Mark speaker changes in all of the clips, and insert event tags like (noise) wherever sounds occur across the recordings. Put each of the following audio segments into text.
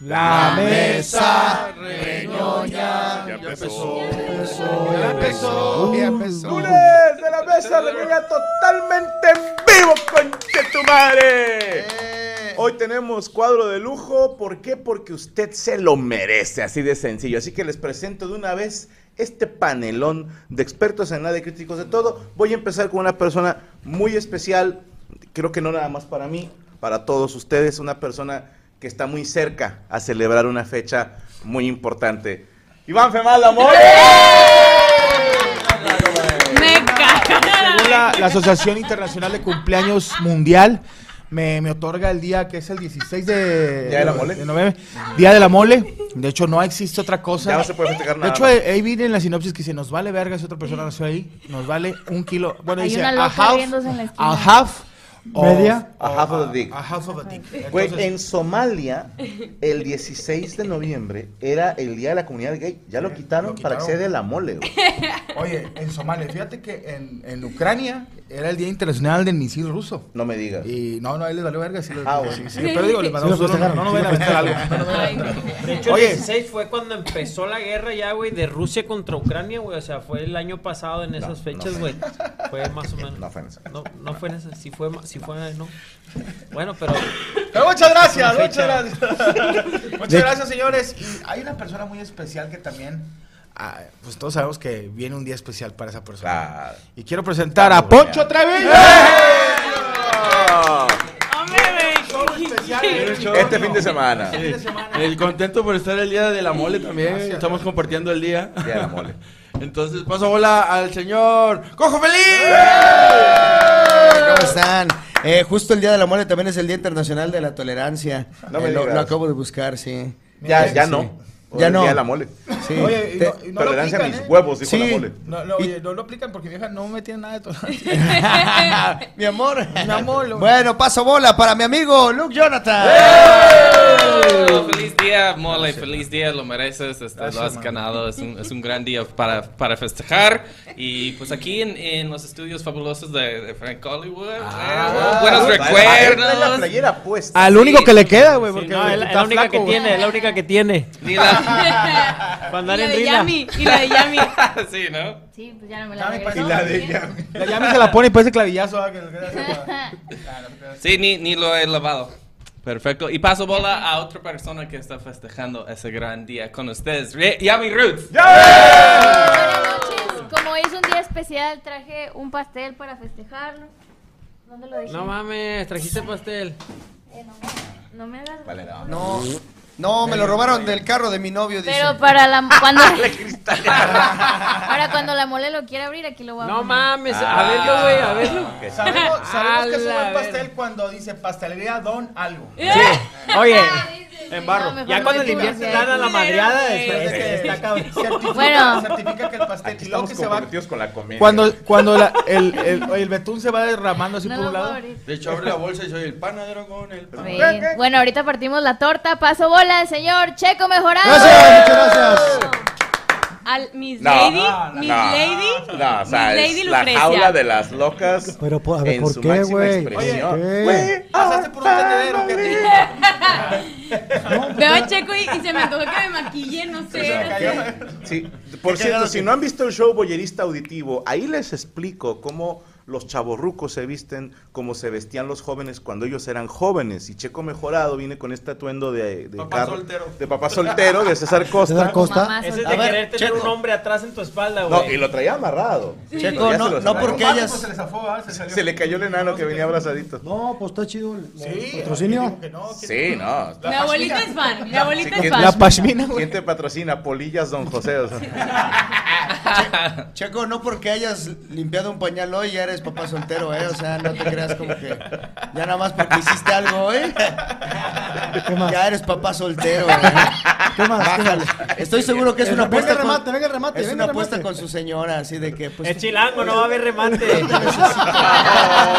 Speaker 1: La mesa reñoña.
Speaker 2: Ya empezó.
Speaker 1: Ya empezó.
Speaker 2: Ya empezó.
Speaker 1: Lunes de la mesa reñoña totalmente en vivo, conche tu madre.
Speaker 2: Eh.
Speaker 1: Hoy tenemos cuadro de lujo. ¿Por qué? Porque usted se lo merece, así de sencillo. Así que les presento de una vez este panelón de expertos en nada y críticos de todo. Voy a empezar con una persona muy especial, creo que no nada más para mí, para todos ustedes, una persona que está muy cerca a celebrar una fecha muy importante. Iván Femal, amor.
Speaker 3: Me caga.
Speaker 2: Según la, la Asociación Internacional de Cumpleaños Mundial, me, me otorga el día que es el 16 de,
Speaker 1: Día de la mole.
Speaker 2: de noviembre. Día de la mole. De hecho, no existe otra cosa.
Speaker 1: Ya no se puede festejar
Speaker 2: De
Speaker 1: nada
Speaker 2: hecho,
Speaker 1: más.
Speaker 2: ahí viene en la sinopsis que dice, nos vale verga si otra persona nació ahí, nos vale un kilo. Bueno,
Speaker 4: Hay
Speaker 2: dice,
Speaker 4: una
Speaker 2: a half, a half
Speaker 5: Media.
Speaker 1: A half of a dick.
Speaker 2: A half of a dick. Entonces,
Speaker 1: en Somalia, el 16 de noviembre era el día de la comunidad gay. Ya lo quitaron,
Speaker 2: lo
Speaker 1: para que sea de la mole, güey. (laughs)
Speaker 2: Oye, en Somalia, fíjate que en, en Ucrania era el Día Internacional del Misil Ruso.
Speaker 1: No me digas.
Speaker 2: Y no, no, ahí les valió verga. Sí, les-
Speaker 1: Ah, bueno.
Speaker 2: sí, sí, pero digo, les mandamos
Speaker 5: Sí lo
Speaker 2: un- no,
Speaker 5: festejaron,
Speaker 2: no, no
Speaker 5: sí
Speaker 2: vayan a
Speaker 5: lo
Speaker 2: algo. no, vayan a.
Speaker 6: De hecho,
Speaker 2: Oye.
Speaker 6: el 16 fue cuando empezó la guerra ya, güey, de Rusia contra Ucrania, güey. O sea, fue el año pasado en esas
Speaker 1: no
Speaker 6: fechas,
Speaker 1: fue.
Speaker 6: güey. Fue más o menos.
Speaker 1: No fue en esa.
Speaker 6: No, no fue en esa. Sí fue, ma- sí fue, no. Bueno, pero.
Speaker 2: Pero muchas gracias, muchas
Speaker 6: fecha.
Speaker 2: gracias. (laughs) muchas gracias, señores. Y hay una persona muy especial que también, ah, pues todos sabemos que viene un día especial para esa persona.
Speaker 1: Claro.
Speaker 2: Y quiero presentar a Poncho Treviño.
Speaker 1: Este fin de semana.
Speaker 5: El contento por estar el día de la mole también.
Speaker 2: Gracias.
Speaker 5: Estamos compartiendo el día.
Speaker 1: Día de la mole. (laughs)
Speaker 5: Entonces, paso bola al señor Cojo Feliz.
Speaker 7: ¿Cómo están? Eh, justo el Día de la Mole también es el Día Internacional de la Tolerancia.
Speaker 1: No me
Speaker 7: Eh, lo, acabo de buscar, sí.
Speaker 1: Ya, ya
Speaker 7: Sí.
Speaker 1: no.
Speaker 7: Ya
Speaker 1: El
Speaker 7: no.
Speaker 1: Día de la mole.
Speaker 7: Sí.
Speaker 2: Oye, y
Speaker 7: Te-
Speaker 2: no, y no lo
Speaker 1: Tolerancia a
Speaker 2: aplican,
Speaker 1: mis
Speaker 2: ¿eh?
Speaker 1: huevos, dijo
Speaker 7: Sí.
Speaker 1: la mole.
Speaker 2: No, no, oye, no lo aplican porque mi vieja no me tiene nada de tolerancia. (laughs)
Speaker 7: mi amor.
Speaker 2: Mi amor,
Speaker 7: Bueno, paso bola para mi amigo Luke Jonathan.
Speaker 8: Oh, feliz día, mole, feliz día, lo mereces, este,
Speaker 2: Gracias,
Speaker 8: lo has
Speaker 2: man.
Speaker 8: ganado, es un, es un gran día para, para festejar. Y pues aquí en, en los estudios fabulosos de, de Frank Hollywood,
Speaker 2: Ah,
Speaker 8: eh, buenos
Speaker 1: Trae la- trae la
Speaker 8: recuerdos.
Speaker 1: playera puesta.
Speaker 2: Al
Speaker 8: Sí.
Speaker 2: único que le queda, güey,
Speaker 8: Sí,
Speaker 2: porque
Speaker 6: No, es la, la única
Speaker 2: flaco,
Speaker 6: que tiene, es la única que tiene.
Speaker 8: Ni la- (laughs)
Speaker 6: Cuando
Speaker 3: Y la
Speaker 6: anda en
Speaker 3: de
Speaker 6: rila.
Speaker 3: Yami. Y la de Yami. (laughs)
Speaker 8: sí, ¿no?
Speaker 4: Sí, pues ya no me la
Speaker 1: Y la de Yami.
Speaker 2: La Yami se la pone y parece clavillazo. ah, que- (laughs)
Speaker 8: Sí, ni, ni lo he lavado. Perfecto. Y paso bola a otra persona que está festejando ese gran día con ustedes. Re- Yami Roots.
Speaker 4: Buenas noches. Como es un día especial, traje un pastel para festejarlo. ¿Dónde lo dejé?
Speaker 6: No mames, trajiste pastel.
Speaker 4: Eh, no, me- no me hagas.
Speaker 1: Vale, no.
Speaker 7: No, no, me lo robaron del carro de mi novio. Dice.
Speaker 4: Pero para la cuando (laughs) para cuando la mole lo quiera abrir, aquí lo voy a
Speaker 6: No
Speaker 4: poner.
Speaker 6: mames, a verlo, güey, a verlo.
Speaker 2: Sabemos, sabemos que es un buen pastel cuando dice pastelería Don algo.
Speaker 6: Oye,
Speaker 4: Ah, dice, sí,
Speaker 2: en barro.
Speaker 4: no,
Speaker 6: ya cuando
Speaker 4: el
Speaker 6: le inviertes
Speaker 4: sí.
Speaker 6: lana a la madreada,
Speaker 2: Después de
Speaker 6: es-
Speaker 2: que cabrón. (laughs) Certifica,
Speaker 4: Bueno.
Speaker 2: certifica que el pastel
Speaker 1: Aquí
Speaker 2: y luego que se va.
Speaker 1: con la comedia.
Speaker 2: Cuando, cuando la- el, el, el betún se va derramando así
Speaker 4: No
Speaker 2: por un lado.
Speaker 5: De hecho, abre la bolsa y soy el panadero con el pan.
Speaker 4: Bien. Bueno, ahorita partimos la torta. Paso bola al señor Checo Mejorado.
Speaker 7: Gracias, muchas gracias.
Speaker 9: Al Miss
Speaker 1: No,
Speaker 9: Lady,
Speaker 1: no,
Speaker 9: Miss
Speaker 1: no.
Speaker 9: Lady,
Speaker 1: No, o sea,
Speaker 9: Miss Lady
Speaker 1: es la jaula de las locas
Speaker 10: Pero, po- a ver,
Speaker 1: en
Speaker 10: ¿por
Speaker 1: su
Speaker 10: qué,
Speaker 1: máxima
Speaker 10: güey?
Speaker 1: Güey,
Speaker 2: Pasaste por un tendedero, ¿qué?
Speaker 9: Veo a Checo y, y se me antojó que me maquille, no sé.
Speaker 1: Sí, por cierto, si no han visto el show Boyerista Auditivo, ahí les explico cómo los chavorrucos se visten como se vestían los jóvenes cuando ellos eran jóvenes. Y Checo Mejorado viene con este atuendo de, de
Speaker 5: Papá
Speaker 1: carro-
Speaker 5: soltero.
Speaker 1: de papá soltero, de César Costa. (laughs)
Speaker 10: César Costa.
Speaker 6: Ese es de
Speaker 7: ver,
Speaker 6: querer tener
Speaker 7: Checo.
Speaker 6: un hombre atrás en tu espalda,
Speaker 1: No,
Speaker 6: güey.
Speaker 1: y lo traía amarrado.
Speaker 7: Checo, no- no porque
Speaker 2: pues, se le zafó, ¿ah? Se salió.
Speaker 1: Se le cayó el enano que venía abrazadito.
Speaker 10: No, pues está chido el,
Speaker 2: Sí,
Speaker 10: patrocinio.
Speaker 2: no,
Speaker 1: Sí, no.
Speaker 9: Mi abuelita es fan, mi abuelita
Speaker 1: Sí,
Speaker 9: es
Speaker 1: ¿quién-
Speaker 9: fan.
Speaker 2: La pashmina, güey.
Speaker 1: ¿Quién te patrocina? Polillas Don José. o sea. (laughs)
Speaker 7: Checo, no porque hayas limpiado un pañal hoy ya eres papá soltero, ¿eh? O sea, no te creas como que ya nada más porque hiciste algo hoy.
Speaker 10: ¿Qué más?
Speaker 7: Ya eres papá soltero, ¿eh?
Speaker 10: ¿Qué más? ¿Qué
Speaker 7: Bájale.
Speaker 10: más?
Speaker 7: Estoy seguro que es una
Speaker 10: Venga el
Speaker 7: apuesta
Speaker 10: remate,
Speaker 7: con,
Speaker 10: venga el remate,
Speaker 7: es
Speaker 10: venga
Speaker 7: una apuesta con su señora, así de que pues
Speaker 6: Es chilango, no va a haber remate. (laughs)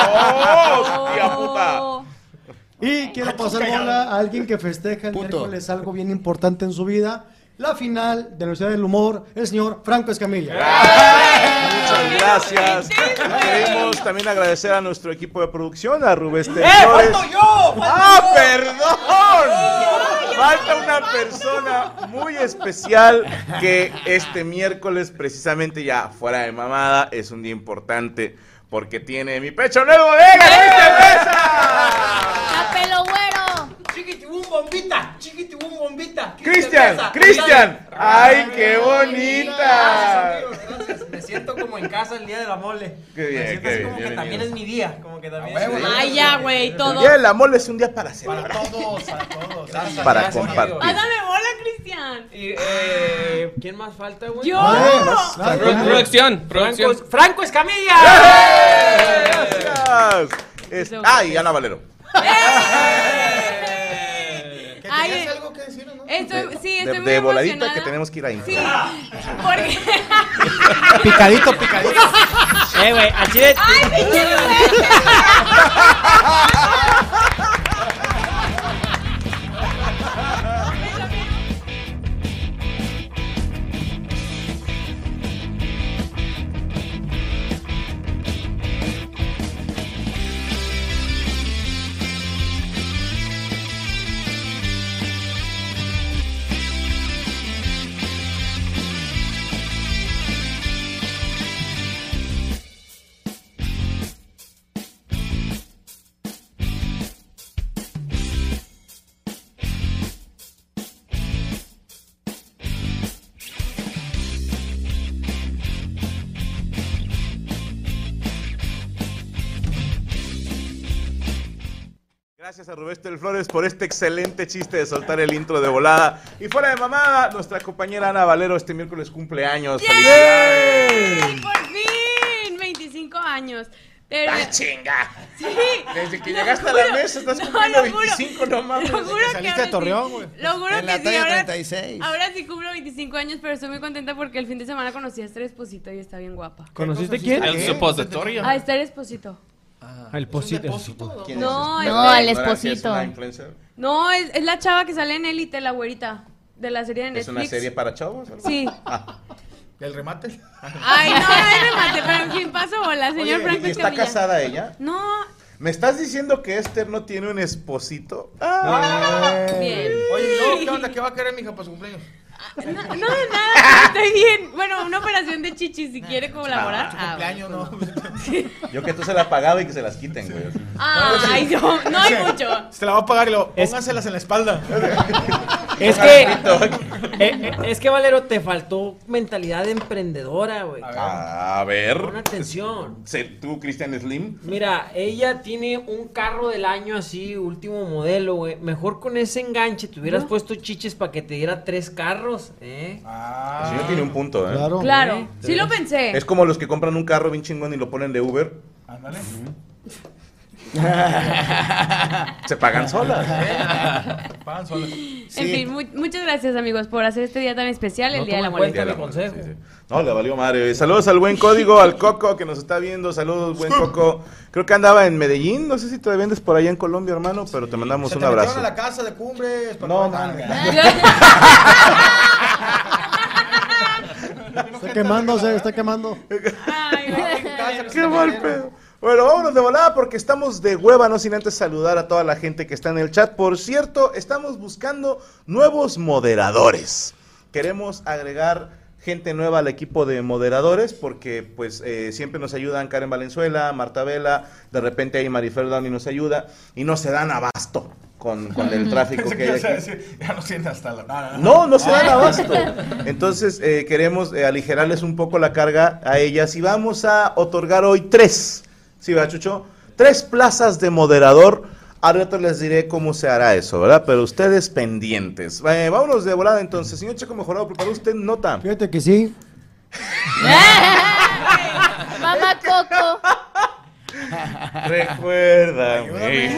Speaker 1: ¡Oh, tía puta!
Speaker 10: Y quiero pasar bola a alguien que festeja el miércoles algo bien importante en su vida. La final de la Universidad del Humor, el señor Franco Escamilla.
Speaker 1: Muchas gracias. Queremos también agradecer a nuestro equipo de producción, a Rubén Flores. ¡Ah, perdón! Falta una persona muy especial que este miércoles, precisamente ya fuera de mamada, es un día importante porque tiene mi pecho nuevo.
Speaker 4: ¡La pelo
Speaker 5: bombita, chiquitibum bombita.
Speaker 1: Cristian. Cristian. ¡Ay, qué
Speaker 5: Gracias,
Speaker 1: bonita!
Speaker 5: amigos, gracias. Me siento como en casa el día de la mole.
Speaker 1: Qué bien,
Speaker 5: Me siento
Speaker 1: qué
Speaker 5: así
Speaker 1: bien,
Speaker 5: como que
Speaker 1: bienvenido.
Speaker 5: también es mi día, como que también. es-.
Speaker 9: Ay, ya, güey, todo.
Speaker 1: El día del amor es un día para
Speaker 5: Para
Speaker 1: celebrar.
Speaker 5: todos, para todos. Gracias,
Speaker 1: Para
Speaker 5: gracias,
Speaker 1: compartir.
Speaker 5: amigos.
Speaker 9: Ah, dame bola, Cristian.
Speaker 6: Y, eh, ¿Quién más falta, güey?
Speaker 9: Yo.
Speaker 10: Nadie,
Speaker 8: Pro-
Speaker 10: nadie.
Speaker 8: producción,
Speaker 6: Franco,
Speaker 8: producción.
Speaker 6: Franco Escamilla.
Speaker 1: Gracias. Es- ah, y Ana Valero.
Speaker 2: ¿Que
Speaker 9: Eh,
Speaker 2: algo que decir o no?
Speaker 9: Estoy, sí,
Speaker 1: De,
Speaker 9: estoy
Speaker 1: de
Speaker 9: muy
Speaker 1: voladita
Speaker 9: emocionada.
Speaker 1: que tenemos que ir ahí.
Speaker 9: Sí, porque... (laughs)
Speaker 2: Picadito, picadito. (laughs)
Speaker 6: Eh, güey, así de...
Speaker 9: ¡Ay, pinche (laughs)
Speaker 1: a Rubén del Flores por este excelente chiste de soltar el intro de volada. Y fuera de mamada, nuestra compañera Ana Valero este miércoles cumpleaños. ¡Felicidades!
Speaker 9: ¡Ay, por fin! 25 años. Pero...
Speaker 1: ¡Ay, chinga!
Speaker 9: Sí.
Speaker 1: Desde que llegaste a
Speaker 9: juro.
Speaker 1: la mesa estás cumpliendo
Speaker 9: lo juro.
Speaker 1: 25, no mames.
Speaker 9: Lo juro
Speaker 2: que saliste
Speaker 9: ahora
Speaker 2: de Torreón,
Speaker 9: sí.
Speaker 2: güey.
Speaker 9: Lo juro
Speaker 7: En la
Speaker 9: sí. Ahora,
Speaker 7: 36.
Speaker 9: ahora sí cumplo 25 años, pero estoy muy contenta porque el fin de semana conocí a Esther Esposito y está bien guapa.
Speaker 6: ¿Conociste quién?
Speaker 8: El supositorio.
Speaker 9: A Esther Esposito.
Speaker 6: El posito.
Speaker 1: ¿Quién
Speaker 9: No,
Speaker 1: es?
Speaker 4: No,
Speaker 9: la-
Speaker 4: el
Speaker 1: ¿No
Speaker 4: esposito.
Speaker 1: ¿Es una influencer?
Speaker 9: No, es, es la chava que sale en Élite, la güerita. De la serie de Netflix.
Speaker 1: ¿Es una serie para chavos? algo?
Speaker 9: Sí.
Speaker 1: Ah. (laughs)
Speaker 2: ¿El remate? (laughs)
Speaker 9: Ay, no, no hay remate, pero en fin, paso bola, señor
Speaker 1: Oye,
Speaker 9: Franco
Speaker 1: ¿y está casada ella?
Speaker 9: No,
Speaker 1: ¿Me estás diciendo que Esther no tiene un esposito? Ah.
Speaker 9: bien.
Speaker 2: Oye, no, ¿qué onda? (laughs) ¿Qué va a querer mi hija para su cumpleaños?
Speaker 9: No, no, nada, estoy bien. Bueno, una operación de chichi, si quiere colaborar. Ah,
Speaker 2: cumpleaños, no. (laughs)
Speaker 1: Yo que tú se la pagaba y que se las quiten, güey.
Speaker 9: Ay, no, no hay mucho.
Speaker 2: Se la va a pagar y lo, pónganselas en la espalda.
Speaker 6: Es que, eh, eh, es que Valero, te faltó mentalidad emprendedora, güey.
Speaker 1: A ver.
Speaker 6: Pon atención.
Speaker 1: ¿Tú, Cristian Slim?
Speaker 6: Mira, ella tiene un carro del año así, último modelo, güey. Mejor con ese enganche te hubieras puesto chiches para que te diera tres carros, ¿eh?
Speaker 2: Ah.
Speaker 1: El señor tiene un punto, ¿eh?
Speaker 10: Claro.
Speaker 9: Claro, sí lo pensé.
Speaker 1: Es como los que compran un carro bien chingón y lo ponen de Uber.
Speaker 2: Ándale. (laughs)
Speaker 1: Se pagan solas. ¿eh?
Speaker 2: Pagan solas.
Speaker 9: En fin, mu- muchas gracias amigos por hacer este día tan especial, el
Speaker 6: No
Speaker 9: Día de la
Speaker 6: mi
Speaker 1: Sí, sí. No, le valió madre. Saludos al buen código, al Coco que nos está viendo. Saludos, buen Coco. Creo que andaba en Medellín. No sé si te vendes por allá en Colombia, hermano, pero te mandamos
Speaker 2: Se
Speaker 1: un
Speaker 2: te
Speaker 1: abrazo.
Speaker 2: a la casa de cumbres.
Speaker 1: No. (laughs)
Speaker 10: Está quemándose, está quemando.
Speaker 1: Qué mal pedo. Bueno, vámonos de volada porque estamos de hueva, no sin antes saludar a toda la gente que está en el chat. Por cierto, estamos buscando nuevos moderadores. Queremos agregar gente nueva al equipo de moderadores porque pues eh, siempre nos ayudan Karen Valenzuela, Marta Vela, de repente ahí Marifer Dani nos ayuda y no se dan abasto con, con el tráfico que hay (laughs) aquí.
Speaker 2: Ya no sienten hasta la. No,
Speaker 1: No, no se dan abasto. (laughs) Entonces eh, queremos eh, aligerarles un poco la carga a ellas y vamos a otorgar hoy tres, ¿sí va Chucho? Tres plazas de moderador. Ahorita les diré cómo se hará eso, ¿verdad? Pero ustedes pendientes. Eh, vámonos de volada entonces. Señor Checo Mejorado, ¿preparó usted nota?
Speaker 10: Fíjate que sí. (laughs)
Speaker 4: Mamá Coco. (laughs)
Speaker 1: Recuérdame.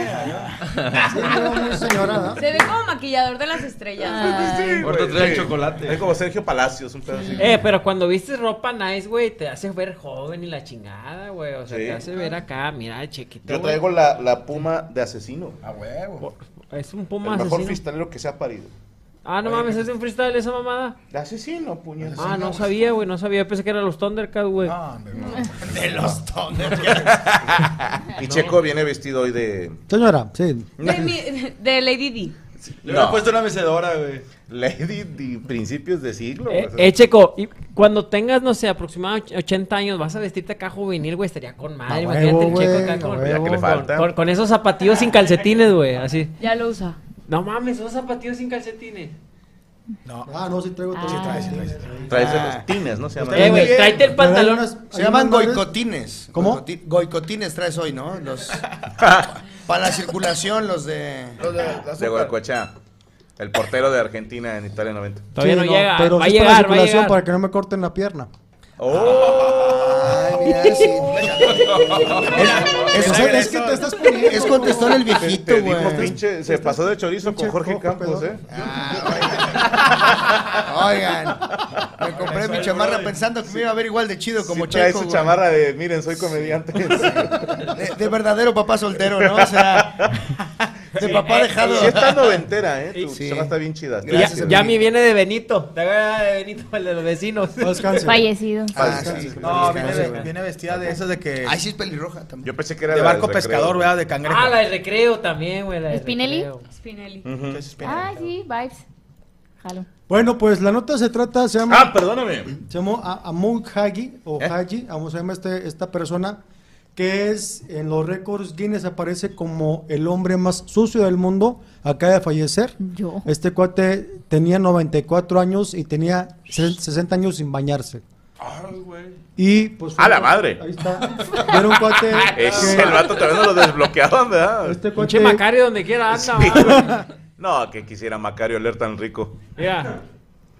Speaker 9: Se ve como maquillador de las estrellas.
Speaker 1: Sí,
Speaker 5: Ahorita
Speaker 1: güey,
Speaker 5: trae
Speaker 1: sí.
Speaker 5: chocolate.
Speaker 1: Es como Sergio Palacios, un pedo así.
Speaker 6: Eh, pero cuando vistes ropa nice, güey, te hace ver joven y la chingada, güey. O sea,
Speaker 1: Sí.
Speaker 6: te hace ver acá, mira, chequito.
Speaker 1: Yo
Speaker 6: güey.
Speaker 1: traigo la, la puma de asesino.
Speaker 2: A huevo.
Speaker 6: Es un
Speaker 1: El
Speaker 6: puma
Speaker 1: mejor
Speaker 6: asesino.
Speaker 1: freestalero que se ha parido.
Speaker 6: Ah, no mames, es un freestyle esa mamada.
Speaker 1: De asesino, puñet.
Speaker 6: Ah, no sabía, güey, no sabía. Pensé que eran los Thundercats, güey. (laughs)
Speaker 2: De los (laughs)
Speaker 1: Y Checo viene vestido hoy de.
Speaker 10: Señora, sí.
Speaker 9: De, mi- de Lady D.
Speaker 5: Le hubiera puesto una mecedora, güey.
Speaker 1: Lady de principios de siglo.
Speaker 6: Eh,
Speaker 1: o sea.
Speaker 6: eh, Checo, y cuando tengas, no sé, aproximadamente 80 años, vas a vestirte acá juvenil, güey, estaría con madre.
Speaker 10: A
Speaker 6: Imagínate
Speaker 10: huevo,
Speaker 6: el Checo
Speaker 10: güey,
Speaker 6: acá
Speaker 10: a
Speaker 6: con,
Speaker 10: huevo.
Speaker 1: Ya que le
Speaker 6: con-
Speaker 1: falta.
Speaker 6: con- con esos zapatillos sin calcetines, güey, así.
Speaker 9: Ya lo usa.
Speaker 6: No mames, esos zapatillos sin calcetines.
Speaker 2: No.
Speaker 10: Ah, no, sí traigo todo.
Speaker 2: Sí, trae, sí, trae, sí, trae.
Speaker 1: Traes de los tines, ¿no? Se llama.
Speaker 6: Eh, güey, tráete el pantalón.
Speaker 7: Se llaman goicotines.
Speaker 10: ¿Cómo?
Speaker 7: Goicoti- Goicotines traes hoy, ¿no? Los (laughs) para la circulación, los de
Speaker 2: Los de.
Speaker 1: Goicoechea. El portero de Argentina en Italia 90.
Speaker 6: Todavía no, llega,
Speaker 10: Pero
Speaker 6: va a
Speaker 10: sí para
Speaker 6: llegar, va a
Speaker 10: circulación
Speaker 6: llegar.
Speaker 10: para que no me corten la pierna.
Speaker 1: ¡Oh!
Speaker 7: Ay, mira, sí.
Speaker 10: Es, es- es que te estás poniendo.
Speaker 7: Es contestón el viejito, güey.
Speaker 1: se pasó de chorizo con Jorge Campos,
Speaker 10: pedo.
Speaker 1: ¿eh?
Speaker 7: Oigan, me compré mi chamarra pensando que me iba a ver igual de chido como
Speaker 1: Sí trae
Speaker 7: Checo.
Speaker 1: su
Speaker 7: güey.
Speaker 1: chamarra de, miren, soy comediante.
Speaker 7: De, de verdadero papá soltero, ¿no? O sea, de papá dejado.
Speaker 1: Sí está noventera, ¿eh? Tu
Speaker 7: Sí.
Speaker 1: está bien chida.
Speaker 6: Ya,
Speaker 7: Gracias,
Speaker 6: ya
Speaker 7: amigo.
Speaker 6: mi viene de Benito. ¿Te acuerdas de Benito, el de los vecinos?
Speaker 4: Fallecido.
Speaker 7: Ah, sí.
Speaker 2: No, viene, vestida de esas de que.
Speaker 7: Ay, sí es pelirroja también.
Speaker 1: Yo pensé que era
Speaker 2: de
Speaker 1: la
Speaker 2: barco
Speaker 1: recreo.
Speaker 2: pescador, ¿verdad? De cangrejo.
Speaker 6: Ah, la de recreo también, güey. la de
Speaker 4: ¿Spinelli?
Speaker 6: recreo.
Speaker 9: Spinelli.
Speaker 4: Ah, sí, vibes. Jalo.
Speaker 10: Bueno, pues la nota se trata, se llama.
Speaker 1: Ah, perdóname.
Speaker 10: Se llamó A- Amou Hagi, o
Speaker 1: ¿Eh?
Speaker 10: Haji, vamos se llama este, esta persona, que es en los récords Guinness aparece como el hombre más sucio del mundo, acaba de fallecer.
Speaker 4: Yo.
Speaker 10: Este cuate tenía 94 años y tenía se- 60 años sin bañarse.
Speaker 5: Ay, güey.
Speaker 10: Y pues...
Speaker 1: ¡A la madre!
Speaker 10: Ahí está. Era un cuate... (laughs)
Speaker 1: Es
Speaker 10: que-
Speaker 1: el vato también no lo desbloqueaban, ¿verdad?
Speaker 10: Este
Speaker 6: Pinche
Speaker 10: cuate...
Speaker 6: Macario donde quiera anda,
Speaker 1: Sí. (laughs) No, que quisiera Macario oler tan rico.
Speaker 6: Mira.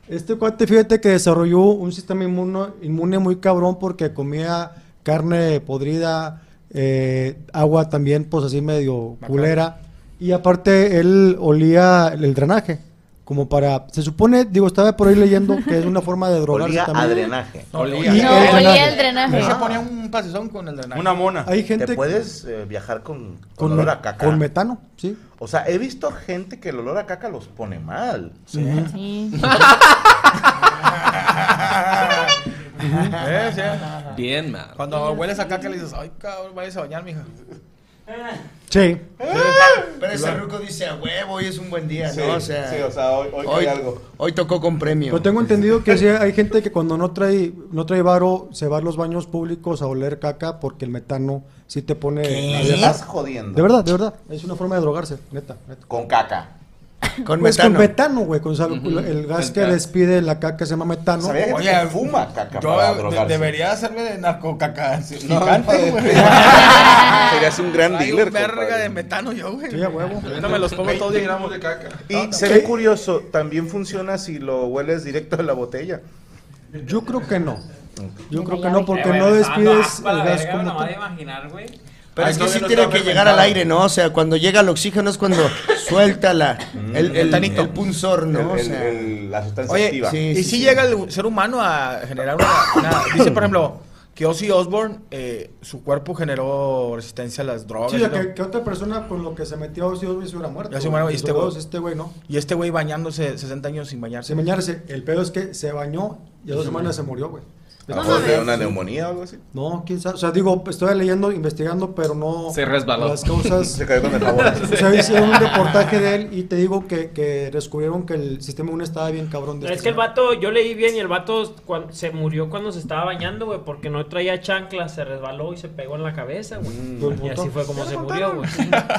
Speaker 10: Este cuate, fíjate que desarrolló un sistema inmuno- inmune muy cabrón porque comía carne podrida, eh, agua también, pues así medio culera. Y aparte, él olía el drenaje. Como para. Se supone, digo, estaba por ahí leyendo que es una forma de drogarse
Speaker 1: Olía a
Speaker 10: también.
Speaker 1: drenaje.
Speaker 2: No,
Speaker 10: Y
Speaker 2: olía.
Speaker 10: el
Speaker 4: No,
Speaker 10: drenaje.
Speaker 4: olía el drenaje.
Speaker 2: Se ponía un pasezón con el drenaje.
Speaker 5: Una mona.
Speaker 10: Hay gente
Speaker 1: ¿Te puedes eh, viajar con, con,
Speaker 10: con,
Speaker 1: olor a caca?
Speaker 10: con metano, sí.
Speaker 1: O sea, he visto gente que el olor a caca los pone mal.
Speaker 4: Sí. (laughs) (laughs)
Speaker 2: Eh, (laughs) sí.
Speaker 8: Bien mal.
Speaker 2: Cuando hueles a caca le dices, ay, cabrón, vayas a bañar, mija.
Speaker 10: Sí.
Speaker 7: Pero ese ruco dice a huevo, hoy es un buen día,
Speaker 1: Sí,
Speaker 7: ¿no? O sea,
Speaker 1: sí, o sea, hoy, hoy,
Speaker 7: hoy,
Speaker 1: cae algo.
Speaker 7: hoy tocó con premio.
Speaker 10: Pero tengo entendido que sí, hay gente que cuando no trae no trae varo se va a los baños públicos a oler caca porque el metano sí te pone... Alerta.
Speaker 1: estás jodiendo.
Speaker 10: De verdad, de verdad. Es una forma de drogarse, neta. neta.
Speaker 1: Con caca.
Speaker 7: Con
Speaker 10: Pues
Speaker 7: metano.
Speaker 10: con metano, güey. Con sal- el gas que despide la caca se llama metano.
Speaker 1: Sabía
Speaker 2: Oye,
Speaker 1: que fuma caca
Speaker 2: Yo
Speaker 1: para drogarse.
Speaker 2: debería hacerme de narcocaca.
Speaker 1: No,
Speaker 2: Picante, güey. (laughs)
Speaker 1: Serías un gran
Speaker 2: Hay
Speaker 1: dealer,
Speaker 2: un verga
Speaker 1: compadre.
Speaker 2: de metano yo, güey.
Speaker 10: Sí, a huevo.
Speaker 2: Ahorita me los como todos
Speaker 5: 20
Speaker 2: bien.
Speaker 5: gramos de caca.
Speaker 1: Y se ve curioso, también funciona si lo hueles directo de la botella.
Speaker 10: Yo creo que no. Yo creo que no, porque no despides
Speaker 6: anda,
Speaker 10: el gas como
Speaker 6: no
Speaker 10: tal.
Speaker 6: imaginar, güey.
Speaker 7: Pero
Speaker 5: Ay,
Speaker 7: es que sí
Speaker 5: no
Speaker 7: tiene que llegar al aire, ¿no? O sea, cuando llega el oxígeno es cuando (laughs) suelta la, el, el, el punzor, ¿no? O sea,
Speaker 1: el- la sustancia
Speaker 2: Oye,
Speaker 1: activa.
Speaker 7: sí.
Speaker 2: y si llega el ser humano a generar una, una- Dice, por ejemplo, que Ozzy Osbourne, eh, su cuerpo generó resistencia a las drogas.
Speaker 10: Sí, o sea, que, que otra persona con lo que se metió si se hubiera muerto.
Speaker 2: Ya se muere, y este güey-
Speaker 10: este güey no.
Speaker 2: y este güey bañándose 60 años sin bañarse.
Speaker 10: Se bañarse. El pedo es que se bañó Y a dos semanas se murió, güey.
Speaker 1: ¿A lo mejor de una neumonía o algo así?
Speaker 10: No, quién sabe. O sea, digo, estoy leyendo, investigando, pero no.
Speaker 8: Se resbaló.
Speaker 10: Las causas. (laughs)
Speaker 1: Se cayó con el jabón.
Speaker 10: O sea, hicieron un reportaje de él y te digo que, que descubrieron que el sistema inmune estaba bien cabrón. De
Speaker 6: Es
Speaker 10: este
Speaker 6: que el vato, yo leí bien y el vato se murió cuando se estaba bañando, güey, porque no traía chanclas, se resbaló y se pegó en la cabeza, güey.
Speaker 1: Mm.
Speaker 6: Y así fue como se murió, güey.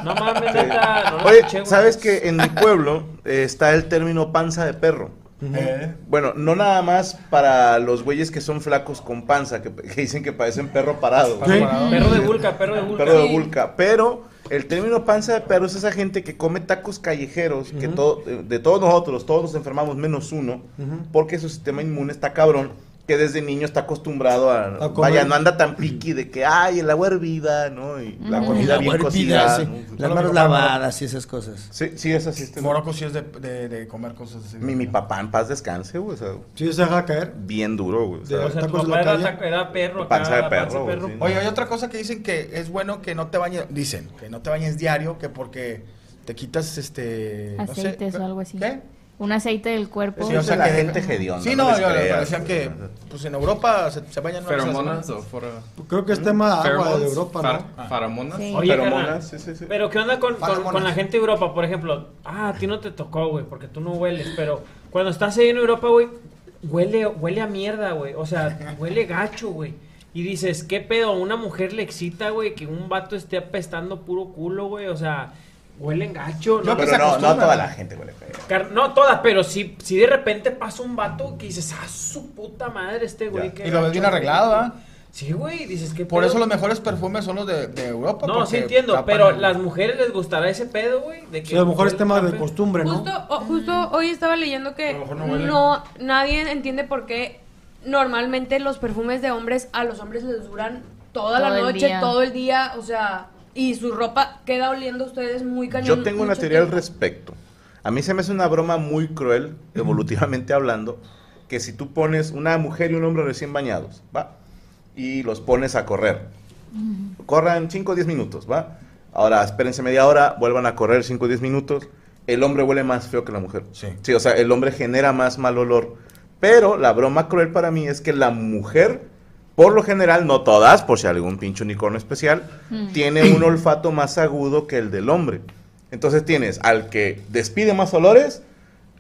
Speaker 6: No mames, neta, no
Speaker 1: Oye,
Speaker 6: escuché.
Speaker 1: ¿sabes que en mi pueblo eh, está el término panza de perro?
Speaker 2: Eh,
Speaker 1: Bueno, no nada más para los güeyes que son flacos con panza, que, que dicen que parecen perro parado.
Speaker 6: Perro de vulca, perro de vulca.
Speaker 1: Perro de vulca. Pero el término panza de perro es esa gente que come tacos callejeros, que todo, de, de todos nosotros, todos nos enfermamos menos uno, porque su sistema inmune está cabrón, que desde niño está acostumbrado a... Vaya, no anda tan piqui de que, ay, el agua hervida, ¿no? Y la comida
Speaker 7: La
Speaker 1: bien
Speaker 7: hervida,
Speaker 1: cocida.
Speaker 7: sí.
Speaker 1: ¿no?
Speaker 7: Las manos lavadas y esas cosas.
Speaker 1: Sí, sí, es así. Este,
Speaker 2: Morocco sí es de, de, de comer cosas así.
Speaker 1: mi, mi papá en paz descanse, güey. O sea,
Speaker 10: Sí, se deja caer.
Speaker 1: bien duro, güey. o sea,
Speaker 6: O sea, tu
Speaker 10: de
Speaker 6: papá era, perro acá,
Speaker 1: Panza de perro, güey, sí.
Speaker 2: Oye, hay otra cosa que dicen que es bueno que no te bañes, dicen, que no te bañes diario, que porque te quitas este... no sé,
Speaker 4: Aceites o algo así.
Speaker 2: ¿Qué?
Speaker 4: Un aceite del cuerpo.
Speaker 1: Sí, o sea, la
Speaker 2: que
Speaker 1: gente hedionda,
Speaker 2: Sí,
Speaker 1: no
Speaker 2: yo,
Speaker 1: creas.
Speaker 2: decían que pues en Europa se, se bañan
Speaker 8: ¿Feromonas o fuera?
Speaker 10: Creo que es tema de agua de Europa,
Speaker 8: far-
Speaker 10: ¿no?
Speaker 8: ¿Feromonas?
Speaker 4: Sí.
Speaker 6: Oye,
Speaker 1: Feromonas, sí, sí, sí.
Speaker 6: pero ¿qué onda con, con la gente de Europa? Por ejemplo, ah, a ti no te tocó, güey, porque tú no hueles, pero cuando estás ahí en Europa, güey, huele, huele a mierda, güey. O sea, huele gacho, güey. Y dices, ¿qué pedo? ¿A una mujer le excita, güey, que un vato esté apestando puro culo, güey? O sea, huelen gacho, ¿no?
Speaker 1: Pero no, no toda la gente huele feo.
Speaker 6: Car- No todas, pero si, si de repente pasa un vato que dices, ah, su puta madre este güey. Qué
Speaker 2: Y lo ves
Speaker 6: gacho,
Speaker 2: bien
Speaker 6: güey".
Speaker 2: arreglado, ¿ah?
Speaker 6: Sí, güey, dices que
Speaker 2: Por eso los mejores perfumes son los de, de Europa.
Speaker 6: No,
Speaker 2: porque
Speaker 6: sí entiendo,
Speaker 2: tapan
Speaker 6: pero
Speaker 2: el-
Speaker 6: las mujeres les gustará ese pedo, güey. de que
Speaker 10: Sí, a lo mejor es tema de costumbre, ¿no?
Speaker 9: Justo, o- justo hoy estaba leyendo que
Speaker 5: A lo mejor no huele.
Speaker 9: no, nadie entiende por qué normalmente los perfumes de hombres a los hombres les duran toda la
Speaker 4: el
Speaker 9: noche,
Speaker 4: día.
Speaker 9: todo el día, o sea, y su ropa queda oliendo a ustedes muy cañón.
Speaker 1: Yo tengo una teoría al respecto. A mí se me hace una broma muy cruel, evolutivamente hablando, que si tú pones una mujer y un hombre recién bañados, ¿va? Y los pones a correr. Corran 5 o 10 minutos, ¿va? Ahora, espérense media hora, vuelvan a correr 5 o 10 minutos. El hombre huele más feo que la mujer.
Speaker 2: Sí.
Speaker 1: Sí, o sea, el hombre genera más mal olor. Pero la broma cruel para mí es que la mujer, por lo general, no todas, por si hay algún pinche unicornio especial, tiene un olfato más agudo que el del hombre. Entonces tienes al que despide más olores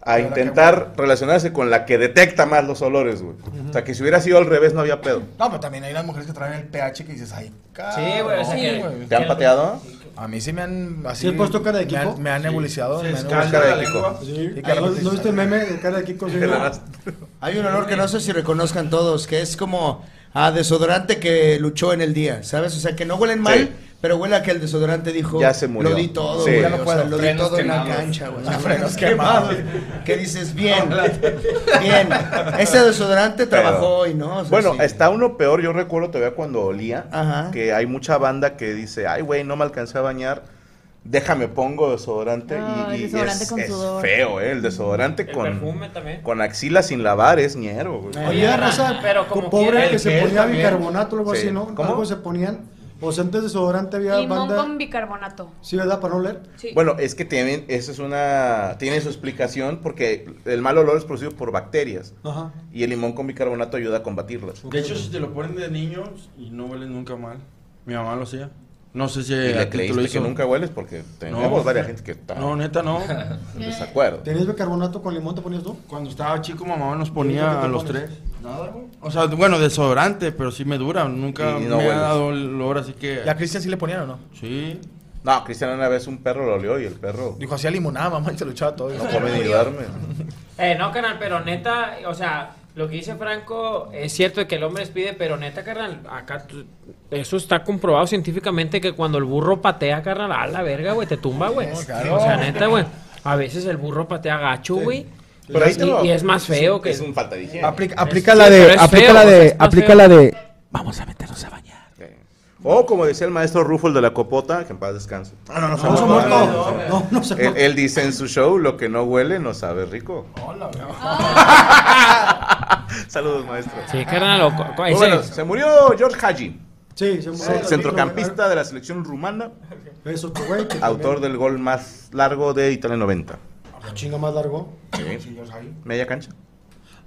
Speaker 1: a intentar relacionarse con la que detecta más los olores, güey. O sea, que si hubiera sido al revés no había pedo.
Speaker 2: No, pero también hay unas mujeres que traen el pH que dices, ay,
Speaker 6: Sí, güey,
Speaker 2: cabrón,
Speaker 6: que-
Speaker 2: güey.
Speaker 1: ¿Te han pateado?
Speaker 2: A mí sí me han así.
Speaker 10: ¿Sí has puesto cara de
Speaker 2: me
Speaker 10: Kiko?
Speaker 2: han- Me han nebulizado.
Speaker 5: Se
Speaker 2: me han
Speaker 1: cara de Kiko.
Speaker 10: Sí.
Speaker 2: Sí, claro
Speaker 10: ¿No,
Speaker 2: que sí.
Speaker 10: ¿no viste el meme de cara de Kiko? (laughs) Sí,
Speaker 7: Hay un olor que no sé si reconozcan todos, que es como a desodorante que luchó en el día, ¿sabes? O sea, que no huelen mal,
Speaker 1: Sí.
Speaker 7: pero huele a que el desodorante dijo,
Speaker 1: Ya se murió.
Speaker 7: lo di todo,
Speaker 1: Sí.
Speaker 7: güey,
Speaker 1: Ya
Speaker 2: no
Speaker 7: o
Speaker 2: puedo.
Speaker 7: sea, lo di
Speaker 8: Frenos
Speaker 7: todo en la cancha, güey.
Speaker 2: Frenos quemados.
Speaker 7: Que dices, bien, (laughs) bien, ese desodorante
Speaker 1: Pero-
Speaker 7: trabajó y no, o sea,
Speaker 1: Bueno,
Speaker 7: sí.
Speaker 1: está uno peor, yo recuerdo todavía cuando olía,
Speaker 7: Ajá.
Speaker 1: que hay mucha banda que dice, ay, güey, no me alcancé a bañar, déjame pongo desodorante.
Speaker 4: Ah,
Speaker 1: y,
Speaker 4: el
Speaker 1: y
Speaker 4: desodorante
Speaker 1: es,
Speaker 4: con
Speaker 1: es feo, ¿eh? El desodorante
Speaker 6: El
Speaker 1: con,
Speaker 6: perfume también.
Speaker 1: con axila sin lavar es ñero, güey.
Speaker 10: Oye,
Speaker 6: pero como
Speaker 10: pobre que se ponía
Speaker 5: también.
Speaker 10: bicarbonato o algo
Speaker 1: Sí.
Speaker 10: así, ¿no?
Speaker 1: ¿Cómo?
Speaker 10: Algo se ponían. O sea, antes de desodorante había
Speaker 9: Limón
Speaker 10: banda.
Speaker 9: con bicarbonato.
Speaker 10: Sí, ¿verdad? Para no oler.
Speaker 9: Sí.
Speaker 1: Bueno, es que tienen, eso es una, tiene su explicación porque el mal olor es producido por bacterias
Speaker 10: Ajá.
Speaker 1: y el limón con bicarbonato ayuda a combatirlas.
Speaker 5: De hecho, si te lo ponen de niños y no hueles nunca mal. Mi mamá lo hacía. No sé si
Speaker 1: Y le
Speaker 5: ti te lo
Speaker 1: creíste que
Speaker 5: hizo.
Speaker 1: nunca hueles porque tenemos varias gente que está
Speaker 5: No, neta, no.
Speaker 1: en desacuerdo.
Speaker 10: ¿Tenías bicarbonato con limón te ponías tú?
Speaker 5: Cuando estaba chico, mamá nos
Speaker 10: ¿Y qué
Speaker 5: ponía a los
Speaker 10: pones?
Speaker 5: tres. Nada, güey. O sea, bueno, desodorante, pero sí me dura. Nunca
Speaker 1: no
Speaker 5: me
Speaker 1: hueles.
Speaker 5: ha dado el olor, así que.
Speaker 2: ¿Y a Cristian sí le ponían o no?
Speaker 5: Sí.
Speaker 1: No, Cristian una vez un perro lo olió y el perro
Speaker 2: Dijo, hacía limonada, mamá, y se lo echaba todo.
Speaker 1: no come ni duerme.
Speaker 6: Eh, no, carnal, pero neta, o sea, lo que dice Franco es cierto de que el hombre despide, pero neta, carnal, acá tú- eso está comprobado científicamente que cuando el burro patea, carnal, a la verga, güey, te tumba, güey.
Speaker 2: claro.
Speaker 6: O sea, neta, güey. A veces el burro patea gacho, güey.
Speaker 1: Pero ahí te
Speaker 6: Y,
Speaker 1: lo-
Speaker 6: y es más feo que...
Speaker 1: Es un falta de higiene.
Speaker 2: Aplica,
Speaker 6: Es-
Speaker 2: aplica
Speaker 6: sí,
Speaker 2: la de. Aplica
Speaker 6: feo,
Speaker 2: la de. Aplica
Speaker 6: feo.
Speaker 2: la de. Vamos a meternos a bañar.
Speaker 1: O como decía el maestro Rufo el de la Copota, que en paz descanse.
Speaker 2: Ah, no, no,
Speaker 10: No, se
Speaker 2: no,
Speaker 10: muerto.
Speaker 2: no,
Speaker 10: No, no, no se
Speaker 1: Él, él dice en su show, lo que no huele no sabe rico. (laughs) Saludos, maestro.
Speaker 6: Sí, carnal, ese-
Speaker 1: bueno, se murió George Haji,
Speaker 10: Sí, se murió.
Speaker 1: centrocampista de la selección rumana, (laughs)
Speaker 10: Es otro güey que
Speaker 1: autor
Speaker 10: también-
Speaker 1: del gol más largo de Italia 90.
Speaker 10: Chinga más largo.
Speaker 1: Media cancha.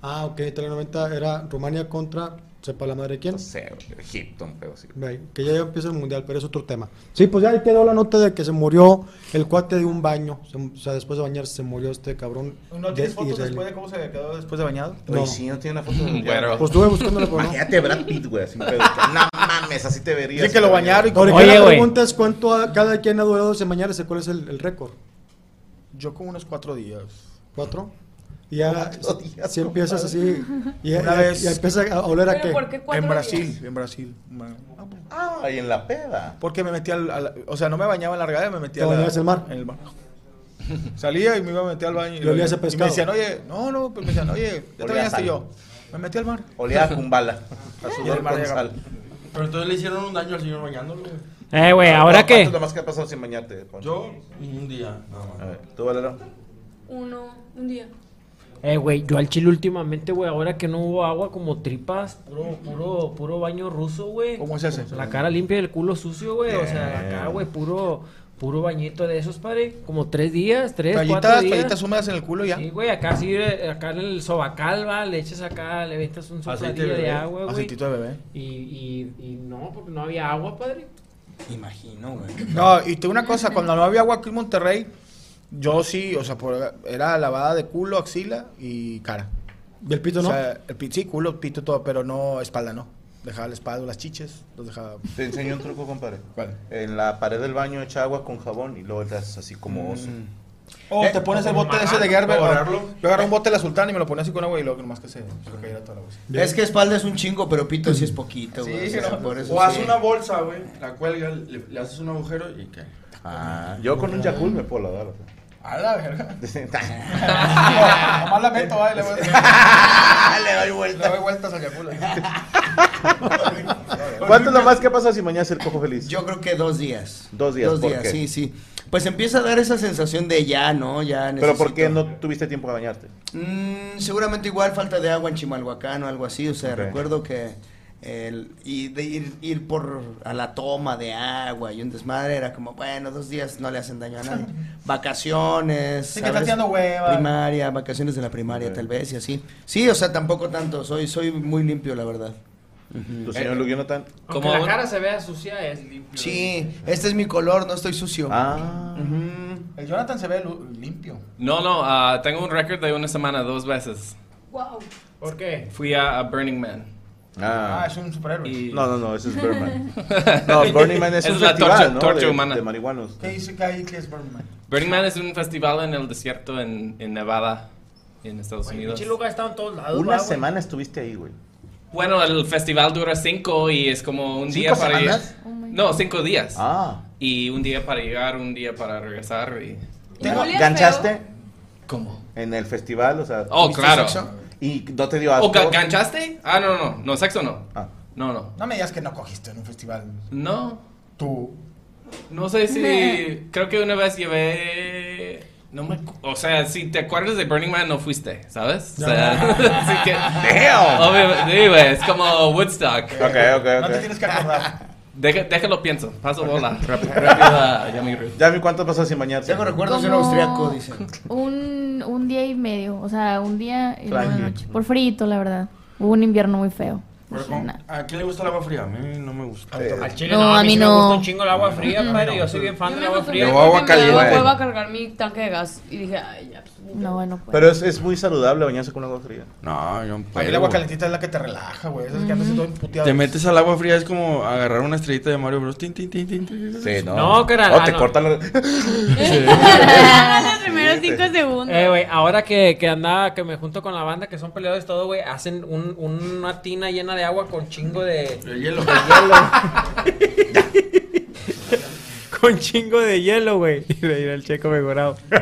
Speaker 10: Ah, ok, Italia 90 era Rumania contra, sepa la madre quién.
Speaker 1: No sé, güey, Egipto, un pedo así.
Speaker 10: Que ya empieza el mundial, pero es otro tema. Sí, pues ya ahí quedó la nota de que se murió el cuate de un baño. Se- o sea, después de bañarse se murió este cabrón.
Speaker 2: ¿No
Speaker 10: de
Speaker 2: tienes fotos
Speaker 10: Israel.
Speaker 2: después de cómo se quedó después de bañado?
Speaker 10: No.
Speaker 1: Oye, sí, no tiene una foto de
Speaker 8: Bueno.
Speaker 10: Pues estuve buscándole, pero no.
Speaker 1: Imagínate Brad Pitt, güey, así un pedo. No mames, así te verías.
Speaker 2: Dicen que lo bañaron y
Speaker 10: Ahora,
Speaker 6: Oye,
Speaker 10: la pregunta es cuánto a- cada quien ha durado sin bañarse, cuál es el, el récord.
Speaker 2: Yo como unos cuatro días.
Speaker 10: ¿Cuatro? Y ya
Speaker 1: días,
Speaker 10: si empiezas así y,
Speaker 2: Una
Speaker 10: y-
Speaker 2: vez-
Speaker 10: y empieza a oler a
Speaker 9: ¿Pero
Speaker 10: qué.
Speaker 9: por qué cuatro
Speaker 2: En Brasil,
Speaker 9: días?
Speaker 2: en Brasil.
Speaker 1: Ah, y en la peda.
Speaker 2: Porque me metía al, al- o sea, no me bañaba en la regadera, me metía
Speaker 10: ¿Te
Speaker 2: a la-
Speaker 10: bañabas en el mar?
Speaker 2: En el mar. Salía y me iba a meter al baño.
Speaker 10: ¿Y olías a
Speaker 2: y
Speaker 10: pescado?
Speaker 2: me decían, oye, no, no, pues me decían, oye, ya te
Speaker 1: Olía
Speaker 2: bañaste yo. Me metí al mar.
Speaker 1: Olía a cumbala. (laughs) A
Speaker 2: Y el
Speaker 1: sudor
Speaker 2: mar
Speaker 1: con sal.
Speaker 5: Pero entonces le hicieron un daño al señor bañándolo.
Speaker 6: Eh, güey, ¿ahora
Speaker 1: ¿Cuánto
Speaker 6: qué?
Speaker 1: es lo más que ha pasado sin bañarte? Poncho?
Speaker 5: Yo, un día, nada
Speaker 1: A ver, ¿tú, Valero?
Speaker 9: Uno, un día.
Speaker 6: Eh, güey, yo al chile últimamente, güey, ahora que no hubo agua como tripas, puro, puro, puro baño ruso, güey.
Speaker 2: ¿Cómo es ese?
Speaker 6: La cara limpia y el culo sucio, güey. O sea, acá, güey, puro, puro bañito de esos, padre. Como tres días, tres, cuatro
Speaker 2: Toallitas,
Speaker 6: días.
Speaker 2: toallitas húmedas en el culo ya.
Speaker 6: Sí, güey, acá sí, eh, acá en el sobacal, va, le echas acá, le metes un sopladillo
Speaker 5: de
Speaker 6: agua, güey.
Speaker 2: Aceitito de bebé.
Speaker 6: Y, y, y no, porque no había agua, padre.
Speaker 7: Imagino, güey.
Speaker 2: No, y te digo una cosa, cuando no había agua aquí en Monterrey, yo sí, o sea, por- era lavada de culo, axila y cara.
Speaker 10: ¿Y el pito no?
Speaker 2: Sea, el pito, sí, culo, pito, todo, pero no espalda, no. Dejaba la espalda, las chiches, los dejaba.
Speaker 1: Te enseño un truco, compadre.
Speaker 2: ¿Cuál?
Speaker 1: En la pared del baño echa agua con jabón y luego haces así como oso.
Speaker 2: O te pones el bote ese de Gerber. Yo agarré un bote de la sultana y me lo ponía así con agua y luego nomás que se, se cayera toda la agua.
Speaker 7: Es que espalda es un chingo, pero pito sí es poquito,
Speaker 2: Sí,
Speaker 7: güey.
Speaker 2: sí,
Speaker 7: o sea,
Speaker 2: no.
Speaker 7: por eso
Speaker 5: O haz
Speaker 7: sí.
Speaker 5: una bolsa, güey, la cuelgas, le, le haces un agujero y cae.
Speaker 1: Ah, yo con un Yakult me puedo lavar. o sea.
Speaker 2: A la verga. (laughs)
Speaker 1: le (laughs)
Speaker 2: Nomás la meto, va, y le voy (laughs)
Speaker 1: doy vuelta.
Speaker 2: Le doy vueltas al Yakul.
Speaker 1: ¿Cuánto es lo más que pasa si mañana el cojo feliz?
Speaker 7: Yo creo que dos días.
Speaker 1: Dos días,
Speaker 7: Dos
Speaker 1: ¿por
Speaker 7: días,
Speaker 1: qué?
Speaker 7: sí, sí. Pues empieza a dar esa sensación de ya, ¿no? Ya
Speaker 1: Pero ¿por qué
Speaker 7: necesito-
Speaker 1: no tuviste tiempo de bañarte?
Speaker 7: Mm, seguramente igual falta de agua en Chimalhuacán o algo así. O sea, recuerdo que el, y de ir, ir por a la toma de agua y un desmadre era como, bueno, dos días no le hacen daño a nadie. (laughs) Vacaciones.
Speaker 2: Sí, que estás tirando hueva.
Speaker 7: Primaria, vacaciones de la primaria tal vez y así. Sí, o sea, tampoco tanto. Soy, soy muy limpio, la verdad.
Speaker 1: ¿Tu señor Luke Jonathan?
Speaker 6: Como la cara se vea sucia, es limpio.
Speaker 7: Sí, este es mi color, no estoy sucio.
Speaker 1: Ah.
Speaker 2: El Jonathan se ve limpio.
Speaker 8: No, no, ah, tengo un récord de una semana dos veces.
Speaker 9: Wow.
Speaker 6: ¿Por qué?
Speaker 8: Fui a, a Burning Man.
Speaker 2: Ah,
Speaker 1: Ah.
Speaker 2: es un superhéroe.
Speaker 8: Y-
Speaker 1: No, no, no, ese es Birdman. (laughs) No, Burning Man es,
Speaker 8: Es
Speaker 1: un
Speaker 8: la
Speaker 1: festival,
Speaker 8: torcha-
Speaker 1: ¿no?
Speaker 8: torcha
Speaker 1: de,
Speaker 8: humana.
Speaker 1: de marihuanos.
Speaker 2: ¿Qué dice que hay que es Birdman?
Speaker 8: Burning Man es un festival en el desierto en, en Nevada, en Estados Unidos.
Speaker 6: Pinche lugar está en todos lados.
Speaker 1: Una
Speaker 6: va, güey.
Speaker 1: semana estuviste ahí, güey.
Speaker 8: Bueno, el festival dura cinco y es como un día
Speaker 1: ¿Cinco
Speaker 8: para
Speaker 1: semanas?
Speaker 4: Oh
Speaker 8: No, cinco días.
Speaker 1: Ah.
Speaker 8: Y un día para llegar, un día para regresar. Y...
Speaker 9: ¿Te
Speaker 1: ¿Ganchaste
Speaker 8: ¿Cómo?
Speaker 1: en el festival? O sea,
Speaker 8: Oh,
Speaker 1: ¿tuviste
Speaker 8: claro.
Speaker 1: sexo? ¿Y no te dio asco?
Speaker 8: ¿O ganchaste? Ah, no, no, no, sexo no.
Speaker 1: Ah.
Speaker 8: No, no.
Speaker 2: No me digas que no cogiste en un festival.
Speaker 8: No,
Speaker 2: Tú.
Speaker 8: no sé si. creo que una vez llevé. No me. O sea, si te acuerdas de Burning Man, no fuiste, ¿sabes? O sea, (laughs) así que.
Speaker 1: Damn.
Speaker 8: Obviamente, sí, güey, es como Woodstock.
Speaker 1: Ok, ok,
Speaker 2: No te
Speaker 1: ok.
Speaker 2: tienes que acordar.
Speaker 8: Deja- déjalo pienso. Paso bola. (laughs) Rápido a Yami Ruth.
Speaker 1: Yami, ¿cuánto pasó sin bañarte?
Speaker 7: Tengo recuerdos de un austriaco, dicen.
Speaker 4: Un, un día y medio, o sea, un día y una noche. Por frito, la verdad. Hubo un invierno muy feo.
Speaker 5: Pero con-. ¿A quién le gusta el agua fría? A mí no me gusta.
Speaker 6: Al chile
Speaker 4: No,
Speaker 6: no, a mí, sí me
Speaker 4: no.
Speaker 6: gusta un chingo el agua fría, padre. Yo soy bien fan
Speaker 9: Yo
Speaker 6: del agua fría.
Speaker 5: Yo agua
Speaker 1: caliente.
Speaker 9: hueva cargar mi tanque de gas. Y dije, ay, ya. pues,
Speaker 4: No, bueno, pues.
Speaker 1: Pero es, es muy saludable bañarse con agua fría.
Speaker 5: No, yo no
Speaker 2: A el agua calentita es la que te relaja, güey. Esa es que andas todo emputeado.
Speaker 5: Te metes al agua fría, es como agarrar una estrellita de Mario Bros. Tin, tin, tin, tin, tin.
Speaker 1: Sí, ¿no?
Speaker 6: No, carnal,
Speaker 1: O
Speaker 6: ah,
Speaker 1: te
Speaker 6: no.
Speaker 1: cortan la... (laughs) (laughs)
Speaker 9: Los primeros cinco segundos.
Speaker 6: Eh, güey, ahora que, que andaba, que me junto con la banda, que son peleadores todo, güey, hacen un, una tina llena de agua con chingo de...
Speaker 5: El hielo. (laughs)
Speaker 6: con chingo de hielo, güey. (laughs) Y de ir al checo mejorado. (laughs)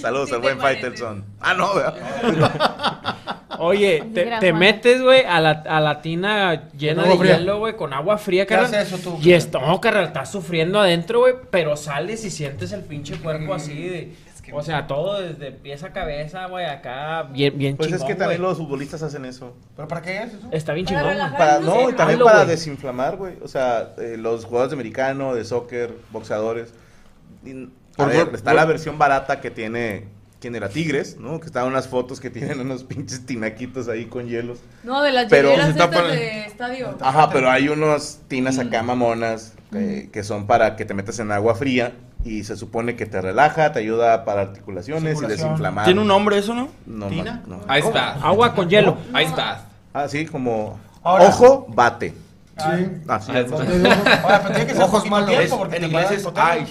Speaker 1: Saludos
Speaker 9: Sí
Speaker 1: al buen. Faitelson. Ah, no, ¿verdad?
Speaker 6: Oye, te, metes, güey, a la, a la tina llena de
Speaker 10: fría.
Speaker 6: hielo, güey, con agua fría,
Speaker 2: ¿Qué
Speaker 6: carnal.
Speaker 2: hace eso tú?
Speaker 6: Y esto, no, carnal, estás sufriendo adentro, güey, pero sales y sientes el pinche cuerpo así de... O sea, todo desde pies a cabeza, güey, acá, bien, bien
Speaker 1: Pues es
Speaker 6: chingón,
Speaker 1: que también los futbolistas hacen eso.
Speaker 2: ¿pero para qué es eso?
Speaker 6: Está bien
Speaker 9: Para
Speaker 6: chingón.
Speaker 1: Para,
Speaker 9: no
Speaker 1: y también
Speaker 6: hazlo,
Speaker 1: para desinflamar, güey. O sea, eh, los jugadores de americano, de soccer, boxeadores. Y, a ver, está la versión barata que tiene ¿quién era? Tigres, ¿no? Que estaban unas fotos que tienen unos (laughs) pinches tinaquitos ahí con hielos.
Speaker 9: No, de las
Speaker 1: Pero-
Speaker 9: estas
Speaker 1: tapan-
Speaker 9: de estadio.
Speaker 1: Ajá, pero hay unos tinas acá mamonas eh, que son para que te metas en agua fría y se supone que te relaja, te ayuda para articulaciones y desinflamar.
Speaker 5: ¿Tiene un nombre eso, no?
Speaker 1: No,
Speaker 5: ¿Tina?
Speaker 1: no. ¿Cómo?
Speaker 8: bath.
Speaker 6: Agua con hielo.
Speaker 8: Ice bath.
Speaker 1: Ah, sí, como
Speaker 2: Ahora-
Speaker 1: ojo, bate.
Speaker 10: Sí.
Speaker 1: Ah, sí.
Speaker 8: Ice bath.
Speaker 2: Ahora, pero tiene que ser
Speaker 7: Ojos malos.
Speaker 2: tiempo porque
Speaker 5: en inglés es
Speaker 2: hipotermia.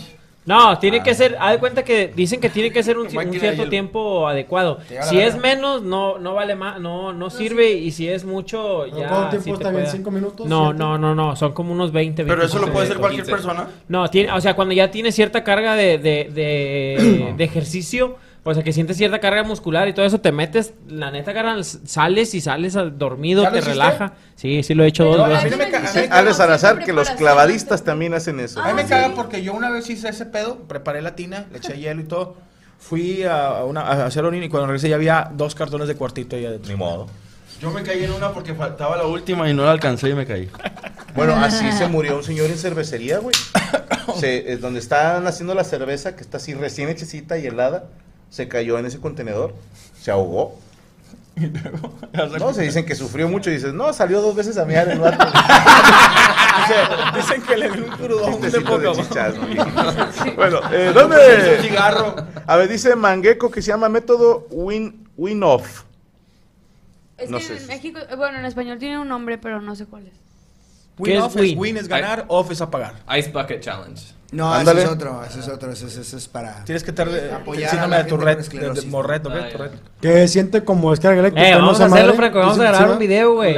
Speaker 6: No, tiene que ser, haz de cuenta que dicen que tiene que ser un, (laughs) cierto tiempo adecuado. Si es menos, no, no vale más, no, no sirve, y si es mucho,
Speaker 10: ¿Pero
Speaker 6: ya.
Speaker 10: cuánto tiempo
Speaker 6: sí
Speaker 10: está bien? ¿Cinco minutos?
Speaker 6: No,
Speaker 10: ¿Siete?
Speaker 6: no, no, no, son como unos 20,
Speaker 5: Pero eso lo
Speaker 6: 25
Speaker 5: puede hacer cualquier
Speaker 8: 15.
Speaker 5: persona.
Speaker 6: No, tiene, o sea, cuando ya tiene cierta carga de, de, de, (clears throat) de ejercicio, o sea, que sientes cierta carga muscular y todo eso, te metes, la neta, carnal, sales y sales al- dormido,
Speaker 2: ¿Ya lo
Speaker 6: te
Speaker 2: hiciste?
Speaker 6: relaja. Sí, sí lo he hecho dos
Speaker 2: a
Speaker 6: veces.
Speaker 2: mí no me ca- a mí-
Speaker 1: Ale Salazar, que los clavadistas también hacen eso.
Speaker 2: A mí me
Speaker 9: Ah,
Speaker 2: caga porque yo una vez hice ese pedo, preparé la tina, le eché hielo y todo. Fui a, a una, a hacer orina y cuando regresé ya había dos cartones de cuartito ahí adentro.
Speaker 1: Ni modo.
Speaker 5: Yo me caí en una porque faltaba la última y no la alcancé y me caí.
Speaker 1: Bueno, así se murió un señor en cervecería, güey. (coughs) Se- es donde están haciendo la cerveza, que está así recién hechecita y helada, se cayó en ese contenedor, se ahogó. (laughs) No, se dicen que sufrió mucho y dices, no, salió dos veces a miar el vato. (laughs)
Speaker 2: Dice- dicen que le dio un crudón de poco.
Speaker 1: chichas, ¿no? Bueno, eh, (laughs)
Speaker 5: Un
Speaker 1: ¿dónde?
Speaker 5: cigarro.
Speaker 1: A ver, dice Mangeco que se llama método win, win off.
Speaker 9: Es
Speaker 1: No
Speaker 9: que
Speaker 1: sé
Speaker 9: en México, eh, bueno, en español tiene un nombre, pero no sé cuál es.
Speaker 6: ¿Qué
Speaker 2: Win
Speaker 6: es
Speaker 2: off es,
Speaker 6: win?
Speaker 2: win es ganar, off es apagar.
Speaker 8: Ice bucket challenge.
Speaker 7: No,
Speaker 1: Ándale.
Speaker 7: ese es otro, ese es otro, ese, ese- ese es para...
Speaker 2: Tienes que tener eh,
Speaker 7: Apoyar
Speaker 2: el
Speaker 7: a
Speaker 2: síndrome
Speaker 7: la
Speaker 2: de
Speaker 7: gente con
Speaker 2: Tourette, de,
Speaker 7: esclerosis.
Speaker 2: de Morret, ¿o qué?
Speaker 8: Ya.
Speaker 2: Tourette.
Speaker 10: Que siente como descarga eléctrica.
Speaker 6: Eh,
Speaker 10: ¿no?
Speaker 6: vamos
Speaker 10: Esa
Speaker 6: a hacerlo,
Speaker 10: madre.
Speaker 6: Franco, vamos a
Speaker 10: ¿Sí,
Speaker 6: grabar
Speaker 10: sí,
Speaker 6: un video, güey.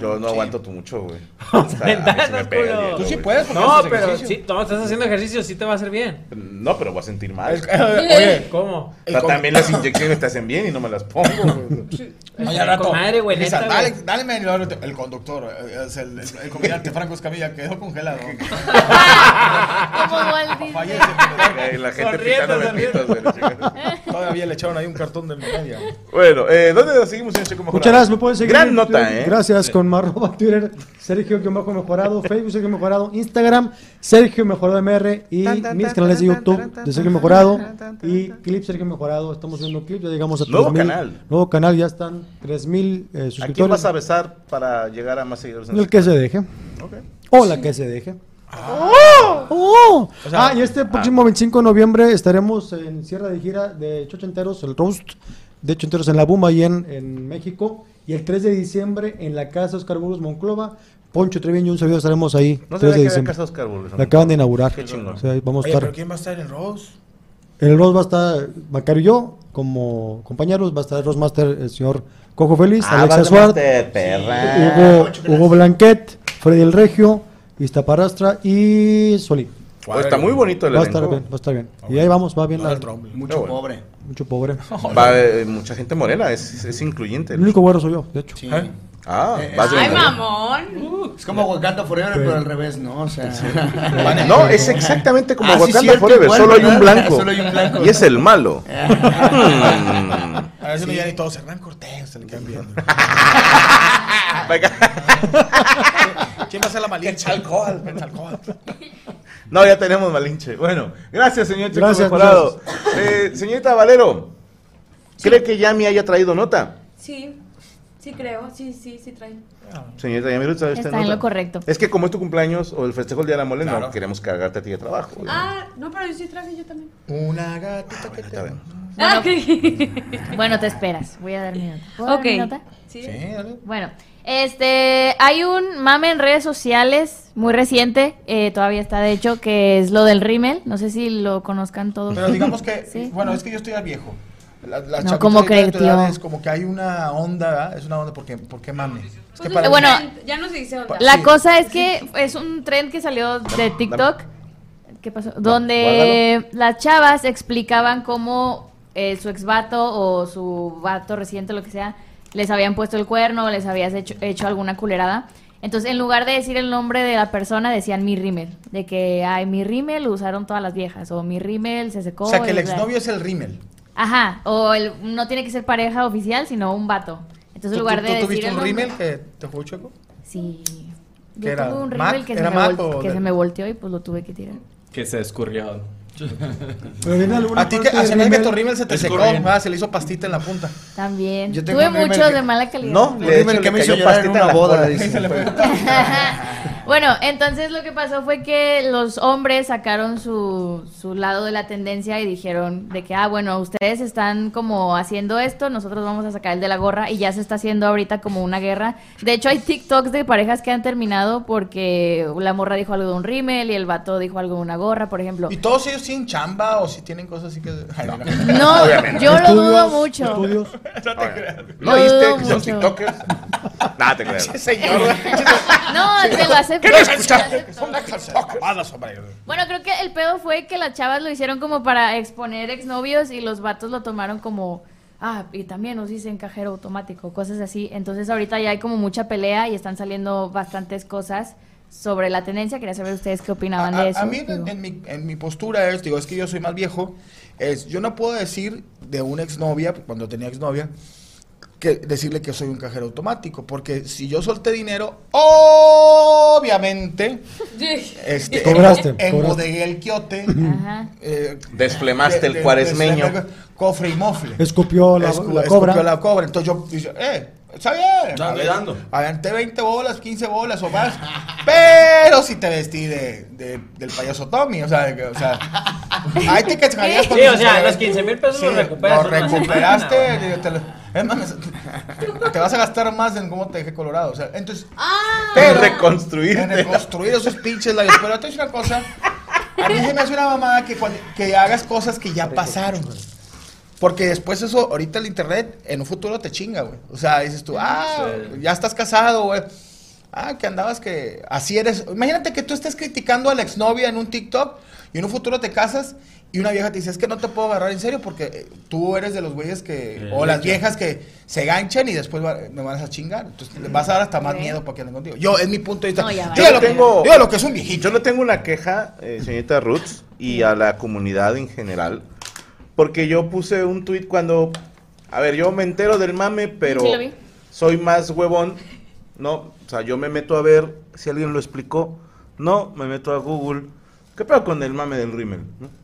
Speaker 1: Yo no aguanto tú mucho, güey. (laughs)
Speaker 6: Ventanas,
Speaker 1: A mí se me pega el
Speaker 6: culo.
Speaker 1: hielo,
Speaker 2: Tú sí
Speaker 1: güey.
Speaker 2: puedes porque
Speaker 6: No,
Speaker 2: haces
Speaker 6: pero
Speaker 2: ejercicio.
Speaker 6: si no, estás haciendo ejercicio, sí te va a hacer bien.
Speaker 1: No, pero voy a sentir mal. (laughs)
Speaker 2: Oye,
Speaker 6: ¿Cómo?
Speaker 1: O sea, también las inyecciones te hacen bien y no me las pongo. (laughs) güey.
Speaker 2: Rato.
Speaker 6: Con madre, güey,
Speaker 2: Lisa,
Speaker 6: neta,
Speaker 2: dale,
Speaker 6: güey.
Speaker 2: dale, te- el conductor, es el, el comediante Franco Escamilla, quedó congelado. (laughs) (laughs)
Speaker 4: Como Walt Disney.
Speaker 2: Fallece,
Speaker 1: la gente picando (laughs)
Speaker 2: todavía le echaron ahí un cartón de media.
Speaker 1: Bueno, eh, ¿dónde seguimos, Checo Mejorado?
Speaker 10: Muchas gracias, me pueden seguir.
Speaker 1: Gran
Speaker 10: en
Speaker 1: nota,
Speaker 10: Twitter.
Speaker 1: ¿eh?
Speaker 10: Gracias, con arroba Twitter, Sergio Bajo Mejorado, Facebook Sergio Mejorado, Instagram, Sergio Mejorado MR y mis canales de YouTube de Sergio Mejorado y Clip Sergio Mejorado. Estamos viendo clips, ya llegamos a
Speaker 1: Nuevo
Speaker 10: 3000.
Speaker 1: canal.
Speaker 10: Nuevo canal, ya están 3000 eh,
Speaker 1: ¿A quién vas a besar para llegar a más seguidores? en
Speaker 10: El que se deje. O la que se deje.
Speaker 1: Ah.
Speaker 10: ¡Oh!
Speaker 2: O sea,
Speaker 10: ah, y este próximo 25 de noviembre estaremos en Sierra de Gira de Chochenteros, el roast de Chochenteros en la Buma, ahí en, en México. Y el 3 de diciembre en la Casa Oscar Burgos Monclova. Poncho Treviño y un servidor estaremos ahí.
Speaker 1: No
Speaker 10: 3
Speaker 1: sabía
Speaker 10: de diciembre.
Speaker 1: casa Oscar Burgos.
Speaker 10: La acaban de inaugurar.
Speaker 1: Qué chingón.
Speaker 10: O sea, vamos a
Speaker 2: Oye,
Speaker 10: estar.
Speaker 2: pero ¿quién va a estar en Rose?
Speaker 10: En el roast va a estar Macario y yo como compañeros. Va a estar el Roastmaster el señor Cojo Félix,
Speaker 1: Ah,
Speaker 10: Alexa Suárez. Hugo, Hugo Blanquet, Freddy el Regio, Iztaparastra y Soli.
Speaker 1: Oh, está muy bonito el
Speaker 10: Va a estar
Speaker 1: elenco.
Speaker 10: bien, va a estar bien. Y ahí vamos, va bien. la-
Speaker 2: Donald Trump.
Speaker 7: Mucho
Speaker 1: bueno.
Speaker 7: pobre.
Speaker 10: mucho pobre.
Speaker 1: Va eh, mucha gente morena, es, es incluyente.
Speaker 10: El único güero soy yo, de hecho.
Speaker 7: Sí.
Speaker 2: ¿Eh?
Speaker 1: Ah,
Speaker 7: Eh,
Speaker 1: vas de
Speaker 9: Ay, mamón.
Speaker 7: Es como Wakanda Forever, pero al revés, ¿no? O sea...
Speaker 1: No, es exactamente como
Speaker 7: Ah, sí,
Speaker 1: Wakanda
Speaker 7: cierto,
Speaker 1: Forever,
Speaker 7: igual,
Speaker 1: solo hay un blanco.
Speaker 7: Solo hay un blanco.
Speaker 1: Y es el malo. (laughs) Mm.
Speaker 2: A veces no ya ni todos. Hernán Cortés se le viendo. (laughs) (laughs) ¿Quién va a ser la malinche?
Speaker 1: alcohol.
Speaker 2: alcohol.
Speaker 1: No, ya tenemos Malinche. Bueno, gracias, señor Checo
Speaker 10: Gracias.
Speaker 1: Eh, señorita Valero, ¿cree que Yami haya traído nota?
Speaker 9: Sí, sí creo, sí, sí, sí trae.
Speaker 1: Señorita Yami, ¿trae usted
Speaker 4: Está en lo correcto.
Speaker 1: Es que como es tu cumpleaños o el festejo del Día de la Mole, no queremos cargarte a ti de trabajo.
Speaker 9: Ah, no, pero yo sí traje yo también.
Speaker 2: Una gatita que
Speaker 1: Ya
Speaker 2: te...
Speaker 9: Ah, (laughs)
Speaker 4: Bueno, te esperas. Voy a dar mi nota. ¿Puedo dar
Speaker 9: ok.
Speaker 4: mi nota?
Speaker 9: Sí.
Speaker 2: Sí, dale.
Speaker 4: Bueno, este, hay un mame en redes sociales muy reciente, eh, todavía está de hecho, que es lo del rímel. No sé si lo conozcan todos.
Speaker 2: Pero digamos que, (laughs)
Speaker 4: Sí.
Speaker 2: bueno, es que yo estoy al viejo. La, la
Speaker 4: No,
Speaker 2: chavitas
Speaker 4: ¿cómo
Speaker 2: ahorita de
Speaker 4: crees,
Speaker 2: tu edad
Speaker 4: tío?
Speaker 2: Es como que hay una onda, ¿verdad? Es una onda porque, ¿por qué mame? Es que
Speaker 9: Pues
Speaker 2: para
Speaker 9: es
Speaker 4: bueno,
Speaker 9: ya no se dice onda.
Speaker 4: La
Speaker 2: Sí.
Speaker 4: cosa es que es un trend que salió de TikTok. ¿Qué pasó? Donde las chavas explicaban cómo eh, su ex vato o su vato reciente, lo que sea, les habían puesto el cuerno o les habías hecho, hecho alguna culerada. Entonces, en lugar de decir el nombre de la persona, decían mi rímel. De que, ay, mi rímel lo usaron todas las viejas. O mi rímel se secó.
Speaker 2: o sea, que el exnovio es el rímel.
Speaker 4: Ajá. O el, no tiene que ser pareja oficial, sino un vato. Entonces, en
Speaker 2: ¿Tú,
Speaker 4: lugar
Speaker 2: tú-
Speaker 4: de
Speaker 2: tú
Speaker 4: decir
Speaker 2: tuviste un rímel que te jugó chueco?
Speaker 4: Sí.
Speaker 2: ¿Qué
Speaker 4: Yo
Speaker 2: era?
Speaker 4: tuve un rímel que, se
Speaker 2: ¿Era
Speaker 4: me,
Speaker 2: Mac
Speaker 4: vol-
Speaker 2: o
Speaker 4: que
Speaker 2: de-
Speaker 4: se me volteó y pues lo tuve que tirar.
Speaker 8: Que se escurrió.
Speaker 10: Pero viene alguna
Speaker 2: A ti que, a hace que tu rímel se te secó, ah, se le hizo pastita en la punta.
Speaker 4: También.
Speaker 7: Yo
Speaker 4: Tuve muchos
Speaker 7: que-
Speaker 4: de mala calidad.
Speaker 1: No,
Speaker 7: Un
Speaker 1: de hecho, le
Speaker 7: que me hizo llorar en
Speaker 1: pastita
Speaker 7: una
Speaker 1: la
Speaker 7: boda. (laughs) (laughs)
Speaker 4: Bueno, entonces lo que pasó fue que los hombres sacaron su, su lado de la tendencia y dijeron de que, ah, bueno, ustedes están como haciendo esto, nosotros vamos a sacar el de la gorra y ya se está haciendo ahorita como una guerra. De hecho, hay TikToks de parejas que han terminado porque la morra dijo algo de un rímel y el vato dijo algo de una gorra, por ejemplo.
Speaker 2: ¿Y todos ellos tienen chamba o si tienen cosas así que.? No.
Speaker 4: No, (laughs) yo lo dudo mucho.
Speaker 10: estudios. (laughs)
Speaker 1: ¿No
Speaker 4: Lo
Speaker 1: viste
Speaker 4: dudo
Speaker 1: que son tiktokers? Nada, te creo.
Speaker 2: Señor, (laughs)
Speaker 4: No, te lo acepto.
Speaker 2: ¿qué no escuchaste? Son acabadas, hombre.
Speaker 4: Bueno, creo que el pedo fue que las chavas lo hicieron como para exponer exnovios y los vatos lo tomaron como, ah, y también nos dicen cajero automático, cosas así. Entonces ahorita ya hay como mucha pelea y están saliendo bastantes cosas sobre la tendencia. Quería saber ustedes qué opinaban
Speaker 2: A,
Speaker 4: de eso.
Speaker 2: a mí, en, en mi, en mi postura es, digo, es que yo soy más viejo, es, yo no puedo decir de una exnovia, cuando tenía exnovia, que decirle que soy un cajero automático, porque si yo solté dinero, obviamente, (laughs) este, (laughs)
Speaker 10: Cobraste,
Speaker 2: en-
Speaker 10: cobraste.
Speaker 2: embodegué el quiote, eh,
Speaker 1: Desflemaste
Speaker 2: de-
Speaker 1: el
Speaker 2: de-
Speaker 1: cuaresmeño.
Speaker 2: cofre y mofle.
Speaker 10: Escupió la,
Speaker 2: Escu-
Speaker 10: la
Speaker 2: escupió
Speaker 10: cobra.
Speaker 2: la cobra. Entonces yo dije, eh, está bien.
Speaker 5: Dando.
Speaker 2: Aventé 20 bolas, 15 bolas o más. (laughs) pero si te vestí de, de- del payaso Tommy. O sea, o sea ahí te cacharías
Speaker 6: Sí, o sea, los 15 mil pesos los recuperas
Speaker 2: Los recuperaste.
Speaker 6: semana,
Speaker 2: digo, te, lo- (laughs) es más, te vas a gastar más en cómo te dejé colorado. O sea, entonces.
Speaker 1: En reconstruirte.
Speaker 2: En reconstruir esos pinches labios. Pero te una cosa. A mí se me hace una mamada que, cuando- que hagas cosas que ya pasaron, güey. Porque después eso, ahorita el internet, en un futuro te chinga, güey. O sea, dices tú, ah, ya estás casado, güey. Ah, que andabas que así eres. Imagínate que tú estés criticando a la exnovia en un TikTok y en un futuro te casas y una vieja te dice, es que no te puedo agarrar en serio porque eh, tú eres de los güeyes que...
Speaker 5: Eh,
Speaker 2: o las viejas que se ganchan y después va- me vas a chingar. Entonces le vas a dar hasta más miedo para que anden contigo. Yo, es mi punto de vista.
Speaker 4: No,
Speaker 1: Yo
Speaker 2: lo que-
Speaker 1: tengo-
Speaker 2: diga lo que es un viejito.
Speaker 1: Yo le tengo una queja, eh, señorita Roots, y a la comunidad en general, porque yo puse un tweet cuando, a ver, yo me entero del mame, pero
Speaker 4: Sí, lo vi.
Speaker 1: soy más huevón, ¿no? O sea, yo me meto a ver si alguien lo explicó, no, me meto a Google, ¿qué pedo con el mame del rímel? ¿no?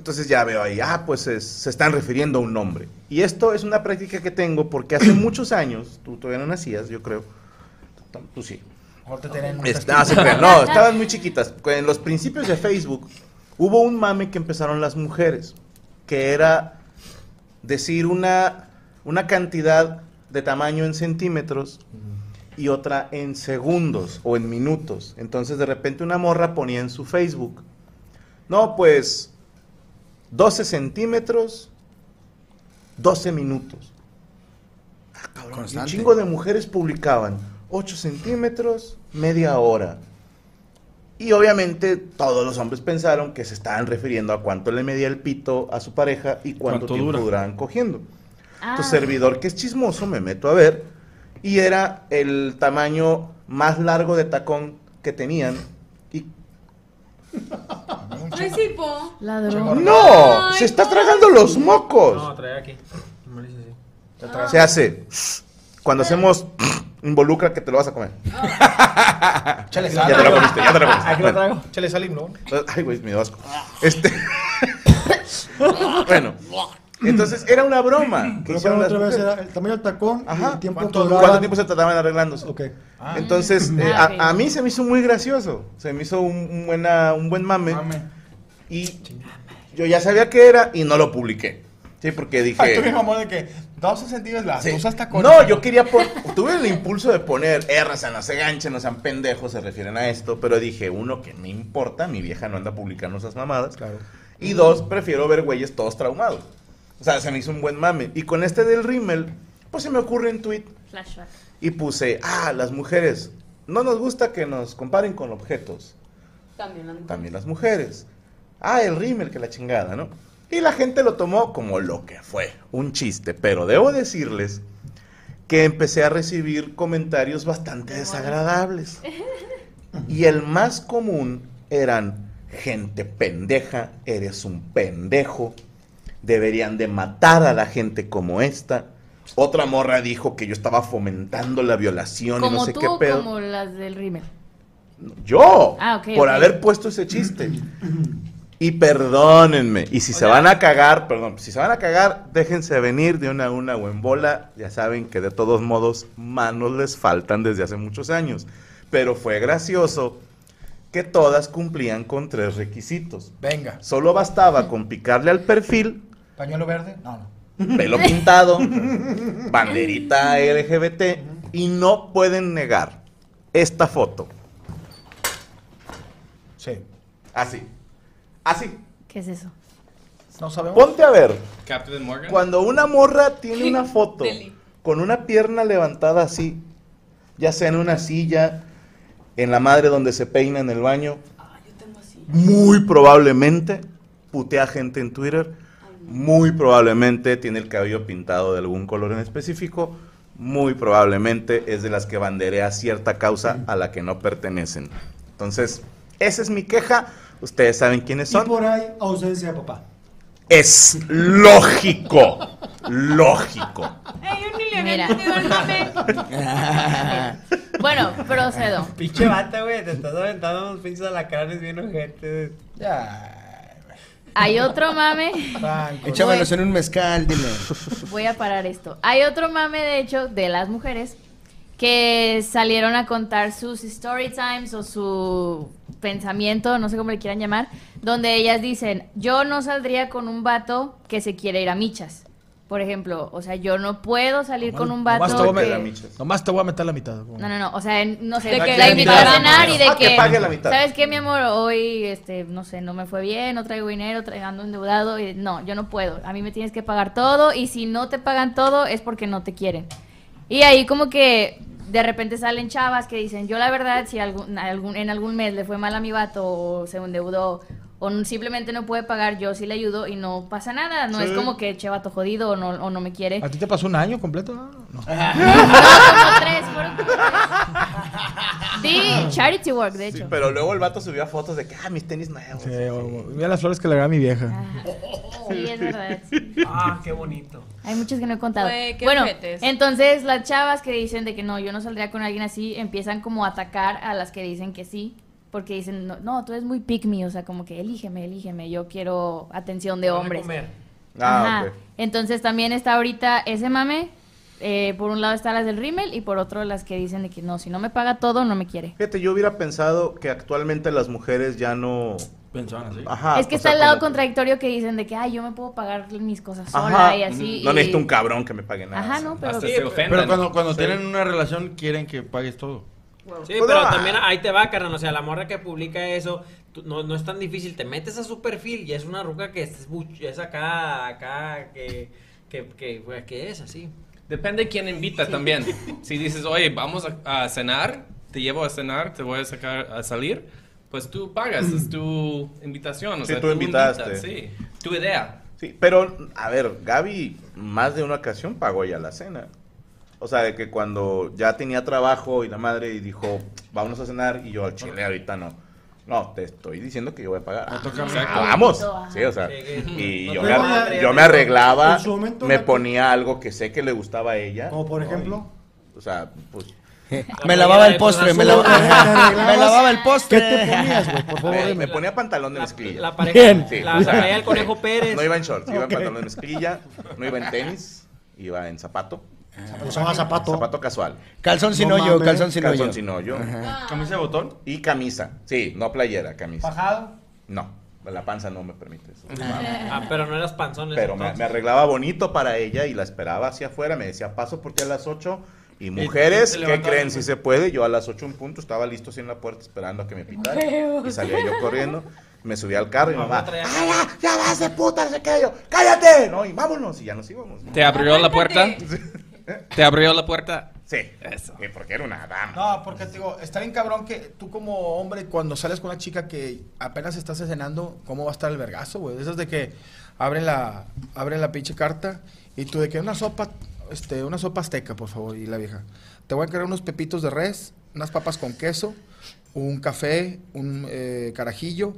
Speaker 1: Entonces ya veo ahí, ah, pues es- se están refiriendo a un nombre. Y esto es una práctica que tengo porque hace (clears throat) muchos años, tú todavía no nacías, yo creo, tú, tú sí, crean. No, (laughs) estaban muy chiquitas. En los principios de Facebook hubo un mame que empezaron las mujeres, que era decir una, una cantidad de tamaño en centímetros y otra en segundos o en minutos. Entonces de repente una morra ponía en su Facebook, no, pues 12 centímetros, 12 minutos. Ah, cabrón, Un chingo de mujeres publicaban 8 centímetros, media hora. Y obviamente todos los hombres pensaron que se estaban refiriendo a cuánto le medía el pito a su pareja y cuánto,
Speaker 5: ¿Cuánto
Speaker 1: tiempo
Speaker 5: dura?
Speaker 1: duraban cogiendo.
Speaker 4: Ah.
Speaker 1: Tu servidor, que es chismoso, me meto a ver y era el tamaño más largo de tacón que tenían.
Speaker 9: Ay, sí, po.
Speaker 4: Ladrón.
Speaker 1: ¡No!
Speaker 9: Ay,
Speaker 1: ¡Se está
Speaker 9: no.
Speaker 1: tragando los mocos!
Speaker 6: No, trae aquí. Así.
Speaker 1: Se hace. Cuando hacemos. (laughs) Involucra que te lo vas a comer.
Speaker 2: Échale (laughs)
Speaker 1: Ya
Speaker 2: sal.
Speaker 1: te lo comiste, ya te lo comiste.
Speaker 6: Aquí lo traigo.
Speaker 2: Échale sal limón.
Speaker 1: Ay, güey, me dio asco. Este. (laughs) bueno. Entonces era una broma. que
Speaker 10: Pero otra vez era el tamaño del tacón y
Speaker 1: Ajá.
Speaker 10: el tiempo
Speaker 2: ¿Cuánto
Speaker 1: tiempo se trataban arreglándose?
Speaker 10: Ok.
Speaker 2: Ah.
Speaker 1: Entonces, eh,
Speaker 4: Ah,
Speaker 1: a- mí se me hizo muy gracioso. Se me hizo un, un buena, un buen mame.
Speaker 2: Mame.
Speaker 1: Y yo ya sabía que era y no lo publiqué. Sí, porque dije.
Speaker 2: Ay, tú amor de que 12 centímetros las
Speaker 1: Sí.
Speaker 2: usas tacones.
Speaker 1: No, yo quería pon- tuve el impulso de poner R's, no se ganchen, no sean pendejos, se refieren a esto, pero dije, uno, que me importa, mi vieja no anda publicando esas mamadas.
Speaker 2: Claro.
Speaker 1: Y dos, prefiero ver güeyes todos traumados. O sea, se me hizo un buen mame. Y con este del rímel, pues se me ocurre un tweet
Speaker 4: Flashback.
Speaker 1: y puse, ah, las mujeres, no nos gusta que nos comparen con objetos.
Speaker 9: También la
Speaker 1: También las mujeres. Ah, el rímel, que la chingada, ¿no? Y la gente lo tomó como lo que fue, un chiste. Pero debo decirles que empecé a recibir comentarios bastante desagradables. (laughs) Y el más común eran gente pendeja, eres un pendejo, deberían de matar a la gente como esta. Otra morra dijo que yo estaba fomentando la violación y
Speaker 4: Como
Speaker 1: no sé
Speaker 4: tú
Speaker 1: qué pedo.
Speaker 4: como las del rímel.
Speaker 1: Yo,
Speaker 4: Ah,
Speaker 1: por haber puesto ese chiste. Y perdónenme, y si se van a cagar, perdón, si se van a cagar, déjense venir de una a una o en bola. Ya saben que de todos modos manos les faltan desde hace muchos años. Pero fue gracioso que todas cumplían con tres requisitos.
Speaker 2: Venga.
Speaker 1: Solo bastaba con picarle al perfil,
Speaker 2: ¿Pañuelo verde? No, no.
Speaker 1: pelo (laughs) pintado, banderita LGBT y no pueden negar esta foto.
Speaker 2: Sí.
Speaker 1: Así. Así.
Speaker 4: ¿Qué es eso?
Speaker 2: No sabemos.
Speaker 1: Ponte a ver.
Speaker 8: Captain Morgan.
Speaker 1: Cuando una morra tiene una (laughs) foto con una pierna levantada así, ya sea en una silla, en la madre donde se peina en el baño, muy probablemente putea gente en Twitter, muy probablemente tiene el cabello pintado de algún color en específico, muy probablemente es de las que banderea cierta causa a la que no pertenecen. Entonces, esa es mi queja. Ustedes saben quiénes
Speaker 10: Y
Speaker 1: son.
Speaker 10: por ahí, ausencia de papá.
Speaker 1: Es lógico. Lógico.
Speaker 4: Mira. (laughs) bueno, procedo.
Speaker 6: Pinche bata, güey. Te estás aventando unos pinches alacranes bien ojetes.
Speaker 2: Ya.
Speaker 4: Hay otro mame.
Speaker 7: Échamelos en un mezcal, dile.
Speaker 4: Voy a parar esto. Hay otro mame, de hecho, de las mujeres que salieron a contar sus story times o su pensamiento, no sé cómo le quieran llamar, donde ellas dicen, yo no saldría con un vato que se quiere ir a michas. Por ejemplo, o sea, yo no puedo salir con un vato
Speaker 2: Nomás te, voy a
Speaker 4: que...
Speaker 2: met- nomás te voy a meter la mitad.
Speaker 4: No, no, no, o sea, no sé,
Speaker 9: De que
Speaker 4: la invito a cenar y de
Speaker 1: Ah, que
Speaker 4: que,
Speaker 1: pague la mitad.
Speaker 4: ¿sabes qué, mi amor? Hoy, este, no sé, no me fue bien, no traigo dinero, tra- ando endeudado, y no, yo no puedo, a mí me tienes que pagar todo, y si no te pagan todo es porque no te quieren. Y ahí como que de repente salen chavas que dicen, yo la verdad, si algún, algún, en algún mes le fue mal a mi vato, o se endeudó, o simplemente no puede pagar, yo sí le ayudo, y no pasa nada, no
Speaker 2: Sí.
Speaker 4: es como que che vato jodido o no, o no me quiere.
Speaker 2: ¿A ti te pasó un año completo? No. (laughs)
Speaker 4: No, como tres, fueron como tres. Sí, charity work, de
Speaker 1: Sí,
Speaker 4: hecho.
Speaker 1: pero luego el vato subía fotos de que, ah, mis tenis nuevos.
Speaker 2: Sí, o- mira las flores que le da mi vieja.
Speaker 4: Sí, es verdad.
Speaker 6: Ah, qué bonito.
Speaker 4: Hay muchas que no he contado. Bueno, entonces las chavas que dicen de que no, yo no saldría con alguien así, empiezan como a atacar a las que dicen que sí. Porque dicen, no, no tú eres muy pick me, o sea, como que elígeme, elígeme, yo quiero atención de hombres.
Speaker 6: comer.
Speaker 1: Ah,
Speaker 4: Ajá.
Speaker 1: ok.
Speaker 4: Entonces también está ahorita ese mame. eh, por un lado están las del Rimmel y por otro las que dicen de que no, si no me paga todo, no me quiere.
Speaker 1: Fíjate, yo hubiera pensado que actualmente las mujeres ya no...
Speaker 5: Pensaban así.
Speaker 1: Ajá.
Speaker 4: es que está
Speaker 1: sea,
Speaker 4: el lado
Speaker 1: como-
Speaker 4: contradictorio que dicen de que, ay, yo me puedo pagar mis cosas sola
Speaker 1: Ajá.
Speaker 4: y así.
Speaker 1: No
Speaker 4: y-
Speaker 1: necesito un cabrón que me pague nada.
Speaker 4: Ajá, no, pero...
Speaker 8: Hasta
Speaker 6: Sí,
Speaker 8: se ofenden.
Speaker 5: Pero cuando, cuando
Speaker 1: Sí.
Speaker 5: tienen una relación quieren que pagues todo.
Speaker 6: Sí,
Speaker 1: Pues,
Speaker 6: pero también ahí te va, carnal. O sea, la morra que publica eso tú- no, no es tan difícil. Te metes a su perfil y es una ruca que es, buch- es acá, acá, que, que, que, que es así.
Speaker 8: Depende de quién invita también. (laughs) Si dices, oye, vamos a, a cenar, te llevo a cenar, te voy a sacar a salir, pues tú pagas, es tu (clears throat) invitación. O
Speaker 1: Sí,
Speaker 8: sea,
Speaker 1: tú invitaste.
Speaker 8: invitas, sí, tu idea.
Speaker 1: Sí, pero, a ver, Gaby más de una ocasión pagó ya la cena. O sea, de que cuando ya tenía trabajo y la madre y dijo, vámonos a cenar, y yo al chile ahorita no. No, te estoy diciendo que yo voy a pagar.
Speaker 5: Me toca a mí.
Speaker 1: Ah, vamos. Sí, o sea, y
Speaker 6: No
Speaker 1: yo me,
Speaker 6: madre,
Speaker 1: yo me arreglaba,
Speaker 10: momento
Speaker 1: me
Speaker 10: la-
Speaker 1: ponía algo que sé que le gustaba a ella.
Speaker 10: Como por ejemplo.
Speaker 1: O sea, pues... (laughs)
Speaker 7: Me lavaba el postre, me, lava- me lavaba el postre.
Speaker 10: ¿Qué te ponías, güey? Por favor,
Speaker 1: Me, ponía pantalón de mezclilla.
Speaker 6: La pareja,
Speaker 10: Bien.
Speaker 1: Sí,
Speaker 6: la,
Speaker 1: o sea,
Speaker 6: la pareja del conejo Pérez. (laughs)
Speaker 1: No iba en shorts, iba
Speaker 10: Ok.
Speaker 1: en pantalón de mezclilla, no iba en tenis, iba en zapato.
Speaker 10: Usaba zapato.
Speaker 1: Zapato casual.
Speaker 7: Calzón sin
Speaker 10: No
Speaker 7: hoyo,
Speaker 10: mames.
Speaker 7: calzón sin
Speaker 1: calzón
Speaker 7: hoyo.
Speaker 1: sin hoyo.
Speaker 5: ¿Camisa de botón?
Speaker 1: Y camisa. Sí, no playera, camisa.
Speaker 2: ¿Bajado?
Speaker 1: No, la panza no me permite eso.
Speaker 6: Ah, pero no eras panzones.
Speaker 1: Pero me, me arreglaba bonito para ella y la esperaba hacia afuera. Me decía, paso por ti a las 8. Y mujeres,
Speaker 5: te
Speaker 1: ¿qué
Speaker 5: levantabas,
Speaker 1: creen?
Speaker 5: güey.
Speaker 1: Si se puede, yo a las 8 en punto estaba listo así en la puerta esperando a que me pitara. Y salía yo corriendo. Me subí al carro y mi mamá,
Speaker 6: traía-
Speaker 1: ¡Ah, ya, ya vas de puta! Se cayó. ¡Cállate! No, y vámonos. Y ya nos íbamos.
Speaker 8: ¿Te abrió la puerta? (laughs) ¿Te abrió la puerta?
Speaker 1: Sí,
Speaker 8: Eso.
Speaker 1: Sí, porque era una dama.
Speaker 2: No, porque te digo, está bien cabrón que tú como hombre, cuando sales con una chica que apenas estás cenando, ¿cómo va a estar el vergazo, güey? Esas de que abren la, abren la pinche carta y tú de que una sopa, este, una sopa azteca, por favor, y la vieja. Te voy a encargar unos pepitos de res, unas papas con queso, un café, un eh, carajillo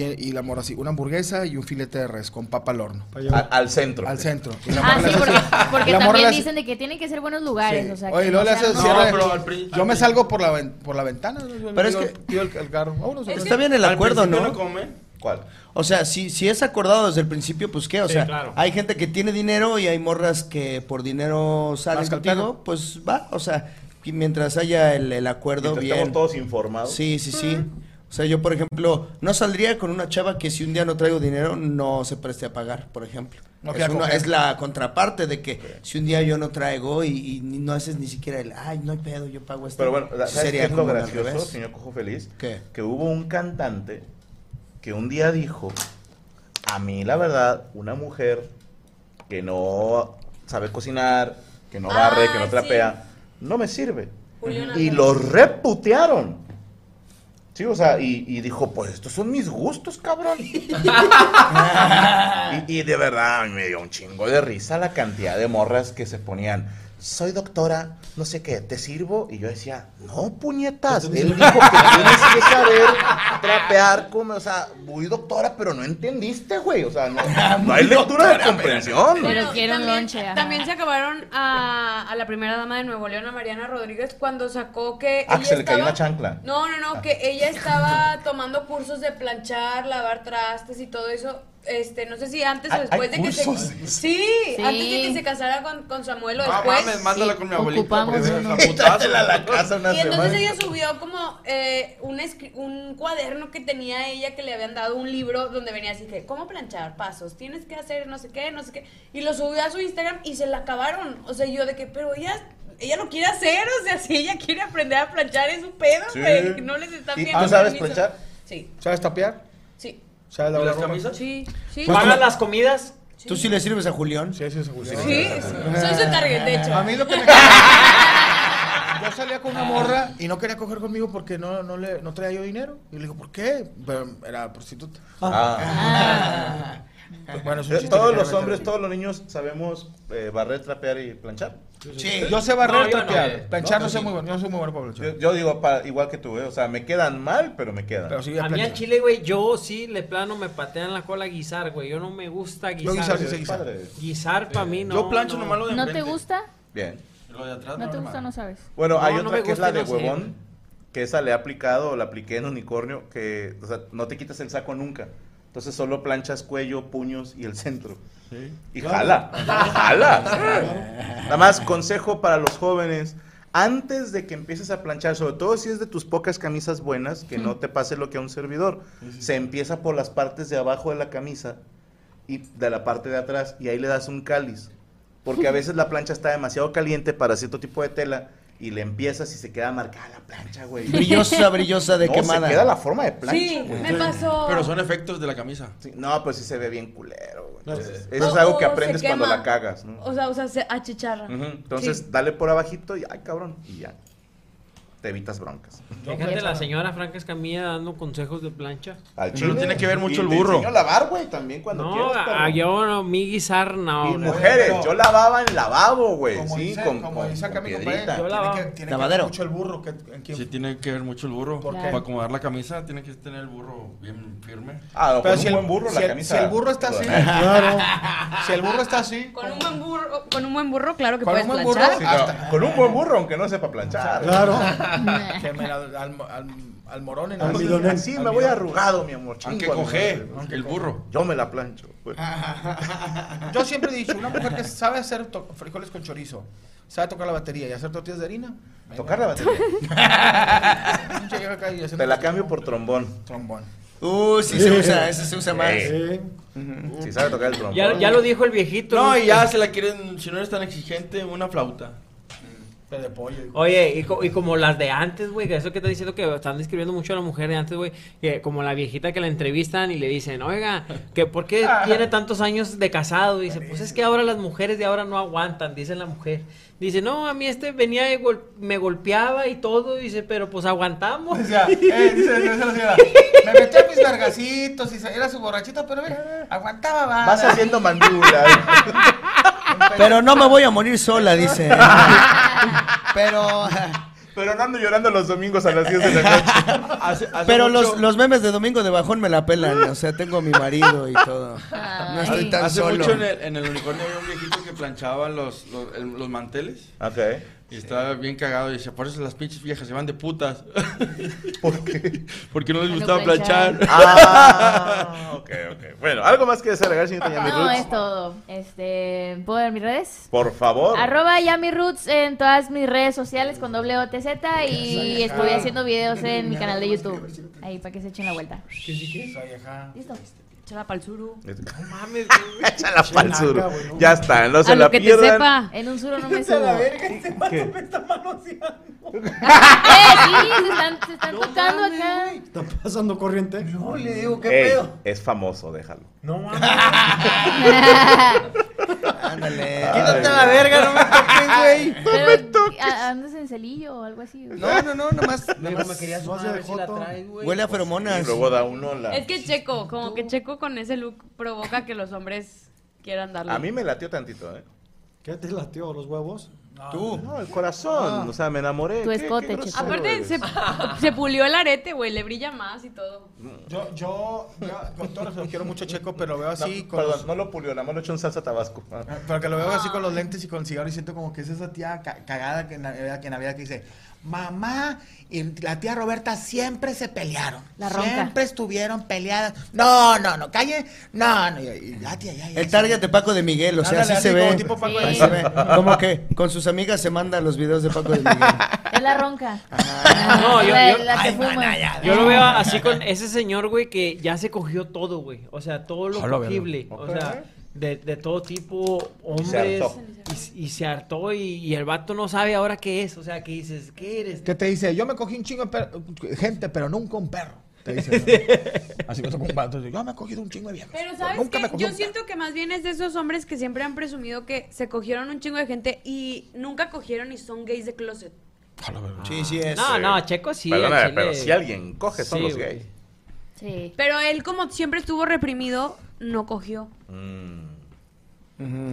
Speaker 2: y, y la morra así, una hamburguesa y un filete de res con papa al horno.
Speaker 1: Al, al centro.
Speaker 2: Al centro. Y la
Speaker 4: Ah, sí, porque, porque
Speaker 2: la
Speaker 4: también
Speaker 2: hace-
Speaker 4: dicen de que tienen que ser buenos lugares.
Speaker 2: Sí.
Speaker 4: O sea,
Speaker 2: Oye, luego
Speaker 4: no
Speaker 2: le haces
Speaker 4: no,
Speaker 2: cierre.
Speaker 5: pero al pri-
Speaker 2: Yo me salgo por la, ven- por la ventana.
Speaker 7: Pero es
Speaker 2: digo,
Speaker 7: que-
Speaker 2: el, el carro. Vámonos,
Speaker 7: Está bien el acuerdo, ¿no?
Speaker 5: comen
Speaker 1: ¿Cuál?
Speaker 7: O sea, si, si es acordado desde el principio, pues qué, o
Speaker 6: Sí,
Speaker 7: sea,
Speaker 6: claro.
Speaker 7: hay gente que tiene dinero y hay morras que por dinero salen contigo, pues va, o sea, mientras haya el, el acuerdo
Speaker 1: Mientras
Speaker 7: bien.
Speaker 1: estemos todos informados.
Speaker 7: Sí, sí, sí. O sea, yo, por ejemplo, no saldría con una chava que si un día no traigo dinero, no se preste a pagar, por ejemplo.
Speaker 2: No
Speaker 7: es, es la contraparte de que si un día yo no traigo y, no haces ni siquiera el, ay, no hay pedo, yo pago esto.
Speaker 1: Pero bueno, ¿sabes
Speaker 7: Sería
Speaker 1: qué es lo gracioso, señor Cojo Feliz?
Speaker 7: ¿Qué?
Speaker 1: Que hubo un cantante que un día dijo, a mí la verdad, una mujer que no sabe cocinar, que no barre,
Speaker 9: Ah,
Speaker 1: que no
Speaker 9: sí.
Speaker 1: trapea, no me sirve. Y lo reputearon. Sí, o sea, y, y dijo, pues estos son mis gustos, cabrón. (laughs) y, y de verdad, a mí me dio un chingo de risa la cantidad de morras que se ponían, soy doctora, no sé qué, ¿te sirvo? Y yo decía, no, puñetas, él (laughs) dijo que tienes que saber trapear, como, o sea, muy doctora, pero no entendiste, güey, o sea, no, (laughs) no hay lectura de comprensión.
Speaker 4: Pero quiero un
Speaker 9: también,
Speaker 4: lonche, ajá.
Speaker 9: también se acabaron a, a la primera dama de Nuevo León, a Mariana Rodríguez, cuando sacó que
Speaker 1: Ah,
Speaker 9: ella
Speaker 1: se le cayó
Speaker 9: estaba-
Speaker 1: una chancla.
Speaker 9: No, no, no, que ella estaba tomando cursos de planchar, lavar trastes y todo eso. Este, no sé si antes o
Speaker 1: ¿Hay-
Speaker 9: después de que se sí,
Speaker 4: Sí.
Speaker 9: antes de que se casara con, con Samuel o después.
Speaker 5: mames, mándala
Speaker 4: sí,
Speaker 5: con mi abuelita.
Speaker 1: a la casa una
Speaker 9: Y entonces
Speaker 1: semana.
Speaker 9: ella subió como eh, un, un cuaderno que tenía ella que le habían dado un libro donde venía así que, ¿cómo planchar? Pasos, tienes que hacer no sé qué, no sé qué. Y lo subió a su Instagram y se la acabaron. O sea, yo de que, pero ella, ella lo quiere hacer, o sea, si ella quiere aprender a planchar es un pedo,
Speaker 1: Sí.
Speaker 9: güey. No les están
Speaker 1: ¿Y
Speaker 9: pidiendo
Speaker 1: tú sabes
Speaker 9: permiso.
Speaker 1: planchar?
Speaker 9: Sí,
Speaker 2: ¿Sabes tapear?
Speaker 9: Sí,
Speaker 2: ¿Sabes
Speaker 5: ¿Y
Speaker 2: lavar
Speaker 5: las
Speaker 2: ropa?
Speaker 5: camisas?
Speaker 9: sí, sí.
Speaker 7: Pues
Speaker 6: ¿Pagas
Speaker 7: como-
Speaker 6: las comidas?
Speaker 7: ¿Tú sí le sirves a Julián?
Speaker 2: Sí, sí, seguro.
Speaker 9: Sí, soy su target, de hecho.
Speaker 2: A mí lo que me... (laughs) Yo salía con una morra y no quería coger conmigo porque no, no, le, no traía yo dinero. Y le digo, ¿por qué? Pero era prostituta.
Speaker 1: Ah. (laughs)
Speaker 2: Pues bueno, es un
Speaker 1: Eh, Todos los hombres, todos los niños sabemos eh, barrer, trapear y planchar.
Speaker 7: Sí.
Speaker 2: Yo sé barrer,
Speaker 6: No, yo no,
Speaker 2: trapear.
Speaker 6: eh.
Speaker 2: Planchar
Speaker 1: No,
Speaker 2: sé
Speaker 1: sí.
Speaker 2: muy bueno. Yo no soy muy bueno para planchar.
Speaker 1: Yo, yo digo pa- igual que tú, ¿eh? o sea, me quedan mal, pero me quedan.
Speaker 2: Pero sí,
Speaker 6: A mí al chile, güey, yo sí, le plano, me patean la cola a guisar, güey. Yo no me gusta guisar.
Speaker 2: guisar sí
Speaker 6: güey.
Speaker 2: se guisa.
Speaker 1: Padre.
Speaker 6: Guisar para mí no.
Speaker 5: Yo plancho
Speaker 6: no.
Speaker 5: nomás lo de
Speaker 4: ¿No te gusta?
Speaker 1: Bien.
Speaker 5: Lo de atrás
Speaker 4: ¿No te gusta? No sabes.
Speaker 1: Bueno,
Speaker 6: No,
Speaker 1: hay
Speaker 6: no
Speaker 1: otra que es la de huevón, que esa le he aplicado la apliqué en unicornio, que, o sea, no te quitas el saco nunca. Entonces solo planchas cuello, puños y el centro. Y jala, jala. Nada más consejo para los jóvenes, antes de que empieces a planchar, sobre todo si es de tus pocas camisas buenas, que no te pase lo que a un servidor. Se empieza por las partes de abajo de la camisa y de la parte de atrás y ahí le das un cáliz. Porque a veces la plancha está demasiado caliente para cierto tipo de tela y le empiezas y se queda marcada la plancha, güey.
Speaker 7: Brillosa, brillosa de
Speaker 1: no,
Speaker 7: quemada.
Speaker 1: se queda la forma de plancha,
Speaker 9: Sí,
Speaker 1: güey.
Speaker 9: me pasó.
Speaker 5: Pero son efectos de la camisa.
Speaker 1: Sí, no, pues sí se ve bien culero, güey. Entonces,
Speaker 5: No,
Speaker 1: eso es algo que aprendes cuando la cagas, ¿no?
Speaker 9: O sea, o sea, se achicharra.
Speaker 1: Entonces,
Speaker 9: Sí.
Speaker 1: dale por abajito y, ay, cabrón, y ya. Te evitas broncas.
Speaker 6: Fíjate la señora Franca Escamilla dando consejos de plancha.
Speaker 1: Al
Speaker 5: Pero tiene que ver mucho
Speaker 1: Y
Speaker 5: el burro.
Speaker 1: a lavar, güey, también cuando
Speaker 6: No,
Speaker 1: quieras, perro.
Speaker 6: a- yo no, mi guisar no.
Speaker 1: Y mujeres,
Speaker 2: pero-
Speaker 1: yo lavaba en lavabo, güey,
Speaker 2: Como
Speaker 1: sí,
Speaker 2: dice,
Speaker 1: con,
Speaker 2: como
Speaker 1: con-
Speaker 2: dice acá
Speaker 1: con
Speaker 2: mi compadre,
Speaker 6: Yo
Speaker 2: tiene que, tiene que ver mucho el burro que, en quien-
Speaker 5: Sí, tiene que ver mucho el burro.
Speaker 2: ¿Por
Speaker 5: Para acomodar la camisa, tiene que tener el burro bien firme.
Speaker 1: Ah, no,
Speaker 2: Pero
Speaker 1: con
Speaker 2: si
Speaker 1: un
Speaker 2: el,
Speaker 1: buen burro
Speaker 2: si
Speaker 1: la
Speaker 2: el-
Speaker 1: camisa.
Speaker 2: si el burro está así,
Speaker 10: Claro. (laughs)
Speaker 2: si el burro está así,
Speaker 9: Con un buen burro, con un buen burro, claro que
Speaker 2: Con
Speaker 9: puedes
Speaker 2: un buen burro,
Speaker 9: planchar.
Speaker 1: No, con un buen burro, aunque no sepa planchar.
Speaker 10: Claro.
Speaker 2: Que me la- al, al, al morón en
Speaker 10: Al
Speaker 2: el-
Speaker 10: bidonén.
Speaker 1: Así me voy arrugado, mi amor.
Speaker 5: Aunque
Speaker 1: chingo
Speaker 5: coge,
Speaker 1: madre.
Speaker 5: el burro.
Speaker 1: Yo me la plancho. güey. (laughs)
Speaker 2: Yo siempre he dicho, una mujer que sabe hacer to- frijoles con chorizo, sabe tocar la batería y hacer tortillas de harina. venga.
Speaker 1: Tocar la batería. (laughs)
Speaker 2: Pinche vieja acá y haciendo
Speaker 1: Te la cambio por trombón.
Speaker 2: trombón.
Speaker 7: Uh, sí se usa, ese se usa más.
Speaker 1: Sí.
Speaker 10: Sí.
Speaker 1: Si sabe tocar el trombón.
Speaker 6: Ya, ya lo dijo el viejito.
Speaker 5: No, y ya se la quieren, si no eres tan exigente, una flauta.
Speaker 2: Pe de pollo.
Speaker 6: Oye, y, co- y como las de antes, güey, que eso que está diciendo que están describiendo mucho a la mujer de antes, güey, que como la viejita que la entrevistan y le dicen, oiga, que ¿por qué tiene tantos años de casado? Dice, pues es que ahora las mujeres de ahora no aguantan, dice la mujer. Dice, no, a mí este venía y gol- me golpeaba y todo, dice, pero pues aguantamos.
Speaker 2: Decía, eh, dice, dice la señora, (laughs) me metía mis vergacitos y era su borrachita, pero mira, aguantaba, va.
Speaker 1: Vas haciendo mandíbula. (laughs)
Speaker 7: Pero no me voy a morir sola, dice. Pero,
Speaker 1: Pero no ando llorando los domingos a las 10 de la noche.
Speaker 5: Hace, hace
Speaker 7: pero
Speaker 5: mucho-
Speaker 7: los, los memes de Domingo de Bajón me la pelan. O sea, tengo a mi marido y todo. No estoy
Speaker 4: Ay.
Speaker 7: tan
Speaker 5: Hace
Speaker 7: solo.
Speaker 5: mucho en el, en el unicornio había un viejito que planchaba los, los, los manteles.
Speaker 1: Ok.
Speaker 5: Y estaba bien cagado y decía, por eso las pinches viejas se van de putas. (laughs) ¿Por qué? Porque no les gustaba
Speaker 4: planchar.
Speaker 5: planchar.
Speaker 1: Ah, (laughs) ok, ok. Bueno, ¿algo más que desagregar, señorita Yami
Speaker 4: No,
Speaker 1: Roots?
Speaker 4: es todo. Este, ¿puedo ver mis redes?
Speaker 1: Por favor.
Speaker 4: Arroba Yami Roots en todas mis redes sociales con doble OTZ y estoy haciendo videos en mi canal de YouTube. Ahí para que se echen la vuelta. Listo.
Speaker 9: Échala pa'l suru.
Speaker 6: No (laughs) mames,
Speaker 1: Échala pa'l sur.
Speaker 10: Chinaca, güey, ¿no?
Speaker 1: Ya está, no se
Speaker 9: A
Speaker 1: la
Speaker 9: lo que te
Speaker 1: pierdan.
Speaker 9: sepa.
Speaker 4: En un suro no me subo.
Speaker 1: ¿Qué? (laughs)
Speaker 4: ¡Eh, sí! Se están, se están tocando acá.
Speaker 10: ¿Está pasando corriente?
Speaker 7: No, le digo, ¿qué
Speaker 1: Ey,
Speaker 7: pedo?
Speaker 1: es famoso, déjalo.
Speaker 6: no (laughs) mames.
Speaker 7: Ándale.
Speaker 1: Quítate
Speaker 7: la verga, no me toques, güey.
Speaker 4: Pero, ¿a- (laughs) ¿andas en celillo o algo así?
Speaker 7: No, no, no, nomás, nomás
Speaker 6: me quería
Speaker 10: no
Speaker 6: sumar
Speaker 10: se
Speaker 6: a ver si la
Speaker 10: joto.
Speaker 6: traes, güey.
Speaker 7: huele a
Speaker 1: Y
Speaker 7: feromonas.
Speaker 1: luego da uno la...
Speaker 9: Es que Checo, como que Checo con ese look provoca que los hombres quieran darle.
Speaker 1: A mí me latió tantito, ¿eh?
Speaker 10: ¿Qué te latió? ¿Los huevos?
Speaker 7: Tú.
Speaker 1: No, el corazón. O sea, me enamoré.
Speaker 4: Tu
Speaker 1: Qué-
Speaker 4: escote,
Speaker 1: qué
Speaker 9: Aparte,
Speaker 1: eres.
Speaker 9: se, se pulió el arete, güey, le brilla más y todo.
Speaker 2: Yo, yo, yo, con todo respeto, quiero mucho Checo, pero lo veo
Speaker 1: No,
Speaker 2: así con
Speaker 1: perdón,
Speaker 2: los-
Speaker 1: no lo pulió, nada más lo echó en salsa tabasco. Ah.
Speaker 2: Porque lo veo así con los lentes y con el cigarro y siento como que es esa tía ca- cagada que en Navidad que, en que dice, mamá y la tía Roberta siempre se pelearon.
Speaker 4: La ronca.
Speaker 2: Siempre estuvieron peleadas. No, no, no, calle. No, no, y- y ya, tía, ya, ya.
Speaker 7: El target de Paco de Miguel, o sea,
Speaker 2: Ándale,
Speaker 7: así se ve.
Speaker 2: como tipo Paco de
Speaker 7: Ahí
Speaker 4: Miguel.
Speaker 7: se ve. Como que con sus amigas se manda los videos de Paco de Miguel. (laughs)
Speaker 4: Es la ronca.
Speaker 6: No, yo-
Speaker 4: la,
Speaker 6: yo-
Speaker 4: la que
Speaker 2: Ay,
Speaker 4: fuma.
Speaker 2: mana, ya,
Speaker 6: Yo lo veo así con ese señor, güey, que ya se cogió todo, güey. O sea, todo lo
Speaker 2: Hola,
Speaker 6: cogible. O sea, de, de todo tipo, hombres.
Speaker 1: hartó.
Speaker 6: Y, y se hartó y, y el vato no sabe ahora qué es. O sea, que dices, ¿qué eres?
Speaker 2: ¿Qué te dice? Yo me cogí un chingo de per- gente, pero nunca un perro. Te dice. (laughs) Así que como un vato. Yo me he cogido un chingo de viejas.
Speaker 9: Pero ¿sabes
Speaker 2: nunca me
Speaker 9: qué?
Speaker 2: cogí
Speaker 9: Yo
Speaker 2: un
Speaker 9: siento que más bien es de esos hombres que siempre han presumido que se cogieron un chingo de gente y nunca cogieron y son gays de closet.
Speaker 7: Sí, sí es.
Speaker 6: No, no, Checo sí.
Speaker 1: Perdóname,
Speaker 6: chile-
Speaker 1: pero si alguien coge son
Speaker 6: Sí,
Speaker 1: los gays.
Speaker 4: Sí.
Speaker 9: Pero él como siempre estuvo reprimido, no cogió.
Speaker 1: Mm.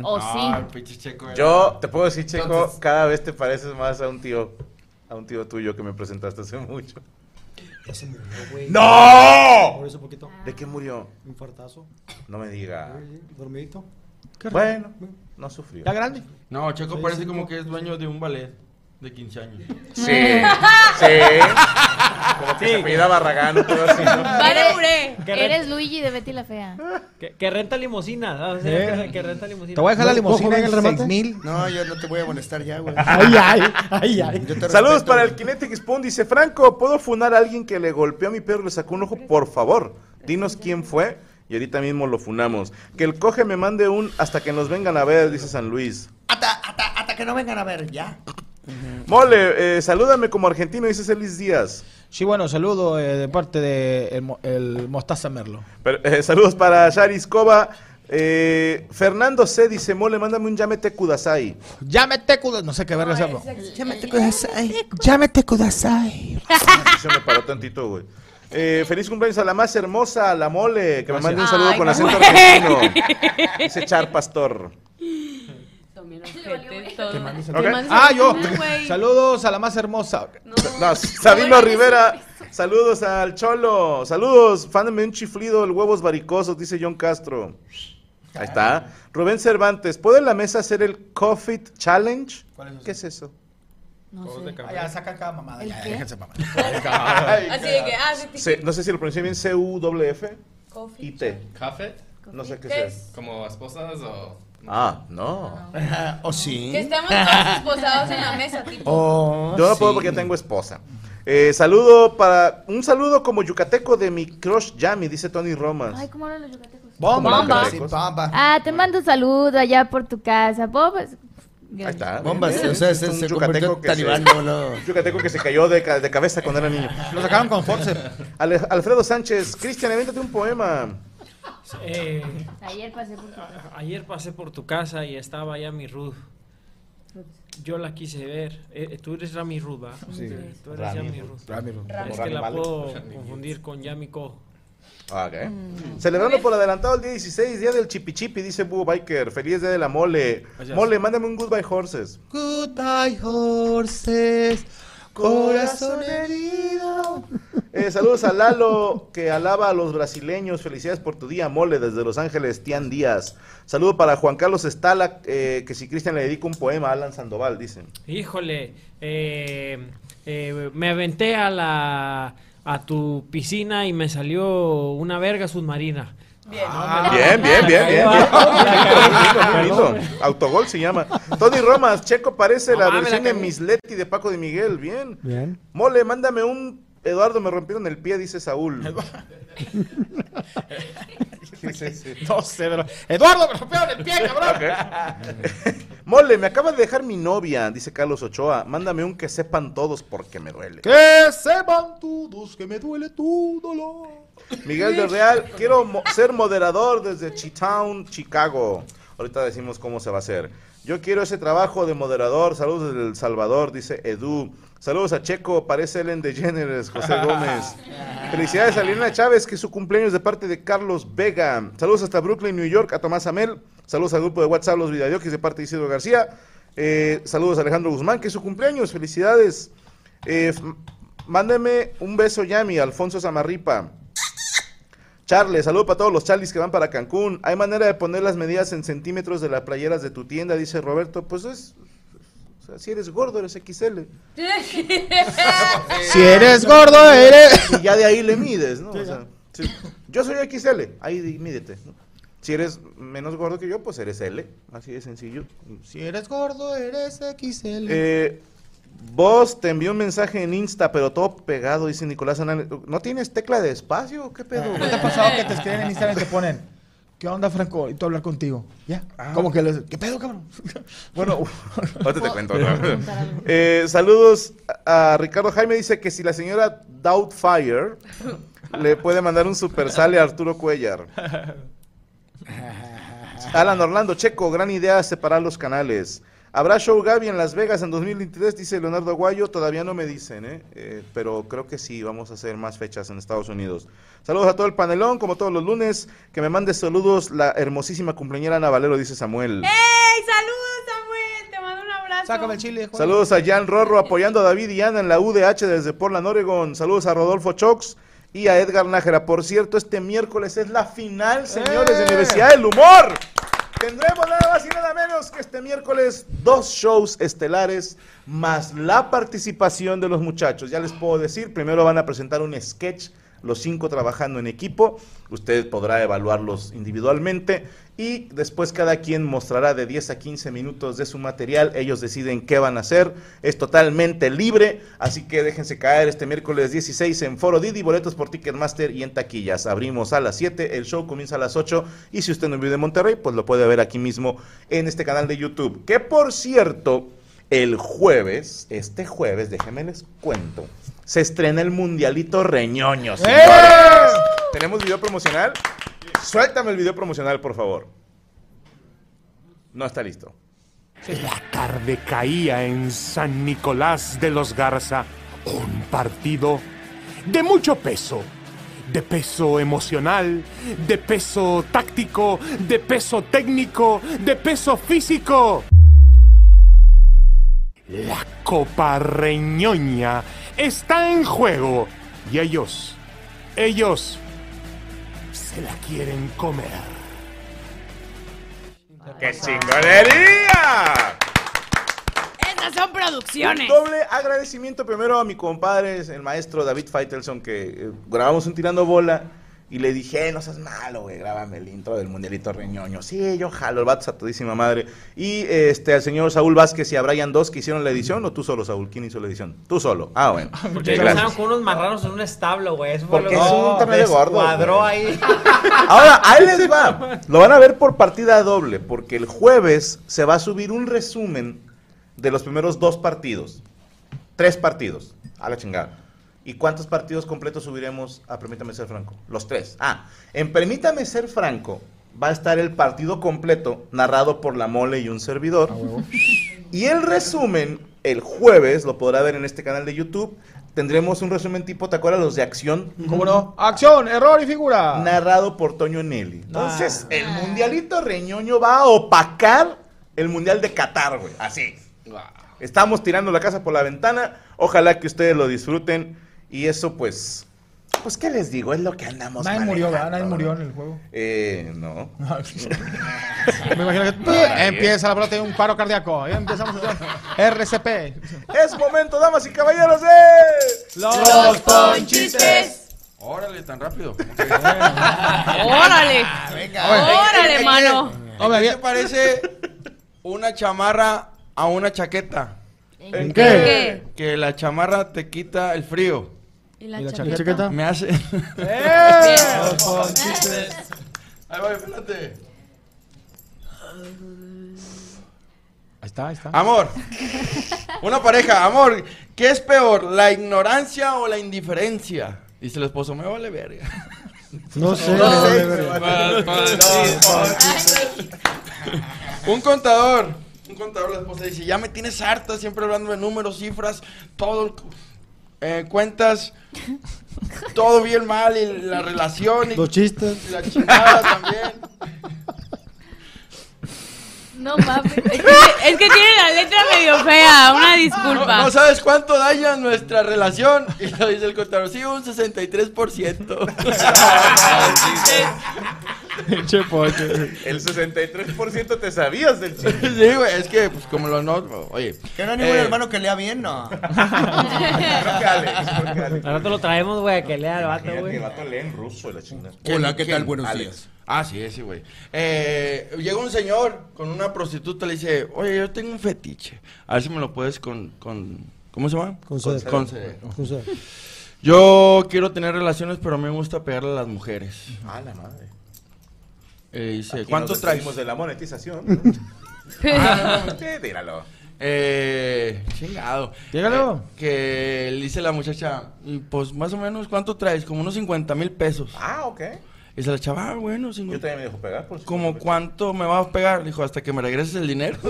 Speaker 4: O sí.
Speaker 5: Ah, pinche checo. era-
Speaker 1: Yo te puedo decir, Checo,
Speaker 5: Entonces-
Speaker 1: cada vez te pareces más a un tío, a un tío tuyo que me presentaste hace mucho.
Speaker 10: Ya se murió, güey. Por
Speaker 1: ¡No!
Speaker 10: eso poquito.
Speaker 1: ¿De qué murió?
Speaker 10: Un fartazo.
Speaker 1: No me diga.
Speaker 10: Dormidito.
Speaker 1: Bueno, no sufrió.
Speaker 2: ¿Ya grande?
Speaker 5: No, Checo parece como que es dueño de un ballet de 15 años.
Speaker 1: Sí, sí. Como que se apellida Barragán o todo así, ¿no?
Speaker 9: ¡Vale,
Speaker 4: Eres Luigi de Betty la Fea.
Speaker 6: que, que renta limusina. ¿no? O sea, que, que renta limusina.
Speaker 2: Te voy a dejar la
Speaker 10: ¿No-
Speaker 2: limusina
Speaker 10: cojo bien
Speaker 2: en
Speaker 10: el remate?
Speaker 2: 6 mil.
Speaker 7: No, yo no te voy a molestar ya, güey.
Speaker 10: Ay, ay, ay, ay.
Speaker 1: Saludos
Speaker 7: respeto,
Speaker 1: para el. Kinetic Spoon. Dice, Franco, ¿puedo funar a alguien que le golpeó a mi perro y le sacó un ojo? Por favor, dinos quién fue y ahorita mismo lo funamos. Que el coge me mande un hasta que nos vengan a ver, dice San Luis.
Speaker 7: Hasta, hasta, hasta que no vengan a ver, ya.
Speaker 1: Mole, eh, salúdame como argentino, dice Celis Díaz.
Speaker 2: Sí, bueno, saludo eh, de parte de el, mo- el Mostaza Merlo.
Speaker 1: Pero, eh, saludos para Shari Escoba. Eh, Fernando C. dice, Mole, mándame un llámete Kudasai.
Speaker 2: Llámete, Kudasai. No sé qué verga hacerlo.
Speaker 7: Llámate Kudasai.
Speaker 2: Llámete, Kudasai.
Speaker 1: Se me paró tantito, güey. Eh, feliz cumpleaños a la más hermosa, a la mole, que me mande un
Speaker 9: Ay,
Speaker 1: saludo con acento argentino. Dice Char Pastor.
Speaker 9: Bien
Speaker 2: Ah, yo. (laughs) Saludos a la más hermosa.
Speaker 9: No.
Speaker 1: No, Sabino Rivera, saludos al Cholo, saludos, fándame un chiflido, el huevos varicosos, dice John Castro. Ahí está. Rubén Cervantes, ¿puede en la mesa hacer el Coffee Challenge?
Speaker 2: ¿Cuál es eso?
Speaker 1: ¿Qué es eso?
Speaker 4: No sé.
Speaker 5: de café.
Speaker 2: Ah, ya, sacan cada mamada.
Speaker 4: ¿El
Speaker 2: Ya,
Speaker 4: qué?
Speaker 2: déjense mamar. (laughs)
Speaker 9: Así de que, ah, sí,
Speaker 1: Se- no sé si lo pronuncié bien, C-U-F
Speaker 9: coffee.
Speaker 1: y T.
Speaker 8: ¿Café?
Speaker 1: No sé qué
Speaker 9: ¿Qué
Speaker 1: sea.
Speaker 9: es?
Speaker 8: ¿Como esposas o...?
Speaker 1: Ah, no. (laughs)
Speaker 7: ¿O sí?
Speaker 9: Que estemos todos esposados en la mesa, tipo.
Speaker 7: Oh,
Speaker 1: Yo no puedo porque ya tengo esposa. Eh, saludo para. Un saludo como yucateco de mi crush Yami, dice Tony Romas.
Speaker 4: Ay, ¿cómo hablan los yucatecos?
Speaker 2: Bomba.
Speaker 1: Bomba.
Speaker 2: Sí, bomba.
Speaker 4: Ah, te mando un saludo allá por tu casa. Bombas.
Speaker 1: Ahí está.
Speaker 7: Bombas, o sea,
Speaker 1: es
Speaker 7: se,
Speaker 1: un
Speaker 7: se
Speaker 1: yucateco que
Speaker 7: talibán,
Speaker 1: se-
Speaker 7: no,
Speaker 1: yucateco que se cayó de, de cabeza cuando era niño.
Speaker 2: Lo sacaron con force.
Speaker 1: Ale- Alfredo Sánchez, Cristian, avéntate un poema.
Speaker 6: Eh,
Speaker 4: Ayer pasé por tu casa.
Speaker 6: ayer pasé por tu casa y estaba allá mi Ruth. Yo la quise ver. Eh, tú eres Rami Ruth, ¿va?
Speaker 1: Sí.
Speaker 6: Tú eres
Speaker 1: Rami
Speaker 6: Yami
Speaker 1: Ruth.
Speaker 6: Ruth.
Speaker 2: Rami Ruth.
Speaker 6: Es
Speaker 1: Rami
Speaker 6: que la puedo confundir con Yamiko.
Speaker 1: Ah, ok. Celebrando por adelantado el día 16, día del chipichipi, dice Boo Biker. Feliz día de la mole.
Speaker 5: Gracias.
Speaker 1: Mole, mándame un goodbye horses.
Speaker 2: Goodbye, horses. Corazón herido. (laughs)
Speaker 1: Eh, saludos a Lalo, que alaba a los brasileños. Felicidades por tu día, mole, desde Los Ángeles, Tian Díaz. Saludo para Juan Carlos Estala, eh, que si Cristian le dedica un poema a Alan Sandoval, dicen.
Speaker 6: Híjole, eh, eh, me aventé a la a tu piscina y me salió una verga submarina.
Speaker 9: Bien.
Speaker 1: Bien, bien, bien, bien. bien. Autogol se llama. Tony Romas, Checo parece
Speaker 6: No
Speaker 1: la versión
Speaker 6: la
Speaker 1: de
Speaker 6: cagué.
Speaker 1: Miss Leti de Paco de Miguel. Bien.
Speaker 10: Bien.
Speaker 1: Mole, mándame un. Eduardo, me rompieron el pie, dice Saúl. (laughs) (laughs)
Speaker 2: No sé, pero... Eduardo, me rompieron el pie, cabrón. (laughs)
Speaker 1: Mole, me acaba de dejar mi novia, dice Carlos Ochoa. Mándame un que sepan todos porque me duele.
Speaker 2: Que sepan todos que me duele tu dolor.
Speaker 1: Miguel del Real, quiero mo- ser moderador desde Chi-Town, Chicago. Ahorita decimos cómo se va a hacer. Yo quiero ese trabajo de moderador. Saludos desde El Salvador, dice Edu. Saludos a Checo, parece Ellen DeGeneres, José (laughs) Gómez. Felicidades a Liliana Chávez, que es su cumpleaños de parte de Carlos Vega. Saludos hasta Brooklyn, New York, a Tomás Amel. Saludos al grupo de WhatsApp Los Videojoques de parte de Isidro García. Eh, saludos a Alejandro Guzmán, que es su cumpleaños. Felicidades. Eh, mándeme un beso, Yami, Alfonso Zamarripa. Charles, saludo para todos los Charlies que van para Cancún. ¿Hay manera de poner las medidas en centímetros de las playeras de tu tienda? Dice Roberto. Pues es. Sea, si eres gordo, eres XL. (laughs)
Speaker 2: Si eres gordo, eres...
Speaker 1: Y ya de ahí le mides, ¿no? O sea, sí. Yo soy XL, ahí mídete. ¿no? Si eres menos gordo que yo, pues eres L. Así de sencillo.
Speaker 2: Si eres gordo, eres XL.
Speaker 1: Eh, vos te envió un mensaje en Insta, pero todo pegado, dice Nicolás Anán. ¿No tienes tecla de espacio? o ¿Qué pedo?
Speaker 2: ¿No te ha pasado que te escriben en Instagram y te ponen, ¿qué onda, Franco? Y tú hablar contigo. ¿Ya? Como que les, ¿qué pedo, cabrón? (laughs)
Speaker 1: Bueno, (laughs) ahorita te cuento. ¿no? (laughs) Eh, saludos a a Ricardo Jaime. Dice que si la señora Doubtfire le puede mandar un super sale a Arturo Cuellar. Alan Orlando, Checo, gran idea separar los canales. ¿Habrá show Gaby en Las Vegas en 2023? Dice Leonardo Aguayo. Todavía no me dicen, ¿eh? Eh, pero creo que sí, vamos a hacer más fechas en Estados Unidos. Saludos a todo el panelón, como todos los lunes. Que me mande saludos la hermosísima cumpleañera Ana Valero, dice Samuel.
Speaker 9: ¡Ey! ¡Saludos, Samuel! Te mando un abrazo.
Speaker 2: Sácame el chile. joder.
Speaker 1: Saludos a Jan Rorro apoyando a David y Ana en la UDH desde Portland, Oregon. Saludos a Rodolfo Chox y a Edgar Nájera. Por cierto, este miércoles es la final, señores, de
Speaker 2: ¡Eh!
Speaker 1: Universidad del Humor. Tendremos nada más y nada menos que este miércoles dos shows estelares más la participación de los muchachos. Ya les puedo decir, primero van a presentar un sketch, los cinco trabajando en equipo. Usted podrá evaluarlos individualmente y después cada quien mostrará de 10 a 15 minutos de su material. Ellos deciden qué van a hacer. Es totalmente libre, así que déjense caer este miércoles 16 en Foro Didi, boletos por Ticketmaster y en taquillas. Abrimos a las 7, el show comienza a las 8 y si usted no vive en Monterrey, pues lo puede ver aquí mismo en este canal de YouTube. Que por cierto, el jueves, este jueves, déjenme les cuento, se estrena el Mundialito Reñoño, señores. ¿Tenemos video promocional? Suéltame el video promocional, por favor. No está listo.
Speaker 11: La tarde caía en San Nicolás de los Garza. Un partido de mucho peso. De peso emocional, de peso táctico, de peso técnico, de peso físico. La Copa Reñoña está en juego. Y ellos, ellos, se la quieren comer.
Speaker 1: ¡Qué chingonería!
Speaker 9: Estas son producciones.
Speaker 1: Doble agradecimiento primero a mi compadre, el maestro David Feitelson, que eh, grabamos un tirando bola y le dije, "Eh, no seas malo, güey, grábame el intro del Mundialito Reñoño. Sí, yo jalo, el vato es a todísima madre. Y este, al señor Saúl Vázquez y a Brian Dos que hicieron la edición, o tú solo, Saúl, ¿quién hizo la edición? Tú solo. Ah, bueno. (laughs)
Speaker 6: Porque empezaron con unos marranos en un establo, güey. Eso
Speaker 1: Porque
Speaker 6: lo
Speaker 1: es un torneo
Speaker 6: descuadró
Speaker 1: güey.
Speaker 6: ahí. (laughs)
Speaker 1: Ahora, ahí les va. (laughs) Lo van a ver por partida doble, porque el jueves se va a subir un resumen de los primeros dos partidos. Tres partidos. A la chingada. ¿Y cuántos partidos completos subiremos a Permítame Ser Franco? Los tres. Ah, en Permítame Ser Franco va a estar el partido completo narrado por la mole y un servidor. (laughs) Y el resumen, el jueves, lo podrá ver en este canal de YouTube. Tendremos un resumen tipo, ¿te acuerdas los de acción?
Speaker 2: ¿Cómo no? Acción, error y figura.
Speaker 1: Narrado por Toño Nelly. Entonces, el mundialito reñoño va a opacar el mundial de Qatar, güey. Así. Estamos tirando la casa por la ventana. Ojalá que ustedes lo disfruten. Y eso, pues, Pues, ¿qué les digo? Es lo que andamos
Speaker 2: Nadie murió, ¿verdad?
Speaker 1: manejando,
Speaker 2: Nadie murió en el juego.
Speaker 1: Eh, no. (laughs) (laughs)
Speaker 2: Me imagino que empieza la pelota y un paro cardíaco. Ya empezamos a hacer RCP.
Speaker 1: Es momento, damas y caballeros, de...
Speaker 2: Los
Speaker 9: Ponchistes.
Speaker 5: Órale, tan rápido. (laughs)
Speaker 9: Órale.
Speaker 7: Venga.
Speaker 9: Órale, mano.
Speaker 5: Hombre, ¿qué te parece una chamarra a una chaqueta?
Speaker 1: ¿En
Speaker 9: qué?
Speaker 5: Que la chamarra te quita el frío.
Speaker 4: ¿Y la,
Speaker 10: ¿Y la
Speaker 4: chaqueta?
Speaker 10: chaqueta?
Speaker 5: Me hace. (laughs)
Speaker 2: ¡Eh!
Speaker 5: Ahí va, espérate.
Speaker 2: Ahí está, ahí está.
Speaker 5: Amor. Una pareja, amor. ¿Qué es peor, la ignorancia o la indiferencia? Dice el esposo, me vale verga.
Speaker 10: No (laughs) sé.
Speaker 1: No
Speaker 10: no
Speaker 1: sé,
Speaker 10: verga.
Speaker 5: Un contador. Un contador, la esposa dice, ya me tienes harta, siempre hablando de números, cifras, todo. Eh, cuentas, todo bien mal, y la relación, y,
Speaker 10: Los chistes.
Speaker 5: y la chingada también.
Speaker 4: No mames.
Speaker 9: Es que, es que tiene la letra medio fea. Una
Speaker 5: No,
Speaker 9: disculpa.
Speaker 5: no sabes cuánto daña nuestra relación. Y lo dice el contador, sí, un 63%. (laughs) (laughs)
Speaker 2: Che, poche.
Speaker 1: El 63% te sabías del chiste. (laughs)
Speaker 5: sí, güey, es que, pues, como lo no, oye.
Speaker 7: Que no hay ningún
Speaker 5: eh,
Speaker 7: hermano que lea bien, no. (laughs)
Speaker 1: Creo que Alex, creo que Alex.
Speaker 6: Ahora te lo traemos, güey, a que lea el vato,
Speaker 1: que el
Speaker 6: güey.
Speaker 1: vato lee en ruso la chingada.
Speaker 7: Hola, ¿qué tal? Buenos
Speaker 1: Alex.
Speaker 7: días.
Speaker 5: Ah, sí, ese güey. Eh, llega un señor con una prostituta, le dice, oye, yo tengo un fetiche. A ver si me lo puedes con... con ¿Cómo se llama?
Speaker 10: Conceder.
Speaker 5: Conceder.
Speaker 10: Conceder.
Speaker 5: Yo quiero tener relaciones, pero me gusta pegarle a las mujeres.
Speaker 1: Ah, la madre.
Speaker 5: Eh, dice,
Speaker 1: Aquí
Speaker 5: ¿cuánto
Speaker 1: nos
Speaker 5: traes?
Speaker 1: despedimos de la monetización. (laughs) ah, no, tíralo.
Speaker 5: Eh, chingado.
Speaker 2: Dígalo.
Speaker 5: Eh, que le dice la muchacha, "Y, pues más o menos, ¿cuánto traes? Como unos 50 mil pesos.
Speaker 1: Ah, ok.
Speaker 5: Y se la chava, ah, bueno,
Speaker 1: Yo
Speaker 5: 50
Speaker 1: también me dejo pegar por
Speaker 5: ¿Como cuánto me vas a pegar? Dijo, hasta que me regreses el dinero. (laughs) (laughs)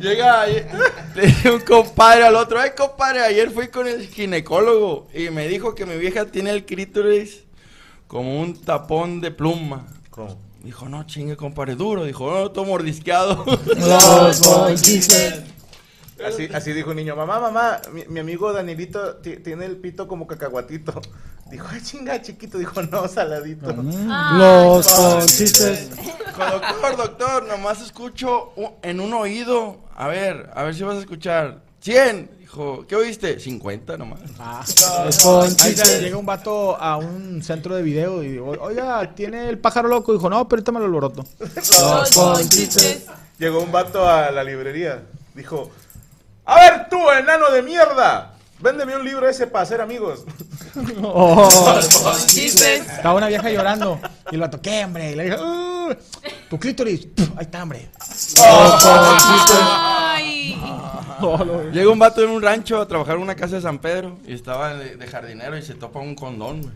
Speaker 5: Llega le dice un compadre al otro, ay compadre, ayer fui con el ginecólogo y me dijo que mi vieja tiene el clítoris como un tapón de pluma.
Speaker 1: ¿Cómo?
Speaker 5: Dijo, no chingue compadre, duro. Dijo, no, todo mordisqueado. (laughs) (laughs)
Speaker 1: Así, así dijo un niño, mamá, mamá, mi, mi amigo Danilito ti- tiene el pito como cacahuatito. Dijo, ay chinga, chiquito. Dijo, no, saladito.
Speaker 10: Los ponchistes.
Speaker 5: Dijo, doctor, doctor, nomás escucho en un oído. A ver, a ver si vas a escuchar. 100. Dijo, ¿qué oíste? 50 nomás.
Speaker 10: Los
Speaker 2: Ahí
Speaker 10: ponchistes.
Speaker 2: llega un vato a un centro de video y digo, oiga, ¿tiene el pájaro loco? Dijo, no, pero ahorita me lo alboroto.
Speaker 10: Los ponchistes.
Speaker 1: Llegó un vato a la librería. Dijo, a ver tú, enano de mierda. Véndeme un libro ese para hacer amigos. (laughs)
Speaker 2: Estaba una vieja llorando y el vato, ¿qué, hombre? Y le dije, "Uh, tu clítoris. Ahí está, hombre.
Speaker 5: Llega un vato en un rancho a trabajar en una casa de San Pedro y estaba de, de jardinero y se topa un condón, güey.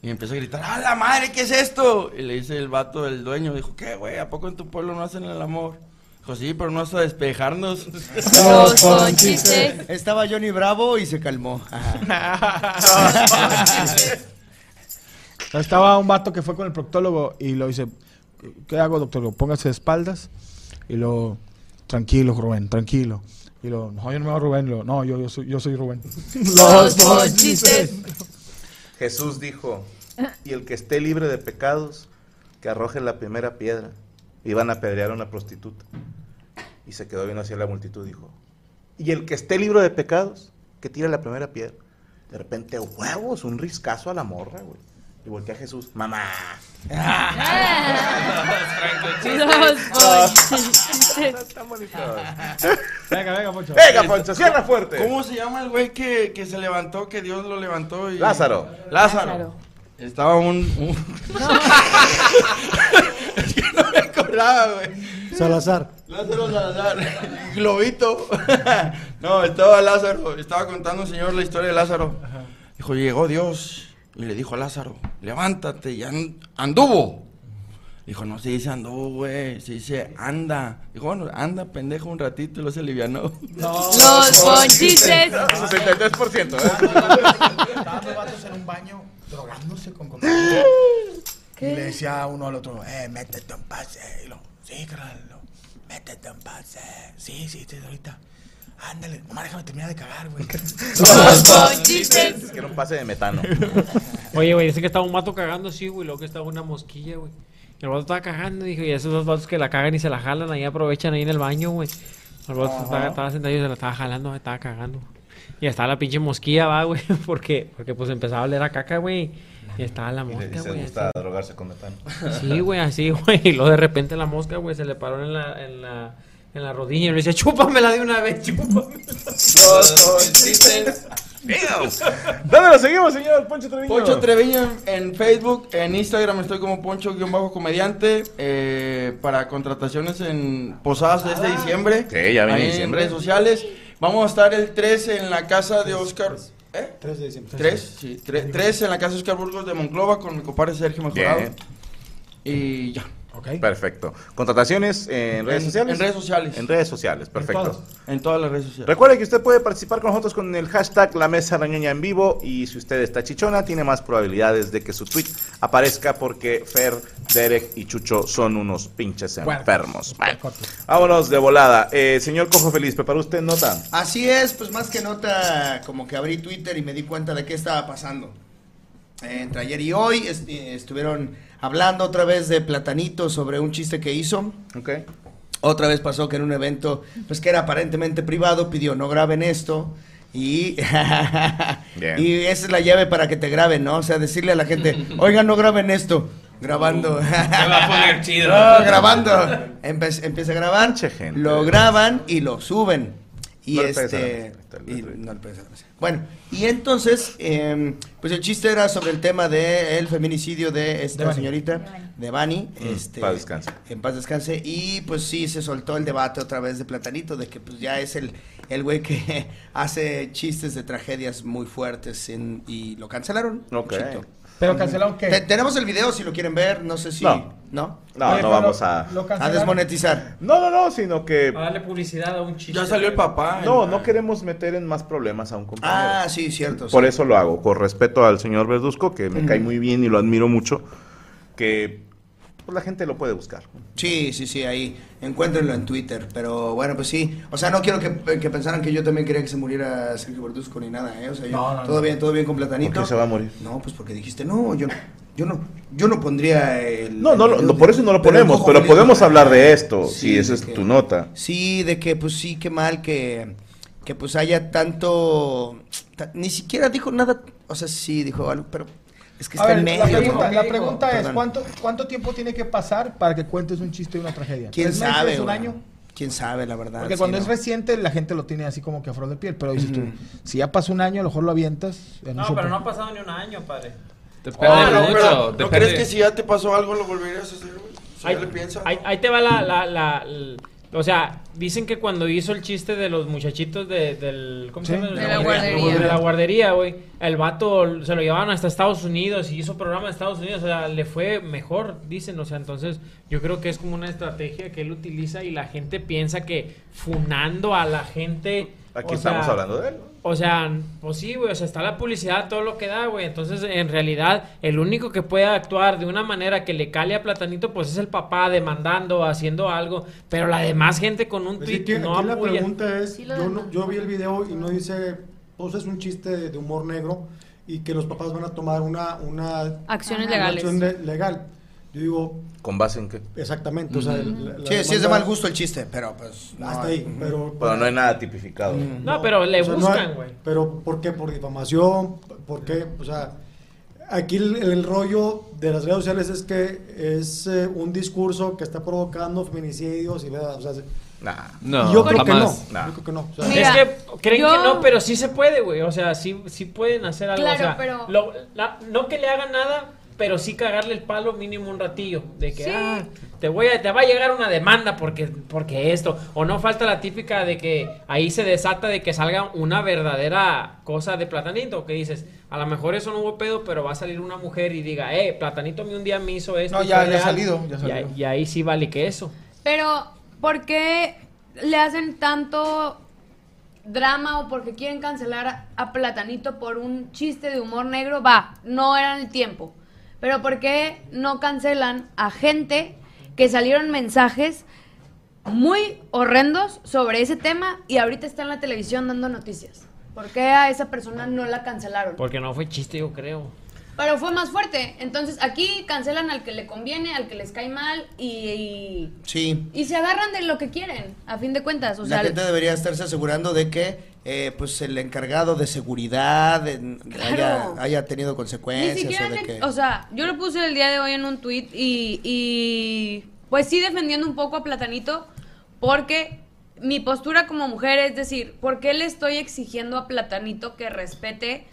Speaker 5: Y empieza a gritar, ¡ah, la madre, qué es esto! Y le dice el vato del dueño, dijo, ¿qué, güey? ¿A poco en tu pueblo no hacen el amor? Dijo, sí, pero no hasta despejarnos. (laughs)
Speaker 7: Estaba Johnny Bravo y se calmó. (laughs)
Speaker 2: Estaba un vato que fue con el proctólogo y lo dice, ¿qué hago, doctor? Póngase de espaldas y lo, tranquilo, Rubén, tranquilo. Y lo, no, yo no me llamo Rubén, lo, no, yo, yo, soy, yo soy Rubén. (laughs)
Speaker 9: Los ponchistes.
Speaker 1: Jesús dijo, y el que esté libre de pecados, que arroje la primera piedra. Iban a apedrear a una prostituta. Y se quedó viendo hacia la multitud y dijo, y el que esté libre de pecados, que tire la primera piedra. De repente, huevos, un riscazo a la morra, güey. Y voltea a Jesús, mamá.
Speaker 2: Venga, venga, Poncho.
Speaker 1: Venga, Poncho, cierra fuerte.
Speaker 5: ¿Cómo se llama el güey que, que se levantó, que Dios lo levantó? Y...
Speaker 1: Lázaro.
Speaker 5: Lázaro.
Speaker 4: Lázaro.
Speaker 5: Estaba un... un- (laughs) es que no me acordaba, güey.
Speaker 10: Salazar.
Speaker 5: Lázaro Salazar, Globito. (laughs) no, estaba Lázaro, estaba contando un señor la historia de Lázaro. Dijo, llegó Dios y le dijo a Lázaro, levántate y an- anduvo. Dijo, no se dice anduvo, güey, se dice anda. Dijo, bueno, anda, pendejo, un ratito y lo se alivianó.
Speaker 9: Los ponchistes.
Speaker 1: 63%, ¿eh?
Speaker 2: Estaban dos vatos en un baño drogándose con cocaína. Y le decía uno al otro, eh, métete un pase. Y lo, sí, carnal, métete un pase. Sí, sí, sí, ahorita. Ándale, nomás déjame terminar de cagar, güey.
Speaker 1: Es (laughs) que era un pase de metano.
Speaker 6: Oye, güey, dice que estaba un vato cagando así, güey, luego que estaba una mosquilla, güey. Y el vato estaba cagando, dijo, y esos dos vatos que la cagan y se la jalan, ahí aprovechan ahí en el baño, güey. El vato estaba, estaba sentado y se la estaba jalando, estaba cagando. Y estaba la pinche mosquilla, va, güey, (laughs) porque, porque pues empezaba a oler a caca, güey. Y estaba la
Speaker 1: Y le
Speaker 6: mosca,
Speaker 1: dice,
Speaker 6: güey.
Speaker 1: gusta drogarse con metano.
Speaker 6: Sí, güey, así, (laughs) güey. Y luego de repente la mosca, güey, se le paró en la, en la, en la rodilla y le decía, chúpamela de una vez, chúpamela.
Speaker 1: ¿Dónde lo seguimos, señor Poncho Treviño?
Speaker 5: Poncho Treviño en Facebook, en Instagram estoy como Poncho-comediante eh, para contrataciones en posadas de este diciembre.
Speaker 1: Sí, ya viene diciembre.
Speaker 5: En redes sociales. Vamos a estar el 3 en la casa de Oscar. ¿Eh?
Speaker 10: 3 de diciembre.
Speaker 5: 3, sí. 3 en la casa de Oscar Burgos de Monclova con mi compadre Sergio Mejorado.
Speaker 1: Bien.
Speaker 5: Y ya.
Speaker 1: Perfecto. ¿Contrataciones en redes sociales?
Speaker 5: en redes sociales.
Speaker 1: En redes sociales, perfecto.
Speaker 5: todas. En todas las redes sociales.
Speaker 1: Recuerde que usted puede participar con nosotros con el hashtag La Mesa Rañoña en vivo y si usted está chichona, tiene más probabilidades de que su tweet aparezca porque Fer, Derek y Chucho son unos pinches enfermos. Bueno, vámonos de volada. Eh, señor Cojo Feliz, ¿preparó usted nota?
Speaker 7: Así es, pues más que nota, como que abrí Twitter y me di cuenta de qué estaba pasando. Eh, entre ayer y hoy est- eh, estuvieron hablando otra vez de Platanito sobre un chiste que hizo.
Speaker 1: Ok.
Speaker 7: Otra vez pasó que en un evento, pues que era aparentemente privado, pidió no graben esto. Y, (laughs)
Speaker 1: Bien.
Speaker 7: y esa es la llave para que te graben, ¿no? O sea, decirle a la gente, (laughs) oigan, no graben esto. Grabando. (laughs)
Speaker 8: Se va a poner chido.
Speaker 7: No, grabando. Empe- empieza a grabar,
Speaker 1: gente.
Speaker 7: lo graban y lo suben. Y
Speaker 1: No
Speaker 7: este. y no le pegues a la mesa. Bueno, y entonces, em, pues el chiste era sobre el tema del feminicidio de esta
Speaker 2: De Bani.
Speaker 7: señorita, de Bani.
Speaker 1: Mm,
Speaker 7: este,
Speaker 1: paz descanse.
Speaker 7: En paz descanse. Y pues sí, se soltó el debate otra vez de Platanito, de que pues ya es el el güey que (laughs) hace chistes de tragedias muy fuertes en- y lo cancelaron.
Speaker 1: Ok.
Speaker 7: Chito.
Speaker 2: Pero cancelaron
Speaker 7: Te-
Speaker 2: qué?
Speaker 7: tenemos el video si lo quieren ver, no sé si...
Speaker 1: No.
Speaker 7: ¿No?
Speaker 1: No,
Speaker 2: Oye,
Speaker 1: no
Speaker 2: pero
Speaker 1: vamos a...
Speaker 2: lo
Speaker 7: A
Speaker 2: cancelaron.
Speaker 7: desmonetizar.
Speaker 1: No, no, no, sino que...
Speaker 6: A darle publicidad a un chiste.
Speaker 5: Ya salió el papá.
Speaker 1: No, no queremos meter en más problemas a un compañero.
Speaker 7: Ah, sí, cierto.
Speaker 1: Por
Speaker 7: sí.
Speaker 1: eso lo hago, con respeto al señor Verduzco, que me cae muy bien y lo admiro mucho, que pues, la gente lo puede buscar.
Speaker 7: Sí, sí, sí, ahí. Encuéntrenlo en Twitter. Pero bueno, pues sí. O sea, no quiero que, que pensaran que yo también quería que se muriera Sergio Verduzco ni nada, ¿eh? O sea, yo-
Speaker 2: No, no,
Speaker 7: todo
Speaker 2: no.
Speaker 7: bien, todo bien con Platanito.
Speaker 1: ¿Por qué se va a morir?
Speaker 7: No, pues porque dijiste, no, yo, yo no, yo no pondría el...
Speaker 1: No, no,
Speaker 7: el
Speaker 1: no, por eso no lo
Speaker 7: pero el
Speaker 1: ponemos, pero
Speaker 7: Feliz
Speaker 1: podemos hablar de esto,
Speaker 7: Sí,
Speaker 1: si esa es
Speaker 7: que-
Speaker 1: tu nota.
Speaker 7: Sí, de que pues sí, qué mal que, que pues haya tanto... ta- ni siquiera dijo nada, o sea, sí dijo algo, pero es que está
Speaker 2: ver,
Speaker 7: en medio.
Speaker 2: la pregunta,
Speaker 7: ¿no?
Speaker 2: la pregunta es. ¿cuánto, ¿cuánto tiempo tiene que pasar para que cuentes un chiste de una tragedia?
Speaker 7: ¿Quién
Speaker 2: ¿Tres meses,
Speaker 7: sabe,
Speaker 2: un año?
Speaker 7: ¿Quién sabe, la verdad?
Speaker 2: Porque
Speaker 7: sí,
Speaker 2: cuando
Speaker 7: ¿no?
Speaker 2: es reciente la gente lo tiene así como que a flor de piel, pero dices tú, si ya pasó un año, a lo mejor lo avientas. en
Speaker 6: No, pero no ha pasado ni un año, padre.
Speaker 8: Depende
Speaker 5: Ah, no,
Speaker 8: mucho.
Speaker 5: pero, ¿No crees que si ya te pasó algo lo volverías a hacer, güey? Si
Speaker 6: Ahí,
Speaker 5: ya le piensas.
Speaker 6: ahí- ahí te va la, la, la- l- O sea, dicen que cuando hizo el chiste de los muchachitos de, del... ¿Cómo se
Speaker 2: Sí.
Speaker 6: llama?
Speaker 9: De la guardería.
Speaker 6: De la guardería, güey. El vato se lo llevaban hasta Estados Unidos y hizo programa en Estados Unidos. O sea, le fue mejor, dicen. O sea, entonces yo creo que es como una estrategia que él utiliza y la gente piensa que funando a la gente...
Speaker 1: Aquí
Speaker 6: o
Speaker 1: estamos
Speaker 6: sea,
Speaker 1: hablando de él.
Speaker 6: O sea, pues sí, güey, o sea, está la publicidad, todo lo que da, güey. Entonces, en realidad, el único que puede actuar de una manera que le cale a Platanito, pues es el papá demandando, haciendo algo. Pero la demás gente con un
Speaker 10: Pues
Speaker 6: tweet
Speaker 10: que
Speaker 6: no
Speaker 10: aquí la
Speaker 6: apoya.
Speaker 10: pregunta es,
Speaker 4: Sí
Speaker 10: yo, no- yo vi el video y no dice, pues es un chiste de, de humor negro y que los papás van a tomar una, una
Speaker 9: Acciones
Speaker 10: una
Speaker 9: legales.
Speaker 10: acción de- legal. Yo digo,
Speaker 1: ¿Con base en qué?
Speaker 10: exactamente, o sea, la- la
Speaker 7: Sí, sí es de mal gusto el chiste, pero pues... no,
Speaker 10: Hasta ahí, pero...
Speaker 1: Pero no hay nada tipificado.
Speaker 6: No, pero le
Speaker 10: o sea,
Speaker 6: buscan, güey.
Speaker 10: pero ¿por qué? Por difamación, ¿por qué? O sea, aquí el, el rollo de las redes sociales es que es eh, un discurso que está provocando feminicidios y ¿verdad? o sea,
Speaker 1: Nah.
Speaker 8: No,
Speaker 10: yo creo que no.
Speaker 1: Nah.
Speaker 10: yo creo que no. o sea,
Speaker 9: Mira,
Speaker 6: es que creen
Speaker 9: yo-
Speaker 6: que no, pero sí se puede, güey. O sea, sí, sí pueden hacer algo.
Speaker 9: Claro,
Speaker 6: o sea,
Speaker 9: pero-
Speaker 6: lo- la- no que le hagan nada, pero sí cagarle el palo mínimo un ratillo. De que,
Speaker 9: Sí.
Speaker 6: ah, te, voy a, te va a llegar una demanda porque, porque esto. O no falta la típica de que ahí se desata de que salga una verdadera cosa de Platanito. Que dices, a lo mejor eso no hubo pedo, pero va a salir una mujer y diga, eh, Platanito a mí un día me hizo esto.
Speaker 2: No,
Speaker 6: y
Speaker 2: ya- ya ha
Speaker 6: real".
Speaker 2: salido, ya
Speaker 6: Y ahí- Y, ahí sí vale que eso.
Speaker 9: Pero, ¿por qué le hacen tanto drama o porque quieren cancelar a, a Platanito por un chiste de humor negro? Va, no era el tiempo. Pero ¿por qué no cancelan a gente que salieron mensajes muy horrendos sobre ese tema y ahorita está en la televisión dando noticias. ¿Por qué a esa persona no la cancelaron?
Speaker 6: Porque no fue chiste, yo creo.
Speaker 9: Pero fue más fuerte. Entonces aquí cancelan al que le conviene, al que les cae mal y, y,
Speaker 7: Sí.
Speaker 9: y se agarran de lo que quieren, a fin de cuentas. O sea,
Speaker 7: la gente debería estarse asegurando de que eh, pues el encargado de seguridad haya,
Speaker 9: Claro.
Speaker 7: haya tenido
Speaker 9: Ni
Speaker 7: consecuencias
Speaker 9: siquiera,
Speaker 7: o de
Speaker 9: le-
Speaker 7: que...
Speaker 9: o sea, yo lo puse el día de hoy en un tweet y, y pues sí defendiendo un poco a Platanito porque mi postura como mujer es decir, ¿por qué le estoy exigiendo a Platanito que respete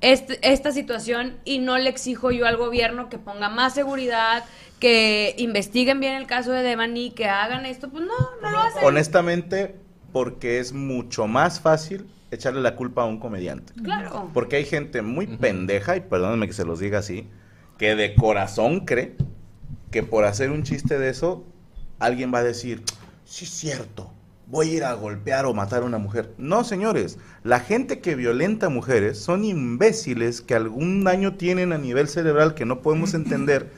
Speaker 9: este- esta situación y no le exijo yo al gobierno que ponga más seguridad, que investiguen bien el caso de Devani, que hagan esto? Pues no, no lo hacen.
Speaker 1: Honestamente, porque es mucho más fácil echarle la culpa a un comediante.
Speaker 9: Claro.
Speaker 1: Porque hay gente muy pendeja, y perdónenme que se los diga así, que de corazón cree que por hacer un chiste de eso, alguien va a decir, sí es cierto, voy a ir a golpear o matar a una mujer. No, señores, la gente que violenta a mujeres son imbéciles que algún daño tienen a nivel cerebral que no podemos (laughs) entender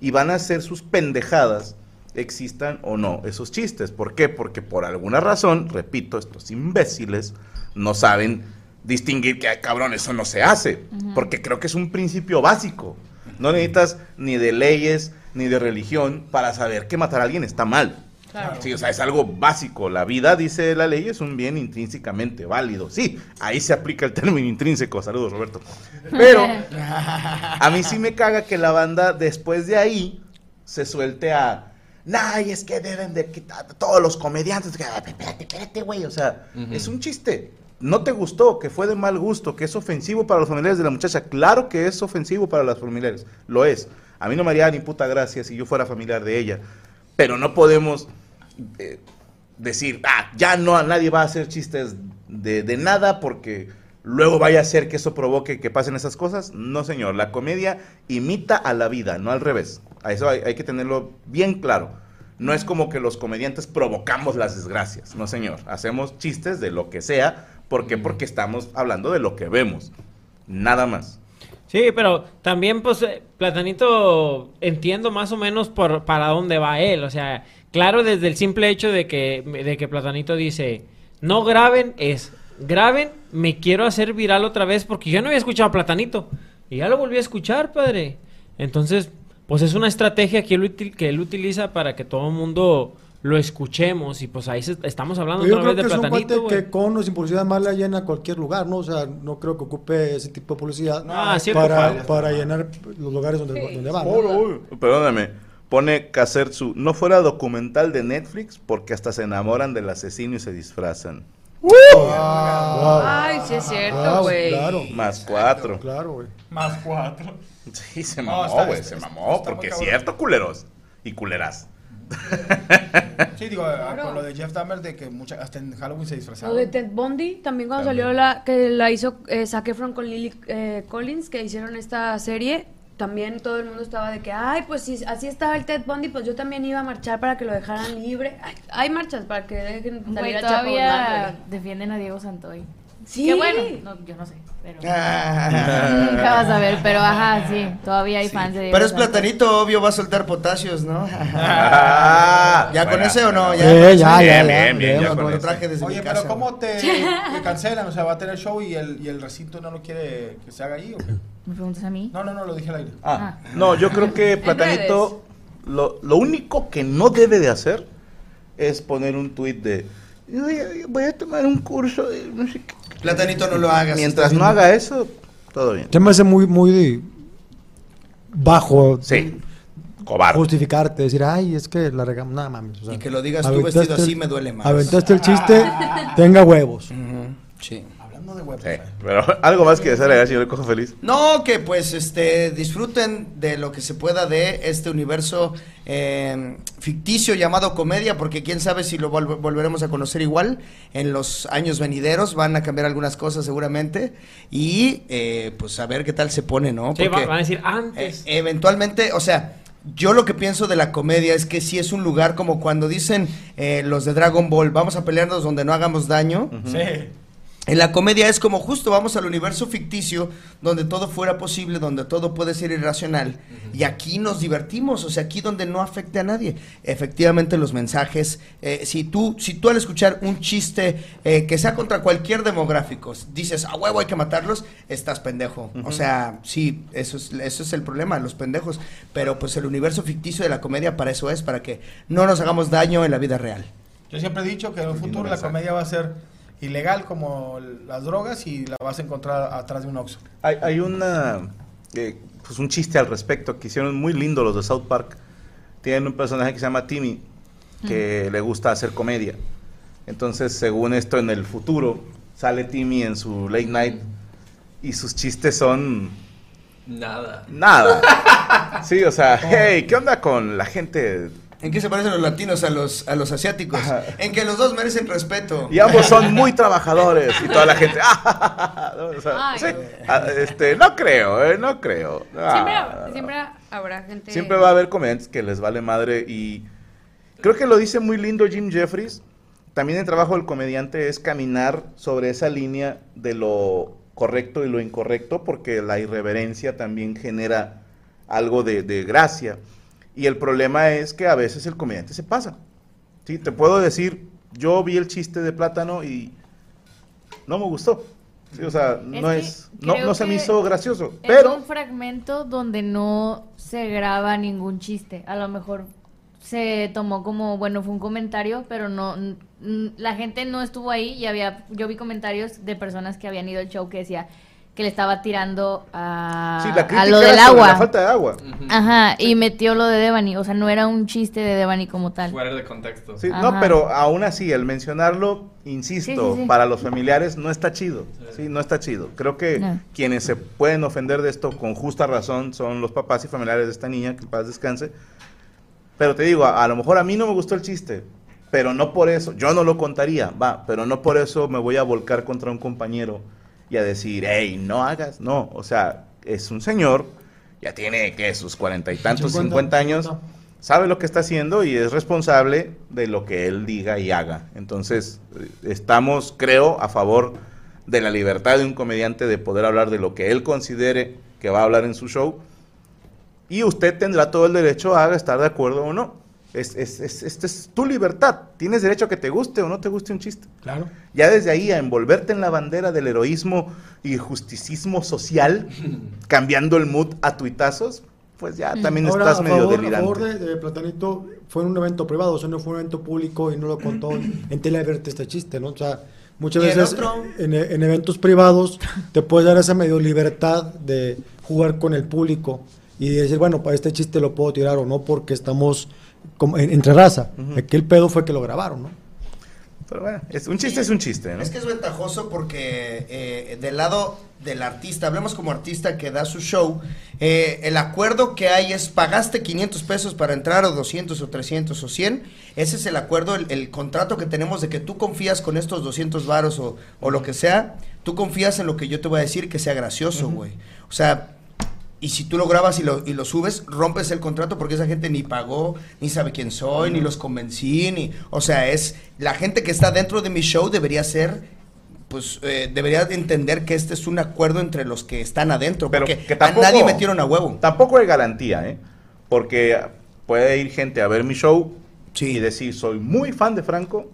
Speaker 1: y van a hacer sus pendejadas existan o no esos chistes. ¿Por qué? Porque por alguna razón, repito, estos imbéciles no saben distinguir que, "Ay, cabrón, eso no se hace. Porque creo que es un principio básico. No necesitas ni de leyes ni de religión para saber que matar a alguien está mal.
Speaker 9: Claro.
Speaker 1: Sí, o sea, es algo básico. La vida, dice la ley, es un bien intrínsecamente válido. Sí, ahí se aplica el término intrínseco. Saludos, Roberto. Pero (laughs) a mí sí me caga que la banda después de ahí se suelte a. Nah, y es que deben de quitar todos los comediantes. que, "Ah, Espérate, espérate, güey. O sea, es un chiste. No te gustó, que fue de mal gusto, que es ofensivo para los familiares de la muchacha. Claro que es ofensivo para las familiares. Lo es. A mí no me haría ni puta gracia si yo fuera familiar de ella. Pero no podemos eh, decir, ah, ya no, nadie va a hacer chistes de, de nada porque luego vaya a ser que eso provoque que pasen esas cosas. No, señor, la comedia imita a la vida, no al revés. A eso hay, hay que tenerlo bien claro. No es como que los comediantes provocamos las desgracias, no, señor. Hacemos chistes de lo que sea. ¿Por qué? Porque estamos hablando de lo que vemos. Nada más.
Speaker 6: Sí, pero también, pues, eh, Platanito, entiendo más o menos por para dónde va él. O sea, claro, desde el simple hecho de que, de que Platanito dice, no graben, es, graben, me quiero hacer viral otra vez porque yo no había escuchado a Platanito. Y ya lo volví a escuchar, padre. Entonces, pues es una estrategia que él, util- que él utiliza para que todo el mundo lo escuchemos. Y pues ahí se- estamos hablando
Speaker 10: Yo
Speaker 6: otra
Speaker 10: creo
Speaker 6: vez
Speaker 10: que
Speaker 6: de
Speaker 10: es un
Speaker 6: Platanito,
Speaker 10: cuate
Speaker 6: güey.
Speaker 10: que con o sin publicidad mala llena cualquier lugar, ¿no? O sea, no creo que ocupe ese tipo de publicidad
Speaker 6: Ah, sí
Speaker 10: para,
Speaker 6: ocupa.
Speaker 10: para llenar los lugares donde, donde va. ¿no?
Speaker 1: Perdóname, pone Casertsu, no fuera documental de Netflix porque hasta se enamoran del asesino y se disfrazan.
Speaker 9: Ay, sí es cierto,
Speaker 10: Wow,
Speaker 9: güey.
Speaker 10: claro.
Speaker 1: Más cuatro.
Speaker 10: Claro, güey.
Speaker 2: Más cuatro.
Speaker 1: Sí, se
Speaker 2: No,
Speaker 1: mamó, güey, se mamó,
Speaker 2: está
Speaker 1: porque es cierto, culeros y culeras.
Speaker 2: Sí, digo, con lo de Jeff Dahmer de que mucha, hasta en Halloween se disfrazaba.
Speaker 9: Lo de Ted Bundy, también cuando
Speaker 1: También.
Speaker 9: salió la que la hizo eh, Zac Efron con Lily eh, Collins, que hicieron esta serie, también todo el mundo estaba de que, ay, pues si así estaba el Ted Bundy, pues yo también iba a marchar para que lo dejaran libre. Ay, hay marchas para que dejen salir a Chapo
Speaker 4: todavía defienden a Diego Santoy.
Speaker 9: Sí.
Speaker 4: Qué bueno. No, yo no sé, pero...
Speaker 7: Ah. (laughs)
Speaker 4: Nunca vas a ver, pero ajá, sí. Todavía hay fans de
Speaker 7: Pero es platanito, obvio, va a soltar potasios, ¿no?
Speaker 1: Ah, (laughs)
Speaker 7: ¿Ya con ese o no?
Speaker 1: Bien, bien, bien,
Speaker 10: ya.
Speaker 1: ya
Speaker 7: Lo-
Speaker 1: con
Speaker 7: lo
Speaker 1: ese.
Speaker 7: traje desde
Speaker 2: Oye,
Speaker 7: mi
Speaker 2: pero. ¿cómo te, (laughs) te cancelan? O sea, va a tener show y el, y el recinto no lo quiere que se haga ahí o qué?
Speaker 4: ¿Me preguntas a mí?
Speaker 2: No, no, no, lo dije al aire.
Speaker 1: Ah, no, yo creo que Platanito, lo, lo único que no debe de hacer es poner un tuit de voy a, voy a tomar un curso de no sé qué.
Speaker 7: Platanito, no lo hagas.
Speaker 1: Mientras no haga eso, todo bien.
Speaker 10: Se me hace muy, muy bajo
Speaker 1: Sí, cobarde.
Speaker 10: justificarte, decir, ay, es que la regamos. Nada mames. o sea,
Speaker 7: Y que lo digas tú
Speaker 10: aventaste
Speaker 7: vestido así
Speaker 10: el-
Speaker 7: me duele más.
Speaker 10: Aventaste el chiste, tenga huevos.
Speaker 7: Sí.
Speaker 2: De.
Speaker 1: Sí, pero (laughs) algo más que desear señor Cojo Feliz.
Speaker 7: No, que pues este disfruten de lo que se pueda de este universo eh, ficticio llamado comedia, porque quién sabe si lo volve- volveremos a conocer igual en los años venideros, van a cambiar algunas cosas seguramente y eh, pues a ver qué tal se pone, ¿no?
Speaker 6: Sí,
Speaker 7: Porque,
Speaker 6: van a decir antes.
Speaker 7: eh, eventualmente, o sea, yo lo que pienso de la comedia es que sí es un lugar como cuando dicen eh, los de Dragon Ball, vamos a pelearnos donde no hagamos daño.
Speaker 2: Sí.
Speaker 7: En la comedia es como justo vamos al universo ficticio donde todo fuera posible, donde todo puede ser irracional. Y aquí nos divertimos, o sea, aquí donde no afecte a nadie. Efectivamente los mensajes, eh, si, tú, si tú al escuchar un chiste eh, que sea contra cualquier demográfico, dices, a huevo hay que matarlos, estás pendejo. O sea, sí, eso es, eso es el problema, los pendejos. Pero pues el universo ficticio de la comedia para eso es, para que no nos hagamos daño en la vida real.
Speaker 2: Yo siempre he dicho que en el futuro la comedia va a ser ilegal como las drogas y la vas a encontrar atrás de un Oxxo.
Speaker 1: Hay, hay una, eh, pues un chiste al respecto que hicieron muy lindo los de South Park. Tienen un personaje que se llama Timmy, que le gusta hacer comedia. Entonces, según esto, en el futuro sale Timmy en su late night y sus chistes son
Speaker 8: Nada.
Speaker 1: nada. (laughs) Sí, o sea, hey, ¿qué onda con la gente?
Speaker 7: ¿En qué se parecen los latinos a los, a los asiáticos? En que los dos merecen respeto.
Speaker 1: Y ambos son (laughs) muy trabajadores y toda la gente. "Ah", ¿no? O sea,
Speaker 9: Ay.
Speaker 1: sí, ah, este, no creo, eh, no creo.
Speaker 9: Siempre,
Speaker 1: Ah,
Speaker 9: siempre habrá gente.
Speaker 1: Siempre va a haber comediantes que les vale madre y creo que lo dice muy lindo Jim Jeffries. También el trabajo del comediante es caminar sobre esa línea de lo correcto y lo incorrecto porque la irreverencia también genera algo de, de gracia. Y el problema es que a veces el comediante se pasa. Sí, te puedo decir, yo vi el chiste de plátano y no me gustó. Sí, o sea, no es, no, no se me hizo gracioso.
Speaker 4: Es
Speaker 1: Pero
Speaker 4: un fragmento donde no se graba ningún chiste. A lo mejor se tomó como, bueno, fue un comentario, pero no, la gente no estuvo ahí y había, yo vi comentarios de personas que habían ido al show que decía que le estaba tirando a,
Speaker 1: sí, la
Speaker 4: a
Speaker 1: crítica
Speaker 4: lo del agua.
Speaker 1: la falta de agua.
Speaker 4: Ajá, y metió lo de Devani, o sea, no era un chiste de Devani como tal.
Speaker 8: Fuera de contexto.
Speaker 1: Sí,
Speaker 4: Ajá.
Speaker 1: no, pero aún así, el mencionarlo, insisto,
Speaker 4: Sí, sí, sí.
Speaker 1: para los familiares no está chido. Sí, no está chido. Creo que
Speaker 4: No.
Speaker 1: quienes se pueden ofender de esto con justa razón son los papás y familiares de esta niña, que paz descanse. Pero te digo, a, a lo mejor a mí no me gustó el chiste, pero no por eso, yo no lo contaría, va, pero no por eso me voy a volcar contra un compañero y a decir, hey, no hagas, no, o sea, es un señor, ya tiene, ¿qué? Sus cuarenta y tantos,
Speaker 10: 50,
Speaker 1: cincuenta años, sabe lo que está haciendo y es responsable de lo que él diga y haga. Entonces, eh, estamos, creo, a favor de la libertad de un comediante de poder hablar de lo que él considere que va a hablar en su show. Y usted tendrá todo el derecho a estar de acuerdo o no. Es, es, es, esta es tu libertad. Tienes derecho a que te guste o no te guste un chiste.
Speaker 10: Claro.
Speaker 1: Ya desde ahí a envolverte en la bandera del heroísmo y justicismo social, (laughs) cambiando el mood a tuitazos, pues ya también
Speaker 10: Ahora,
Speaker 1: estás
Speaker 10: a
Speaker 1: medio
Speaker 10: favor, a
Speaker 1: delirante.
Speaker 10: favor de, de Platanito, fue en un evento privado, o sea, no fue un evento público y no lo contó en, (laughs) teleabierta este chiste, ¿no? O sea, muchas
Speaker 7: ¿Y el
Speaker 10: veces en, en eventos privados te puedes dar esa medio libertad de jugar con el público y decir, bueno, para este chiste lo puedo tirar o no porque estamos como en- entre raza. Aquí el pedo fue que lo grabaron, ¿no?
Speaker 1: Pero bueno, es, un chiste es un chiste, ¿no?
Speaker 7: Es que es ventajoso porque eh, del lado del artista, hablemos como artista que da su show, eh, el acuerdo que hay es pagaste 500 pesos para entrar o 200 o 300 o 100, ese es el acuerdo, el, el contrato que tenemos de que tú confías con estos 200 varos o, o lo que sea, tú confías en lo que yo te voy a decir que sea gracioso, güey. O sea, y si tú lo grabas y lo, y lo subes, rompes el contrato porque esa gente ni pagó, ni sabe quién soy, ni los convencí, ni... O sea, es... La gente que está dentro de mi show debería ser... Pues eh, debería de entender que este es un acuerdo entre los que están adentro.
Speaker 1: Pero
Speaker 7: porque
Speaker 1: que tampoco,
Speaker 7: a nadie metieron a huevo.
Speaker 1: Tampoco hay garantía, ¿eh? Porque puede ir gente a ver mi show y decir, soy muy fan de Franco,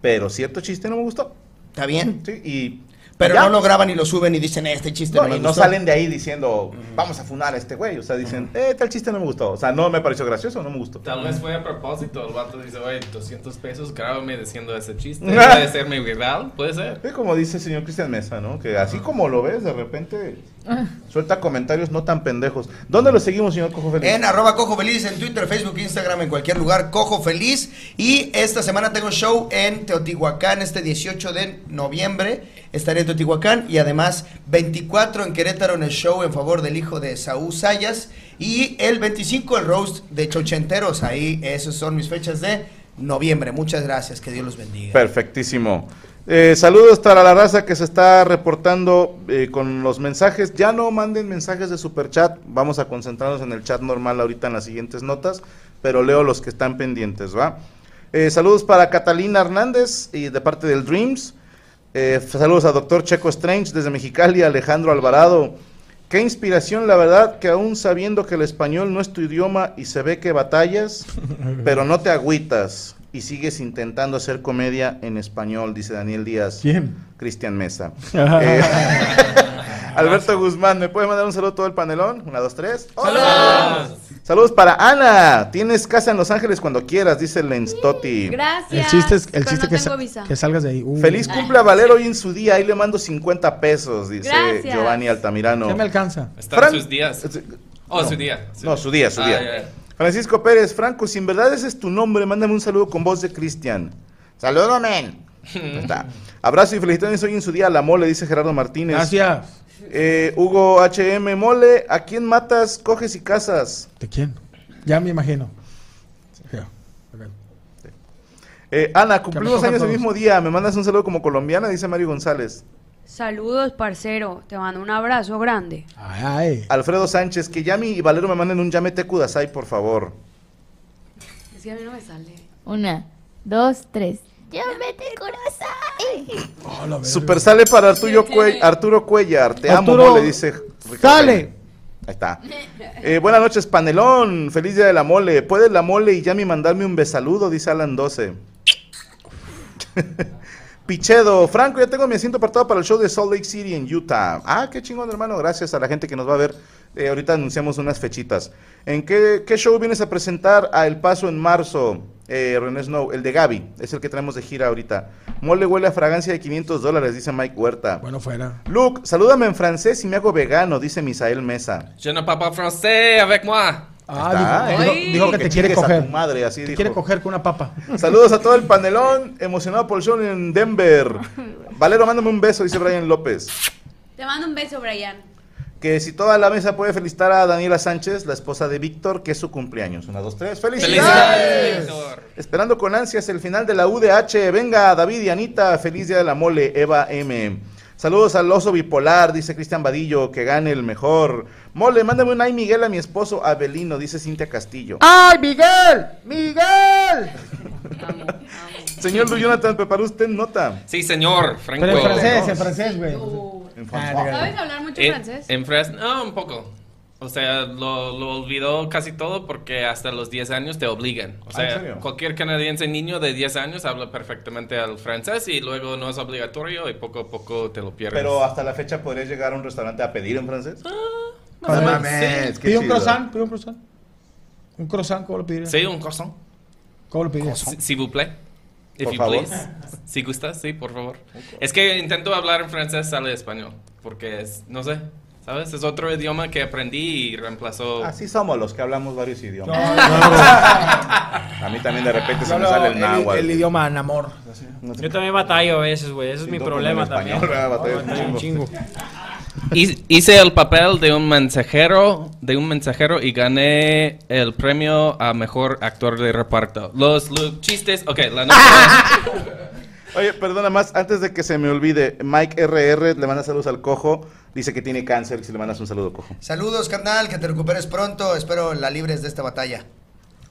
Speaker 1: pero cierto chiste no me gustó.
Speaker 7: Está bien.
Speaker 1: Sí, y
Speaker 7: Pero
Speaker 1: ya.
Speaker 7: no lo graban y lo suben y dicen, este chiste
Speaker 1: No,
Speaker 7: no, me
Speaker 1: y no
Speaker 7: gustó".
Speaker 1: salen de ahí diciendo, vamos a funar a este güey. O sea, dicen, eh, tal chiste no me gustó. O sea, no me pareció gracioso, no me gustó.
Speaker 8: Tal vez fue a propósito. El vato dice, oye, 200 pesos, grábame diciendo ese chiste. (laughs) Puede ser mi rival, puede ser.
Speaker 1: Es como dice el señor Cristian Mesa, ¿no? Que así como lo ves, de repente (laughs) suelta comentarios no tan pendejos. ¿Dónde lo seguimos, señor Cojo Feliz?
Speaker 7: En arroba Cojo Feliz, en Twitter, Facebook, Instagram, en cualquier lugar, Cojo Feliz. Y esta semana tengo show en Teotihuacán, este 18 de noviembre. Estaré en Teotihuacán y además 24 en Querétaro en el show en favor del hijo de Saúl Sayas. Y el 25 el roast de Chochenteros. Ahí, esas son mis fechas de noviembre. Muchas gracias, que Dios los bendiga.
Speaker 1: Perfectísimo. Eh, saludos para la raza que se está reportando eh, con los mensajes. Ya no manden mensajes de superchat. Vamos a concentrarnos en el chat normal ahorita en las siguientes notas, pero leo los que están pendientes, ¿va? Eh, saludos para Catalina Hernández y de parte del Dreams. Eh, saludos a Doctor Checo Strange desde Mexicali, Alejandro Alvarado. Qué inspiración, la verdad, que aún sabiendo que el español no es tu idioma y se ve que batallas, (laughs) pero no te agüitas y sigues intentando hacer comedia en español, dice Daniel Díaz.
Speaker 10: ¿Quién?
Speaker 1: Cristian Mesa. (laughs) Eh, (laughs) Alberto Guzmán, ¿me puede mandar un saludo a todo el panelón? Una, dos, tres. ¡Hola! Saludos para Ana. Tienes casa en Los Ángeles cuando quieras, dice Lenstotti.
Speaker 9: Gracias.
Speaker 10: El chiste es, el
Speaker 9: pero
Speaker 10: chiste
Speaker 9: no
Speaker 10: que,
Speaker 9: tengo
Speaker 10: sa-
Speaker 9: visa.
Speaker 10: que salgas de ahí. Uh.
Speaker 1: Feliz cumple a Valero hoy en su día. Ahí le mando 50 pesos, dice
Speaker 9: Gracias.
Speaker 1: Giovanni Altamirano.
Speaker 10: ¿Qué me alcanza?
Speaker 8: Están
Speaker 1: Fran-
Speaker 8: sus días. Oh, su día.
Speaker 1: No, su día, su
Speaker 8: Ah,
Speaker 1: día. Francisco Pérez, Franco, si en verdad ese es tu nombre, mándame un saludo con voz de Cristian. Saludo, men. Está. Abrazo y felicitaciones hoy en su día a la mole, dice Gerardo Martínez.
Speaker 10: Gracias.
Speaker 1: Eh, Hugo HM, mole, ¿a quién matas, coges y casas?
Speaker 10: ¿De quién? Ya me imagino.
Speaker 1: Eh, Ana, cumplimos años el mismo día. ¿Me mandas un saludo como colombiana? Dice Mario González.
Speaker 9: Saludos, parcero. Te mando un abrazo grande.
Speaker 10: Ay, ay.
Speaker 1: Alfredo Sánchez, que Yami y Valero me manden un Yamete Kudasai, por favor.
Speaker 9: Es que a mí no me sale.
Speaker 4: Una, dos, tres. Vete corazón.
Speaker 10: Oh.
Speaker 1: Super sale para Arturo, Cue- Arturo Cuellar. Te
Speaker 10: Arturo,
Speaker 1: amo, mole, dice Ricardo.
Speaker 10: ¡Sale!
Speaker 1: Ahí está. Eh, buenas noches, panelón. Feliz día de la mole. ¿Puede la mole y Yami mandarme un besaludo? Dice Alan 12. (laughs) Pichedo, Franco, ya tengo mi asiento apartado para el show de Salt Lake City en Utah. Ah, qué chingón, hermano. Gracias a la gente que nos va a ver. Eh, ahorita anunciamos unas fechitas. ¿En qué, qué show vienes a presentar a El Paso en marzo? Eh, René Snow, el de Gaby, es el que traemos de gira ahorita. Mole huele a fragancia de 500 dólares, dice Mike Huerta.
Speaker 10: Bueno, fuera.
Speaker 1: Luke, salúdame en francés y me hago vegano, dice Misael Mesa.
Speaker 8: Je ne parle pas français avec moi.
Speaker 10: Ah, dijo, dijo- dijo que
Speaker 1: Que
Speaker 10: te quiere
Speaker 1: a
Speaker 10: coger.
Speaker 1: tu madre, así
Speaker 10: te
Speaker 1: dijo.
Speaker 10: quiere coger con una papa.
Speaker 1: Saludos a todo el panelón, emocionado por el show en Denver. (laughs) Valero, mándame un beso, dice Brian López.
Speaker 9: Te mando un beso, Brian.
Speaker 1: Que si toda la mesa puede felicitar a Daniela Sánchez, la esposa de Víctor, que es su cumpleaños. Una, dos, tres. ¡Felicidades!
Speaker 8: Felicidades, Víctor.
Speaker 1: Esperando con ansias el final de la UDH. Venga, David y Anita, feliz día de la mole, Eva M. Saludos al oso bipolar, dice Cristian Vadillo, que gane el mejor. Mole, mándame un ay Miguel a mi esposo Abelino, dice Cintia Castillo.
Speaker 10: ¡Ay, Miguel! ¡Miguel! (laughs)
Speaker 1: Señor Luis Jonathan, ¿preparó usted nota?
Speaker 8: Sí, señor, Franco.
Speaker 10: Pero en francés, en francés, güey. Ah,
Speaker 1: francés.
Speaker 9: ¿Sabes hablar mucho
Speaker 8: En,
Speaker 9: francés?
Speaker 8: en fras- no, un poco. O sea, lo, lo olvidó casi todo porque hasta los 10 años te obligan. O
Speaker 1: Ah, ¿en
Speaker 8: sea,
Speaker 1: serio?
Speaker 8: cualquier canadiense niño de 10 años habla perfectamente el francés y luego no es obligatorio y poco a poco te lo pierdes.
Speaker 1: Pero hasta la fecha podrías llegar a un restaurante a pedir en francés.
Speaker 8: Ah,
Speaker 1: No mames, qué
Speaker 10: Pide un croissant, pide un croissant. Un croissant, ¿cómo lo pedirías?
Speaker 8: Sí, un croissant.
Speaker 10: ¿Cómo lo pedirías?
Speaker 8: Si- S'il vous plaît. If
Speaker 1: Por
Speaker 8: you
Speaker 1: favor.
Speaker 8: please. Si gustas, sí, por favor. Es que intento hablar en francés, sale español. Porque es, no sé, ¿sabes? Es otro idioma que aprendí y reemplazó.
Speaker 1: Así somos los que hablamos varios idiomas. (laughs) A mí también de repente se me sale el náhuatl.
Speaker 2: el idioma namor.
Speaker 6: Yo también batallo a veces, güey. Ese es mi
Speaker 1: no,
Speaker 6: problema también.
Speaker 1: español, un chingo.
Speaker 6: chingo.
Speaker 8: Hi- Hice el papel de un mensajero, de un mensajero y gané el premio a mejor actor de reparto. Los, los chistes, ok, la nota. (laughs)
Speaker 1: Oye, perdona más, antes de que se me olvide, Mike RR le manda saludos al cojo, dice que tiene cáncer, si le mandas un saludo cojo.
Speaker 7: Saludos, carnal, que te recuperes pronto. Espero la libres de esta batalla.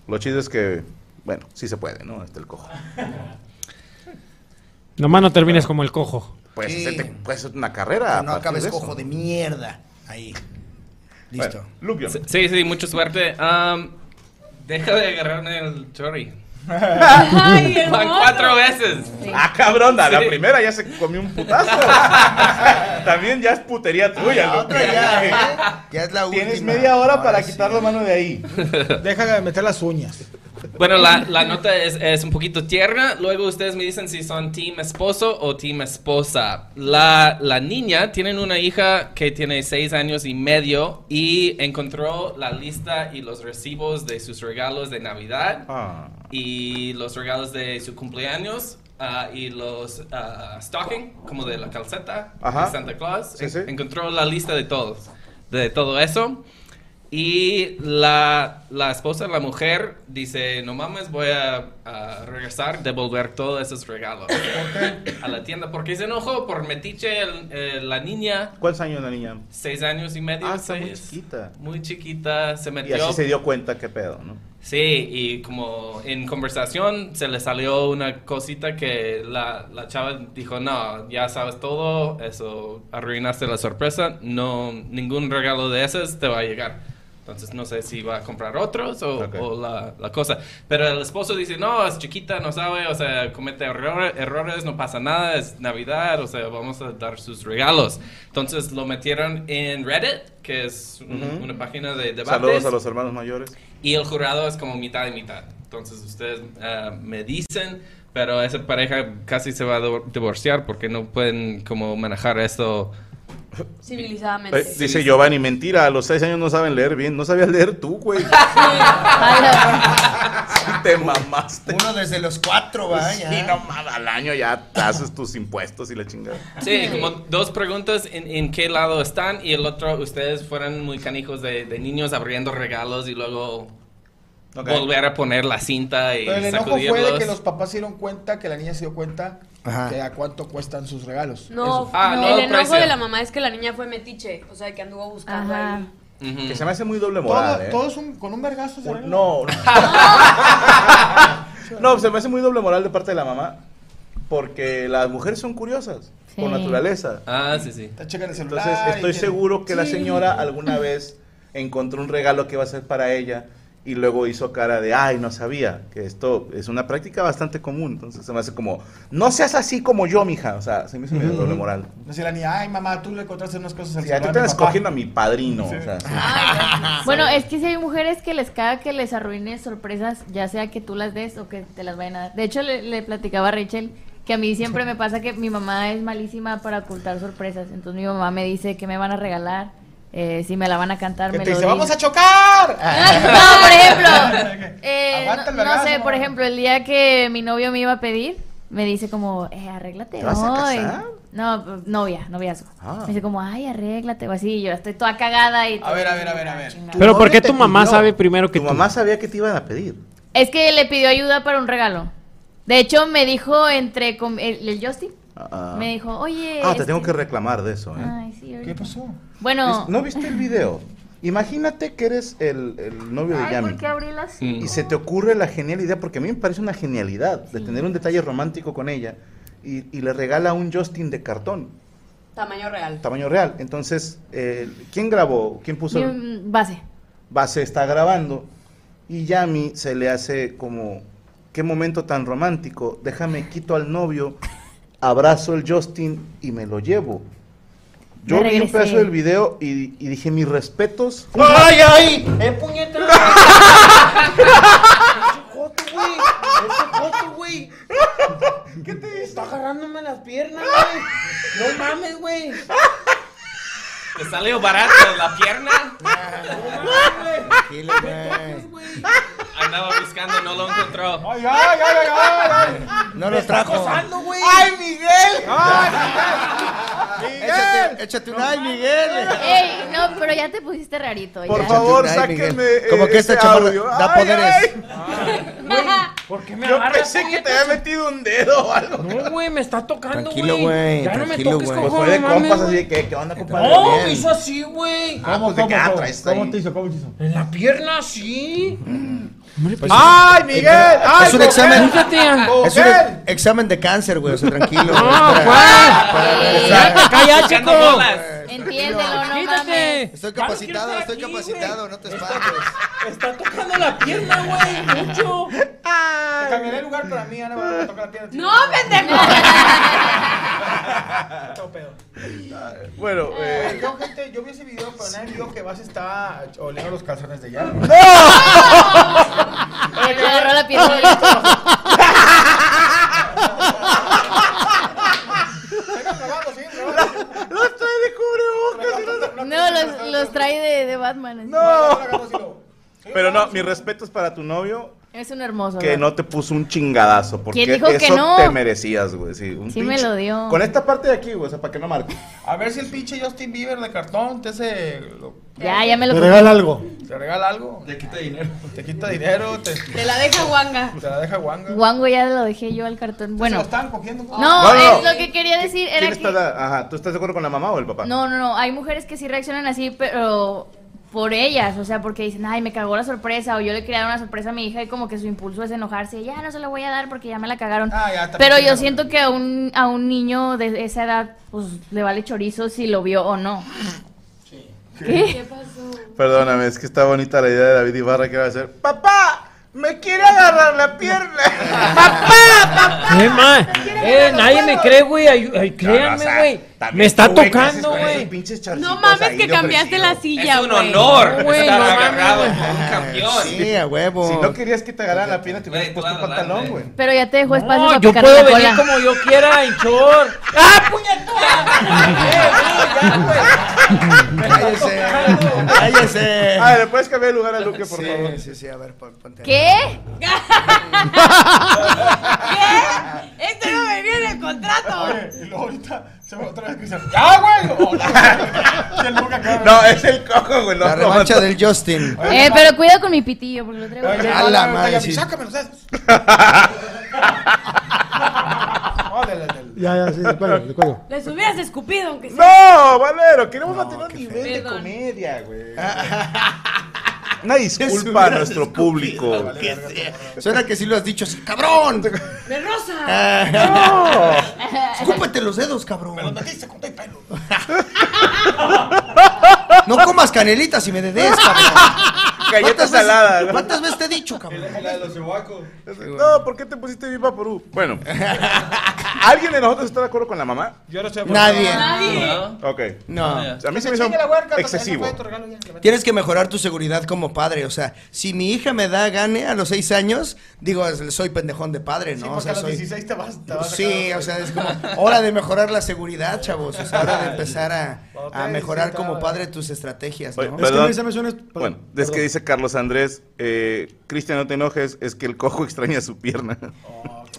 Speaker 1: Lo chido es que, bueno, sí se puede, ¿no? Este el cojo. (laughs)
Speaker 6: Nomás no termines como el cojo.
Speaker 1: Puedes
Speaker 7: Sí.
Speaker 1: puedes hacer una carrera.
Speaker 7: no acabes
Speaker 1: de eso.
Speaker 7: cojo de mierda. Ahí. Listo.
Speaker 1: Bueno,
Speaker 8: Sí, sí, mucha suerte. Deja de agarrarme el chori.
Speaker 9: Ay,
Speaker 8: Van cuatro veces.
Speaker 1: Ah, cabrón, a la
Speaker 8: Sí.
Speaker 1: primera ya se comió un putazo. (laughs) También ya es putería tuya,
Speaker 7: La otra ya, ¿eh? Ya es la última.
Speaker 1: Tienes media hora
Speaker 7: Ahora
Speaker 1: para
Speaker 7: sí.
Speaker 1: quitar la mano de ahí.
Speaker 2: Deja de meter las uñas.
Speaker 8: Bueno, la, la nota es, es un poquito tierna. Luego ustedes me dicen si son team esposo o team esposa. La, la niña tiene una hija que tiene seis años y medio y encontró la lista y los recibos de sus regalos de Navidad
Speaker 1: Ah.
Speaker 8: Y los regalos de su cumpleaños. ah, y los ah, stocking, como de la calceta
Speaker 1: Ajá.
Speaker 8: de Santa Claus.
Speaker 1: Sí, sí.
Speaker 8: Encontró la lista de todos, de todo eso. Y la, la esposa, la mujer, dice, no mames, voy a, a regresar, devolver todos esos regalos a la tienda. Porque se enojó por metiche el- eh, la niña,
Speaker 1: ¿Cuántos años la niña?
Speaker 8: seis años y medio.
Speaker 1: Ah, está muy
Speaker 8: seis.
Speaker 1: chiquita.
Speaker 8: Muy chiquita, se
Speaker 1: Y
Speaker 8: metió.
Speaker 1: así se dio cuenta qué pedo, ¿no?
Speaker 8: Sí, y como en conversación se le salió una cosita que la, la chava dijo, no, ya sabes todo, eso arruinaste la sorpresa, no, ningún regalo de esos te va a llegar. Entonces no sé si va a comprar otros o, o la, la cosa. Pero el esposo dice, no, es chiquita, no sabe, o sea, comete error- errores, no pasa nada, es Navidad, o sea, vamos a dar sus regalos. Entonces lo metieron en Reddit, que es un-
Speaker 1: Ujú.
Speaker 8: una página de debates.
Speaker 1: Saludos a los hermanos mayores.
Speaker 8: Y el jurado es como mitad y mitad. Entonces ustedes eh, me dicen, pero esa pareja casi se va a divor- divorciar porque no pueden como manejar esto.
Speaker 9: Civilizadamente.
Speaker 1: Eh, dice Giovanni, mentira, a los seis años no saben leer bien. No sabías leer tú, güey. (laughs) Sí, te mamaste.
Speaker 7: Uno desde los cuatro, vaya.
Speaker 1: Sí, no al año ya haces tus impuestos y la chingada.
Speaker 8: Sí, como dos preguntas en, en qué lado están y el otro, ustedes fueron muy canijos de, de niños abriendo regalos y luego volver a poner la cinta y
Speaker 2: Pero el enojo fue de que los papás se dieron cuenta, que la niña se dio cuenta
Speaker 8: Ajá.
Speaker 2: de a cuánto cuestan sus regalos.
Speaker 9: No.
Speaker 8: Ah,
Speaker 9: no,
Speaker 8: no,
Speaker 9: el enojo
Speaker 8: precio.
Speaker 9: de la mamá es que la niña fue metiche, o sea, que anduvo buscando ahí.
Speaker 1: Que se me hace muy doble
Speaker 2: Todo,
Speaker 1: moral, ¿eh?
Speaker 2: todo es un- con un vergazo. se arregla.
Speaker 1: No. (laughs) (laughs) no, se me hace muy doble moral de parte de la mamá. Porque las mujeres son curiosas, por naturaleza.
Speaker 8: Ah, sí, sí.
Speaker 2: Te checan el celular.
Speaker 1: Entonces, estoy seguro que la señora alguna vez encontró un regalo que iba a ser para ella y luego hizo cara de, ay, no sabía, que esto es una práctica bastante común. Entonces se me hace como, no seas así como yo, mija. O sea, se me hizo medio doble moral.
Speaker 2: No sé, la niña, ay mamá, tú le encontraste unas cosas al
Speaker 1: Sí, a ti
Speaker 2: celular
Speaker 1: te estás
Speaker 2: papá".
Speaker 1: cogiendo a mi padrino. o sea, sí.
Speaker 4: Bueno, es que si hay mujeres que les caga que les arruines sorpresas, ya sea que tú las des o que te las vayan a dar. De hecho, le, le platicaba a Rachel que a mí siempre me pasa que mi mamá es malísima para ocultar sorpresas. Entonces mi mamá me dice que me van a regalar, eh, si me la van a cantar, me lo
Speaker 2: dice, vamos a chocar. (laughs)
Speaker 4: No, por ejemplo, eh, no, no sé, por ejemplo, el día que mi novio me iba a pedir, me dice como, eh, arréglate
Speaker 1: ¿Te vas a
Speaker 4: hoy.
Speaker 1: casar?
Speaker 4: No, novia, noviazgo.
Speaker 1: Ah.
Speaker 4: Me dice como, ay, arréglate o así, yo estoy toda cagada y...
Speaker 2: A ver, a ver, a ver, a ver.
Speaker 6: Pero ¿por qué tu mamá sabe primero que
Speaker 1: Tu
Speaker 6: tú?
Speaker 1: mamá sabía que te iban a pedir.
Speaker 4: Es que le pidió ayuda para un regalo. De hecho, me dijo entre com- el, el Justin,
Speaker 1: Ah.
Speaker 4: me dijo, oye...
Speaker 1: Ah, te
Speaker 4: este-
Speaker 1: tengo que reclamar de eso, ¿eh?
Speaker 4: Ay.
Speaker 2: ¿Qué pasó?
Speaker 4: Bueno,
Speaker 1: ¿No viste el video? Imagínate que eres el, el novio de Yami.
Speaker 4: ¿por qué abrí la.
Speaker 1: Y se te ocurre la genial idea, porque a mí me parece una genialidad de tener un detalle romántico con ella y, y le regala un Justin de cartón,
Speaker 9: Tamaño real.
Speaker 1: tamaño real. Entonces, eh, ¿quién grabó? ¿Quién puso?
Speaker 4: mi- base.
Speaker 1: Base está grabando y Yami se le hace como, qué momento tan romántico, déjame quito al novio, abrazo el Justin y me lo llevo. Yo vi un pedazo del video y, y dije mis respetos.
Speaker 6: ¡Ay, ay! ¡Eh, puñeta! ¡Joto, güey! ¡Ese joto, güey! ¿Qué te Está agarrándome las piernas, güey. No mames, güey.
Speaker 8: ¿Te salió barato la pierna?
Speaker 7: Tranquilo, güey.
Speaker 8: Andaba buscando, no lo encontró.
Speaker 2: Ay, ay, ay, ay, ay, ay.
Speaker 7: No lo trajo.
Speaker 6: güey!
Speaker 2: ¡Ay, Miguel!
Speaker 7: Échate, échate un ay, Miguel.
Speaker 4: Ey, no, pero ya te pusiste rarito.
Speaker 1: Por
Speaker 4: ya.
Speaker 1: favor,
Speaker 7: Ay, Miguel.
Speaker 1: sáquenme. eh,
Speaker 7: Como que chamarra
Speaker 1: audio.
Speaker 7: da
Speaker 1: Ay,
Speaker 7: poderes.
Speaker 6: ¿Por qué me
Speaker 1: Yo
Speaker 6: agarras,
Speaker 1: pensé que te había metido un dedo o algo.
Speaker 6: No, güey, me está tocando, güey.
Speaker 7: Tranquilo, güey,
Speaker 6: Ya no me
Speaker 7: tranquilo,
Speaker 6: toques,
Speaker 7: güey.
Speaker 1: Pues fue de
Speaker 6: no mames,
Speaker 1: compas
Speaker 6: güey.
Speaker 1: así de que, ¿qué onda, compadre?
Speaker 6: No,
Speaker 1: Bien.
Speaker 6: me hizo así, güey.
Speaker 1: Ah, pues de qué ah, traes ahí.
Speaker 10: hizo? ¿Cómo te hizo?
Speaker 6: En la pierna, sí.
Speaker 7: Pues,
Speaker 2: ¡Ay, Miguel! ¡Ay,
Speaker 7: es un
Speaker 2: Miguel!
Speaker 7: examen. Es un ex- examen de cáncer, güey. O sea, tranquilo.
Speaker 6: No,
Speaker 7: güey, para
Speaker 8: Echando
Speaker 6: chico.
Speaker 8: bolas.
Speaker 4: Entiéndelo, no mames.
Speaker 6: Quítate.
Speaker 7: Estoy
Speaker 6: no
Speaker 7: capacitado, estoy capacitado, no te espantes.
Speaker 6: Está tocando la pierna, güey. Mucho.
Speaker 2: Te cambiaré el lugar para mí, Ana, me toca la pierna.
Speaker 9: ¡No, pendejo! (laughs) (laughs)
Speaker 2: Todo pedo.
Speaker 1: Bueno, eh,
Speaker 2: Yo, gente, yo vi ese video, pero nadie vio que vas está oliendo los calzones de ella. (laughs)
Speaker 4: Ay, te agarró la pierna.
Speaker 1: los trae de cubrebocas.
Speaker 4: No, los, los trae de, de Batman. así.
Speaker 1: No. Pero no, mis respetos para tu novio
Speaker 4: Es un hermoso.
Speaker 1: que
Speaker 4: güey.
Speaker 1: no te puso un chingadazo. Porque
Speaker 4: ¿Quién dijo que
Speaker 1: eso
Speaker 4: no?
Speaker 1: te merecías, güey. Sí, un
Speaker 4: Sí me
Speaker 1: pinche-
Speaker 4: lo dio.
Speaker 1: Con esta parte de aquí, güey, o sea, para que no marque.
Speaker 2: A ver si el pinche Justin Bieber de cartón te hace. lo-
Speaker 4: Ya, ya me lo
Speaker 10: Te regala algo.
Speaker 2: te regala algo.
Speaker 5: Te quita dinero.
Speaker 2: Te quita dinero, te,
Speaker 9: Te la deja guanga.
Speaker 2: te la deja guanga.
Speaker 4: Guango ya lo dejé yo al cartón.
Speaker 2: Se
Speaker 4: Bueno,
Speaker 2: lo estaban cogiendo.
Speaker 4: no,
Speaker 1: No, no,
Speaker 4: es lo que quería decir era
Speaker 1: ¿Quién
Speaker 4: que...
Speaker 1: está Ajá, ¿tú estás de acuerdo con la mamá o el papá?
Speaker 4: No, no, no, hay mujeres que sí reaccionan así, pero por ellas, o sea, porque dicen, ay, me cagó la sorpresa, o yo le quería dar una sorpresa a mi hija y como que su impulso es enojarse, ya no se la voy a dar porque ya me la cagaron.
Speaker 2: Ah, ya,
Speaker 4: Pero yo siento que a un, a un niño de esa edad, pues le vale chorizo si lo vio o no. ¿Qué?
Speaker 1: Perdóname, es que está bonita la idea de David Ibarra que va a hacer. ¡Papá! ¡Me quiere agarrar la pierna! (laughs)
Speaker 6: ¿Qué más? Eh, nadie me cree, güey. Ay, ay, créanme,
Speaker 1: o sea,
Speaker 6: güey.
Speaker 1: También
Speaker 6: Me está
Speaker 1: güey, ¿qué haces
Speaker 6: tocando,
Speaker 1: con
Speaker 6: güey.
Speaker 9: No mames que cambiaste la silla,
Speaker 8: Es un
Speaker 9: güey.
Speaker 8: honor
Speaker 6: güey,
Speaker 8: estar
Speaker 6: no
Speaker 8: agarrado
Speaker 6: güey.
Speaker 8: por un campeón.
Speaker 7: Sí, a huevo.
Speaker 1: Si no querías que te agarraran la pierna, te hubieras
Speaker 8: Güey,
Speaker 1: puesto un pantalón, güey.
Speaker 4: Pero ya te dejó espacio
Speaker 6: No,
Speaker 4: para
Speaker 6: yo puedo venir como yo quiera en short. ¡Ah, (laughs)
Speaker 7: Cállese. Cállese.
Speaker 1: Ah, ¿le puedes cambiar de lugar a Luque, por
Speaker 7: sí,
Speaker 1: favor?
Speaker 7: sí, sí, a ver, pon- ponte.
Speaker 4: ¿Qué? (laughs)
Speaker 9: ¿Qué? Esto no venía en el contrato.
Speaker 2: Oye, ahorita se otra vez que dice, ¡ya, güey!
Speaker 1: No, es el cojo, güey. no,
Speaker 7: La
Speaker 1: no,
Speaker 7: revancha
Speaker 1: no.
Speaker 7: del Justin.
Speaker 4: Eh, pero cuidado con mi pitillo, porque lo traigo.
Speaker 7: A
Speaker 2: no,
Speaker 7: la
Speaker 2: no, no,
Speaker 7: madre.
Speaker 2: Sácame los dedos. No,
Speaker 10: Ya, ya, sí, de acuerdo, de acuerdo.
Speaker 9: Les hubieras escupido, aunque sea.
Speaker 1: No, Valero, queremos mantener un nivel de
Speaker 9: Perdón.
Speaker 1: comedia, güey. (laughs) Una disculpa a nuestro público.
Speaker 7: Suena que sí lo has dicho así, cabrón.
Speaker 9: ¡De rosa!
Speaker 7: Ah. Escúpete los dedos, cabrón.
Speaker 2: Los metiste con tu pelo. (laughs)
Speaker 7: No comas canelitas y me des, cabrón.
Speaker 1: Galletas
Speaker 7: ¿Cuántas veces-
Speaker 1: saladas. ¿no?
Speaker 7: ¿Cuántas veces te he dicho, cabrón?
Speaker 1: No, ¿por qué te pusiste viva Perú? Bueno, (laughs) ¿alguien de nosotros está de acuerdo con la mamá?
Speaker 2: Yo no estoy
Speaker 7: Nadie.
Speaker 9: Nadie.
Speaker 8: ¿No?
Speaker 1: Ok.
Speaker 7: No.
Speaker 1: A mí se me hizo excesivo.
Speaker 7: Tienes que mejorar tu seguridad como padre. O sea, si mi hija me da gane a los seis años, digo, soy pendejón de padre,
Speaker 2: Sí,
Speaker 7: ¿no? o
Speaker 2: porque
Speaker 7: sea,
Speaker 2: a los
Speaker 7: soy.
Speaker 2: 16 te vas, te vas a
Speaker 7: Sí, o sea, es como hora de mejorar la seguridad, chavos. Es hora de empezar a, mejorar
Speaker 2: sí,
Speaker 7: como padre tus estrategias,
Speaker 1: Oye,
Speaker 7: ¿no?
Speaker 10: Es que
Speaker 1: Perdón.
Speaker 10: me dice, me suena- perdón,
Speaker 1: Bueno, es
Speaker 10: perdón.
Speaker 1: que dice Carlos Andrés, eh, Cristian, no te enojes, es que el cojo (laughs) extraña su pierna.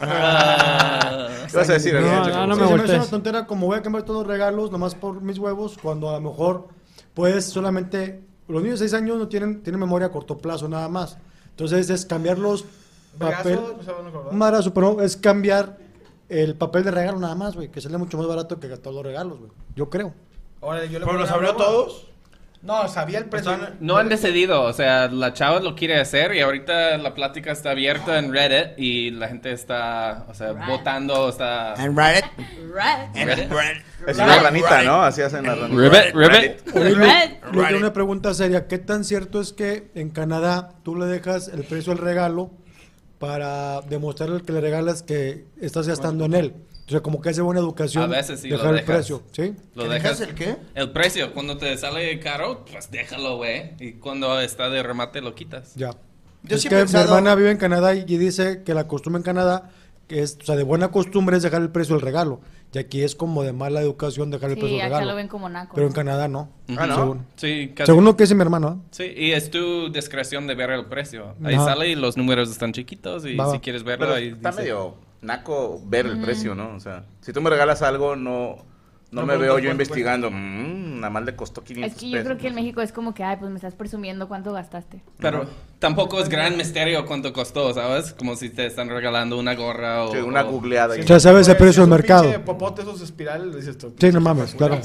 Speaker 8: Ah. (laughs)
Speaker 1: ¿Qué vas a decir?
Speaker 10: No, no, no
Speaker 1: Sí,
Speaker 10: me
Speaker 1: sí,
Speaker 10: voltees.
Speaker 1: me
Speaker 10: una tontera como voy a cambiar todos los regalos nomás por mis huevos, cuando a lo mejor, pues solamente los niños de 6 años no tienen, tienen memoria a corto plazo nada más. Entonces es cambiar los papel,
Speaker 2: no
Speaker 10: madrazo, pero es cambiar el papel de regalo nada más, güey, que sale mucho más barato que todos los regalos, güey. Yo creo.
Speaker 2: Órale, yo le
Speaker 5: ¿Pero los abrió todos?
Speaker 2: No, sabía el precio.
Speaker 8: No han decidido, o sea, la chava lo quiere hacer y ahorita la plática está abierta en Reddit y la gente está, o sea, votando, está...
Speaker 7: And Reddit.
Speaker 9: Red.
Speaker 8: Reddit.
Speaker 1: Es una ranita, ¿no? Así hacen las ranitas.
Speaker 8: Ribbit, ribbit.
Speaker 10: Oye, Lu,
Speaker 9: Red.
Speaker 10: Lu, tengo una pregunta seria. ¿Qué tan cierto es que en Canadá tú le dejas el precio del regalo para demostrarle que le regalas que estás gastando en él? O sea, como que es de buena educación
Speaker 8: A veces sí lo
Speaker 10: dejar el
Speaker 8: dejas.
Speaker 10: precio, ¿sí?
Speaker 8: Lo
Speaker 7: ¿Que
Speaker 8: dejas.
Speaker 7: dejas el qué?
Speaker 8: El precio, cuando te sale caro, pues déjalo, güey. Y cuando está de remate lo quitas.
Speaker 10: Ya.
Speaker 7: Yo
Speaker 10: es que
Speaker 7: pensado-
Speaker 10: mi hermana vive en Canadá y dice que la costumbre en Canadá, que es, o sea, de buena costumbre es dejar el precio del regalo. Y aquí es como de mala educación dejar el precio del regalo.
Speaker 4: lo ven como naco.
Speaker 10: Pero en Canadá no.
Speaker 1: Ah, ¿no?
Speaker 10: Según,
Speaker 8: Sí, casi.
Speaker 10: según lo que dice mi hermano. ¿eh?
Speaker 8: Sí, y es tu discreción de ver el precio. Ahí
Speaker 10: Ajá.
Speaker 8: sale y los números están chiquitos y
Speaker 10: Va, va.
Speaker 8: si quieres verlo
Speaker 1: Pero
Speaker 8: ahí
Speaker 1: está
Speaker 8: dice-
Speaker 1: medio naco ver el precio, ¿no? O sea, si tú me regalas algo, no, no, me veo yo investigando. Mmm, nada más le costó 500
Speaker 4: Es que yo creo
Speaker 1: pesos.
Speaker 4: que en México es como que, ay, pues me estás presumiendo cuánto gastaste.
Speaker 8: Pero tampoco es gran misterio cuánto costó, ¿sabes? Como si te están regalando una gorra o...
Speaker 1: Sí, una
Speaker 8: o-
Speaker 1: googleada. ahí.
Speaker 10: O sea, sabes el
Speaker 2: Oye,
Speaker 10: precio del mercado.
Speaker 2: popote esos espirales, dices tú.
Speaker 10: Sí, no mames, claro.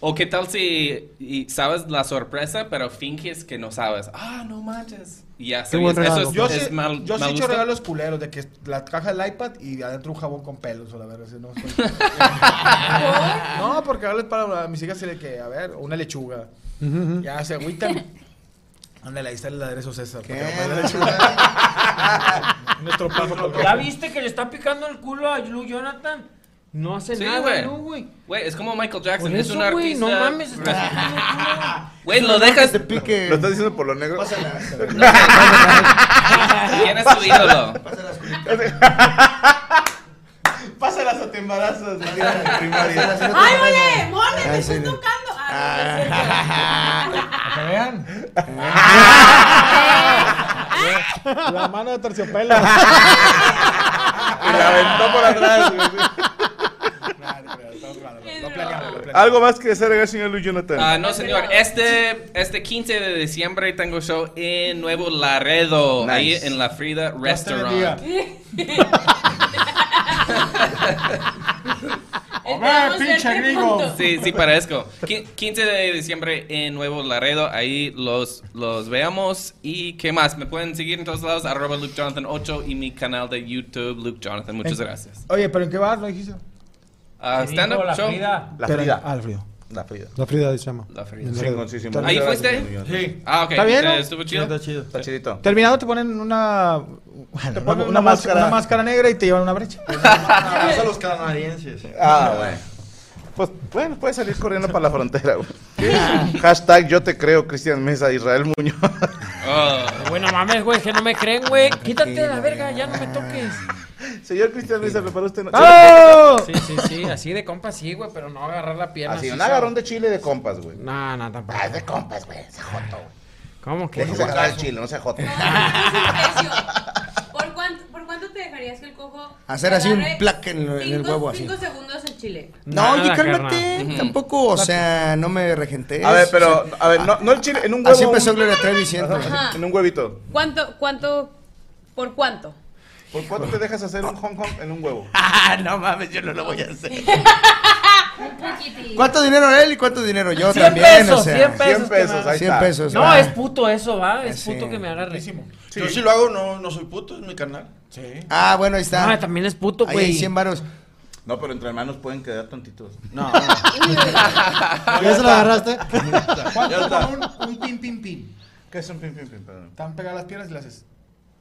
Speaker 8: O qué tal si y sabes la sorpresa, pero finges que no sabes. Ah, no manches. Y ya sabes. Eso es,
Speaker 2: Yo
Speaker 8: es
Speaker 2: sí,
Speaker 8: mal,
Speaker 2: yo sí
Speaker 8: mal
Speaker 2: he hecho regalos culeros de que la caja del iPad y adentro un jabón con pelos o la verdad. No, (laughs) no porque darles para a mis hijas de que, a ver, una lechuga.
Speaker 10: Ujú, ujú.
Speaker 2: Ya se agüitan. Ándale, ahí está el aderezo César.
Speaker 7: ¿Qué? (laughs)
Speaker 6: ¿Ya viste que le está picando el culo a Lu Jonathan? No hace
Speaker 8: Sí,
Speaker 6: nada,
Speaker 8: güey.
Speaker 6: ¿no, güey?
Speaker 8: Güey, es como Michael Jackson,
Speaker 6: Por
Speaker 8: es un
Speaker 6: güey,
Speaker 8: artista.
Speaker 6: no mames, está. (laughs)
Speaker 8: Güey, lo dejas.
Speaker 7: te pique.
Speaker 1: ¿Lo estás diciendo por lo negro?
Speaker 8: ¿Quién (laughs) es tu ídolo?
Speaker 1: Pásalas o te embarazas. en primaria.
Speaker 9: ¡Ay, mole! ¡Mole!
Speaker 7: Ah,
Speaker 9: ¡Me
Speaker 7: sí,
Speaker 9: estás tocando! Ah, (laughs)
Speaker 2: que vean. La mano de terciopelo.
Speaker 1: Y la aventó por atrás. güey.
Speaker 2: No planeamos, no planeamos.
Speaker 1: ¿Algo más que desagregar, señor Luis Jonathan?
Speaker 8: Ah, no, señor. Este, este 15 de diciembre tengo show en Nuevo Laredo.
Speaker 1: Nice.
Speaker 8: Ahí en la Frida
Speaker 2: Dios te bendiga.
Speaker 8: Restaurant.
Speaker 2: Ah,
Speaker 9: Queremos
Speaker 2: pinche gringo.
Speaker 8: Sí, sí, parezco. Qui- 15 de diciembre en Nuevo Laredo. Ahí los, los veamos. ¿Y qué más? Me pueden seguir en todos lados. Arroba Luke Jonathan 8 y mi canal de YouTube, Luke Jonathan. Muchas
Speaker 2: Eh,
Speaker 8: gracias.
Speaker 2: Oye, ¿pero en qué vas? ¿No dijiste?
Speaker 8: Ah,
Speaker 6: ¿Qué
Speaker 8: stand-up
Speaker 6: dijo la
Speaker 8: show.
Speaker 6: Frida?
Speaker 1: La Frida.
Speaker 2: Ah, el frío.
Speaker 1: La Frida.
Speaker 10: La Frida se llama.
Speaker 8: La Frida.
Speaker 10: Laredo.
Speaker 1: Chingoncísimo.
Speaker 8: ¿Ahí fuiste?
Speaker 5: Sí.
Speaker 8: Ah, ok.
Speaker 2: ¿Está bien, no?
Speaker 8: ¿Estuvo chido?
Speaker 5: Está chido.
Speaker 1: Está chidito.
Speaker 2: Terminado te ponen una... Bueno,
Speaker 1: ponen
Speaker 2: una,
Speaker 1: máscara.
Speaker 2: una máscara negra y te llevan una brecha. (laughs)
Speaker 5: Pasa a los canadienses.
Speaker 1: Ah, bueno. Pues bueno, puedes salir corriendo para la frontera, güey. Hashtag yo te creo, Cristian Mesa, Israel Muñoz.
Speaker 8: Oh.
Speaker 6: Bueno, mames, güey, que no me creen, güey. Quítate de la verga, ya no me toques.
Speaker 1: Señor Cristian Mesa, ¿preparó usted? no-
Speaker 2: ¡Oh!
Speaker 6: Sí, sí, sí, así de compas sí, güey, pero no agarrar la pierna.
Speaker 1: Así,
Speaker 6: así,
Speaker 1: un agarrón de chile de compas, güey.
Speaker 6: No, no, tampoco.
Speaker 1: Ah, es de compas, güey. Ese joto, güey.
Speaker 6: ¿Cómo que?
Speaker 1: Déjese agarrar el chile, no sea joto. (laughs)
Speaker 9: ¿Por cuánto, ¿Por cuánto te dejarías que el cojo
Speaker 7: Hacer así un plaque en, en el huevo así.
Speaker 9: Cinco segundos el chile.
Speaker 7: No, oye,
Speaker 6: Nada,
Speaker 7: cálmate. Tampoco, o sea, no me regenté.
Speaker 1: A ver, pero, a ver, no, no el chile, en un huevo.
Speaker 7: Así empezó Gloria Trevi.
Speaker 9: Ajá.
Speaker 1: En un huevito.
Speaker 9: ¿Cuánto, cuánto, por cuánto?
Speaker 1: ¿Por cuánto te dejas hacer un Hong Kong en un huevo? (laughs)
Speaker 7: Ah, no mames, yo no lo voy a hacer. (laughs)
Speaker 4: Un poquitín.
Speaker 7: ¿Cuánto dinero él y cuánto dinero yo
Speaker 6: 100
Speaker 7: también?
Speaker 6: pesos,
Speaker 7: o sea,
Speaker 6: 100 pesos.
Speaker 1: 100 pesos,
Speaker 6: que me-
Speaker 1: ahí
Speaker 7: 100
Speaker 1: está.
Speaker 7: pesos.
Speaker 6: No,
Speaker 7: va.
Speaker 6: es puto eso, ¿va? Es
Speaker 7: Sí.
Speaker 6: puto que me agarre.
Speaker 5: Yo sí lo hago, no, no soy puto, es mi canal.
Speaker 2: Sí.
Speaker 7: Ah, bueno, ahí está.
Speaker 6: Ah, también es puto,
Speaker 7: Ahí hay
Speaker 6: güey.
Speaker 7: 100 varos.
Speaker 1: No, pero entre hermanos pueden quedar tontitos.
Speaker 5: No, (laughs)
Speaker 10: ¿Ya se la agarraste?
Speaker 2: ¿Cuánto un, un pin, pin, pin?
Speaker 1: ¿Qué es un pin, pin, pin? Perdón.
Speaker 2: Están pegadas las piernas y le haces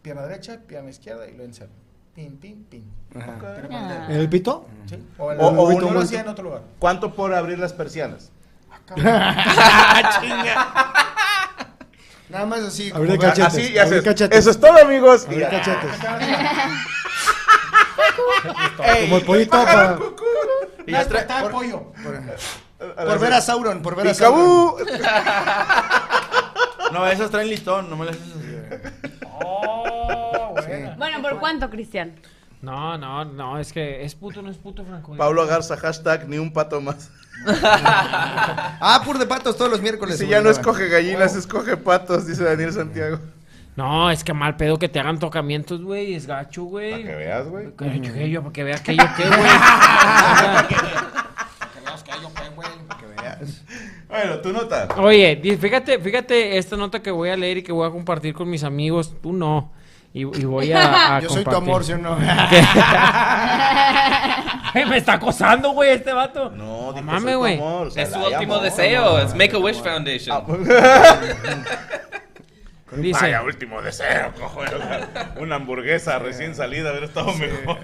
Speaker 2: pierna derecha, pierna izquierda y lo encero. Pin, pin, pin. Dedo.
Speaker 10: ¿En el pito?
Speaker 2: ¿Sí? O, en
Speaker 1: O-
Speaker 2: el-
Speaker 1: o
Speaker 2: o
Speaker 1: un-
Speaker 2: uno lo hacía en otro lugar.
Speaker 1: ¿Cuánto por abrir las persianas? (laughs)
Speaker 7: Nada más así.
Speaker 10: Abrir
Speaker 7: como-
Speaker 10: cachetes.
Speaker 1: Así y
Speaker 10: abrir cachetes.
Speaker 1: Eso es todo, amigos.
Speaker 10: Abrir
Speaker 1: ya.
Speaker 10: cachetes.
Speaker 1: Ey,
Speaker 10: Como el pollito para-
Speaker 1: cucú.
Speaker 5: Y ya trae-
Speaker 2: pollo.
Speaker 7: Por ver a Sauron, por ver a Sauron. (laughs)
Speaker 5: No, esas traen listón, no me las haces así. (laughs)
Speaker 2: Oh. (laughs)
Speaker 9: Bueno, ¿por cuánto, Cristian?
Speaker 6: No, no, no, es que es puto, no es puto, Franco.
Speaker 1: Pablo Garza, hashtag ni un pato más. (laughs)
Speaker 7: Ah, pur de patos todos los miércoles.
Speaker 1: Si ya no escoge gallinas, escoge patos, dice Daniel Santiago.
Speaker 6: No, es que mal pedo que te hagan tocamientos, güey, es gacho, güey.
Speaker 1: Para que veas, güey.
Speaker 6: Que yo, que yo, para que vea que yo qué, güey. (laughs) O sea,
Speaker 1: Bueno, tu nota.
Speaker 6: Oye, fíjate, fíjate esta nota que voy a leer y que voy a compartir con mis amigos. Tú no. Y, y voy a, (laughs) a
Speaker 7: Yo soy tu amor, ¿sí o no? (laughs)
Speaker 6: Ay, Me está acosando, güey, este vato.
Speaker 1: No, dijo,
Speaker 6: mames, güey.
Speaker 1: amor, o sea,
Speaker 8: Es su último deseo. Es Make a Wish Foundation. (laughs)
Speaker 6: Dice,
Speaker 1: Vaya, último deseo, cojo. Una hamburguesa recién salida, haber estado mejor.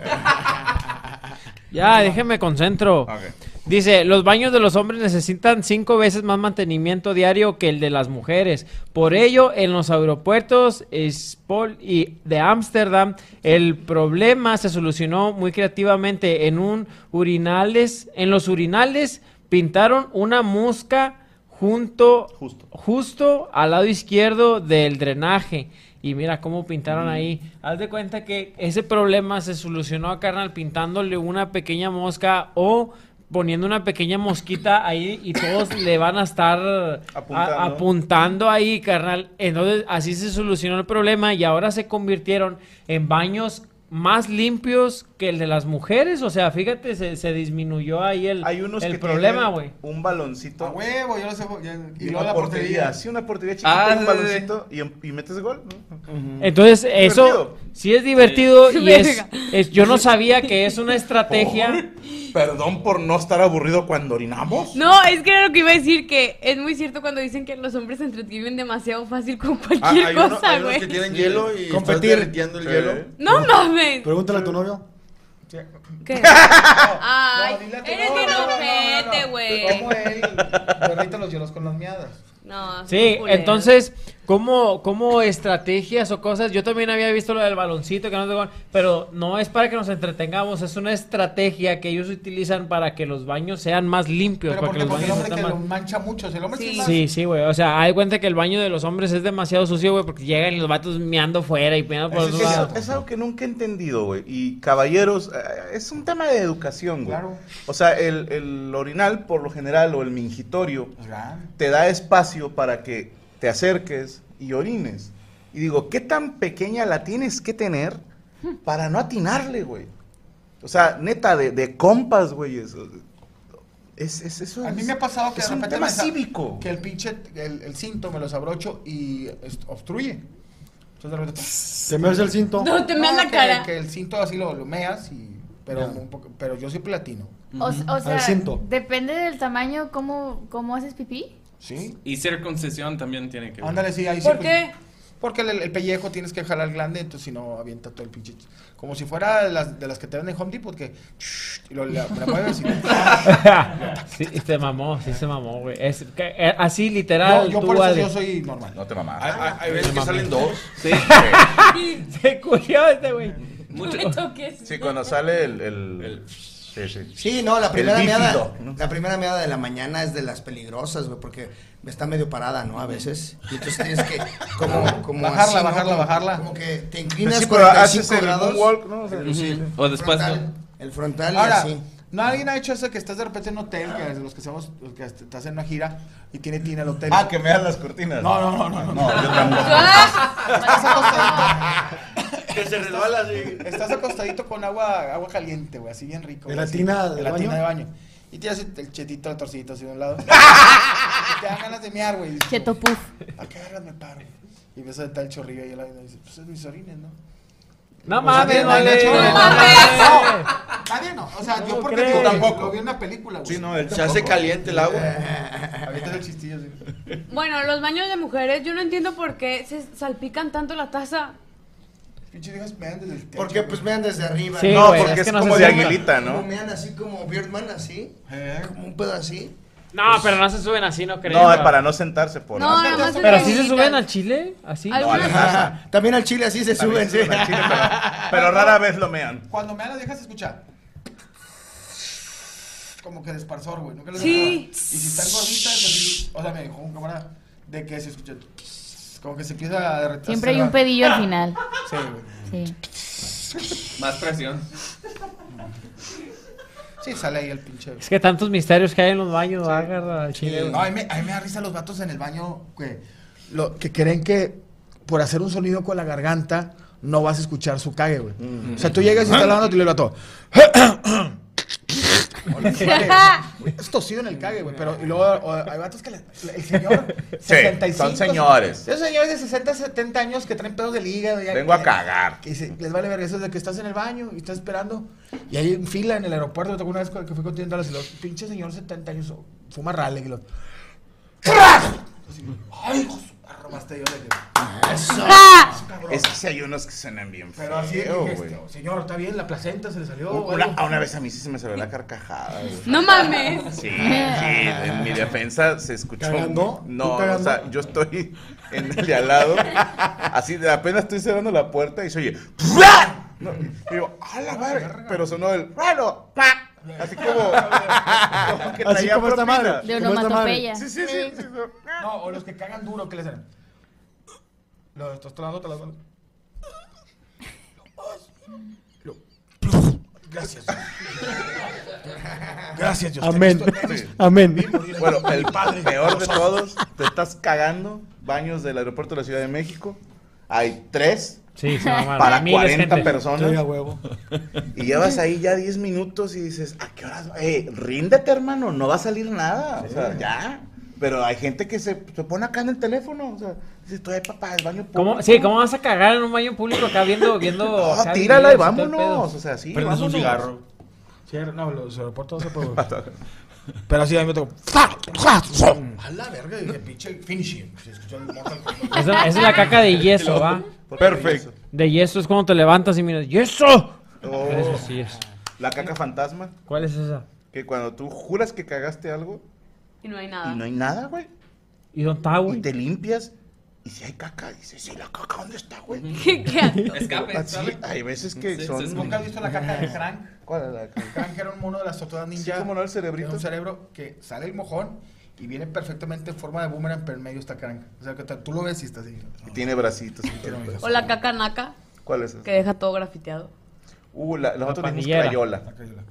Speaker 6: ya, déjeme concentro.
Speaker 1: Ok.
Speaker 6: Dice, los baños de los hombres necesitan cinco veces más mantenimiento diario que el de las mujeres. Por ello, en los aeropuertos y de Ámsterdam, el problema se solucionó muy creativamente. En un urinales, en los urinales pintaron una musca junto,
Speaker 1: Justo.
Speaker 6: justo al lado izquierdo del drenaje. Y mira cómo pintaron ahí. Haz de cuenta que ese problema se solucionó a carnal pintándole una pequeña mosca o poniendo una pequeña mosquita ahí y todos le van a estar a-
Speaker 1: apuntando
Speaker 6: ahí, carnal. Entonces así se solucionó el problema y ahora se convirtieron en baños más limpios que el de las mujeres. O sea, fíjate, se, se disminuyó ahí el,
Speaker 1: Hay unos
Speaker 6: el
Speaker 1: que
Speaker 6: problema, güey.
Speaker 1: un baloncito.
Speaker 2: A huevo, yo lo sé. ya-
Speaker 1: Y
Speaker 2: Y
Speaker 1: una
Speaker 2: la portería.
Speaker 1: Sí, una portería chiquita,
Speaker 8: Ah,
Speaker 1: un baloncito y, y metes gol.
Speaker 6: Entonces, eso
Speaker 1: Divertido.
Speaker 6: sí es divertido
Speaker 9: Sí.
Speaker 6: y es, Yo no sabía que es una estrategia. (laughs)
Speaker 1: Perdón por no estar aburrido cuando orinamos.
Speaker 9: No, es que era lo que iba a decir, que es muy cierto cuando dicen que los hombres se entretienen demasiado fácil con
Speaker 5: Ah,
Speaker 9: cualquier
Speaker 5: hay,
Speaker 9: cosa, güey.
Speaker 5: que tienen hielo y
Speaker 7: Competir.
Speaker 5: estás derritiendo el hielo.
Speaker 9: No mames.
Speaker 10: Pregúntale a tu novio.
Speaker 9: ¿Qué? Ay, eres bien ojete, güey.
Speaker 2: Como él derrita los hielos con las miadas.
Speaker 9: No,
Speaker 6: Sí, entonces, como, como estrategias o cosas, yo también había visto lo del baloncito, que no cuál, pero no es para que nos entretengamos, es una estrategia que ellos utilizan para que los baños sean más limpios.
Speaker 2: Pero
Speaker 6: para
Speaker 2: porque,
Speaker 6: que los
Speaker 2: porque el
Speaker 6: baños
Speaker 2: hombre que
Speaker 6: estén
Speaker 2: lo
Speaker 6: más...
Speaker 2: mancha mucho. Si el hombre
Speaker 9: Sí.
Speaker 2: sí. más-
Speaker 6: Sí, sí, güey. O sea, hay cuenta que el baño de los hombres es demasiado sucio, güey, porque llegan y los vatos meando fuera y meando por
Speaker 2: es
Speaker 6: lados.
Speaker 1: Es, es algo que nunca he entendido, güey. Y caballeros, eh, es un tema de educación, güey.
Speaker 2: Claro.
Speaker 1: O sea, el, el orinal, por lo general, o el mingitorio,
Speaker 2: Pues
Speaker 1: te da espacio para que te acerques y orines. Y digo, ¿qué tan pequeña la tienes que tener para no atinarle, güey? O sea, neta, de, de compas, güey. eso. Es, es, eso
Speaker 2: A mí
Speaker 1: es-
Speaker 2: me ha pasado que
Speaker 1: es
Speaker 2: de
Speaker 1: un
Speaker 2: repente
Speaker 1: tema
Speaker 2: me sa-
Speaker 1: cívico.
Speaker 2: Que el pinche, el, el cinto me los abrocho y obstruye. Entonces de repente...
Speaker 10: Te meas el cinto.
Speaker 9: No, te meas la
Speaker 2: que-
Speaker 9: cara.
Speaker 2: Que el cinto así lo, lo meas y... Pero, un poco- pero yo soy platino.
Speaker 4: O, o sea,
Speaker 10: Al cinto.
Speaker 4: depende del tamaño, ¿cómo, cómo haces pipí?
Speaker 2: ¿Sí?
Speaker 8: Y circuncisión también tiene que ver.
Speaker 2: Ándale, sí, ahí sí.
Speaker 9: ¿Por
Speaker 2: pues,
Speaker 9: qué?
Speaker 2: Porque el, el pellejo tienes que jalar el glande, entonces si no avienta todo el pinche. Como si fuera de las, de las que te venden en Home Depot, que. y lo, la, la mueves y. (laughs)
Speaker 6: sí, se mamó, sí se mamó, güey. Es que, eh, así literal.
Speaker 2: yo, yo
Speaker 6: tú,
Speaker 2: por eso yo soy normal.
Speaker 1: No te mamás.
Speaker 5: Hay, veces que salen dos.
Speaker 1: Sí, (laughs)
Speaker 6: Se culió este, güey.
Speaker 9: No me toques.
Speaker 1: sí, cuando sale el... el, sí, sí.
Speaker 7: Sí, no, la primera
Speaker 1: bífido,
Speaker 7: meada,
Speaker 1: ¿no?
Speaker 7: la primera meada de la mañana es de las peligrosas, güey, porque está medio parada, ¿no? A veces. Y entonces tienes que (laughs) como, como
Speaker 2: Bajarla, bajarla, bajarla.
Speaker 7: Como que te inclinas
Speaker 1: Sí, pero
Speaker 7: 45
Speaker 1: haces el
Speaker 7: grados.
Speaker 1: moonwalk, ¿no? O sea,
Speaker 8: O después
Speaker 7: frontal, el frontal y
Speaker 2: Ahora,
Speaker 7: así.
Speaker 2: ¿no alguien ha hecho eso que estás de repente en un hotel, que los que hacemos, los que estás en una gira y tiene tina el hotel?
Speaker 1: Ah, que me das las cortinas.
Speaker 2: No, no, no, no, no.
Speaker 1: No, yo tampoco. (laughs)
Speaker 2: Estás acostadito,
Speaker 5: Que se resbala así.
Speaker 2: estás acostadito con agua, agua caliente, güey, así bien rico.
Speaker 10: ¿En
Speaker 2: güey,
Speaker 10: la tina
Speaker 2: la de baño. Y tienes el chetito, el torcito así de un lado. (laughs) y te dan ganas de mear, güey.
Speaker 4: Cheto puff.
Speaker 2: ¿A qué agarras me paro? Y ves a el chorrillo ahí al lado y dice, pues es mis orines, ¿no?
Speaker 6: No mames,
Speaker 2: nadie-
Speaker 6: vale. No
Speaker 2: No, nadie no. O sea, yo
Speaker 6: ¿Cómo
Speaker 2: porque digo,
Speaker 1: Tampoco.
Speaker 2: lo vi en una película, güey.
Speaker 1: Sí, no, él
Speaker 5: Se hace caliente el agua. (laughs)
Speaker 2: Ahorita el chistillo, sí.
Speaker 9: Bueno, los baños de mujeres, yo no entiendo por qué se salpican tanto la taza.
Speaker 2: Pinche viejas mean desde el techo.
Speaker 7: Porque pues mean desde arriba.
Speaker 6: Sí,
Speaker 1: No,
Speaker 6: güey,
Speaker 1: porque
Speaker 6: es
Speaker 1: es,
Speaker 6: que no
Speaker 1: como de
Speaker 6: sienta.
Speaker 1: aguilita,
Speaker 7: Como
Speaker 1: ¿no?
Speaker 7: mean así como Birdman, así.
Speaker 2: Eh.
Speaker 7: Como un pedo así.
Speaker 6: No, pero no se suben así, no creo.
Speaker 1: No, para no sentarse por
Speaker 9: No,
Speaker 1: la-
Speaker 9: nomás
Speaker 6: Pero sí se suben al chile, así.
Speaker 7: Ajá, (laughs) También al chile así se
Speaker 1: También
Speaker 7: suben,
Speaker 1: se
Speaker 7: sí.
Speaker 1: suben al chile, pero, (laughs) pero rara vez lo mean.
Speaker 2: Cuando mean las viejas se escucha. Como que de esparzor, güey. ¿Nunca les ha
Speaker 9: Sí.
Speaker 2: Y si están gorditas, así. O sea, me dijo un camarada de que se escucha. Como que se empieza a derretir.
Speaker 4: Siempre hay un pedillo al final.
Speaker 2: Sí, güey.
Speaker 4: Sí.
Speaker 8: Más presión.
Speaker 2: Sí, sale ahí el pinche.
Speaker 6: Es que tantos misterios que hay en los baños, agarra al chile,
Speaker 2: No, a mí, me, a mí me da risa los vatos en el baño que, lo, que creen que por hacer un sonido con la garganta no vas a escuchar su cague, güey. O sea, tú llegas y estás lavando y le (clears throat) (clears throat) (laughs) Es tosido en el cague, güey. Pero y luego o, hay vatos que le- el señor.
Speaker 1: Sí, son señores.
Speaker 2: Esos señores de 60, 70 años que traen pedos del hígado. ya
Speaker 1: Vengo a
Speaker 2: que-
Speaker 1: cagar.
Speaker 2: Que se- les vale verga eso de que estás en el baño y estás esperando. Y hay en fila en el aeropuerto. Me tocó una vez que fui con Dallas y los pinche señor 70 años fuma rale y los. Así, Ay, hijos, arrobaste yo de que.
Speaker 1: Es que sí hay unos que suenan bien
Speaker 2: Pero así
Speaker 1: feo,
Speaker 2: dije,
Speaker 1: güey.
Speaker 2: este, señor, está bien, la placenta se le salió.
Speaker 1: Una,
Speaker 2: algo".
Speaker 1: a una vez a mí sí se me salió la carcajada, güey.
Speaker 9: No mames.
Speaker 1: Sí, sí, en mi defensa se escuchó.
Speaker 10: ¿Cagando?
Speaker 1: No,
Speaker 10: ¿Tú
Speaker 1: o
Speaker 10: cagando?
Speaker 1: sea, yo estoy en el de al lado, así de apenas estoy cerrando la puerta y se oye. No, y digo, a la verga, pero sonó el. Bueno, pa. Así como. como que
Speaker 10: Así como esta madre.
Speaker 4: De
Speaker 10: ¿Cómo esta
Speaker 4: onomatopeya.
Speaker 1: Sí, sí, sí. sí, no.
Speaker 2: O los que cagan duro, ¿qué les hacen? Lo estás tronando, te las manos. Gracias. Gracias, Dios.
Speaker 10: Amén.
Speaker 1: Sí.
Speaker 10: Amén.
Speaker 1: Bueno, el peor de todos, te estás cagando, baños del aeropuerto de la Ciudad de México. Hay tres
Speaker 6: Sí, se mamaron.
Speaker 1: para
Speaker 6: Miles de
Speaker 1: 40
Speaker 6: gente.
Speaker 1: personas.
Speaker 10: Sí, a huevo.
Speaker 1: Y llevas ahí ya 10 minutos y dices, ¿a qué horas? Eh, ríndete, hermano, no va a salir nada. O sea, ya. Pero hay gente que se, se pone acá en el teléfono. O sea, dice, estoy papá, el baño
Speaker 6: ¿Cómo,
Speaker 1: público".
Speaker 6: sí, ¿cómo vas a cagar en un baño público acá viendo, viendo
Speaker 1: No,
Speaker 6: acá
Speaker 1: tírala y
Speaker 6: videos
Speaker 1: vámonos. O sea, sí,
Speaker 5: Prendes un cigarro.
Speaker 2: Sí, no, los aeropuertos no se (laughs) puede. Pero así a mí me tocó. A la verga, dije, pinche finishing.
Speaker 6: Esa es la caca de yeso, (laughs) ¿va?
Speaker 1: Perfecto.
Speaker 6: De yeso es cuando te levantas y miras, ¡yeso!
Speaker 1: Oh,
Speaker 6: Eso sí es.
Speaker 1: La caca fantasma,
Speaker 6: ¿Cuál es esa?
Speaker 1: que cuando tú juras que cagaste algo
Speaker 9: Y no hay nada.
Speaker 1: y no hay nada, güey.
Speaker 6: ¿Y dónde está,
Speaker 1: Y
Speaker 6: güey?
Speaker 1: te limpias y si hay caca, dices, sí, la caca, ¿dónde está, güey? (laughs)
Speaker 9: ¿Qué, qué.
Speaker 8: Escape,
Speaker 1: Así,
Speaker 8: ¿sabes?
Speaker 1: hay veces que
Speaker 8: Sí,
Speaker 1: son...
Speaker 2: ¿Nunca has visto la caja de (laughs) Crank?
Speaker 1: ¿Cuál es la caca?
Speaker 2: Crank era un mono de las tortugas ninja.
Speaker 1: Sí, como no, el cerebrito.
Speaker 2: Un cerebro que sale el mojón y viene perfectamente en forma de boomerang, pero en medio está Crank. O sea, que tú lo ves y está así.
Speaker 1: Y Tiene (laughs) bracitos.
Speaker 9: O la caca naca,
Speaker 1: ¿Cuál es esa?
Speaker 9: que deja todo grafiteado.
Speaker 1: Uh, la, nosotros dijimos
Speaker 6: panillera.
Speaker 1: crayola.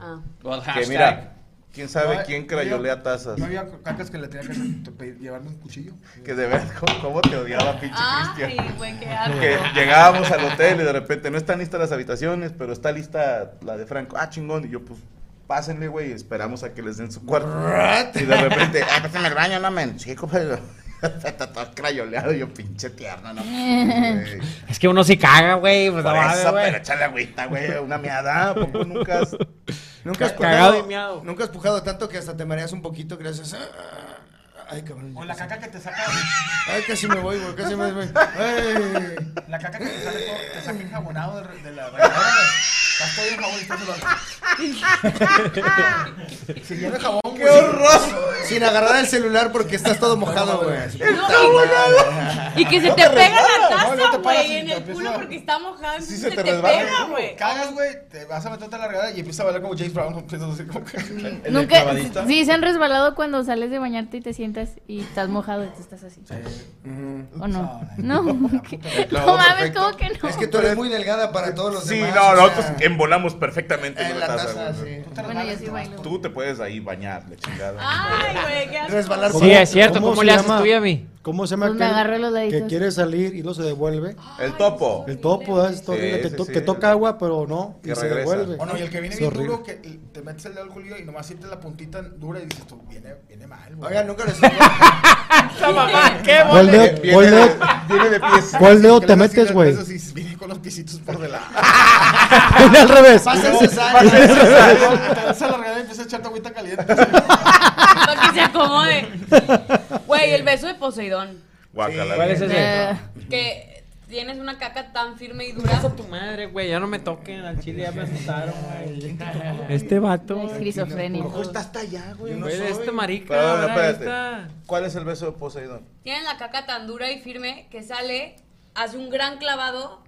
Speaker 9: Ah.
Speaker 8: Well,
Speaker 1: Que mira, quién sabe
Speaker 2: No,
Speaker 1: quién
Speaker 2: yo-
Speaker 1: crayolea tazas.
Speaker 2: Yo había cacas que le tenía que hacer- llevarme un cuchillo.
Speaker 1: Que de ver cómo, cómo te odiaba, pinche
Speaker 9: Ay,
Speaker 1: Cristian.
Speaker 9: güey, qué asco.
Speaker 1: Que llegábamos al hotel y de repente no están listas las habitaciones, pero está lista la de Franco. Ah, chingón. Y yo, pues, pásenle, güey, y esperamos a que les den su (laughs) cuarto. Y de repente, ah, pásame el baño, no, men. Sí, compadre. Está (laughs) todo crayoleado, yo pinche tierno, no. güey. (laughs)
Speaker 6: Es que uno sí caga, güey. Pues
Speaker 1: Por
Speaker 6: no
Speaker 1: eso,
Speaker 6: güey.
Speaker 1: pero échale agüita, güey, una miada, ¿a poco nunca has...
Speaker 7: Nunca has pujado, nunca has pujado tanto que hasta te mareas un poquito gracias a... Ay, cabrón.
Speaker 2: O la caca que te saca.
Speaker 7: Ay, casi me voy, güey, casi me voy. Ay.
Speaker 2: La caca que te sale todo, te saca enjabonado de, de la güey. Estás todo en jabón y estás solo. Se llena de jabón,
Speaker 7: ¡Qué horror! Sin agarrar el celular porque estás todo mojado, güey.
Speaker 9: Y que se te pega la taza, güey, en el culo
Speaker 2: a-
Speaker 9: porque está mojado.
Speaker 1: Sí, se
Speaker 9: se
Speaker 1: te
Speaker 9: te
Speaker 1: resbala.
Speaker 9: pega, güey.
Speaker 2: Cagas, güey, te vas a meterte a la regadera y empiezas a bailar como James Brown. (laughs) Empiezas así como
Speaker 4: Nunca, sí, se han resbalado cuando sales de bañarte y te sientas y estás mojado y tú estás así. ¿O no? No. No mames, ¿cómo que no?
Speaker 7: Es que tú eres muy delgada para todos los
Speaker 1: Sí,
Speaker 7: demás.
Speaker 1: no,
Speaker 7: o
Speaker 1: nosotros
Speaker 7: sea,
Speaker 1: embolamos perfectamente
Speaker 7: En la taza,
Speaker 1: taza,
Speaker 7: sí.
Speaker 4: Bueno, yo sí bailo.
Speaker 1: Tú te puedes ahí bañar, la chingada.
Speaker 9: Ay, güey, qué asco.
Speaker 7: Resbalar
Speaker 6: Sí, es cierto. ¿Cómo,
Speaker 10: se
Speaker 6: le haces tú y a mí?
Speaker 10: ¿Cómo se llama
Speaker 4: Pues
Speaker 10: aquel que quiere salir y no se devuelve?
Speaker 1: El topo.
Speaker 10: El topo es horrible,
Speaker 1: Sí,
Speaker 10: que, to-
Speaker 1: sí.
Speaker 10: que toca agua, pero no, y
Speaker 1: Que
Speaker 10: se
Speaker 1: regresa.
Speaker 10: devuelve.
Speaker 2: O no, y el que viene bien duro, que te metes el dedo al culillo y nomás sientes la puntita dura y dices tú, viene, viene mal, güey.
Speaker 7: Oigan, nunca les (laughs)
Speaker 6: ¡Esa mamá! ¡Qué
Speaker 10: ¿Cuál dedo,
Speaker 1: Viene,
Speaker 10: cuál dedo-
Speaker 1: viene de pies.
Speaker 10: cuál dedo te metes, güey?
Speaker 2: y viene con los piecitos por delante. (laughs)
Speaker 10: Viene al revés.
Speaker 7: Pasa el
Speaker 1: No,
Speaker 7: cesárea.
Speaker 2: Te das a la regadera y empiezas a echarte agüita caliente. (laughs)
Speaker 9: Para que se acomode. Güey, el beso de Poseidón.
Speaker 1: Guácala.
Speaker 6: ¿Cuál es ese?
Speaker 4: Eh,
Speaker 9: Que tienes una caca tan firme y dura.
Speaker 6: tu madre, güey. Ya no me toquen al chile, ya me asustaron, güey. Este vato.
Speaker 4: la esquizofrenia.
Speaker 1: Ojo, está hasta allá, güey. no soy.
Speaker 6: este marica.
Speaker 1: Perdón,
Speaker 6: ahora
Speaker 1: espérate.
Speaker 6: está.
Speaker 1: ¿Cuál es el beso de Poseidón?
Speaker 9: Tienes la caca tan dura y firme que sale, hace un gran clavado,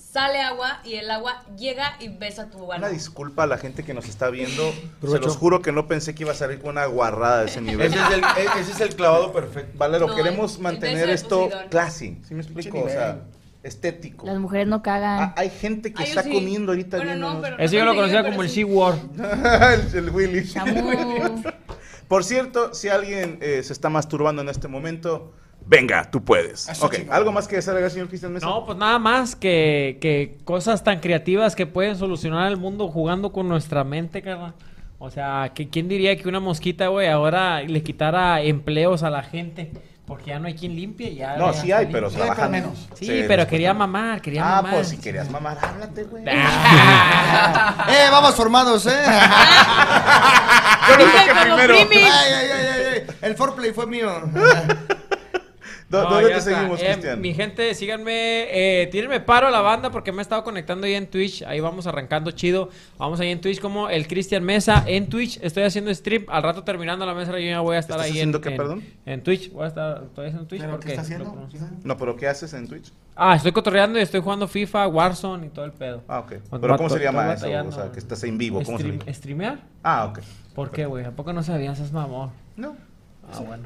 Speaker 9: sale agua y el agua llega y besa tu
Speaker 1: Una
Speaker 9: ano.
Speaker 1: disculpa a la gente que nos está viendo. Se los juro que no pensé que iba a salir con una guarrada de ese (laughs) nivel.
Speaker 5: Ese es el, e- ese es el clavado perfecto.
Speaker 1: Valero,
Speaker 9: No,
Speaker 1: queremos
Speaker 9: el-
Speaker 1: mantener esto classy. ¿Sí me explico? O sea, estético.
Speaker 4: Las mujeres no
Speaker 1: Ah,
Speaker 4: cagan.
Speaker 1: hay gente que
Speaker 9: Ay, yo
Speaker 1: está
Speaker 9: sí.
Speaker 1: comiendo ahorita
Speaker 9: Bueno, no,
Speaker 6: Ese yo lo
Speaker 9: no
Speaker 6: conocía como el
Speaker 9: sí.
Speaker 6: SeaWorld. (laughs)
Speaker 1: el, el Willy. (laughs) Por cierto, si alguien eh, se está masturbando en este momento, venga, tú puedes.
Speaker 2: Eso
Speaker 1: Ok,
Speaker 2: chingón.
Speaker 1: ¿algo más que desagregar, señor Cristian Mesa?
Speaker 6: No, pues nada más que, que cosas tan creativas que pueden solucionar el mundo jugando con nuestra mente, carnal. O sea, que quién diría que una mosquita, güey, ahora le quitara empleos a la gente. Porque ya no hay quien limpie. Ya,
Speaker 1: No,
Speaker 6: ya
Speaker 1: sí hay, pero trabajan
Speaker 2: menos.
Speaker 6: Sí,
Speaker 1: Sí,
Speaker 6: pero quería mamar, quería
Speaker 1: Ah,
Speaker 6: mamar.
Speaker 1: pues si querías mamar, háblate, güey. (laughs)
Speaker 7: Eh, vamos formados, eh. (laughs)
Speaker 1: Yo no
Speaker 9: Dice
Speaker 1: sé qué
Speaker 9: como
Speaker 1: primero.
Speaker 9: primi.
Speaker 7: Ay, ay, ay, ay, ay. El foreplay fue mío. (laughs)
Speaker 1: ¿Dó-
Speaker 6: No,
Speaker 1: ¿Dónde
Speaker 6: ya
Speaker 1: te
Speaker 6: está.
Speaker 1: seguimos,
Speaker 6: Eh,
Speaker 1: Cristian?
Speaker 6: Mi gente, síganme, eh, tírenme paro a la banda porque me he estado conectando ahí en Twitch. Ahí vamos arrancando chido. Vamos ahí en Twitch como el Cristian Mesa. En Twitch estoy haciendo stream. Al rato terminando la mesa yo ya voy a estar
Speaker 1: ¿Estás
Speaker 6: ahí
Speaker 1: haciendo
Speaker 6: en,
Speaker 1: qué,
Speaker 6: en-
Speaker 1: perdón?
Speaker 6: en Twitch. Voy a estar, estoy haciendo Twitch
Speaker 2: ¿Pero
Speaker 6: porque
Speaker 2: qué está
Speaker 6: lo
Speaker 2: haciendo?
Speaker 6: conozco.
Speaker 1: No, pero ¿qué haces en Twitch?
Speaker 6: Ah, estoy cotorreando y estoy jugando FIFA, Warzone y todo el pedo.
Speaker 1: Ah, ok.
Speaker 6: Con-
Speaker 1: ¿Pero cómo se llama eso? O sea, que estás en vivo. ¿Cómo se llama?
Speaker 6: ¿Streamear?
Speaker 1: Ah, ok.
Speaker 6: ¿Por qué, güey? ¿A poco no sabías? Es mamón.
Speaker 1: No.
Speaker 6: Ah, bueno.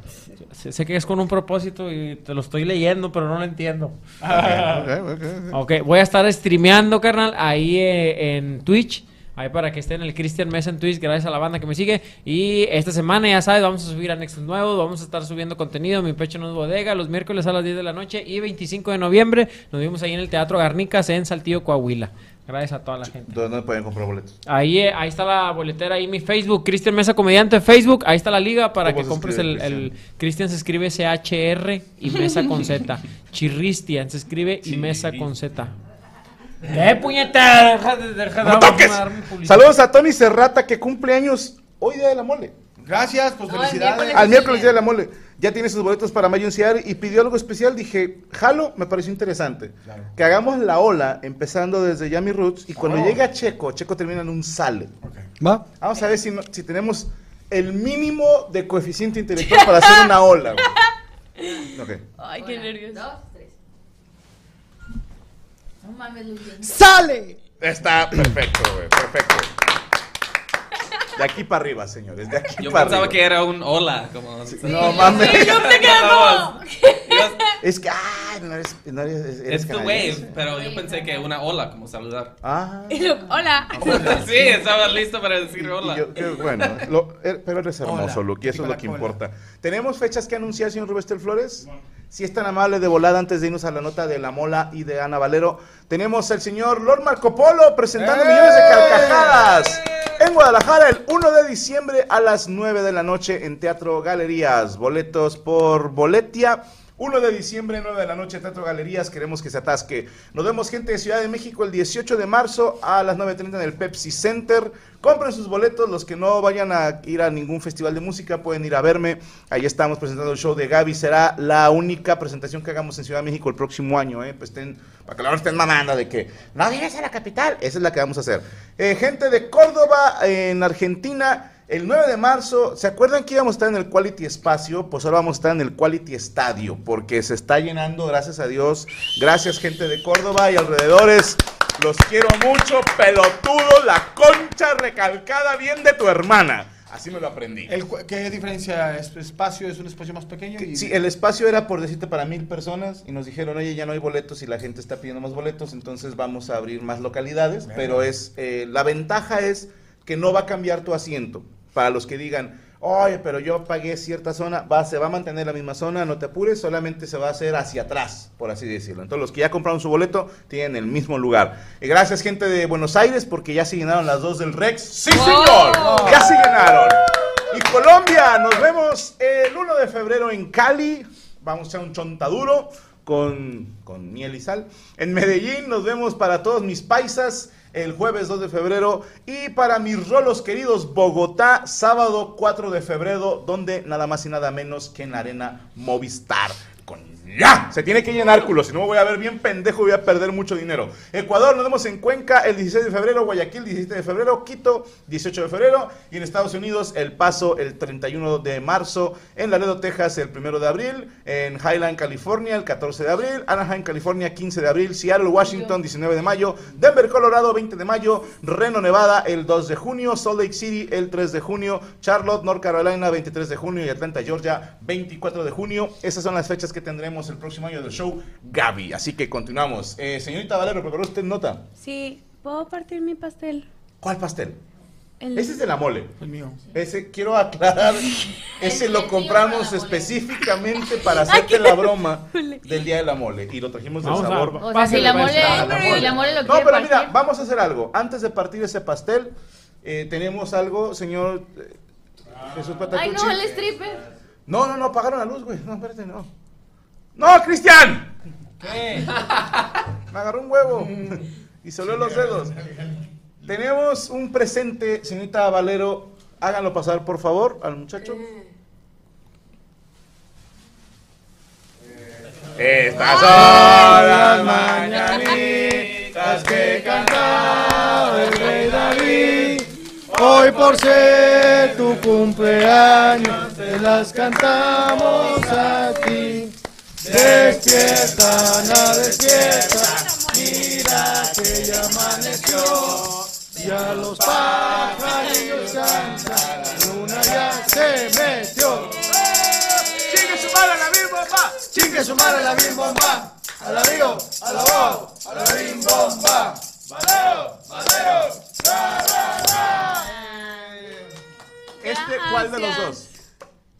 Speaker 6: Sé, sé que es con un propósito y te lo estoy leyendo, pero no lo entiendo.
Speaker 1: Ok, ok, ok.
Speaker 6: Ok, voy a estar streameando, carnal, ahí eh, en Twitch. Ahí para que estén el Christian Mesa en Twitch, gracias a la banda que me sigue. Y esta semana, ya sabes, vamos a subir anexos nuevos, vamos a estar subiendo contenido. Mi pecho no es bodega, los miércoles a las 10 de la noche. Y 25 de noviembre nos vemos ahí en el Teatro Garnicas en Saltillo, Coahuila. Gracias a toda la gente.
Speaker 1: ¿Dónde pueden comprar boletos?
Speaker 6: Ahí, eh, ahí está la boletera, ahí mi Facebook, Cristian Mesa Comediante Facebook. Ahí está la liga para
Speaker 1: ¿Cómo
Speaker 6: que compres
Speaker 1: escribe,
Speaker 6: el- Cristian se escribe C-H-R y Mesa con Z. (laughs) Chirristian se escribe y Mesa con Z. ¡Eh, puñeta! Deja de, deja de-
Speaker 1: ¡No toques! Saludos a Tony Serrata que cumple años hoy día de la mole.
Speaker 2: Gracias, pues
Speaker 9: No,
Speaker 2: felicidades.
Speaker 9: miércoles.
Speaker 1: Al miércoles día de la mole. Ya tiene sus boletos para Mayo Ciar y pidió algo especial. Dije, jalo, me pareció interesante. Que hagamos la ola empezando desde Yami Roots y cuando
Speaker 2: Oh.
Speaker 1: llegue a Checo, Checo termina en un sale.
Speaker 10: ¿Va?
Speaker 1: Vamos a ver si, no- si tenemos el mínimo de coeficiente intelectual para hacer una ola. güey. (laughs) Ok.
Speaker 9: Ay, qué nervios.
Speaker 4: Dos, tres. No mames, Luis.
Speaker 10: ¡Sale!
Speaker 1: Está perfecto, güey. Perfecto. De aquí para arriba, señores. De aquí
Speaker 8: Yo
Speaker 1: para
Speaker 8: pensaba
Speaker 1: arriba.
Speaker 8: que era un hola. Como,
Speaker 1: No mames.
Speaker 9: Yo te quedo.
Speaker 1: Es que, ah, no eres, no eres, eres
Speaker 8: Es the
Speaker 1: canadiense.
Speaker 8: wave, pero yo pensé que una hola, como saludar.
Speaker 1: Ah.
Speaker 9: Y lo- Hola. (laughs)
Speaker 8: sí, estaba listo para decir
Speaker 1: Y
Speaker 8: hola.
Speaker 1: yo- que, bueno, lo- er- pero eres hermoso,
Speaker 2: Hola.
Speaker 1: Luke, y eso es lo que importa. ¿Tenemos fechas que anunciar, señor Rubestel Flores? Si es tan amable de volada antes de irnos a la nota de La Mola y de Ana Valero, tenemos al señor Lord Marco Polo presentando
Speaker 2: ¡Eh!
Speaker 1: millones de carcajadas en en Guadalajara el 1 de diciembre a las 9 de la noche en Teatro Galerías. Boletos por Boletia. 1 de diciembre, 9 de la noche, Teatro Galerías, queremos que se atasque. Nos vemos gente de Ciudad de México el 18 de marzo a las 9.30 en el Pepsi Center. Compren sus boletos, los que no vayan a ir a ningún festival de música pueden ir a verme. Ahí estamos presentando el show de Gaby, será la única presentación que hagamos en Ciudad de México el próximo año, ¿eh? Pues estén, para que no estén mamando de que no vienes a la capital, esa es la que vamos a hacer. Eh, gente de Córdoba, en Argentina, el 9 de marzo, ¿se acuerdan que íbamos a estar en el Quality Espacio? Pues ahora vamos a estar en el Quality Estadio, porque se está llenando, gracias a Dios. Gracias, gente de Córdoba y alrededores. Los quiero mucho, pelotudo, la concha recalcada bien de tu hermana. Así me lo aprendí.
Speaker 2: El ¿Qué diferencia? ¿Es espacio? ¿Es un espacio más pequeño? Y-
Speaker 1: Sí, el espacio era por decirte para mil personas y nos dijeron, oye, ya no hay boletos y la gente está pidiendo más boletos, entonces vamos a abrir más localidades, pero es eh, la ventaja es que no va a cambiar tu asiento. Para los que digan, oye, pero yo pagué cierta zona, va, se va a mantener la misma zona, no te apures, solamente se va a hacer hacia atrás, por así decirlo. Entonces los que ya compraron su boleto tienen el mismo lugar. Y gracias gente de Buenos Aires porque ya se llenaron las dos del Rex. ¡Sí, señor! Ya se llenaron. Y Colombia, nos vemos el 1 de febrero en Cali. Vamos a hacer un chontaduro con, con miel y sal. En Medellín nos vemos para todos mis paisas el jueves 2 de febrero. Y para mis rolos queridos, Bogotá, sábado 4 de febrero, donde nada más y nada menos que en la arena Movistar. Con ya, se tiene que llenar culo, si no me voy a ver bien pendejo voy a perder mucho dinero. Ecuador, nos vemos en Cuenca el 16 de febrero, Guayaquil 17 de febrero, Quito 18 de febrero y en Estados Unidos El Paso el 31 de marzo, en Laredo, Texas el 1 de abril, en Highland, California el 14 de abril, Anaheim, California 15 de abril, Seattle, Washington 19 de mayo, Denver, Colorado 20 de mayo, Reno, Nevada el 2 de junio, Salt Lake City el 3 de junio, Charlotte, North Carolina 23 de junio y Atlanta, Georgia 24 de junio. Esas son las fechas que tendremos el próximo año del show Gaby. Así que continuamos. Eh, señorita Valero, ¿preparó usted nota?
Speaker 9: Sí, ¿puedo partir mi pastel?
Speaker 1: ¿Cuál pastel?
Speaker 9: El-
Speaker 1: Ese es de la mole.
Speaker 2: El mío.
Speaker 1: Ese, quiero aclarar, ese lo compramos específicamente para hacerte la broma del día de la mole. Y lo trajimos del
Speaker 6: Vamos a-
Speaker 1: sabor.
Speaker 4: O sea, si la mole,
Speaker 1: Pásale,
Speaker 4: si la mole lo
Speaker 1: No, pero mira,
Speaker 4: partir.
Speaker 1: vamos a hacer algo. Antes de partir ese pastel, eh, tenemos algo, señor eh, Jesús
Speaker 4: Ay,
Speaker 1: Patatucci.
Speaker 4: no, el stripper.
Speaker 1: No, no, no, apagaron la luz, güey. No, espérate, no. ¡No, Cristian!
Speaker 2: ¿Qué? (laughs)
Speaker 1: Me agarró un huevo y se olió los dedos. Tenemos un presente, señorita Valero. Háganlo pasar, por favor, al muchacho. Estas son las mañanitas que cantaba el rey David.
Speaker 10: Hoy por ser tu cumpleaños te las cantamos a ti. Despierta, Ana, despierta, mira que ya amaneció. Ya los pajarillos cantan, la luna ya se metió.
Speaker 1: ¡Chingue su madre la bim bomba!
Speaker 10: Chingue su madre la bim bomba, a la río, a la bo, a la bim bomba. Valero, valero, ra, ra, ra.
Speaker 1: Este, ¿cuál de los dos?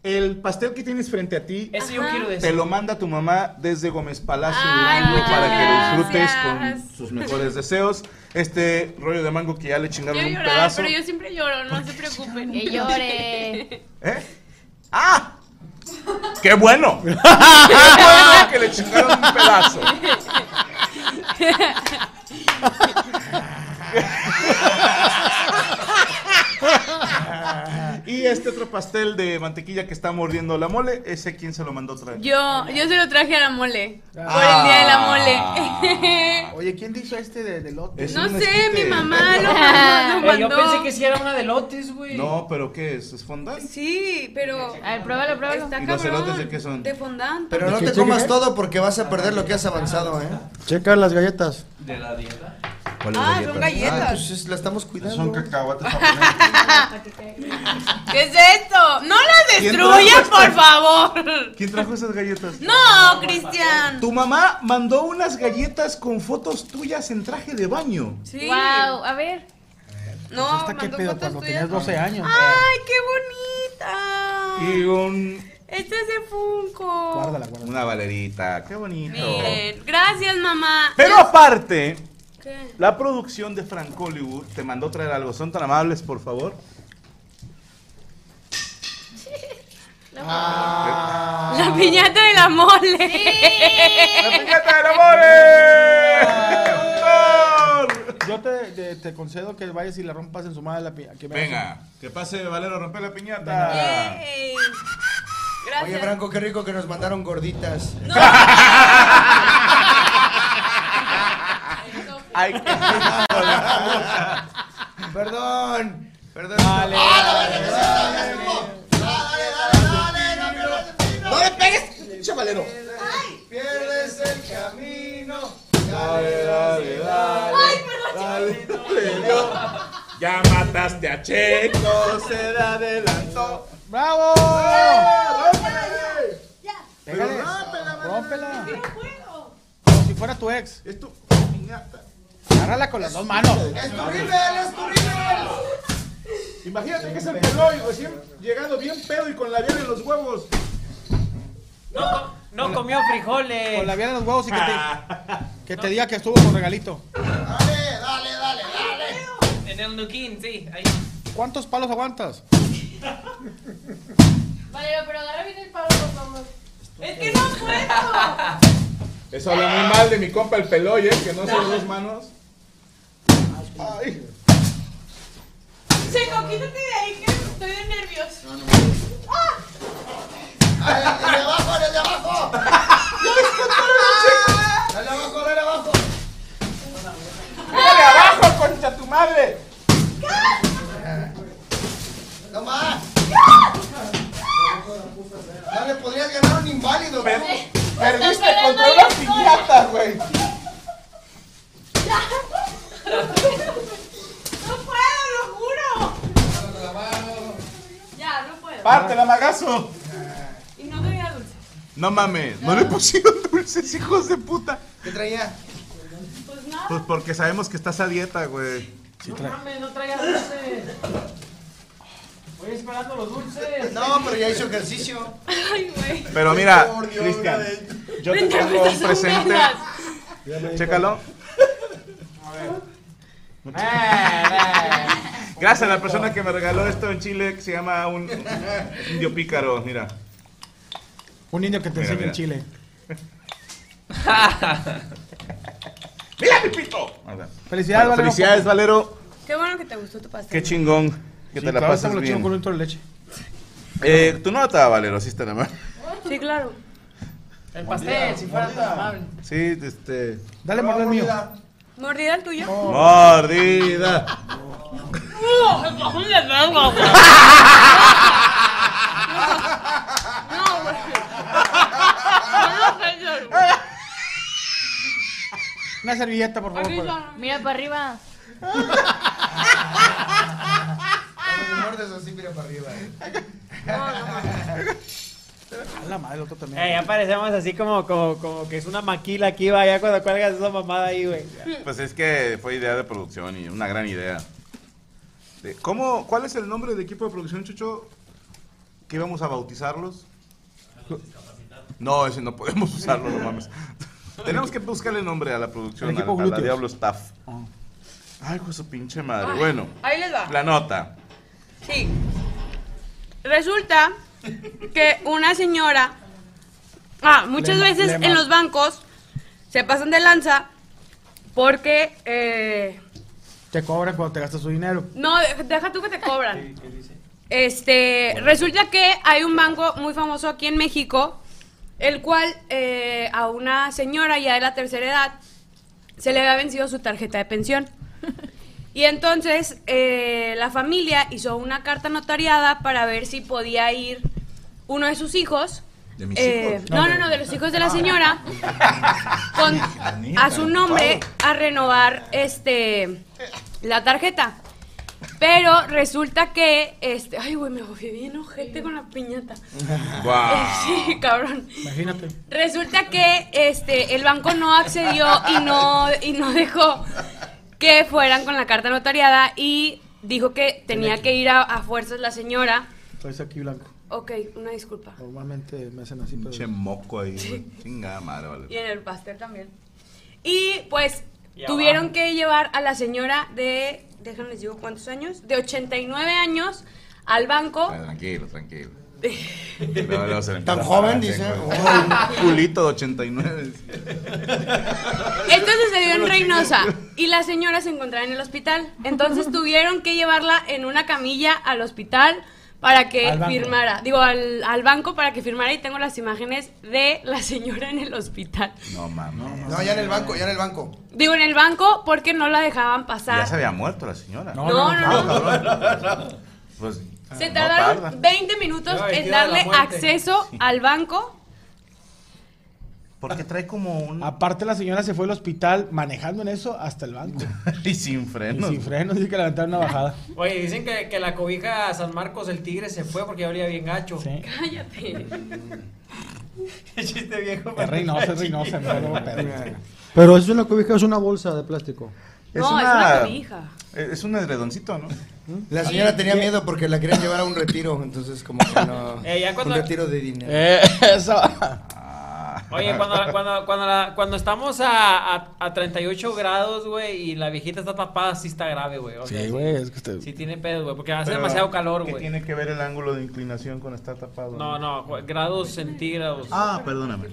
Speaker 1: El pastel que tienes frente a ti
Speaker 6: Ese yo quiero
Speaker 1: te
Speaker 6: decir.
Speaker 1: lo manda tu mamá desde Gómez Palacio
Speaker 9: Ay,
Speaker 1: Durango
Speaker 9: muchas
Speaker 1: para que lo disfrutes
Speaker 9: gracias.
Speaker 1: con sus mejores (laughs) deseos. Este rollo de mango que ya le
Speaker 9: Yo
Speaker 1: chingaron un
Speaker 9: llorar,
Speaker 1: pedazo.
Speaker 9: pero yo siempre lloro, no se preocupen.
Speaker 4: Que llore.
Speaker 1: ¿Eh? ¡Ah! ¡Qué bueno! ¡Qué (laughs) bueno que le chingaron un pedazo! (laughs) y este otro pastel de mantequilla que está mordiendo la mole, ¿ese quién se lo mandó traer?
Speaker 9: Yo, yo se lo traje a la mole. Por el
Speaker 1: Ah.
Speaker 9: día de la mole. (laughs)
Speaker 2: Oye, ¿quién hizo este de, de lote?
Speaker 1: Es
Speaker 9: no
Speaker 1: un
Speaker 9: sé,
Speaker 1: esquite.
Speaker 9: mi mamá (laughs) lo mandó. lo
Speaker 6: Eh, yo pensé que sí era una de lotes, güey.
Speaker 1: No, pero ¿qué es? ¿Es fondant?
Speaker 9: Sí, pero.
Speaker 4: A ver, pruébalo, pruébalo.
Speaker 9: Está
Speaker 1: ¿Y los
Speaker 9: cabrón.
Speaker 1: elotes de qué son?
Speaker 9: De fondant.
Speaker 7: Pero no te comas todo porque vas a perder lo que has avanzado, ¿eh?
Speaker 10: Checa las galletas.
Speaker 8: De la dieta.
Speaker 1: ¿Cuáles
Speaker 9: Ah, son
Speaker 7: Ah,
Speaker 9: galletas.
Speaker 7: pues es- la estamos cuidando.
Speaker 5: Son cacahuates. (laughs)
Speaker 9: ¿Qué es esto? ¡No las
Speaker 1: ¿Quién
Speaker 9: destruyas,
Speaker 1: trajo
Speaker 9: por favor!
Speaker 1: ¿Quién trajo esas galletas?
Speaker 9: No, Cristian.
Speaker 1: Tu mamá mandó unas galletas con fotos tuyas en traje de baño.
Speaker 9: Sí.
Speaker 4: Wow, a ver.
Speaker 9: No,
Speaker 2: ¿Hasta qué pedo
Speaker 9: fotos
Speaker 2: cuando
Speaker 9: tuyas.
Speaker 2: tenías 12 años?
Speaker 9: ¡Ay, qué bonita!
Speaker 1: Y un,
Speaker 9: Este es de Funko.
Speaker 2: Guárdala, guárdala.
Speaker 1: una valerita. Qué bonito.
Speaker 9: Miren, gracias, mamá.
Speaker 1: Pero aparte,
Speaker 9: ¿Qué?
Speaker 1: La producción de Frank Hollywood te mandó traer algo. ¿Son tan amables, por favor?
Speaker 7: Ah.
Speaker 9: La piñata de la mole.
Speaker 1: ¡La piñata de la mole!
Speaker 2: Yo te, te, te concedo que vayas y le rompas en su madre la piñata.
Speaker 1: Venga, que pase Valero a romper la piñata.
Speaker 9: Yay.
Speaker 7: Oye. Franco, qué rico que nos mandaron gorditas. (laughs)
Speaker 1: Ay, qué
Speaker 7: Perdón. Perdón.
Speaker 2: Dale.
Speaker 7: ¡No le pegues! ¡Chavalero! Pierdes el camino.
Speaker 1: Dale, dale, dale.
Speaker 9: Ay, perdón.
Speaker 1: Dale, Dios. Ya mataste a Checo, se le adelantó.
Speaker 2: ¡Bravo!
Speaker 1: Rómpela,
Speaker 2: Rómpela.
Speaker 9: Puedo.
Speaker 2: Como si fuera tu ex.
Speaker 1: Es tu.
Speaker 2: Agárrala con las dos manos.
Speaker 7: ¡Es tu rival! ¡Es tu rival!
Speaker 1: Imagínate que es el peloy recién llegado bien pedo y con la vial en los huevos.
Speaker 6: No, no comió frijoles.
Speaker 2: Con la vial en los huevos y que te, (laughs) que te diga que estuvo con regalito.
Speaker 7: Dale, dale, dale, dale.
Speaker 8: En el Nuquín, sí. Ahí.
Speaker 2: ¿Cuántos palos aguantas?
Speaker 4: Valero, pero agarra bien el palo, por favor.
Speaker 9: Es que no puedo.
Speaker 1: Eso habla muy mal de mi compa el peloy, ¿eh? Que no son dos manos. Ay.
Speaker 9: Checo, quítate de ahí que estoy de nervios. ¡Ah!
Speaker 7: ¡Dale, de abajo, dale de abajo! ¡Dale abajo, dale abajo!
Speaker 1: ¡Dale abajo, concha tu madre!
Speaker 7: ¡No más! No le podrías ganar un inválido.
Speaker 1: Perdiste
Speaker 4: Está
Speaker 1: contra una piñata, güey.
Speaker 9: No puedo, lo juro. Ya, no puedo.
Speaker 1: Parte la magazo.
Speaker 9: Y no tenía dulce.
Speaker 1: No mames, no le pusieron dulces, hijos de puta.
Speaker 7: ¿Qué traía?
Speaker 9: Pues nada.
Speaker 1: Pues porque sabemos que estás a dieta, güey.
Speaker 6: No mames, no traía dulce. Voy esperando los dulces.
Speaker 7: No, pero ya hizo ejercicio.
Speaker 9: Ay, güey.
Speaker 1: Pero mira,
Speaker 7: Por Dios,
Speaker 1: Cristian, yo te
Speaker 9: Vente,
Speaker 1: tengo
Speaker 9: me
Speaker 1: un
Speaker 9: estás
Speaker 1: presente. Chécalo. Gracias a la persona que me regaló esto en Chile, que se llama un indio pícaro, mira.
Speaker 2: Un niño que te
Speaker 1: Mira,
Speaker 2: enseña
Speaker 1: mira.
Speaker 2: en Chile. (laughs)
Speaker 1: ¡Mira, Pipito!
Speaker 2: Felicidades, Valero.
Speaker 1: Felicidades, Valero.
Speaker 9: Qué bueno que te gustó tu pastel.
Speaker 1: Qué chingón que
Speaker 2: Sí,
Speaker 1: te la
Speaker 2: claro,
Speaker 1: pases
Speaker 2: estamos
Speaker 1: bien.
Speaker 2: con un de leche. (laughs)
Speaker 1: Eh, tu nota, Valero, sí está nada más.
Speaker 9: Sí, claro.
Speaker 6: El pastel, si fuera tan amable.
Speaker 1: Sí, este.
Speaker 2: Dale, mordida el mío.
Speaker 9: ¿Mordida el tuyo?
Speaker 1: Mordida.
Speaker 9: ¡Uh! No, güey. No, señor.
Speaker 2: Una servilleta, por favor. Para-
Speaker 9: son.
Speaker 4: Mira para arriba. (laughs)
Speaker 7: Cuando muerdes así, mira para arriba.
Speaker 2: A la madre, el otro también.
Speaker 6: Eh, ya parecemos así como, como, como que es una maquila aquí, vaya, cuando cuelgas esa mamada ahí, güey.
Speaker 1: Pues es que fue idea de producción y una gran idea. De- ¿Cómo, ¿Cuál es el nombre del equipo de producción, Chucho? ¿Que íbamos a bautizarlos? No, ese no podemos usarlo, no mames. Tenemos que buscarle nombre a la producción,
Speaker 2: El equipo
Speaker 1: a la
Speaker 2: glúteos.
Speaker 1: Diablo Staff.
Speaker 2: Ah.
Speaker 1: Ay, con su pinche madre. Bueno,
Speaker 9: Ahí les va.
Speaker 1: la nota.
Speaker 9: Sí. Resulta que una señora. Ah, muchas
Speaker 2: Le-
Speaker 9: veces en los bancos se pasan de lanza porque. eh,
Speaker 2: Te cobran cuando te gastas su dinero.
Speaker 9: no, de- deja tú que te cobran. Este, resulta que hay un banco muy famoso aquí en México, el cual eh, a una señora ya de la tercera edad se le había vencido su tarjeta de pensión. (laughs) Y entonces eh, la familia hizo una carta notariada para ver si podía ir uno de sus hijos.
Speaker 1: ¿De mis
Speaker 9: eh,
Speaker 1: hijos?
Speaker 9: No, no, no, de los hijos de la señora. (laughs) con, a su nombre a renovar este la tarjeta. Pero resulta que este, ay güey, me fui bien ojete con la piñata.
Speaker 1: Guau. (laughs)
Speaker 9: Sí, cabrón.
Speaker 2: Imagínate.
Speaker 9: Resulta que este el banco no accedió y no y no dejó que fueran con la carta notariada y dijo que tenía que ir a, a fuerzas la señora.
Speaker 2: Traes aquí blanco.
Speaker 9: Ok, una disculpa.
Speaker 2: Normalmente me hacen así,
Speaker 1: Pinche
Speaker 2: pero...
Speaker 1: moco ahí. (laughs) Chingada madre, vale.
Speaker 9: Y en el pastel también. Y pues
Speaker 6: Y
Speaker 9: tuvieron
Speaker 6: abajo.
Speaker 9: que llevar a la señora de, déjenme les digo cuántos años, de 89 años al banco.
Speaker 1: Tranquilo, tranquilo. No, no, se le
Speaker 7: Tan joven, dice.
Speaker 1: tengo Un culito de 89.
Speaker 9: Esto sucedió en Reynosa y la señora se encontraba en el hospital. Entonces tuvieron que llevarla en una camilla al hospital para que
Speaker 2: Al
Speaker 9: firmara. Digo, al, al banco para que firmara y tengo las imágenes de la señora en el hospital.
Speaker 1: No mames.
Speaker 7: No, ya en el banco, ya en el banco.
Speaker 9: Digo, en el banco porque no la dejaban pasar.
Speaker 1: Ya se había muerto la señora.
Speaker 9: No, no, no, no.
Speaker 1: cabrón. Pues
Speaker 9: Se
Speaker 1: no
Speaker 9: tardaron
Speaker 1: tarda.
Speaker 9: 20 minutos en darle acceso al banco.
Speaker 1: Porque trae como un.
Speaker 2: Aparte, la señora se fue al hospital manejando en eso hasta el banco. (laughs)
Speaker 1: y sin
Speaker 2: Y
Speaker 1: frenos.
Speaker 2: sin frenos, dice que levantaron una bajada.
Speaker 6: Oye, dicen que, que la cobija a San Marcos el tigre se fue porque ya olía bien gacho.
Speaker 2: Sí.
Speaker 9: Cállate. (laughs)
Speaker 6: Qué chiste viejo.
Speaker 2: Es Reynosa, es Reynosa, no, no, pero- (laughs)
Speaker 10: Pero es una cobija, es una bolsa de plástico.
Speaker 9: No, es una cobija.
Speaker 1: Es un edredoncito, ¿no?
Speaker 7: La señora tenía miedo porque la querían llevar a un retiro, entonces como que no... (laughs)
Speaker 6: Eh, ya cuando-
Speaker 7: Un retiro de dinero.
Speaker 2: Eh, (laughs) eso.
Speaker 6: Oye, cuando, cuando, cuando, la- cuando estamos a, a, a 38 grados, güey, y la viejita está tapada, sí está grave, güey. O sea,
Speaker 2: Sí, güey, es que usted...
Speaker 6: Sí tiene pedo, güey, porque hace
Speaker 1: Pero,
Speaker 6: demasiado calor,
Speaker 1: ¿Qué
Speaker 6: güey.
Speaker 1: tiene que ver el ángulo de inclinación con estar tapado?
Speaker 6: No, no, grados centígrados.
Speaker 1: Ah, perdóname.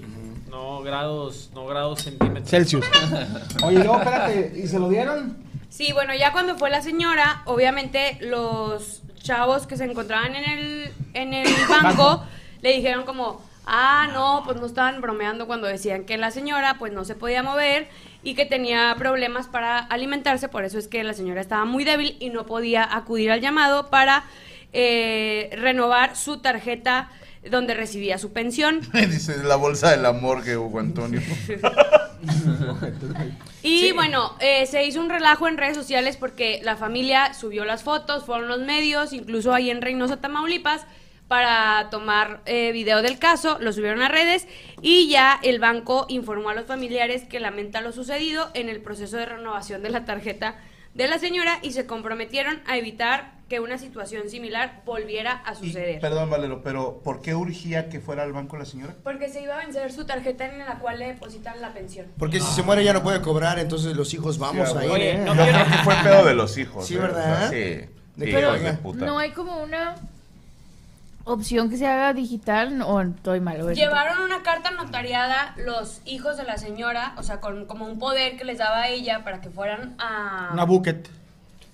Speaker 6: No, grados, no grados centímetros.
Speaker 2: Celsius. (laughs) Oye, luego, espérate, ¿y se lo dieron?
Speaker 9: Sí, bueno, ya cuando fue la señora, obviamente los chavos que se encontraban en el, en el (coughs) banco le dijeron como, ah, no, pues no estaban bromeando cuando decían que la señora pues no se podía mover y que tenía problemas para alimentarse, por eso es que la señora estaba muy débil y no podía acudir al llamado para eh, renovar su tarjeta donde recibía su pensión. (laughs)
Speaker 1: Dice la bolsa del amor que Hugo Antonio. (laughs) (laughs)
Speaker 9: Y bueno, eh, se hizo un relajo en redes sociales porque la familia subió las fotos, fueron los medios, incluso ahí en Reynosa, Tamaulipas, para tomar eh, video del caso, lo subieron a redes y ya el banco informó a los familiares que lamenta lo sucedido en el proceso de renovación de la tarjeta de la señora y se comprometieron a evitar que una situación similar volviera a suceder.
Speaker 1: Perdón, Valero, pero ¿por qué urgía que fuera al banco la señora?
Speaker 9: Porque se iba a vencer su tarjeta en la cual le depositan la pensión.
Speaker 7: Porque si se muere ya no puede cobrar, entonces los hijos vamos
Speaker 1: Sí,
Speaker 7: ahí.
Speaker 1: Oye,
Speaker 7: ¿eh?
Speaker 1: no Yo quiero- creo que fue pedo de los hijos,
Speaker 7: Sí,
Speaker 1: ¿eh?
Speaker 7: ¿verdad?
Speaker 1: O sea, sí.
Speaker 7: De
Speaker 1: Sí, hijos de puta.
Speaker 4: No hay como una opción que se haga digital o estoy mal.
Speaker 9: Llevaron una carta notariada los hijos de la señora, o sea, con como un poder que les daba a ella para que fueran a...
Speaker 2: Una bucket.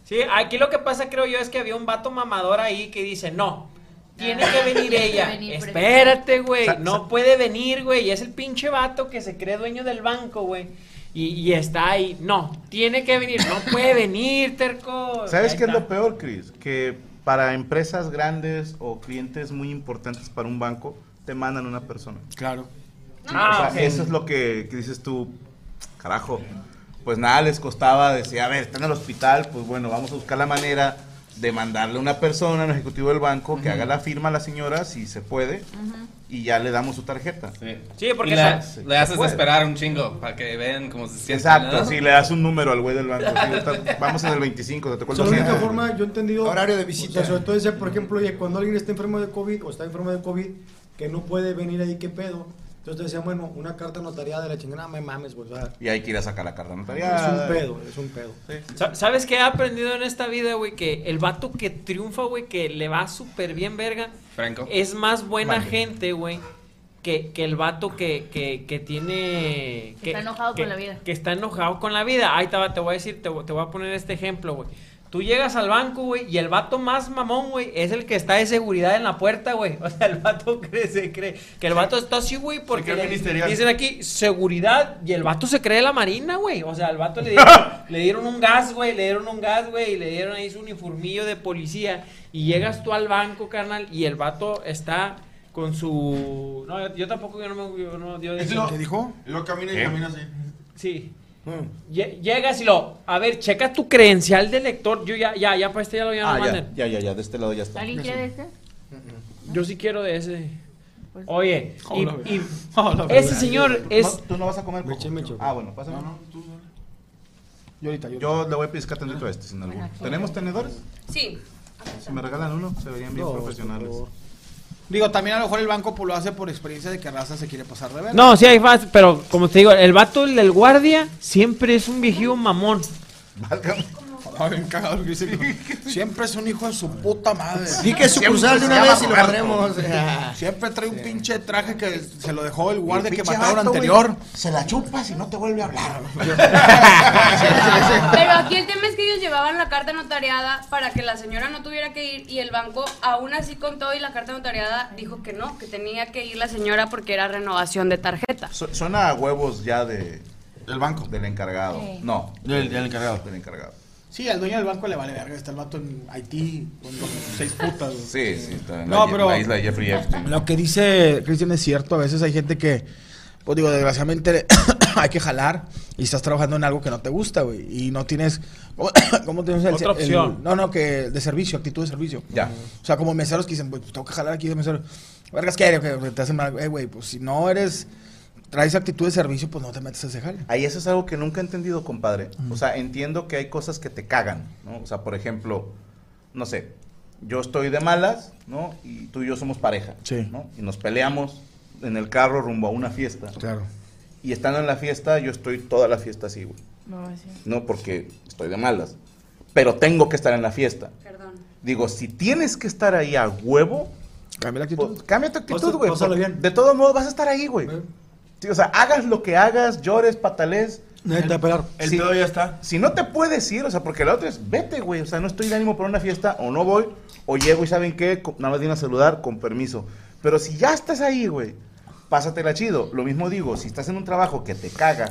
Speaker 6: Sí, aquí lo que pasa, creo yo, es que había un vato mamador ahí que dice, no, tiene que venir
Speaker 4: Tiene que
Speaker 6: ella.
Speaker 4: venir
Speaker 6: Espérate, güey, no puede venir, güey. Y es el pinche vato que se cree dueño del banco, güey. Y, y está ahí. No, tiene que venir. No puede venir, terco.
Speaker 1: ¿Sabes qué es lo peor, Chris? Que para empresas grandes o clientes muy importantes para un banco, te mandan una persona.
Speaker 2: Claro.
Speaker 6: Ah,
Speaker 1: o sea, eso es lo que, que dices tú, carajo. Pues nada les costaba decir, a ver, está en el hospital, pues bueno, vamos a buscar la manera de mandarle una persona, un ejecutivo del banco, que haga la firma a la señora, si se puede, y ya le damos su tarjeta.
Speaker 6: Sí, porque
Speaker 8: y le,
Speaker 6: sa-
Speaker 8: le haces
Speaker 1: puede.
Speaker 8: esperar un chingo para que vean cómo se siente.
Speaker 1: Exacto,
Speaker 8: ¿no?
Speaker 1: si le das un número al güey del banco. sí, está- (laughs) vamos en el 25, te
Speaker 10: O
Speaker 1: el
Speaker 10: sea, la única
Speaker 1: 200.
Speaker 10: forma, yo he entendido.
Speaker 7: Horario de
Speaker 10: o
Speaker 7: visita.
Speaker 10: sea, sobre todo dice, por ejemplo, oye, cuando alguien está enfermo de COVID o está enfermo de COVID, que no puede venir ahí, ¿qué pedo? Entonces decían, bueno, una carta notariada de la chingada, no me mames, güey.
Speaker 1: Y hay que ir a sacar la carta
Speaker 10: es
Speaker 1: notariada.
Speaker 10: un pedo, es un pedo.
Speaker 6: Sa- ¿Sabes qué he aprendido en esta vida, güey? Que el vato que triunfa, güey, que le va súper bien, verga,
Speaker 8: Franco.
Speaker 6: es más buena gente, güey, que, que el vato que, que, que tiene...
Speaker 4: Que está enojado
Speaker 6: que-
Speaker 4: con la vida.
Speaker 6: Que está enojado con la vida. Ahí te, va- te voy a decir, te, voy- te voy a poner este ejemplo, güey. Tú llegas al banco, güey, y el vato más mamón, güey, es el que está de seguridad en la puerta, güey. (laughs) O sea, el vato cree, se cree que el vato está así, güey, porque le- dicen aquí seguridad y el vato se cree la marina, güey. O sea, al vato le (laughs) dieron, le dieron un gas, güey, le dieron un gas, güey, y le dieron ahí su uniformillo de policía. Y llegas tú al banco, carnal, y el vato está con su... No, yo, yo tampoco, yo no me... Yo no, yo
Speaker 5: Es lo-
Speaker 2: ¿Qué dijo?
Speaker 5: Lo camina y camina así.
Speaker 6: Sí.
Speaker 7: Mm.
Speaker 6: Lle- Llegas y lo... A ver, checa tu credencial de lector. Yo ya, ya, ya, para este ya lo ya
Speaker 1: Ah,
Speaker 6: no
Speaker 1: ya, ya, ya, ya, de este lado ya está.
Speaker 4: ¿Alguien quiere este?
Speaker 6: Yo sí quiero de ese. Oye, y,
Speaker 2: Hola,
Speaker 6: y (laughs)
Speaker 2: Hola,
Speaker 6: ese señor
Speaker 1: ¿Tú
Speaker 6: es...
Speaker 1: no, tú no vas a comer? Ah, bueno, pásame.
Speaker 5: No, no, tú.
Speaker 2: Yo ahorita, yo.
Speaker 1: Yo le voy a piscar tantito a este, sin alguno. ¿Tenemos tenedores?
Speaker 9: Sí.
Speaker 1: Si me regalan uno, se verían bien profesionales.
Speaker 2: Digo, también a lo mejor el banco pues, lo hace por experiencia de que raza se quiere pasar de ver.
Speaker 6: No, sí hay fácil, pero como te digo, el vato el del guardia siempre es un viejillo mamón.
Speaker 2: Bien cagado (laughs) Siempre es un hijo de su puta madre.
Speaker 7: Di que es sucursal de una vez y lo.
Speaker 2: Roberto. Siempre trae un pinche traje que se lo dejó el guardia que mataron anterior.
Speaker 1: Se la chupas y no te vuelve a hablar. (laughs)
Speaker 9: Pero aquí el tema es que ellos llevaban la carta notariada para que la señora no tuviera que ir y el banco aún así contó y la carta notariada dijo que no, que tenía que ir la señora porque era renovación de tarjeta.
Speaker 1: Su- Suena a huevos ya de...
Speaker 5: Del banco.
Speaker 1: Del encargado.
Speaker 9: Sí.
Speaker 1: No.
Speaker 5: Del, del encargado.
Speaker 1: Del encargado.
Speaker 2: Sí, al dueño del banco le vale verga. Está el vato en Haití con seis putas. güey.
Speaker 1: Sí, sí, está en
Speaker 2: No,
Speaker 1: la,
Speaker 2: pero-
Speaker 1: la isla de Jeffrey Epstein.
Speaker 2: Lo que dice Cristian es cierto. A veces hay gente que, pues digo, desgraciadamente (coughs) hay que jalar y estás trabajando en algo que no te gusta, güey. Y no tienes. (coughs) ¿Cómo, cómo tienes el,
Speaker 6: Otra
Speaker 2: el-
Speaker 6: opción.
Speaker 2: no, no, que de servicio, actitud de servicio.
Speaker 1: Ya.
Speaker 2: O sea, como meseros que dicen, pues tengo que jalar aquí de mesero. Vergas, ¿qué? Que te hacen mal. Eh, güey, pues si no eres. Traes actitud de servicio, pues no te metes a ese jale.
Speaker 1: Ahí eso es algo que nunca he entendido, compadre. O sea, entiendo que hay cosas que te cagan, ¿no? O sea, por ejemplo, no sé, yo estoy de malas, ¿no? Y tú y yo somos pareja,
Speaker 2: Sí.
Speaker 1: ¿no? Y nos peleamos en el carro rumbo a una fiesta.
Speaker 2: Claro.
Speaker 1: Y estando en la fiesta, yo estoy toda la fiesta así, güey.
Speaker 4: No, sí.
Speaker 1: No porque estoy de malas. Pero tengo que estar en la fiesta.
Speaker 9: Perdón.
Speaker 1: Digo, si tienes que estar ahí a huevo,
Speaker 2: Cambia la actitud.
Speaker 1: pues, cambia tu actitud, güey. De todos modos vas a estar ahí, güey. Sí, o sea, hagas lo que hagas, llores, patales.
Speaker 10: Pegar.
Speaker 5: El
Speaker 1: Sí.
Speaker 5: pedo ya está.
Speaker 1: Si no te puedes ir, o sea, porque la otra es, vete, güey. O sea, no estoy de ánimo para una fiesta, o no voy, o llego y saben qué, nada más vienen a saludar con permiso. Pero si ya estás ahí, güey, pásatela chido. Lo mismo digo, si estás en un trabajo que te caga,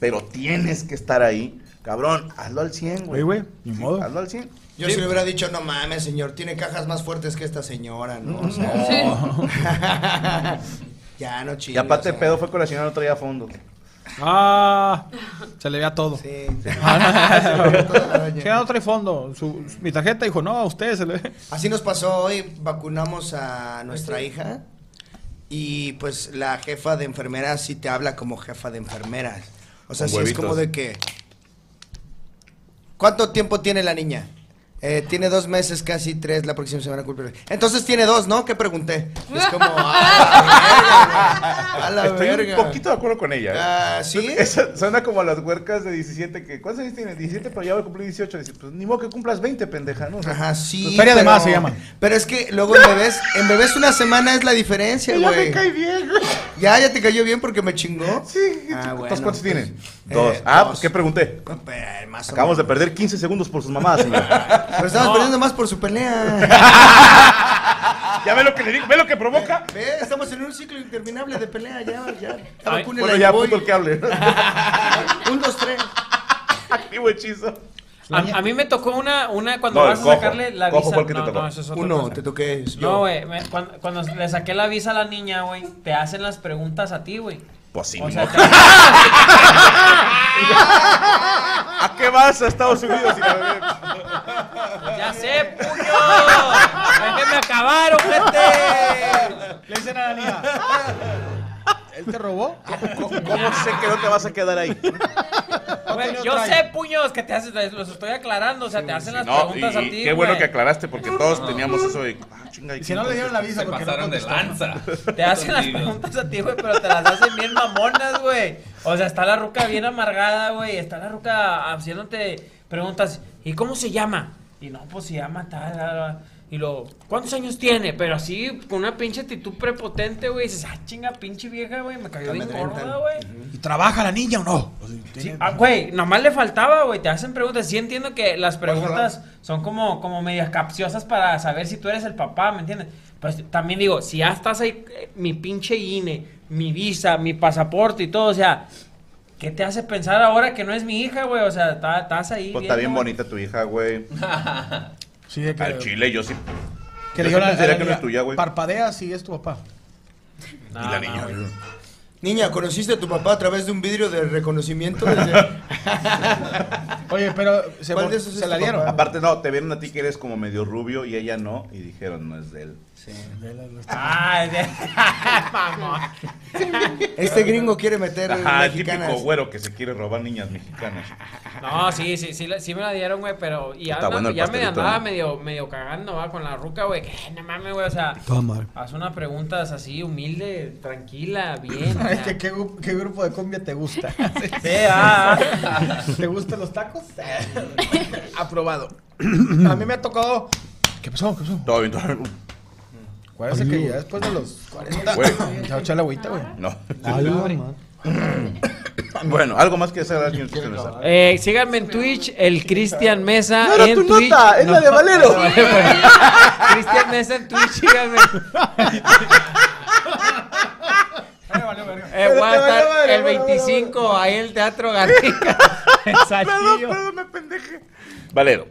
Speaker 1: pero tienes que estar ahí, cabrón, hazlo al 100, güey.
Speaker 2: Oye, güey, ni
Speaker 1: Sí,
Speaker 2: modo.
Speaker 1: Hazlo al 100.
Speaker 7: Yo si le hubiera dicho, no mames, señor, tiene cajas más fuertes que esta señora, ¿no? O sea, (laughs) (laughs) ya no
Speaker 1: Y
Speaker 7: chingues.
Speaker 1: aparte,
Speaker 7: o
Speaker 1: el
Speaker 7: sea.
Speaker 1: pedo fue con la señora no traía fondo.
Speaker 2: Ah, se le veía todo.
Speaker 7: Sí.
Speaker 2: Sí, no trae fondo. Su- mi tarjeta dijo, no, a usted se le ve.
Speaker 7: Así nos pasó hoy, vacunamos a nuestra hija y pues la jefa de enfermeras sí te habla como jefa de enfermeras. O sea,
Speaker 1: Con
Speaker 7: sí es como de que... ¿Cuánto tiempo tiene la niña? Eh, tiene dos meses, casi tres, la próxima semana cumple. Entonces tiene dos, ¿no? ¿Qué pregunté? Es como... ¡ah, la verga! A la
Speaker 1: Estoy
Speaker 7: verga.
Speaker 1: un poquito de acuerdo con ella. ¿eh?
Speaker 7: Ah, ¿sí?
Speaker 1: Esa- suena como a las huercas de 17 que ¿cuántos años tiene? 17, pero ya voy a cumplir 18. Dice, pues ni modo que cumplas 20, pendeja, ¿no? O sea,
Speaker 7: Ajá, sí.
Speaker 2: Feria de más se llama.
Speaker 7: Pero es que luego en bebés, en bebés una semana es la diferencia,
Speaker 1: ya me
Speaker 7: güey.
Speaker 1: cae bien, güey.
Speaker 7: Ya, ya te cayó bien porque me chingó.
Speaker 1: Sí,
Speaker 7: Ah,
Speaker 1: ¿Entonces
Speaker 7: bueno,
Speaker 1: cuántos
Speaker 7: pues,
Speaker 1: tiene?
Speaker 7: eh,
Speaker 1: Dos. ah,
Speaker 7: dos.
Speaker 1: pues ¿qué pregunté?
Speaker 7: Más
Speaker 1: Acabamos de perder 15 segundos por sus mamadas, señor. (laughs)
Speaker 7: Pero estamos perdiendo más por su pelea. (laughs)
Speaker 1: ¿Ya ve lo que le digo? ¿Ve lo que provoca?
Speaker 7: Ve, estamos en un ciclo interminable de pelea, ya, ya.
Speaker 6: Ay,
Speaker 1: Bueno, ya, puto el que hable. (laughs)
Speaker 7: Un, dos, tres.
Speaker 1: Activo hechizo.
Speaker 6: A, a mí me tocó una, una cuando
Speaker 1: No,
Speaker 6: vas a
Speaker 1: cojo.
Speaker 6: sacarle la
Speaker 1: Cojo
Speaker 6: visa.
Speaker 1: te
Speaker 6: no,
Speaker 1: tocó.
Speaker 6: no, eso es otra
Speaker 7: Uno,
Speaker 6: cosa.
Speaker 7: te toqué. yo.
Speaker 6: No, güey, me- cuando, cuando le saqué la visa a la niña, güey, te hacen las preguntas a ti, güey.
Speaker 1: Pues sí,
Speaker 6: O sea, (laughs)
Speaker 1: ¿A qué vas a Estados Unidos?
Speaker 6: ya sé, puño. Déjenme acabar, gente.
Speaker 2: Le dicen a la niña. ¿Él te robó? (laughs)
Speaker 1: ¿Cómo, cómo sé que no te vas a quedar ahí?
Speaker 6: Yo sé, puños, que te hacen, los estoy aclarando, o sea, te hacen las
Speaker 1: No, y,
Speaker 6: preguntas a ti,
Speaker 1: qué bueno que aclaraste porque todos teníamos eso de. Ah, chinga, ¿y
Speaker 2: Y si no le dieron la visa
Speaker 8: Se
Speaker 2: porque no
Speaker 8: pasaron de
Speaker 2: contestó.
Speaker 8: lanza. (laughs) (laughs)
Speaker 6: Te hacen las preguntas a ti, güey, pero te las hacen bien mamonas, güey. O sea, está la ruca bien amargada, güey. Está la ruca haciéndote preguntas. ¿Y cómo se llama? Y no, pues se llama tal. tal, tal. Y lo, ¿cuántos años tiene? Pero así, con una pinche actitud prepotente, güey. Dices, ah, chinga, pinche vieja, güey. Me cayó bien gorda, güey.
Speaker 2: ¿Y trabaja la niña o no? O sea,
Speaker 6: Sí,
Speaker 2: tiene-
Speaker 6: ah, güey, nomás le faltaba, güey. Te hacen preguntas. Sí entiendo que las preguntas son como, como medias capciosas para saber si tú eres el papá, ¿me entiendes? Pues también digo, si ya estás ahí, eh, mi pinche INE, mi visa, mi pasaporte y todo, o sea, ¿qué te hace pensar ahora que no es mi hija, güey? O sea, está- estás ahí.
Speaker 1: Pues está bien bonita tu hija, güey. (laughs) (laughs)
Speaker 2: Sí, de que,
Speaker 1: Al chile, yo sí.
Speaker 2: que
Speaker 1: yo
Speaker 2: le
Speaker 1: sí
Speaker 2: la,
Speaker 1: que no es tuya, güey.
Speaker 2: Parpadea si es tu papá.
Speaker 6: No,
Speaker 1: y la niña.
Speaker 7: Niña, ¿conociste a tu papá a través de un vidrio de reconocimiento? (laughs) Desde-
Speaker 2: Oye, pero se,
Speaker 7: ¿Cuál de esos
Speaker 2: se
Speaker 7: es
Speaker 2: la dieron.
Speaker 7: papá?
Speaker 1: Aparte, no, te vieron a ti que eres como medio rubio y ella no, y dijeron, no es de él.
Speaker 6: Ah, de- (laughs) mamón.
Speaker 7: Este gringo quiere meter
Speaker 1: Ajá, el
Speaker 7: mexicanas.
Speaker 1: típico güero que se quiere robar niñas mexicanas.
Speaker 6: No, sí, sí, sí, la- sí me la dieron, güey, pero y ya,
Speaker 1: Está
Speaker 6: anda-
Speaker 1: bueno el
Speaker 6: ya me
Speaker 1: pastelito,
Speaker 6: andaba
Speaker 1: ¿no?
Speaker 6: medio, medio cagando, va, con la ruca, güey, que no mames, güey, o sea,
Speaker 10: madre.
Speaker 6: haz unas preguntas así, humilde, tranquila, bien. (laughs) o sea.
Speaker 2: ¿Qué, qué, gru- qué grupo de cumbia te gusta? (laughs)
Speaker 6: Sí, ah, ah.
Speaker 2: ¿Te gustan los tacos? Aprobado. (clears throat) A mí me ha tocado. ¿Qué pasó? ¿Qué pasó?
Speaker 1: Todo bien, todo bien.
Speaker 2: Que ya después de los 40.
Speaker 1: Güey.
Speaker 2: Se va a echar la agüita, güey.
Speaker 1: No. (coughs) Bueno, algo más que hacer, señor Cristian Mesa?
Speaker 6: Eh, síganme en Twitch, el Cristian Mesa
Speaker 1: No era
Speaker 6: en
Speaker 1: tu
Speaker 6: Twitch.
Speaker 1: nota, es la de Valero. (laughs)
Speaker 6: Cristian Mesa en Twitch, síganme. Eh, voy a
Speaker 1: Vale, vale,
Speaker 6: estar
Speaker 1: vale,
Speaker 6: el
Speaker 1: vale,
Speaker 6: 25 ahí en el Teatro Garnica. (laughs) (laughs) en
Speaker 1: Perdón, perdón, me pendeje. Valero.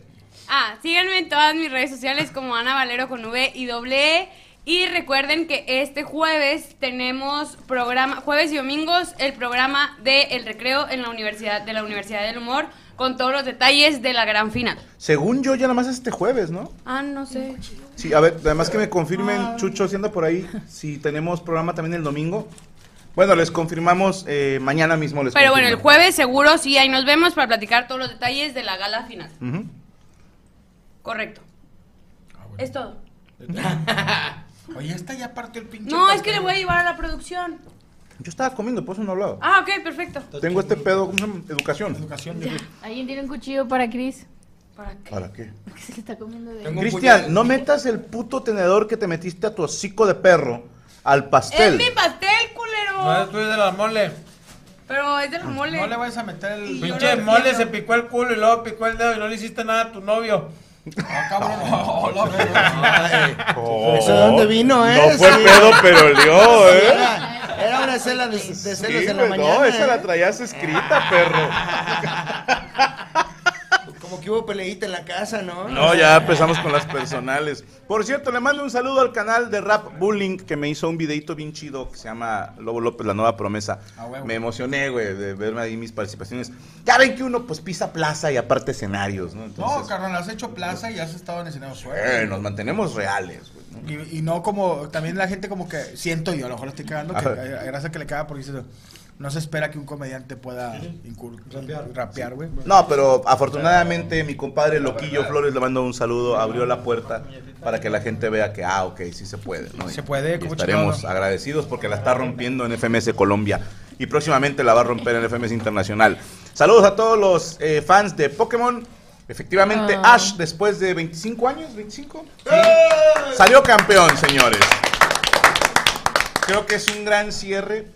Speaker 9: Ah, síganme en todas mis redes sociales como Ana Valero con V y doble E. Y recuerden que este jueves tenemos programa, jueves y domingos, el programa de El Recreo en la Universidad, de la Universidad del Humor, con todos los detalles de la gran final.
Speaker 1: Según yo, ya nada más este jueves, ¿no?
Speaker 9: Ah, no sé.
Speaker 1: Sí, a ver, además que me confirmen, Chucho, si anda por ahí, si tenemos programa también el domingo. Bueno, les confirmamos eh, mañana mismo. Les
Speaker 9: Pero bueno, el jueves seguro sí, ahí nos vemos para platicar todos los detalles de la gala final. Correcto. Es todo. (laughs)
Speaker 2: Oye, esta ya partió el pinche.
Speaker 9: No, es que le voy a llevar a la producción.
Speaker 1: Yo estaba comiendo, por eso no hablaba.
Speaker 9: Ah, ok, perfecto.
Speaker 1: Tengo este pedo, ¿cómo se llama? Educación.
Speaker 2: Educación.
Speaker 4: ¿Alguien tiene un cuchillo para Chris?
Speaker 9: ¿Para qué?
Speaker 1: ¿Para qué? (laughs)
Speaker 4: Porque se le está comiendo de...
Speaker 7: Tengo un
Speaker 1: Cristian, no metas el puto tenedor que te metiste a tu hocico de perro al
Speaker 9: Es
Speaker 1: pastel.
Speaker 9: mi pastel, culero.
Speaker 6: No, estoy de la mole.
Speaker 9: Pero es de la mole.
Speaker 2: No le vayas a meter el.
Speaker 9: Y yo
Speaker 6: Pinche mole se picó el culo y luego picó el dedo y no le hiciste nada a tu novio.
Speaker 7: ¿Eso de dónde vino, eh?
Speaker 1: No fue
Speaker 7: Sí.
Speaker 1: pedo, pero olió, ¿eh?
Speaker 7: Era, era una cena de, de celos
Speaker 1: Sí,
Speaker 7: de la mañana.
Speaker 1: no, esa
Speaker 7: ¿eh?
Speaker 1: la traías escrita, perro.
Speaker 7: Como que hubo peleita en la casa, ¿no?
Speaker 1: No, ya empezamos con las personales. Por cierto, le mando un saludo al canal de Rap Bullying que me hizo un videito bien chido que se llama Lobo López, la nueva promesa.
Speaker 2: Ah.
Speaker 1: Me emocioné, güey, de verme ahí mis participaciones. Ya ven que uno pues pisa plaza y aparte escenarios, ¿no?
Speaker 2: No, carnal, has hecho plaza y has estado en escenarios
Speaker 1: eh,
Speaker 2: fuertes.
Speaker 1: nos mantenemos reales, güey. ¿no?
Speaker 2: Y, y no como, también la gente como que, siento yo, a lo mejor lo estoy cagando, que eh, gracias que le caga porque dice, no se espera que un comediante pueda rapear, güey.
Speaker 1: No, pero afortunadamente mi compadre Loquillo Flores le mando un saludo, abrió la puerta para que la gente vea que, ah, ok, sí se puede, ¿no? Y-
Speaker 2: Se puede,
Speaker 1: y estaremos
Speaker 2: chingado.
Speaker 1: agradecidos porque la está rompiendo en FMS Colombia y próximamente la va a romper en FMS Internacional. Saludos a todos los eh, fans de Pokémon. Efectivamente,
Speaker 4: Ah.
Speaker 1: Ash, después de 25 años, 25, salió campeón, señores. Creo que es un gran cierre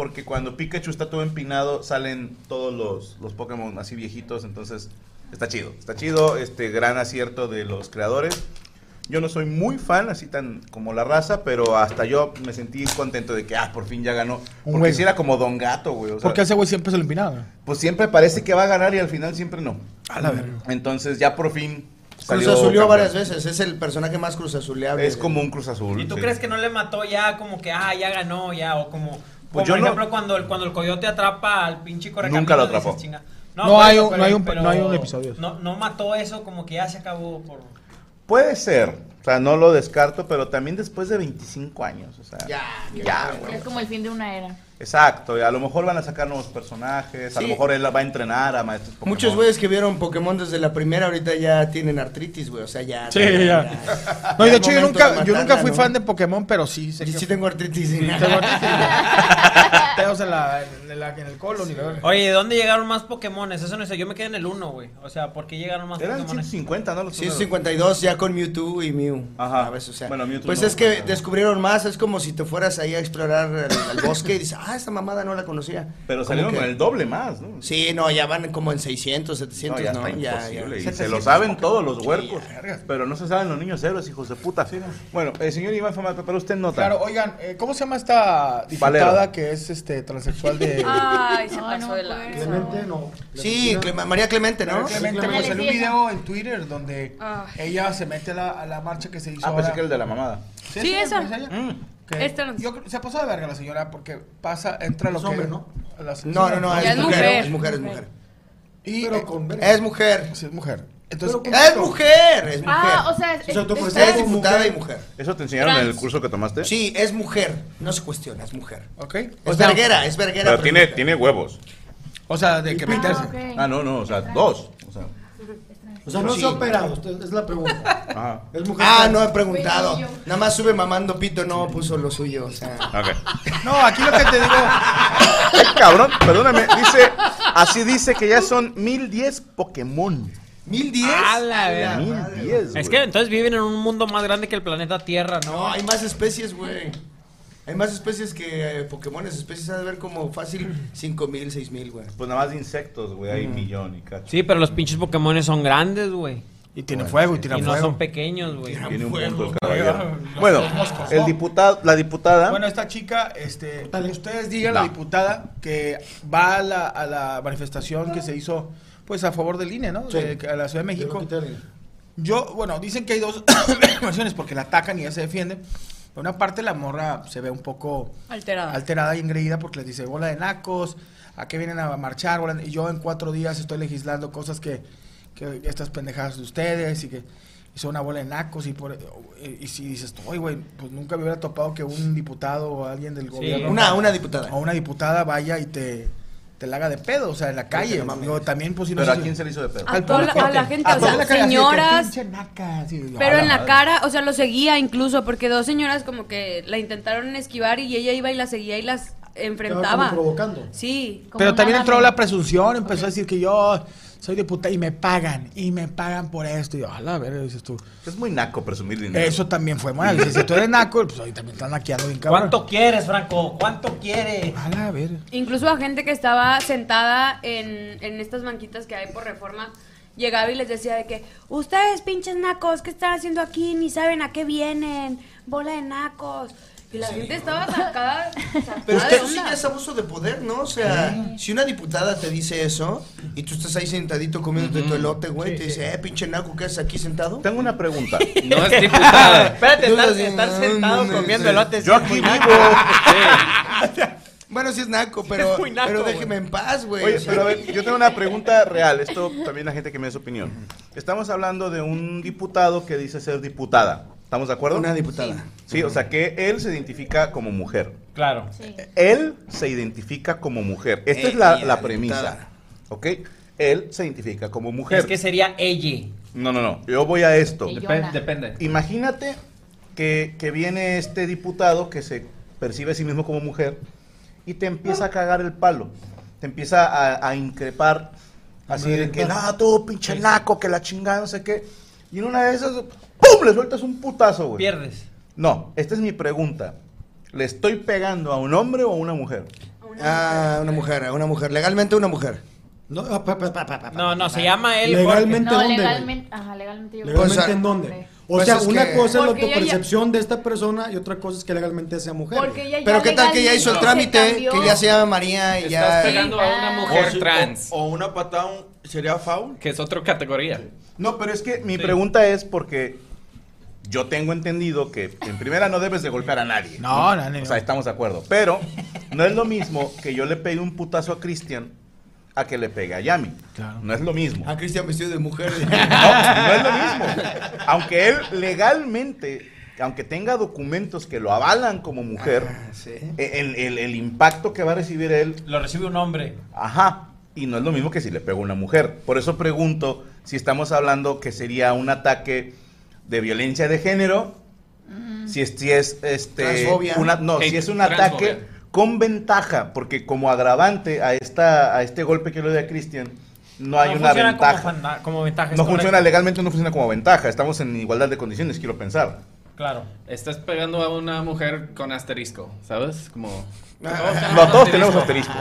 Speaker 1: porque cuando Pikachu está todo empinado salen todos los, los Pokémon así viejitos, entonces está chido, está chido, este gran acierto de los creadores. Yo no soy muy fan, así tan como la raza, pero hasta yo me sentí contento de que, ah, por fin ya ganó.
Speaker 2: Un
Speaker 1: Porque
Speaker 2: güey.
Speaker 1: si era como Don Gato, güey. o sea,
Speaker 2: Porque ese güey siempre se lo empinaba.
Speaker 1: pues siempre parece que va a ganar y al final siempre no.
Speaker 2: A la verga.
Speaker 1: Entonces ya por fin
Speaker 7: Cruz
Speaker 1: salió
Speaker 7: Azulió
Speaker 1: campeón.
Speaker 7: varias veces. Es el personaje más Cruz Azuleable.
Speaker 1: Es como un Cruz Azul.
Speaker 6: ¿Y tú
Speaker 1: sí.
Speaker 6: crees que no le mató ya como que, ah, ya ganó, ya? O como
Speaker 1: Pues yo
Speaker 6: por
Speaker 1: no-
Speaker 6: ejemplo, cuando, el, cuando el coyote atrapa al pinche correcaminos.
Speaker 1: Nunca lo atrapó.
Speaker 2: No
Speaker 6: por
Speaker 2: hay un- no hay un- no hay un episodio.
Speaker 6: No, no mató eso como que ya se acabó por...
Speaker 1: Puede ser. O sea, no lo descarto, pero también después de 25 años. O sea,
Speaker 7: Ya,
Speaker 1: ya, güey.
Speaker 4: Es como el fin de una era.
Speaker 1: Exacto, y a lo mejor van a sacar nuevos personajes, a lo
Speaker 7: Sí.
Speaker 1: mejor él va a entrenar a maestros Pokémon.
Speaker 7: Muchos güeyes que vieron Pokémon desde la primera ahorita ya tienen artritis, güey. O sea, ya.
Speaker 2: Sí, ya. No, y
Speaker 7: Ya
Speaker 2: de hecho yo nunca,
Speaker 7: de
Speaker 2: yo nunca fui
Speaker 7: ¿no?
Speaker 2: fan de Pokémon, pero sí sé
Speaker 7: Sí,
Speaker 2: que
Speaker 7: sí tengo artritis.
Speaker 2: tengo artritis. (laughs) Pedos en, la, en, la- en el colon y la.
Speaker 6: Oye, ¿de dónde llegaron más Pokémones? Eso no sé, yo me quedé en el 1, güey. O sea, ¿por qué llegaron más
Speaker 1: Eran
Speaker 6: Pokémones?
Speaker 1: 150, ¿no? Los
Speaker 7: Sí,
Speaker 1: primeros.
Speaker 7: 52 ya con Mewtwo y Mew.
Speaker 1: Ajá.
Speaker 7: A veces, o sea.
Speaker 1: Bueno, Mewtwo
Speaker 7: pues
Speaker 1: no,
Speaker 7: es que descubrieron más. Es como si te fueras ahí a explorar el, el bosque y dices, (laughs) ah, esta mamada no la conocía.
Speaker 1: Pero salieron
Speaker 7: que-
Speaker 1: con el doble más, ¿no?
Speaker 7: Sí, no, ya van como en 600, 700,
Speaker 1: No, ya
Speaker 7: ¿no?
Speaker 1: está
Speaker 7: Ya,
Speaker 1: imposible.
Speaker 7: ya.
Speaker 1: Y se lo saben todos los huercos. pero no se saben los niños héroes, hijos de puta. Bueno, eh, señor Iván Fama, pero usted nota.
Speaker 2: Claro, oigan, eh, ¿cómo se llama esta diputada
Speaker 1: Valero.
Speaker 2: que es este transexual de (laughs)
Speaker 9: Ay, se pasó
Speaker 4: no
Speaker 9: de la.
Speaker 10: Clemente, no.
Speaker 7: Sí, María Clemente, ¿no?
Speaker 2: Clemente,
Speaker 4: Ándale,
Speaker 2: pues, salió un
Speaker 4: sí, esa.
Speaker 2: video en Twitter donde
Speaker 9: Ah.
Speaker 2: ella se mete a la, a la marcha que se hizo
Speaker 1: Ah, pensé
Speaker 2: ahora.
Speaker 1: que el de la mamada.
Speaker 9: Sí, esa.
Speaker 2: ¿Es. Que
Speaker 9: Esta no-
Speaker 2: yo se pasó de verga la señora porque pasa, entra lo
Speaker 10: Es
Speaker 2: que.
Speaker 10: hombre, ¿no?
Speaker 2: las-
Speaker 7: No, no, no, es
Speaker 9: es
Speaker 7: mujer,
Speaker 9: mujer.
Speaker 7: es mujer, es mujer.
Speaker 2: Y,
Speaker 10: Pero
Speaker 2: eh,
Speaker 10: con verga.
Speaker 7: Es mujer.
Speaker 2: sí, es mujer. Entonces,
Speaker 7: Es mujer, es mujer.
Speaker 4: Ah, o sea,
Speaker 10: O sea, tú
Speaker 4: es-
Speaker 7: Es
Speaker 10: ser
Speaker 7: diputada
Speaker 10: mujer.
Speaker 7: y mujer.
Speaker 1: ¿Eso te enseñaron en el curso que tomaste?
Speaker 7: Sí, es mujer. No se cuestiona, es mujer.
Speaker 2: ¿ok?
Speaker 7: Es
Speaker 2: O sea,
Speaker 7: verguera, es verguera.
Speaker 1: Pero
Speaker 7: pero
Speaker 1: tiene,
Speaker 7: es
Speaker 1: tiene huevos.
Speaker 2: o sea, de que meterse.
Speaker 4: Ah.
Speaker 1: Ah, no, no, o sea, dos. O sea,
Speaker 10: O sea, no
Speaker 7: Sí.
Speaker 10: se ha operado, es la pregunta.
Speaker 1: ajá.
Speaker 10: Es mujer.
Speaker 7: Ah,
Speaker 10: trans.
Speaker 7: no he preguntado. Nada más sube mamando pito, no puso lo suyo, o sea.
Speaker 2: No, aquí lo que te digo.
Speaker 1: Ay, cabrón, perdóname. Dice, así dice que ya son 1010 Pokémon.
Speaker 7: ¿Mil diez?
Speaker 6: A la.
Speaker 1: 1010.
Speaker 6: Es que entonces viven en un mundo más grande que el planeta Tierra, ¿no?
Speaker 7: No, hay más especies, güey. Hay más especies que eh, Pokémones. Especies han de ver como fácil (clears throat) 5000, 6000, güey.
Speaker 1: Pues nada más de insectos, güey, hay millón y cacho.
Speaker 6: Sí, pero los pinches Pokémon son grandes, güey.
Speaker 2: Y tiene fuego, y tira
Speaker 6: Y no
Speaker 2: fuego.
Speaker 6: son pequeños, güey.
Speaker 1: Tiene un
Speaker 7: fuego,
Speaker 1: punto el Bueno, el
Speaker 2: ¿no?
Speaker 1: diputado, la diputada.
Speaker 2: Bueno, esta chica, este,
Speaker 10: Dale.
Speaker 2: ustedes digan
Speaker 1: Va.
Speaker 2: la diputada que va a la, a la manifestación que se hizo, pues a favor del INE, ¿no?
Speaker 10: Sí.
Speaker 2: De- a la Ciudad de México. Yo, bueno, dicen que hay dos (coughs) (coughs) versiones porque la atacan y ella se defiende. Por una parte, la morra se ve un poco
Speaker 9: Alterada.
Speaker 2: alterada y engreída porque les dice bola de nacos, a qué vienen a marchar, Bola de-". y yo en cuatro días estoy legislando cosas que, que estas pendejadas de ustedes y que y son una bola de nacos y por y, y si dices, oye, güey, pues nunca me hubiera topado que un diputado o alguien del gobierno
Speaker 7: Una, una diputada.
Speaker 2: o una diputada vaya y te, te la haga de pedo, o sea, en la calle.
Speaker 7: no
Speaker 2: también, pues, si no
Speaker 1: Pero ¿a quién se le hizo de pedo?
Speaker 9: A, toda la, a la gente,
Speaker 2: A
Speaker 9: o sea,
Speaker 2: la así
Speaker 9: señoras. Pero en la
Speaker 2: madre.
Speaker 9: cara, o sea, lo seguía incluso, porque dos señoras como que la intentaron esquivar y ella iba y la seguía y las enfrentaba.
Speaker 10: como provocando.
Speaker 9: Sí.
Speaker 4: Como
Speaker 2: Pero también entró la presunción, empezó a decir que yo soy diputada y me pagan, y me pagan por esto. Y yo, a la verga, dices tú.
Speaker 1: Es muy naco presumir dinero.
Speaker 2: Eso también fue mal. Dices, si tú eres naco, pues hoy también están naqueando bien cabrón.
Speaker 6: ¿Cuánto quieres, Franco? ¿Cuánto quieres?
Speaker 2: A la verga.
Speaker 9: Incluso a gente que estaba sentada en, en estas banquitas que hay por reforma, llegaba y les decía de que, ustedes pinches nacos, ¿qué están haciendo aquí? Ni saben a qué vienen, bola de nacos. Y la gente estaba sacada, sacada
Speaker 7: Pero
Speaker 9: de
Speaker 7: usted sí ya es abuso de poder, ¿no? O sea, si una diputada te dice eso y tú estás ahí sentadito comiéndote tu elote, güey, te dice, eh, pinche naco, ¿qué haces aquí sentado?
Speaker 1: Tengo una pregunta. (laughs)
Speaker 8: No es (laughs) diputada.
Speaker 6: Espérate, estar, estar
Speaker 7: no,
Speaker 6: sentado
Speaker 7: no, no,
Speaker 6: comiendo
Speaker 7: sí.
Speaker 6: elotes.
Speaker 1: Yo aquí vivo. (laughs)
Speaker 7: Bueno, sí es naco, pero,
Speaker 6: Es muy naco,
Speaker 7: pero déjeme en paz, güey.
Speaker 1: Oye, pero a ver, yo tengo una pregunta real. Esto también la gente que me dé su opinión. Estamos hablando de un diputado que dice ser diputada. ¿Estamos de acuerdo?
Speaker 7: Una diputada.
Speaker 1: Sí, o sea que él se identifica como mujer.
Speaker 6: Claro.
Speaker 1: Él se identifica como mujer. Esta es la,
Speaker 7: Ella,
Speaker 1: la
Speaker 7: la
Speaker 1: premisa.
Speaker 7: diputada.
Speaker 1: ¿Ok? Él se identifica como mujer.
Speaker 6: Es que sería ella.
Speaker 1: No, no, no. Yo voy a esto.
Speaker 8: Depende.
Speaker 1: Imagínate que, que viene este diputado que se percibe a sí mismo como mujer y te empieza a cagar el palo. Te empieza a, a increpar así de que, no, tú pinche naco, que la chingada, no sé qué. Y en una de esas, ¡pum! Le sueltas un putazo, güey.
Speaker 6: Pierdes.
Speaker 1: No, esta es mi pregunta. ¿Le estoy pegando a un hombre o a una mujer?
Speaker 7: Ah, una mujer, a una mujer. Legalmente una mujer.
Speaker 10: No, pa, pa, pa, pa, pa,
Speaker 6: No, no,
Speaker 10: pa.
Speaker 6: se llama él.
Speaker 10: Legalmente,
Speaker 4: No,
Speaker 10: ¿dónde, güey?
Speaker 4: legalmente, ajá, legalmente yo
Speaker 10: ¿Legalmente
Speaker 7: Pues,
Speaker 10: en dónde? O
Speaker 7: Pues
Speaker 10: sea, una
Speaker 7: que-
Speaker 10: cosa es la
Speaker 9: ya-
Speaker 10: autopercepción de esta persona y otra cosa es que legalmente sea mujer.
Speaker 9: Porque ella ya
Speaker 7: Pero qué tal que ya hizo el trámite, que ya se llama María y
Speaker 8: Estás
Speaker 7: ya...
Speaker 8: pegando a una
Speaker 4: Ah.
Speaker 8: mujer
Speaker 5: O si-
Speaker 8: trans,
Speaker 5: O, o una patada un- sería foul.
Speaker 8: que es otra categoría.
Speaker 1: No, pero es que mi
Speaker 8: Sí.
Speaker 1: pregunta es porque yo tengo entendido que en primera no debes de golpear a nadie.
Speaker 2: No, no, no,
Speaker 1: O sea,
Speaker 2: no.
Speaker 1: estamos de acuerdo. Pero no es lo mismo que yo le pegue un putazo a Cristian a que le pegue a Yami.
Speaker 2: Claro.
Speaker 1: No es lo mismo.
Speaker 7: A Cristian vestido de mujer. (laughs)
Speaker 1: No, no es lo mismo. Aunque él legalmente, aunque tenga documentos que lo avalan como mujer,
Speaker 7: Ah, sí.
Speaker 1: el, el- el impacto que va a recibir él
Speaker 6: Lo recibe un hombre.
Speaker 1: Ajá. Y no es lo mismo que si le pega a una mujer. Por eso pregunto si estamos hablando que sería un ataque de violencia de género, si es, si es este una- no, si es un ataque con ventaja, porque como agravante a esta a este golpe que le doy a Cristian no hay
Speaker 6: No
Speaker 1: una
Speaker 6: como
Speaker 1: ventaja.
Speaker 6: Como, ventaja.
Speaker 1: No funciona
Speaker 6: correcto.
Speaker 1: legalmente, no funciona como ventaja. Estamos en igualdad de condiciones, quiero pensar.
Speaker 6: Claro.
Speaker 8: Estás pegando a una mujer con asterisco, ¿sabes? Como... (laughs)
Speaker 1: No, todos tenemos asterisco.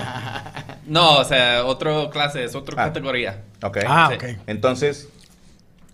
Speaker 8: No, o sea, otro clase, es otra
Speaker 1: Ah.
Speaker 8: categoría.
Speaker 1: Ok.
Speaker 2: Ah,
Speaker 8: Sí.
Speaker 2: ok.
Speaker 1: Entonces,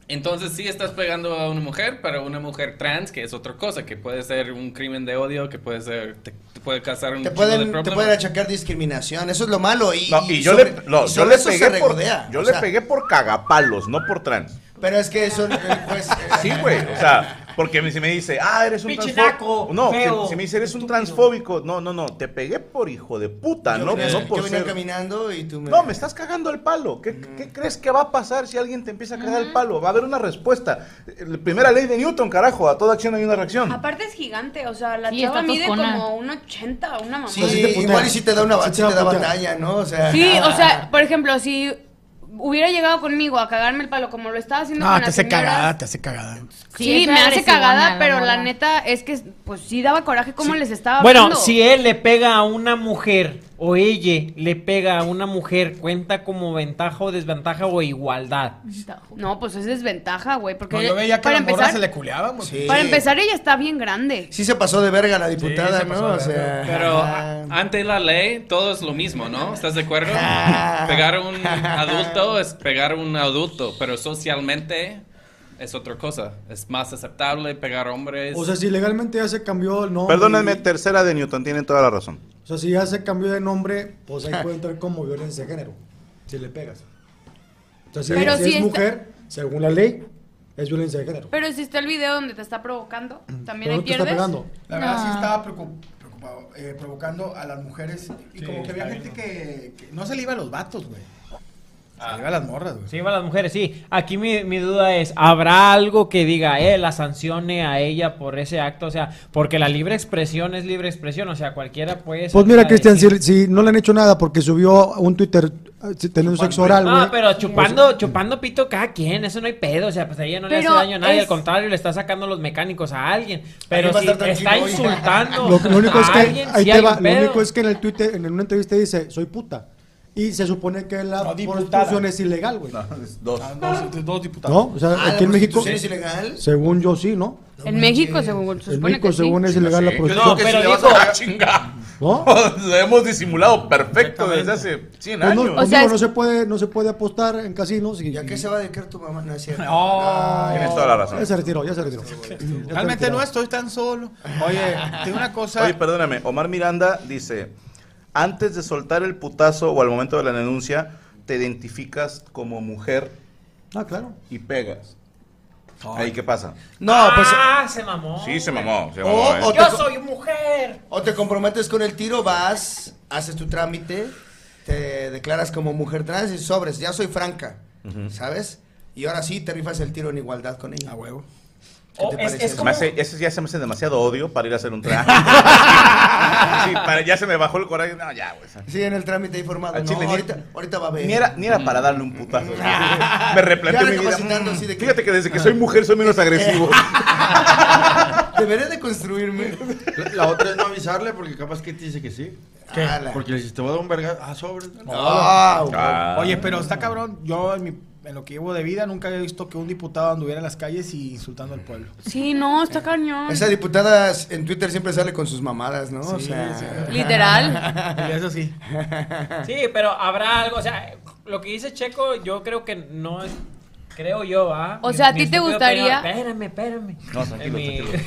Speaker 8: Entonces sí estás pegando a una mujer, pero una mujer trans, que es otra cosa, que puede ser un crimen de odio, que puede ser, te, te puede causar un
Speaker 7: Te
Speaker 8: de
Speaker 7: pueden, te pueden achacar discriminación, eso es lo malo. Y,
Speaker 1: no, y yo
Speaker 7: sobre-
Speaker 1: le, no,
Speaker 7: y
Speaker 1: yo le pegué por, yo
Speaker 7: o
Speaker 1: le
Speaker 7: sea,
Speaker 1: pegué por cagapalos, no por trans.
Speaker 7: Pero es que eso, eh, pues... (laughs)
Speaker 1: Sí, güey, o sea, Porque si me dice, ah, eres un transfóbico. No,
Speaker 6: feo,
Speaker 1: si, si me dice, eres un transfóbico. No, no, no. Te pegué por hijo de puta,
Speaker 7: Yo
Speaker 1: no,
Speaker 7: venía-
Speaker 1: no por
Speaker 7: yo venía
Speaker 1: ser-
Speaker 7: caminando y tú me...
Speaker 1: No, me estás cagando el palo. ¿Qué, qué crees que va a pasar si alguien te empieza a cagar el palo? Va a haber una respuesta. La primera ley de Newton, carajo. A toda acción hay una reacción.
Speaker 9: Aparte es gigante, o sea, la
Speaker 4: Sí,
Speaker 9: chava mide
Speaker 4: toscona.
Speaker 9: como un 80, una mamá.
Speaker 7: Sí,
Speaker 10: sí
Speaker 7: igual y si te da una
Speaker 10: te
Speaker 7: te da
Speaker 10: putear.
Speaker 7: batalla, ¿no? O sea,
Speaker 9: Sí, o sea, por ejemplo, si hubiera llegado conmigo a cagarme el palo como lo estaba haciendo
Speaker 2: No,
Speaker 9: con
Speaker 2: te
Speaker 9: las
Speaker 2: hace
Speaker 9: señoras,
Speaker 2: cagada, te hace cagada.
Speaker 9: Sí, me hace cagada,
Speaker 4: la
Speaker 9: pero la neta es que pues sí daba coraje cómo les estaba
Speaker 6: Bueno,
Speaker 9: hablando.
Speaker 6: si él le pega a una mujer o ella le pega a una mujer, ¿cuenta como ventaja o desventaja o igualdad?
Speaker 9: No, pues es desventaja, güey, porque
Speaker 2: No, yo veía que
Speaker 9: para
Speaker 2: las morras
Speaker 9: empezar,
Speaker 2: se le
Speaker 7: sí.
Speaker 9: para empezar ella está bien grande.
Speaker 7: Sí se pasó de verga la diputada,
Speaker 2: se pasó
Speaker 7: ¿no?
Speaker 2: de
Speaker 7: O sea,
Speaker 8: Pero
Speaker 7: ajá.
Speaker 8: a- ante la ley todo es lo mismo, ¿no? ¿Estás de acuerdo?
Speaker 7: Ah. (laughs)
Speaker 8: pegar a un (laughs) adulto es pegar a un adulto, pero socialmente es otra cosa. Es más aceptable pegar a hombres.
Speaker 10: O sea, si legalmente ya se cambió el nombre.
Speaker 1: Perdónenme, tercera de Newton. Tienen toda la razón.
Speaker 10: O sea, si ya se cambió de nombre, pues ahí (laughs) puede entrar como violencia de género. Si le pegas. O sea, si,
Speaker 9: Pero
Speaker 10: si
Speaker 9: si
Speaker 10: es
Speaker 9: está-
Speaker 10: mujer, según la ley, es violencia de género.
Speaker 9: Pero si está el video donde te está provocando, también
Speaker 10: Pero
Speaker 9: ahí
Speaker 10: no te está
Speaker 9: pierdes.
Speaker 10: pegando.
Speaker 2: La verdad sí
Speaker 4: No.
Speaker 2: estaba preocu- preocupado, eh, provocando a las mujeres. Y como que había gente que, que no se le iba a los vatos, güey. Se le iba a las morras, güey.
Speaker 6: Sí, va a las mujeres, sí. Aquí mi, mi duda es, ¿habrá algo que diga, eh, la sancione a ella por ese acto? O sea, porque la libre expresión es libre expresión, o sea, cualquiera puede...
Speaker 10: Pues mira, Cristian,
Speaker 6: decir-
Speaker 10: si, si no le han hecho nada porque subió un Twitter eh, teniendo sexo oral, güey.
Speaker 6: No, pero chupando, chupando pito cada quien, eso no hay pedo, o sea, pues a ella no le hace daño a nadie,
Speaker 9: es-
Speaker 6: al contrario, le está sacando los mecánicos a alguien. Pero si está insultando (laughs)
Speaker 10: Lo, lo único
Speaker 6: a
Speaker 10: es que,
Speaker 6: alguien,
Speaker 10: ahí
Speaker 6: sí
Speaker 10: te
Speaker 6: hay
Speaker 10: va,
Speaker 6: un
Speaker 10: lo único es que en el Twitter, en una entrevista dice, soy puta. Y se supone que la
Speaker 2: No,
Speaker 10: prostitución es ilegal, güey.
Speaker 1: Dos.
Speaker 2: Ah, Dos, dos diputados.
Speaker 10: ¿No? O sea,
Speaker 7: Ah, ¿la
Speaker 10: aquí en México,
Speaker 7: es ilegal?
Speaker 10: según yo sí, ¿no?
Speaker 9: En México, según, se
Speaker 10: En
Speaker 9: supone
Speaker 10: México,
Speaker 9: que sí.
Speaker 10: según es ilegal la prostitución.
Speaker 1: No, que
Speaker 6: pero
Speaker 1: si
Speaker 6: dijo-
Speaker 1: a chinga.
Speaker 10: ¿No? (laughs)
Speaker 1: Lo hemos disimulado perfecto desde hace 100
Speaker 10: Pues no,
Speaker 1: años.
Speaker 10: pues
Speaker 9: O sea,
Speaker 10: no se puede, no se puede apostar en casinos. Y,
Speaker 7: ¿Y a qué se va a dedicar tu mamá? No es cierto.
Speaker 2: No.
Speaker 1: Tienes toda la razón.
Speaker 10: Ya se retiró, ya se retiró.
Speaker 2: Realmente no estoy tan solo. Oye, tengo una cosa.
Speaker 1: Oye, perdóname, Omar Miranda dice, antes de soltar el putazo o al momento de la denuncia, te identificas como mujer
Speaker 10: Ah, claro.
Speaker 1: y pegas. Ahí, ¿qué pasa?
Speaker 7: No, pues...
Speaker 6: Ah, se mamó.
Speaker 1: Sí, se mamó, se
Speaker 7: O,
Speaker 1: mamó, ¿eh?
Speaker 7: o
Speaker 6: Yo soy mujer.
Speaker 7: o te comprometes con el tiro, vas, haces tu trámite, te declaras como mujer trans y sobres, ya soy franca, ¿sabes? Y ahora sí te rifas el tiro en igualdad con ella.
Speaker 2: A huevo.
Speaker 7: ¿Qué
Speaker 6: Oh,
Speaker 7: te
Speaker 6: es-
Speaker 7: parece
Speaker 6: es
Speaker 1: hace- ya se me hace demasiado odio para ir a hacer un traje. (laughs) Sí, para- ya se me bajó el coraje. No, ya, güey.
Speaker 7: Sí, en el trámite informado. No,
Speaker 1: chile, ni-
Speaker 7: ahorita, ahorita va a ver.
Speaker 1: Ni era, ni era para darle un putazo. Me replanteé mi vida.
Speaker 7: recapacitando así de que-
Speaker 1: Fíjate que desde que soy mujer soy menos (laughs) agresivo. (laughs)
Speaker 7: Deberé de construirme.
Speaker 5: La, la otra es no avisarle porque capaz que te dice que sí.
Speaker 7: Ala.
Speaker 5: Porque le dices, te voy a dar un verga. Ah, sobre.
Speaker 7: Ah.
Speaker 1: Ah.
Speaker 2: Oye, pero está cabrón. Yo en, mi- en lo que llevo de vida nunca había visto que un diputado anduviera en las calles y insultando al pueblo.
Speaker 9: Sí, no, está cañón.
Speaker 7: Esa diputada en Twitter siempre sale con sus mamadas, ¿no? o
Speaker 2: Sí,
Speaker 7: sea,
Speaker 2: sí. (laughs)
Speaker 9: Literal.
Speaker 2: Y eso sí. (laughs)
Speaker 6: Sí, pero habrá algo, o sea, lo que dice Checo, yo creo que no es, creo yo, ¿ah?
Speaker 9: O
Speaker 6: Mi-
Speaker 9: sea, ¿a ti te gustaría-
Speaker 6: opinión- Espérame, espérame.
Speaker 1: No, tranquilo,
Speaker 6: En mi,
Speaker 1: tranquilo.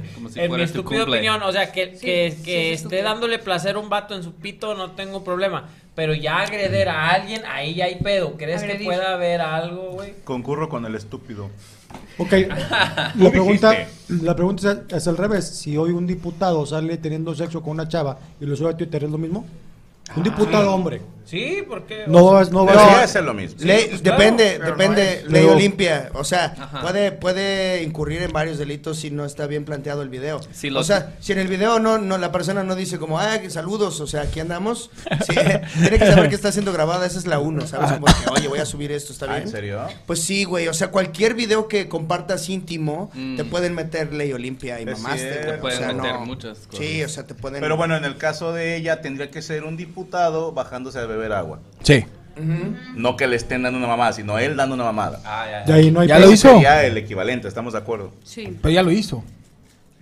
Speaker 1: (laughs)
Speaker 8: Sí, como si
Speaker 6: en mi estúpida opinión, o sea, que,
Speaker 9: Sí,
Speaker 6: que,
Speaker 9: sí,
Speaker 6: que
Speaker 9: es
Speaker 6: esté
Speaker 9: estúpido.
Speaker 6: dándole placer a un vato en su pito, no tengo problema. Pero ya agreder a alguien, ahí ya hay pedo. ¿Crees
Speaker 9: Agredir.
Speaker 6: que pueda haber algo, güey?
Speaker 1: Concurro con el estúpido.
Speaker 10: Ok, (laughs) la pregunta, la pregunta es, es al revés. Si hoy un diputado sale teniendo sexo con una chava y lo sube a Twitter, ¿es lo mismo? Un diputado hombre.
Speaker 6: Sí, porque...
Speaker 10: No vas, no
Speaker 1: Debería
Speaker 10: a...
Speaker 1: ser lo mismo.
Speaker 7: Ley-
Speaker 6: pues, claro,
Speaker 7: depende, depende,
Speaker 5: no
Speaker 7: ley
Speaker 10: Pero-
Speaker 7: Olimpia. O sea,
Speaker 8: Ajá.
Speaker 7: puede, puede incurrir en varios delitos si no está bien planteado el video.
Speaker 8: Sí,
Speaker 7: o sea, si en el video no, no, la persona no dice como, ah, saludos, o sea, aquí andamos. (laughs) Sí, (laughs) tiene que saber que está siendo grabada, esa es la uno, ¿sabes? Como que, oye, voy a subir esto, ¿está
Speaker 1: Ah,
Speaker 7: bien?
Speaker 1: ¿en serio?
Speaker 7: Pues sí, güey, o sea, cualquier video que compartas íntimo,
Speaker 8: Mm.
Speaker 7: te pueden meter ley Olimpia y güey.
Speaker 1: Te
Speaker 7: o
Speaker 8: pueden
Speaker 7: sea,
Speaker 8: meter
Speaker 7: no.
Speaker 8: muchas cosas.
Speaker 7: Sí, o sea, te pueden...
Speaker 1: Pero bueno, en el caso de ella tendría que ser un diputado bajándose a beber agua.
Speaker 2: Sí.
Speaker 1: No que le estén dando una mamada, sino él dando una mamada.
Speaker 8: Ah, ya, ya.
Speaker 10: ahí no hay
Speaker 2: Ya lo hizo.
Speaker 1: Sería el equivalente, estamos de acuerdo.
Speaker 9: Sí.
Speaker 2: Pero ya lo hizo.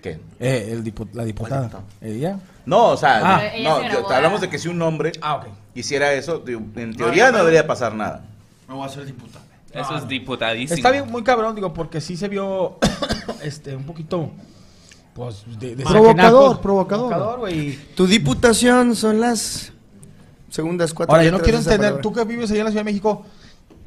Speaker 1: ¿Qué?
Speaker 2: Eh, el dipu- la diputada. ¿Ella?
Speaker 1: No, o sea,
Speaker 2: Ah.
Speaker 1: No, yo- hablamos de que si un hombre
Speaker 2: Ah, ok.
Speaker 1: hiciera eso, en teoría no, debería pasar nada.
Speaker 5: Me voy a hacer diputado.
Speaker 8: Eso es diputadísimo.
Speaker 2: Está bien, muy cabrón, digo, porque sí se vio (coughs) este un poquito pues de, de
Speaker 10: Provocador,
Speaker 2: saquenaco.
Speaker 10: provocador.
Speaker 2: güey.
Speaker 7: Tu diputación son las segundas cuatro
Speaker 2: Ahora, yo no quiero entender, tú que vives allá en la Ciudad de México,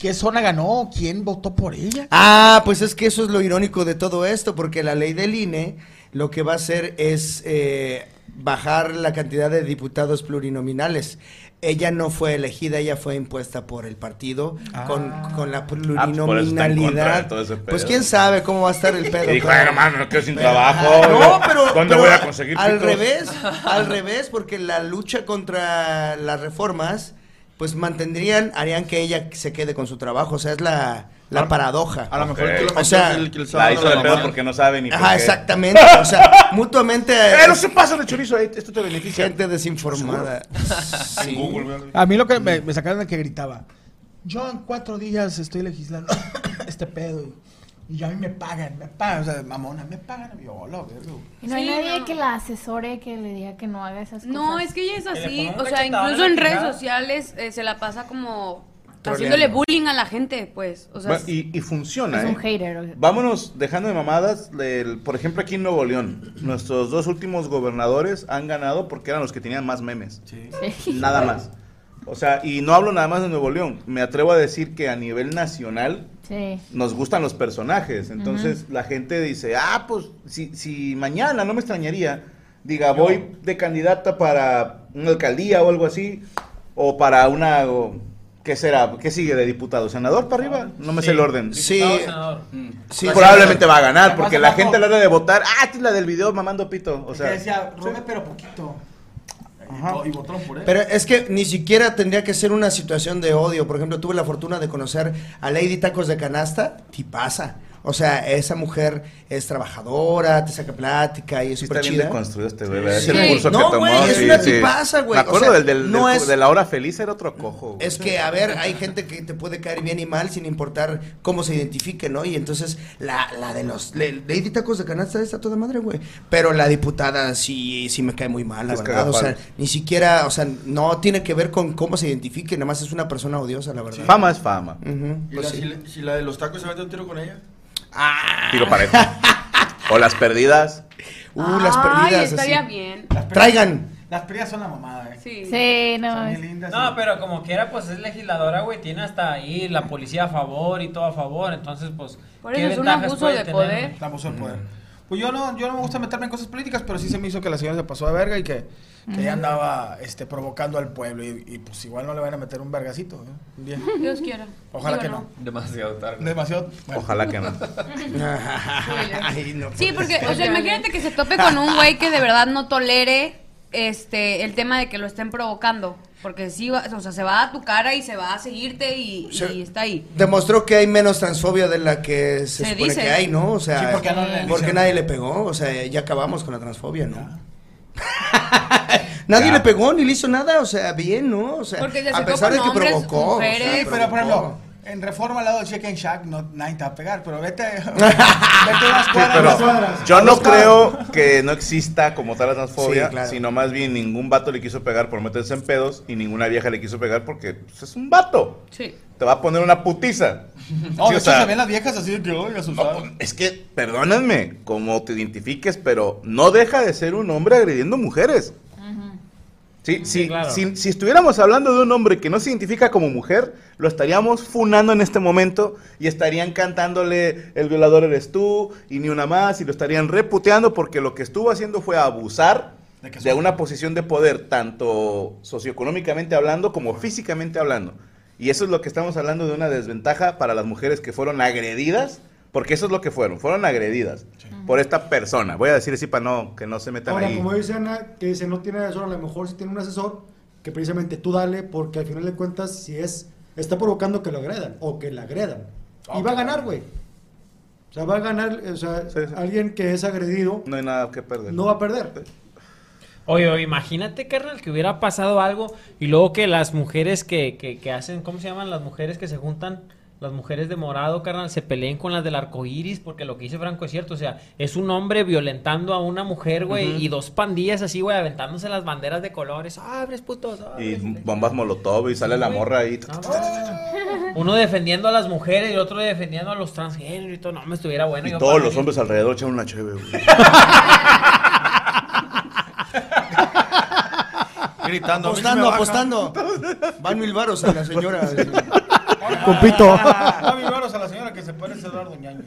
Speaker 2: ¿Qué zona ganó? ¿Quién votó por ella?
Speaker 7: Ah, pues es que eso es lo irónico de todo esto, porque la ley del INE lo que va a hacer es eh, bajar la cantidad de diputados plurinominales. Ella no fue elegida, ella fue impuesta por el partido con, con la
Speaker 1: Ah, pues
Speaker 7: plurinominalidad.
Speaker 1: todo ese
Speaker 7: pues
Speaker 1: pedo.
Speaker 7: quién sabe cómo va a estar el pedo.
Speaker 1: Y dijo, "Ay, no mames, me quedo sin
Speaker 7: pero-
Speaker 1: trabajo.
Speaker 7: No, pero.
Speaker 1: ¿Dónde
Speaker 7: pero
Speaker 1: voy a conseguir
Speaker 7: Al
Speaker 1: pitos?"
Speaker 7: revés, (laughs) al revés, porque la lucha contra las reformas, pues mantendrían, harían que ella se quede con su trabajo. O sea, es la, la paradoja.
Speaker 5: A lo mejor el que lo
Speaker 7: o sea,
Speaker 5: el le
Speaker 1: La hizo de pedo porque no sabe ni por
Speaker 7: Ajá,
Speaker 1: qué.
Speaker 7: exactamente. O sea, (laughs) mutuamente.
Speaker 1: ¡Eh, no se pasa de chorizo! eh, Esto te beneficia.
Speaker 7: Gente desinformada. (laughs)
Speaker 1: En Google.
Speaker 2: A mí lo que me, me sacaron de que gritaba, yo en cuatro días estoy legislando este pedo y, y a mí me pagan, me pagan, o sea, mamona, me pagan. Y yo, hola, verga. güey".
Speaker 4: Y no hay
Speaker 9: Sí,
Speaker 4: nadie
Speaker 9: no.
Speaker 4: que la asesore, que le diga que no haga esas cosas.
Speaker 9: No, es que ella es así. O sea, incluso
Speaker 6: en
Speaker 9: redes sociales eh, se la pasa como
Speaker 7: Troleando.
Speaker 9: haciéndole bullying a la gente, pues. O sea,
Speaker 1: Bueno, y, y funciona,
Speaker 4: es
Speaker 1: ¿eh?
Speaker 4: un hater.
Speaker 1: Vámonos dejando de mamadas. del- por ejemplo, aquí en Nuevo León, nuestros dos últimos gobernadores han ganado porque eran los que tenían más memes.
Speaker 4: Sí.
Speaker 1: Nada más. O sea, y no hablo nada más de Nuevo León. Me atrevo a decir que a nivel nacional
Speaker 4: Sí.
Speaker 1: nos gustan los personajes. Entonces la gente dice, ah, pues si, si mañana no me extrañaría, diga, voy de candidata para una alcaldía o algo así, o para una, o- ¿qué será? ¿Qué sigue de diputado? ¿Senador para arriba? No me sé el orden.
Speaker 7: Sí,
Speaker 6: Diputado, senador.
Speaker 7: sí,
Speaker 1: Probablemente va a ganar, porque la gente a la hora de votar, ah, es la del video mamando pito. O sea,
Speaker 2: decía, robe pero poquito. Y, to- y votaron por él.
Speaker 7: Pero es que ni siquiera tendría que ser una situación de odio. Por ejemplo, tuve la fortuna de conocer a Lady Tacos de Canasta, pasa. O sea, esa mujer es trabajadora, te saca plática y es
Speaker 1: sí
Speaker 7: súper
Speaker 1: está bien
Speaker 7: chida.
Speaker 1: deconstruido este güey, ¿verdad?
Speaker 7: Sí.
Speaker 1: Ese curso
Speaker 7: No,
Speaker 1: que tomó.
Speaker 7: güey, es
Speaker 1: sí,
Speaker 7: una
Speaker 1: sí.
Speaker 7: tipaza, güey.
Speaker 1: Me acuerdo
Speaker 7: O sea,
Speaker 1: del, del-
Speaker 7: no
Speaker 1: del-
Speaker 7: es-
Speaker 1: de la hora feliz, era otro cojo. güey.
Speaker 7: Es que, a ver, hay gente que te puede caer bien y mal sin importar cómo se identifique, ¿no? Y entonces, la, la de los... Lady Tacos de Canasta está toda madre, güey. Pero la diputada sí, sí me cae muy mal, la
Speaker 1: Es
Speaker 7: verdad. O sea, ni siquiera, o sea, no tiene que ver con cómo se identifique, nada más es una persona odiosa, la verdad.
Speaker 1: Fama es fama.
Speaker 5: ¿Y
Speaker 7: pues
Speaker 5: la-
Speaker 7: sí.
Speaker 5: si, la- si la de los tacos se mete un tiro con ella?
Speaker 1: Tiro parejo. o las perdidas.
Speaker 7: Uh, las
Speaker 9: Ay,
Speaker 7: perdidas,
Speaker 9: estaría
Speaker 7: así.
Speaker 9: bien.
Speaker 7: Traigan.
Speaker 2: Las perdidas son la mamada, eh.
Speaker 9: Sí.
Speaker 4: Sí, no.
Speaker 2: Son bien lindas.
Speaker 6: No,
Speaker 2: y-
Speaker 6: pero como quiera, pues es legisladora, güey. Tiene hasta ahí la policía a favor y todo a favor. Entonces, pues.
Speaker 9: Por
Speaker 6: ¿qué
Speaker 9: eso es un abuso
Speaker 6: puede
Speaker 9: de
Speaker 6: tener,
Speaker 9: poder.
Speaker 2: La abuso de poder. Pues yo no, yo no me gusta meterme en cosas políticas, pero sí se me hizo que la señora se pasó de verga y que, que ella andaba este, provocando al pueblo. Y, y, pues igual no le van a meter un vergacito. ¿eh? Un día.
Speaker 9: Dios quiera.
Speaker 2: Ojalá
Speaker 9: Digo,
Speaker 2: que no.
Speaker 8: Demasiado tarde.
Speaker 2: Demasiado. bueno.
Speaker 1: Ojalá que no. (laughs)
Speaker 7: Ay, no
Speaker 9: Sí, porque,
Speaker 7: ser.
Speaker 9: o sea, imagínate que se tope con un güey que de verdad no tolere este el tema de que lo estén provocando. Porque sí, va- o sea, se va a tu cara y se va a seguirte y, está ahí.
Speaker 7: Demostró que hay menos transfobia de la que se,
Speaker 9: Se
Speaker 7: supone
Speaker 9: dice.
Speaker 7: que hay, ¿no? O sea,
Speaker 2: Sí, porque no le-
Speaker 7: porque nadie le pegó, o sea, ya acabamos con la transfobia, ¿no? (laughs) nadie
Speaker 1: Ya.
Speaker 7: le pegó ni le hizo nada, o sea, bien, ¿no? O sea,
Speaker 9: Porque se
Speaker 7: a pesar de que
Speaker 9: hombres,
Speaker 7: provocó. o sea,
Speaker 9: mujeres.
Speaker 2: Sí, pero por ejemplo, en Reforma al lado del Chicken Shack, no, nadie te va a pegar, pero vete, (laughs) vete unas
Speaker 1: Sí,
Speaker 2: cuadras.
Speaker 1: pero
Speaker 2: unas cuadras.
Speaker 1: yo no creo que no exista como tal la transfobia,
Speaker 7: Sí, claro.
Speaker 1: sino más bien ningún vato le quiso pegar por meterse en pedos y ninguna vieja le quiso pegar porque pues, es un vato.
Speaker 9: Sí.
Speaker 1: Te va a poner una putiza.
Speaker 2: No,
Speaker 1: Sí,
Speaker 2: de
Speaker 1: o
Speaker 2: hecho
Speaker 1: sea,
Speaker 2: se ven las viejas así de que, oiga,
Speaker 1: no,
Speaker 2: asustado.
Speaker 1: pues, es que, perdónenme, como te identifiques, pero no deja de ser un hombre agrediendo mujeres. Sí, sí,
Speaker 6: claro.
Speaker 1: si, si estuviéramos hablando de un hombre que no se identifica como mujer, lo estaríamos funando en este momento y estarían cantándole el violador eres tú y ni una más y lo estarían reputeando porque lo que estuvo haciendo fue abusar
Speaker 2: ¿De
Speaker 1: una posición de poder, tanto socioeconómicamente hablando como físicamente hablando. Y eso es lo que estamos hablando de una desventaja para las mujeres que fueron agredidas, porque eso es lo que fueron, fueron agredidas por esta persona. Voy a decir así para no, que no se metan
Speaker 10: Ahora,
Speaker 1: ahí.
Speaker 10: como dice Ana, que dice no tiene asesor, a lo mejor sí tiene un asesor, que precisamente tú dale, porque al final de cuentas, si es, está provocando que lo agredan, o que la agredan. Y va a ganar, güey. O sea, va a ganar, o sea,
Speaker 1: Sí, sí.
Speaker 10: alguien que es agredido
Speaker 1: No hay nada que perder.
Speaker 10: no va a perder.
Speaker 6: Oye, oye, imagínate, carnal, que hubiera pasado algo y luego que las mujeres que, que, que hacen, ¿cómo se llaman? Las mujeres que se juntan, las mujeres de morado, carnal, se peleen con las del arco iris, porque lo que dice Franco es cierto, o sea, es un hombre violentando a una mujer, güey, y dos pandillas así, güey, aventándose las banderas de colores, abres putos,
Speaker 1: Y
Speaker 6: abres".
Speaker 1: bombas molotov y sale la morra ahí.
Speaker 6: Ah, Uno defendiendo a las mujeres y el otro defendiendo a los transgéneros y todo, no, me estuviera bueno.
Speaker 1: Y
Speaker 6: yo
Speaker 1: todos los hombres alrededor echan una chévere, güey. (laughs) (laughs)
Speaker 5: Gritando. "A mí sí
Speaker 7: Apostando,
Speaker 5: me baja".
Speaker 7: apostando. Van mil varos a la señora. (laughs)
Speaker 10: con pito.
Speaker 2: Ah, mi manos a la señora que se parece a Eduardo Ñaño.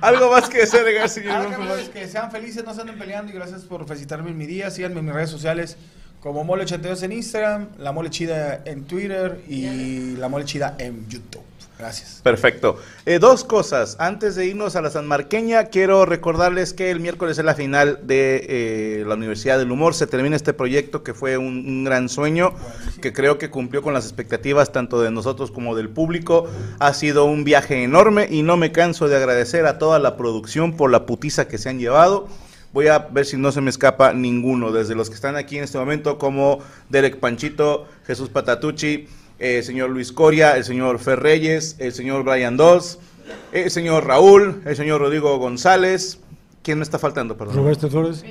Speaker 1: Algo más que agregar, señor.
Speaker 2: Algo más que sean felices, no se anden peleando y gracias por felicitarme en mi día. Síganme en mis redes sociales como Mole82 en Instagram, La Mole Chida en Twitter y La Mole Chida en YouTube. Gracias.
Speaker 1: Perfecto. Eh, dos cosas. Antes de irnos a la Sanmarqueña, quiero recordarles que el miércoles es la final de eh, la Universidad del Humor. Se termina este proyecto que fue un, un gran sueño, que creo que cumplió con las expectativas tanto de nosotros como del público. Ha sido un viaje enorme y no me canso de agradecer a toda la producción por la putiza que se han llevado. Voy a ver si no se me escapa ninguno, desde los que están aquí en este momento, como Derek Panchito, Jesús Patatucci, el señor Luis Coria, el señor Fer Reyes, el señor Brian Dos, el señor Raúl, el señor Rodrigo González. ¿Quién me está faltando? Perdón.
Speaker 10: Roberto Flores.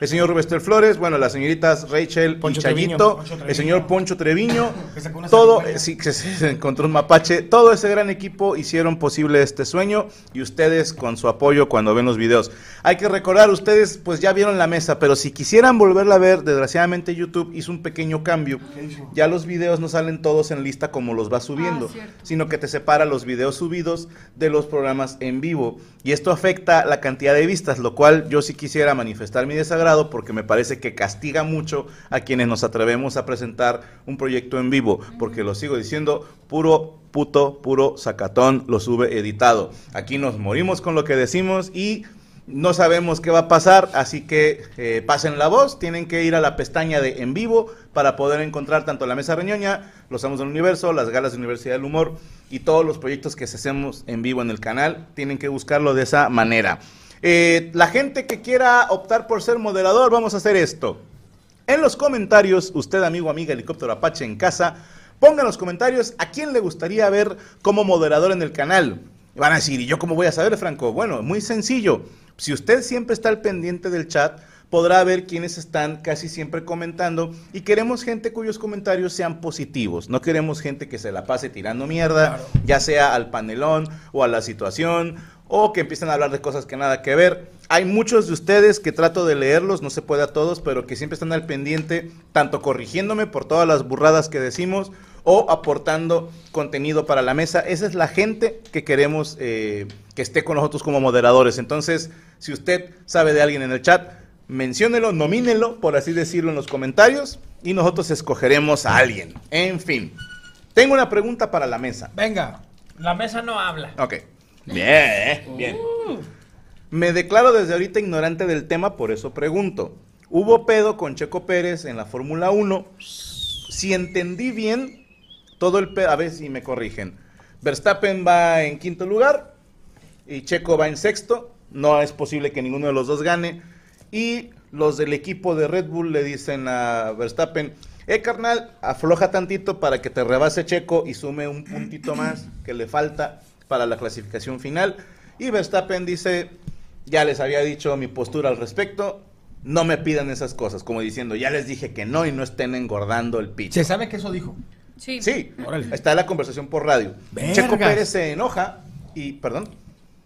Speaker 1: El señor Rubester Flores, bueno, las señoritas Rachel
Speaker 2: Poncho
Speaker 1: y Chayito,
Speaker 2: Treviño, Poncho
Speaker 1: el señor Poncho Treviño, (laughs) todo, sí, que se, (laughs) encontró un mapache, todo ese gran equipo hicieron posible este sueño y ustedes con su apoyo cuando ven los videos. Hay que recordar, ustedes pues ya vieron la mesa, pero si quisieran volverla a ver, desgraciadamente YouTube hizo un pequeño cambio. Ya los videos no salen todos en lista como los va subiendo, sino que te separa los videos subidos de los programas en vivo. Y esto afecta la cantidad de vistas, lo cual yo sí quisiera manifestar mi desagrado porque me parece que castiga mucho a quienes nos atrevemos a presentar un proyecto en vivo, porque lo sigo diciendo, puro puto, puro sacatón lo sube editado. Aquí nos morimos con lo que decimos y no sabemos qué va a pasar, así que eh, pasen la voz. Tienen que ir a la pestaña de en vivo para poder encontrar tanto la Mesa Reñoña, los Amos del Universo, las galas de Universidad del Humor y todos los proyectos que hacemos en vivo en el canal. Tienen que buscarlo de esa manera. Eh, la gente que quiera optar por ser moderador, vamos a hacer esto. En los comentarios, usted, amigo, amiga, helicóptero Apache en casa, ponga en los comentarios a quién le gustaría ver como moderador en el canal. Van a decir, ¿y yo cómo voy a saber, Franco? Bueno, muy sencillo. Si usted siempre está al pendiente del chat, podrá ver quiénes están casi siempre comentando y queremos gente cuyos comentarios sean positivos. No queremos gente que se la pase tirando mierda, ya sea al panelón o a la situación o que empiecen a hablar de cosas que nada que ver. Hay muchos de ustedes que trato de leerlos, no se puede a todos, pero que siempre están al pendiente, tanto corrigiéndome por todas las burradas que decimos o aportando contenido para la mesa. Esa es la gente que queremos eh, que esté con nosotros como moderadores. Entonces, si usted sabe de alguien en el chat, menciónelo, nomínelo, por así decirlo, en los comentarios y nosotros escogeremos a alguien. En fin, tengo una pregunta para la mesa.
Speaker 2: Venga.
Speaker 6: La mesa no habla.
Speaker 1: Ok. Bien, bien. Me declaro desde ahorita ignorante del tema, por eso pregunto. Hubo pedo con Checo Pérez en la Fórmula 1. Si entendí bien, todo el pedo, a ver si me corrigen. Verstappen va en quinto lugar y Checo va en sexto. No es posible que ninguno de los dos gane. Y los del equipo de Red Bull le dicen a Verstappen, eh carnal, afloja tantito para que te rebase Checo y sume un puntito más que le falta para la clasificación final. Y Verstappen dice, ya les había dicho mi postura al respecto, no me pidan esas cosas, como diciendo, ya les dije que no y no estén engordando el pitch.
Speaker 2: ¿Se sabe que eso dijo?
Speaker 9: Sí.
Speaker 1: Sí,
Speaker 2: Órale.
Speaker 1: está la conversación por radio.
Speaker 2: Vergas.
Speaker 1: Checo Pérez se enoja y, perdón,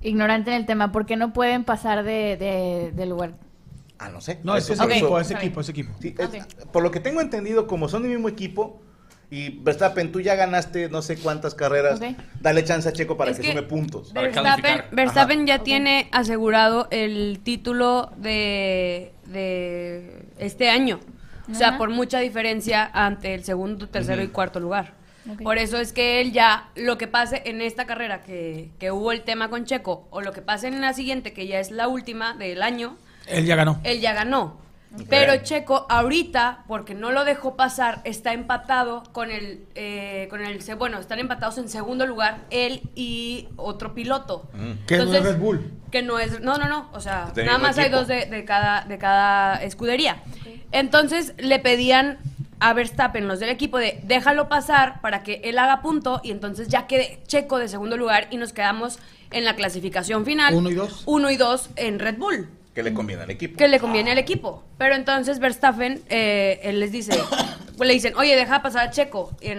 Speaker 4: Ignorante en el tema, ¿por qué no pueden pasar de, de, de lugar?
Speaker 1: ah, no sé.
Speaker 2: No, es ese
Speaker 1: eso-
Speaker 2: equipo, ese equipo, ese equipo.
Speaker 1: Sí, es- por lo que tengo entendido, como son del mismo equipo, y Verstappen, tú ya ganaste no sé cuántas carreras, dale chance a Checo para
Speaker 9: Es
Speaker 1: que,
Speaker 9: que
Speaker 1: sume puntos.
Speaker 8: Para
Speaker 9: Verstappen,
Speaker 8: calificar.
Speaker 9: Verstappen ya tiene asegurado el título de, de este año. O sea, por mucha diferencia ante el segundo, tercero y cuarto lugar. Por eso es que él ya, lo que pase en esta carrera que, que hubo el tema con Checo, o lo que pase en la siguiente, que ya es la última del año,
Speaker 2: Él ya ganó.
Speaker 9: él ya ganó. Pero Checo ahorita, porque no lo dejó pasar, está empatado con el, eh, con el, se- bueno, están empatados en segundo lugar él y otro piloto.
Speaker 2: Que no es Red Bull.
Speaker 9: Que no es, no, no, no, o sea, nada más hay dos de, de cada, de cada escudería. Entonces le pedían a Verstappen, los del equipo, de déjalo pasar para que él haga punto y entonces ya quede Checo de segundo lugar y nos quedamos en la clasificación final.
Speaker 2: Uno y dos.
Speaker 9: Uno y dos en Red Bull
Speaker 1: Que le conviene al equipo.
Speaker 9: que le conviene al equipo. Pero entonces Verstappen, eh, él les dice, pues (coughs) le dicen, oye, deja pasar a Checo en,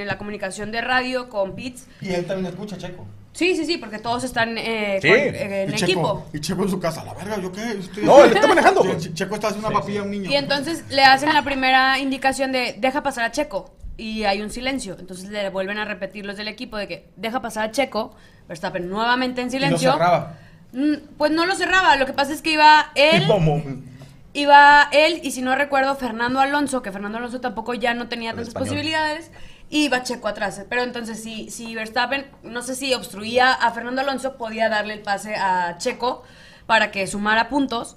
Speaker 9: en la comunicación de radio con Pitts.
Speaker 2: Y él también escucha, Checo.
Speaker 9: Sí, sí, sí, porque todos están eh,
Speaker 1: Sí.
Speaker 9: con- eh, en
Speaker 2: y Checo,
Speaker 9: equipo.
Speaker 2: Y Checo en su casa, la verga, ¿yo qué? Estoy-
Speaker 1: No, él está manejando.
Speaker 2: Che- Checo está haciendo una papilla a un niño.
Speaker 9: Y entonces le hacen la primera indicación de, deja pasar a Checo. y hay un silencio. Entonces le vuelven a repetir los del equipo de que deja pasar a Checo, Verstappen nuevamente en
Speaker 2: Y lo
Speaker 9: silencio.
Speaker 2: cerraba.
Speaker 9: Mm, Pues no lo cerraba, lo que pasa es que iba él, (laughs) iba él y si no recuerdo Fernando Alonso, que Fernando Alonso tampoco ya no tenía tantas posibilidades, y iba Checo atrás. Pero entonces si, si Verstappen, no sé si obstruía a Fernando Alonso, podía darle el pase a Checo para que sumara puntos.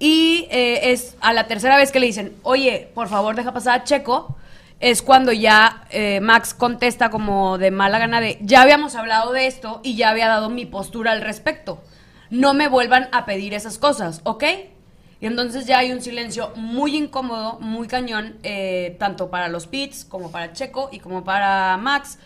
Speaker 9: Y eh, es a la tercera vez que le dicen, oye, por favor deja pasar a Checo, es cuando ya eh, Max contesta como de mala gana de, ya habíamos hablado de esto y ya había dado mi postura al respecto. No me vuelvan a pedir esas cosas, ¿ok? Y entonces ya hay un silencio muy incómodo, muy cañón, eh, tanto para los pits como para Checo y como para Max.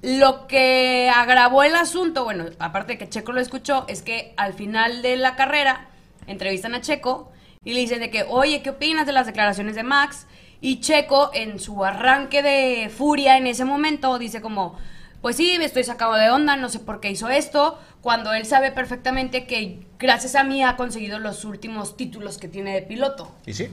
Speaker 9: Lo que agravó el asunto, bueno, aparte de que Checo lo escuchó, es que al final de la carrera entrevistan a Checo y le dicen de que, oye, ¿qué opinas de las declaraciones de Max? Y Checo, en su arranque de furia en ese momento, dice como, pues sí, me estoy sacado de onda, no sé por qué hizo esto, cuando él sabe perfectamente que gracias a mí ha conseguido los últimos títulos que tiene de piloto.
Speaker 1: ¿Y sí?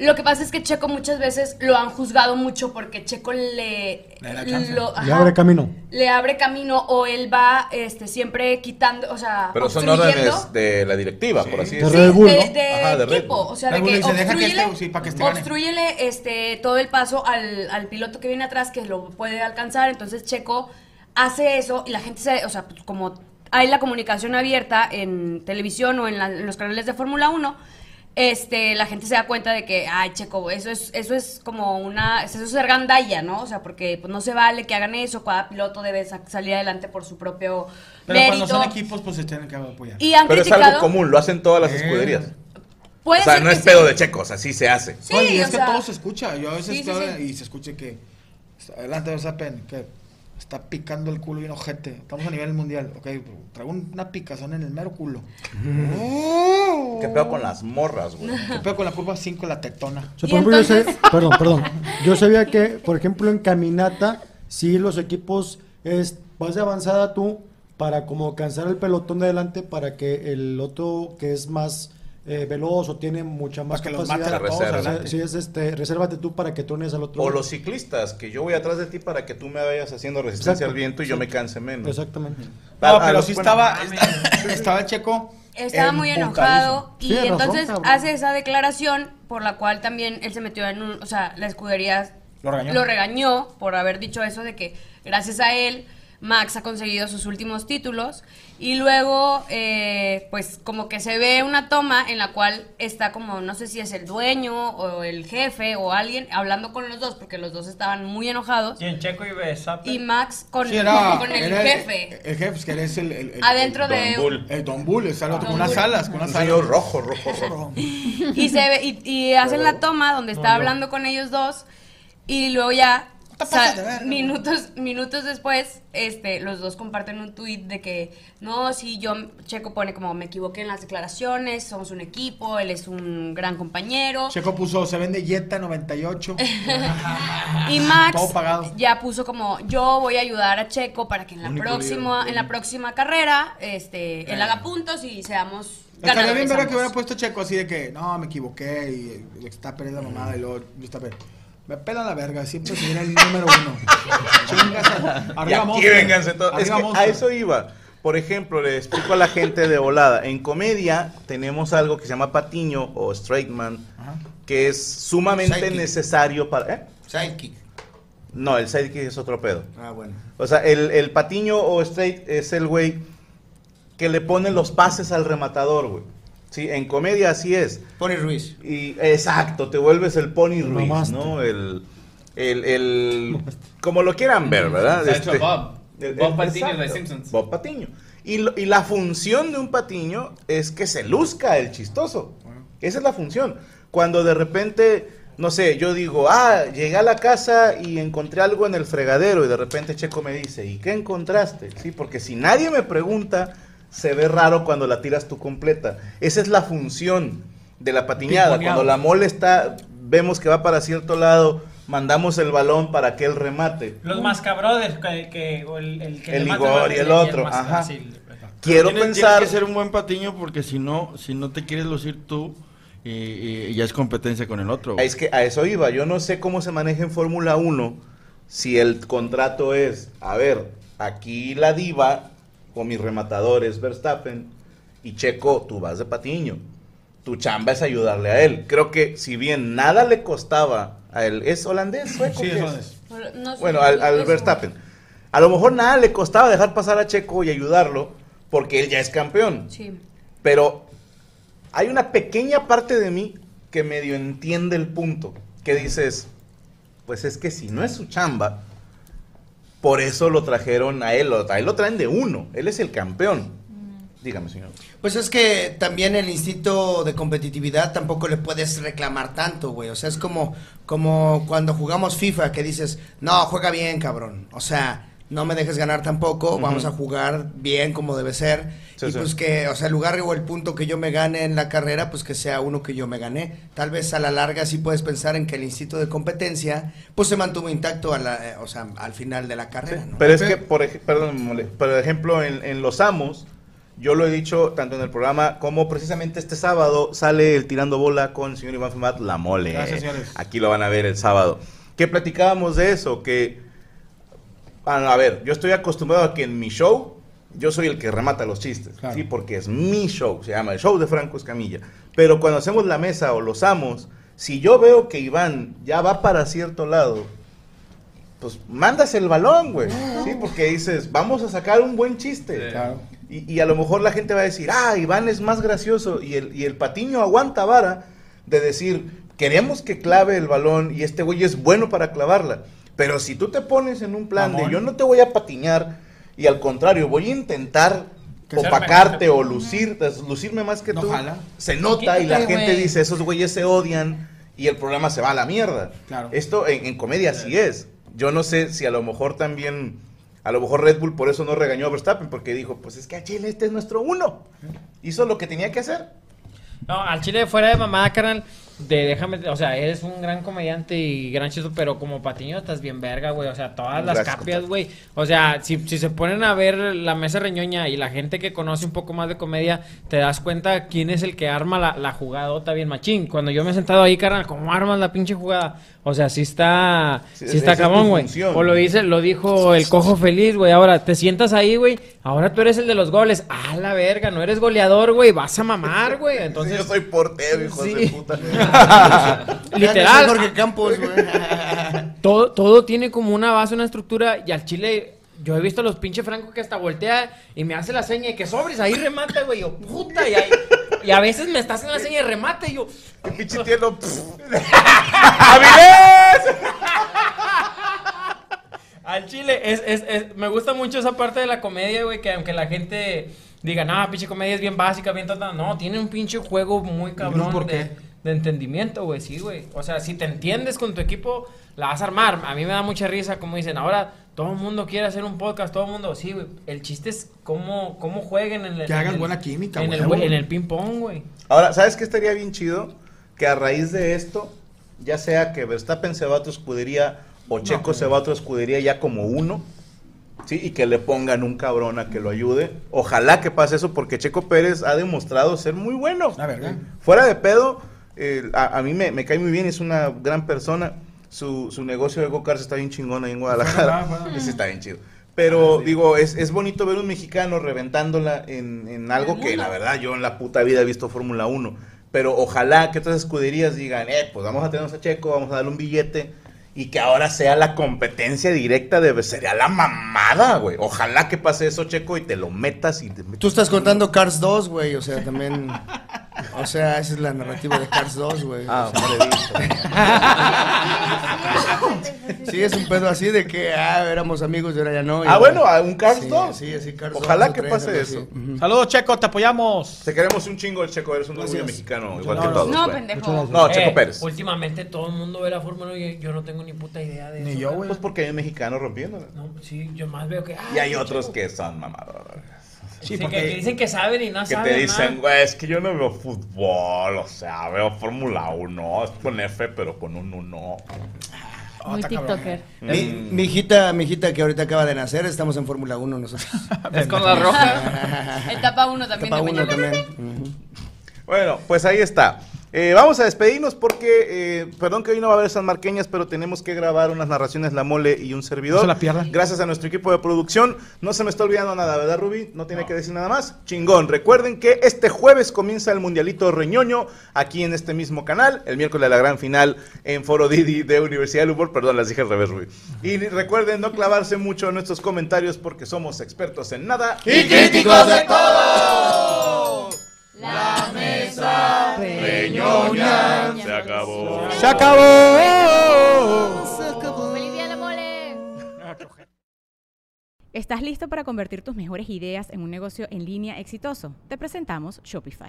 Speaker 9: Lo que pasa es que Checo muchas veces lo han juzgado mucho porque Checo le...
Speaker 2: Le da
Speaker 10: abre camino.
Speaker 9: le abre camino o él va este, siempre quitando, o sea,
Speaker 1: Pero son
Speaker 9: obstruyendo.
Speaker 1: órdenes de la directiva, por así
Speaker 10: De
Speaker 1: decirlo.
Speaker 10: Red Bull,
Speaker 9: de,
Speaker 10: ¿no?
Speaker 9: de
Speaker 1: Ajá, de Red
Speaker 9: equipo, o sea,
Speaker 2: Red
Speaker 9: de que
Speaker 2: dice, "Deja que
Speaker 9: obstrúyele,
Speaker 2: este- sí, para que este gane".
Speaker 9: obstrúyele, este, todo el paso al, al piloto que viene atrás que lo puede alcanzar, entonces Checo hace eso y la gente se, o sea, pues, como hay la comunicación abierta en televisión o en, la- en los canales de Fórmula 1, este, la gente se da cuenta de que, ay, Checo, eso es, eso es como una, eso es ser gandalla, ¿no? O sea, porque pues, no se vale que hagan eso, cada piloto debe sa- salir adelante por su propio
Speaker 2: Pero
Speaker 9: mérito.
Speaker 2: cuando son equipos, pues se tienen que apoyar.
Speaker 9: y han
Speaker 1: Pero es algo común, lo hacen todas las
Speaker 2: Eh.
Speaker 1: escuderías.
Speaker 9: puede
Speaker 1: O sea,
Speaker 9: ser
Speaker 1: no es
Speaker 9: sí.
Speaker 1: pedo de checos, así se hace.
Speaker 9: Sí,
Speaker 2: Oye, y
Speaker 9: o
Speaker 2: es que
Speaker 9: sea,
Speaker 2: todo se escucha. Yo a veces
Speaker 9: sí, sí,
Speaker 2: estoy
Speaker 9: sí.
Speaker 2: y se escucha que adelante Verstappen, que está picando el culo bien ojete. Estamos a nivel mundial. Ok, traigo una picazón en el mero culo.
Speaker 1: ¿Qué pedo con las morras, güey?
Speaker 2: ¿Qué pedo con la curva 5 la tetona?
Speaker 10: O sea,
Speaker 9: Y
Speaker 10: por ejemplo, yo sé- perdón, perdón. Yo sabía que, por ejemplo, en caminata, sí los equipos es vas de avanzada tú para como cansar el pelotón de adelante para que el otro que es más eh, veloz o tiene mucha más
Speaker 2: Para que los
Speaker 10: capacidad.
Speaker 2: maten a todos
Speaker 1: Reserva.
Speaker 10: Sí, es este, resérvate tú para que tú unes al otro.
Speaker 1: O los ciclistas, que yo voy atrás de ti para que tú me vayas haciendo resistencia
Speaker 10: Exacto,
Speaker 1: al viento y yo me canse menos.
Speaker 10: Exactamente.
Speaker 2: No,
Speaker 1: a
Speaker 2: pero
Speaker 1: los-
Speaker 2: sí
Speaker 1: bueno,
Speaker 2: estaba, (laughs) estaba el checo.
Speaker 9: Estaba muy enojado y
Speaker 10: razón,
Speaker 9: entonces
Speaker 10: cabrón.
Speaker 9: hace esa declaración por la cual también él se metió en un, o sea, la escudería
Speaker 2: Lo regañó.
Speaker 9: regañó por haber dicho eso de que gracias a él Max ha conseguido sus últimos títulos y luego eh, pues como que se ve una toma en la cual está como no sé si es el dueño o el jefe o alguien hablando con los dos porque los dos estaban muy enojados
Speaker 6: Y en Checo y Verstappen.
Speaker 9: y Max con,
Speaker 2: Sí, era, (laughs)
Speaker 9: con el
Speaker 2: era
Speaker 9: jefe
Speaker 2: El, jefe, es que es el. el- el-
Speaker 9: adentro
Speaker 1: Don
Speaker 9: de
Speaker 1: Bull.
Speaker 2: El Don Bull, está el otro,
Speaker 9: Don
Speaker 2: con unas
Speaker 9: Bull.
Speaker 2: alas, con unas
Speaker 1: Un
Speaker 2: alas.
Speaker 1: rojo, rojo, rojo.
Speaker 9: y se ve y, y hacen la toma donde está hablando con ellos dos y luego ya o sea,
Speaker 2: de verga.
Speaker 9: minutos minutos después este los dos comparten un tuit de que no si yo Checo pone como me equivoqué en las declaraciones somos un equipo él es un gran compañero
Speaker 2: Checo puso, se vende Jetta 98. (laughs)
Speaker 9: y Max
Speaker 2: Todo pagado.
Speaker 9: ya puso como yo voy a ayudar a Checo para que en la
Speaker 2: Único
Speaker 9: próxima en la próxima carrera este él haga puntos y seamos
Speaker 2: Estaría bien ver que hubiera puesto Checo así de que, no, me equivoqué y está perdiendo la mamada y luego está Me pelan la verga, siempre será el número uno. (laughs) Chingas arriba
Speaker 1: aquí
Speaker 2: Monster.
Speaker 1: vénganse todos. Es que a eso iba. Por ejemplo, le explico a la gente de volada. En comedia tenemos algo que se llama patiño o straight man,
Speaker 2: Ajá.
Speaker 1: que es sumamente
Speaker 7: Sidekick.
Speaker 1: necesario para... ¿eh?
Speaker 7: Sidekick.
Speaker 1: No, el sidekick es otro pedo.
Speaker 7: Ah, bueno.
Speaker 1: O sea, el, el patiño o straight es el güey que le pone los pases al rematador, güey. Sí, en comedia así es.
Speaker 7: Pony Ruiz.
Speaker 1: Y exacto, te vuelves el Pony Ruiz,
Speaker 10: mamaste.
Speaker 1: ¿no? El, el, el- como lo quieran ver, ¿verdad? Este,
Speaker 8: Bob.
Speaker 1: el-
Speaker 8: Bob Patiño de Simpsons.
Speaker 1: Bob Patiño. Y, lo- y la función de un patiño es que se luzca el chistoso. Esa es la función. Cuando de repente, no sé, yo digo, ah, llegué a la casa y encontré algo en el fregadero y de repente Checo me dice, ¿y qué encontraste? Sí, porque si nadie me pregunta, se ve raro cuando la tiras tú completa. Esa es la función de la patiñada. Cuando la mole está, vemos que va para cierto lado, mandamos el balón para que él remate.
Speaker 6: Los Mascabrothers, que, el, el que
Speaker 1: El
Speaker 6: le
Speaker 1: Igor y el otro, ajá.
Speaker 6: sí,
Speaker 1: Quiero
Speaker 5: Tienes-
Speaker 1: pensar...
Speaker 5: Tienes que ser un buen patiño porque si no, si no te quieres lucir tú, y, y ya es competencia con el otro. güey.
Speaker 1: Es que a eso iba. Yo no sé cómo se maneja en Fórmula 1, Si el contrato es, a ver, aquí la diva o mis rematadores Verstappen y Checo, tú vas de patiño. Tu chamba es ayudarle a él. Creo que si bien nada le costaba a él, ¿es holandés? sueco,
Speaker 2: Sí, es holandés.
Speaker 9: No
Speaker 1: Bueno, al. Verstappen. A lo mejor nada le costaba dejar pasar a Checo y ayudarlo porque él ya es campeón.
Speaker 9: Sí.
Speaker 1: Pero hay una pequeña parte de mí que medio entiende el punto. Que dices, pues es que si no es su chamba, por eso lo trajeron a él. A él lo traen de uno. Él es el campeón. Dígame, señor.
Speaker 7: Pues es que también el instinto de competitividad tampoco le puedes reclamar tanto, güey. O sea, es como, como cuando jugamos FIFA que dices, no, juega bien, cabrón. O sea, no me dejes ganar tampoco, vamos a jugar bien como debe ser.
Speaker 1: Sí,
Speaker 7: y
Speaker 1: sí.
Speaker 7: pues que, o sea, el lugar o el punto que yo me gane en la carrera, pues que sea uno que yo me gané. Tal vez a la larga sí puedes pensar en que el instinto de competencia, pues se mantuvo intacto a la, eh, o sea, al final de la carrera, ¿no?
Speaker 1: Pero es que, por, perdón, por ejemplo, en, en Los Amos, yo lo he dicho tanto en el programa como precisamente este sábado sale el Tirando Bola con el señor Iván Femat, La Mole.
Speaker 2: Gracias, señores.
Speaker 1: Aquí lo van a ver el sábado. Que platicábamos de eso, que... A a ver, yo estoy acostumbrado a que en mi show yo soy el que remata los chistes,
Speaker 2: Claro.
Speaker 1: ¿sí? Porque es mi show, se llama el show de Franco Escamilla. Pero cuando hacemos la mesa o los amos, si yo veo que Iván ya va para cierto lado, pues mandas el balón, güey. Sí, porque dices, vamos a sacar un buen chiste.
Speaker 2: Claro.
Speaker 1: Y, y a lo mejor la gente va a decir, ah, Iván es más gracioso. Y el, y el patiño aguanta vara de decir, queremos que clave el balón y este güey es bueno para clavarla. Pero si tú te pones en un plan
Speaker 2: Mamón.
Speaker 1: de yo no te voy a patiñar y al contrario, voy a intentar
Speaker 2: Que
Speaker 1: opacarte o lucir, lucirme más que
Speaker 2: No
Speaker 1: tú,
Speaker 2: jala.
Speaker 1: se nota y la gente dice, esos güeyes se odian y el programa se va a la mierda.
Speaker 2: Claro.
Speaker 1: Esto en, en comedia sí es. Yo no sé si a lo mejor también, a lo mejor Red Bull por eso no regañó a Verstappen, porque dijo, pues es que a Chile este es nuestro uno. Hizo lo que tenía que hacer.
Speaker 6: No, al chile fuera de mamada, carnal. De déjame, o sea, eres un gran comediante y gran chisto, pero como patiño estás bien verga, güey. O sea, todas las
Speaker 1: Gracias,
Speaker 6: capias, güey. O sea, si, si se ponen a ver la mesa reñoña y la gente que conoce un poco más de comedia, te das cuenta quién es el que arma la, la jugadota bien machín. Cuando yo me he sentado ahí, carnal, ¿cómo armas la pinche jugada? O sea, sí está,
Speaker 1: Sí,
Speaker 6: sí, está cabrón, güey. O lo dice, lo dijo el cojo feliz, güey. Ahora te sientas ahí, güey. Ahora tú eres el de los goles. Ah, la verga, no eres goleador, güey. Vas a mamar, güey. (laughs) Entonces,
Speaker 1: yo soy portero, hijo de puta. (laughs) (laughs)
Speaker 6: literal.
Speaker 7: Jorge Campos, güey. (laughs)
Speaker 6: todo, todo tiene como una base, una estructura. Y al chile, yo he visto a los pinches francos que hasta voltea y me hace la seña de que sobres, ahí remata, güey. Yo, puta, y, ahí- y a veces me está haciendo la seña de remate y yo.
Speaker 1: El pinche tierno. (laughs) ¡Avilés!
Speaker 6: Al chile, es, es, es- me gusta mucho esa parte de la comedia, güey, que aunque la gente diga, no, pinche comedia es bien básica, bien tonta, no, tiene un pinche juego muy cabrón
Speaker 2: ¿Por qué?
Speaker 6: de entendimiento, güey, sí, güey. O sea, si te entiendes con tu equipo, la vas a armar. A mí me da mucha risa, como dicen, ahora todo el mundo quiere hacer un podcast, todo el mundo, sí, güey. El chiste es cómo, cómo jueguen en el...
Speaker 2: Que
Speaker 6: el-
Speaker 2: buena química,
Speaker 6: en el,
Speaker 2: güey.
Speaker 6: en el ping-pong, güey.
Speaker 1: Ahora, ¿sabes qué estaría bien chido? Que a raíz de esto, ya sea que Verstappen se va a tu escudería o Checo se va a otra escudería ya como uno, ¿sí? Y que le pongan un cabrón a que lo ayude. Ojalá que pase eso porque Checo Pérez ha demostrado ser muy bueno.
Speaker 2: La verga.
Speaker 1: Fuera de pedo, eh, a, a mí me, me cae muy bien, es una gran persona. Su, su negocio de go-karts está bien chingón ahí en Guadalajara. Ese está bien chido. Pero digo, es, es bonito ver un mexicano reventándola en, en algo que la verdad yo en la puta vida he visto Fórmula 1. Pero ojalá que otras escuderías digan, eh, pues vamos a tenernos a Checo, vamos a darle un billete. Y que ahora sea la competencia directa de... Sería la mamada, güey. Ojalá que pase eso, Checo, y te lo metas y te metas-
Speaker 7: Tú estás contando Cars 2, güey, o sea, también... (laughs) O sea, esa es la narrativa de Cars 2, güey.
Speaker 1: Ah,
Speaker 7: O sea,
Speaker 1: hombre, (laughs)
Speaker 7: Sí, es un pedo así de que, ah, éramos amigos y ahora ya no. y
Speaker 1: Ah, bueno, a un Cars
Speaker 7: Sí,
Speaker 1: 2.
Speaker 7: Sí, así Cars 2.
Speaker 1: Ojalá que
Speaker 7: 3,
Speaker 1: pase eso.
Speaker 2: Saludos, Checo, te apoyamos.
Speaker 1: Te queremos un chingo el Checo, eres un orgullo mexicano, igual
Speaker 2: No,
Speaker 1: que
Speaker 2: no.
Speaker 1: todos.
Speaker 9: No, pendejo.
Speaker 1: No, Checo
Speaker 6: Eh,
Speaker 1: Pérez.
Speaker 6: Últimamente todo el mundo ve la Fórmula 1 y yo no tengo ni puta idea de
Speaker 2: Ni
Speaker 6: eso,
Speaker 2: yo, güey.
Speaker 1: Pues porque hay mexicanos rompiéndola.
Speaker 6: No, sí, yo más veo que... ah,
Speaker 1: Y hay otros
Speaker 6: Checo.
Speaker 1: que son mamadores.
Speaker 2: Sí,
Speaker 6: que,
Speaker 2: porque...
Speaker 6: que dicen que saben y no
Speaker 1: Que
Speaker 6: saben
Speaker 1: te dicen, güey, es que yo no veo fútbol, o sea, veo Fórmula 1, es con F, pero con un 1.
Speaker 2: Oh,
Speaker 4: Muy
Speaker 2: está cabrón.
Speaker 4: TikToker.
Speaker 7: Mi, mi hijita, mi hijita que ahorita acaba de nacer, estamos en Fórmula 1 nosotros. (laughs)
Speaker 8: Es con la roja. (laughs)
Speaker 9: Etapa 1 también.
Speaker 7: Etapa
Speaker 9: de
Speaker 7: 1
Speaker 9: mañana.
Speaker 7: también. Ujú.
Speaker 1: Bueno, pues ahí está. Eh, vamos a despedirnos porque, eh, perdón que hoy no va a haber San Marqueñas, pero tenemos que grabar unas narraciones La Mole y un servidor.
Speaker 2: No se la pierdan.
Speaker 1: Gracias a nuestro equipo de producción. No se me está olvidando nada, ¿verdad, Ruby? No tiene que decir nada más. Chingón. Recuerden que este jueves comienza el Mundialito Reñoño aquí en este mismo canal. El miércoles la gran final en Foro Didi de Universidad del Humor. Perdón, las dije al revés, Ruby. Y recuerden no clavarse mucho en nuestros comentarios porque somos expertos en nada.
Speaker 5: Y críticos de todo. La mesa reñoña
Speaker 1: Se acabó.
Speaker 10: ¡Se acabó!
Speaker 4: ¡Feliz día de la mole!
Speaker 3: ¿Estás listo para convertir tus mejores ideas en un negocio en línea exitoso? Te presentamos Shopify.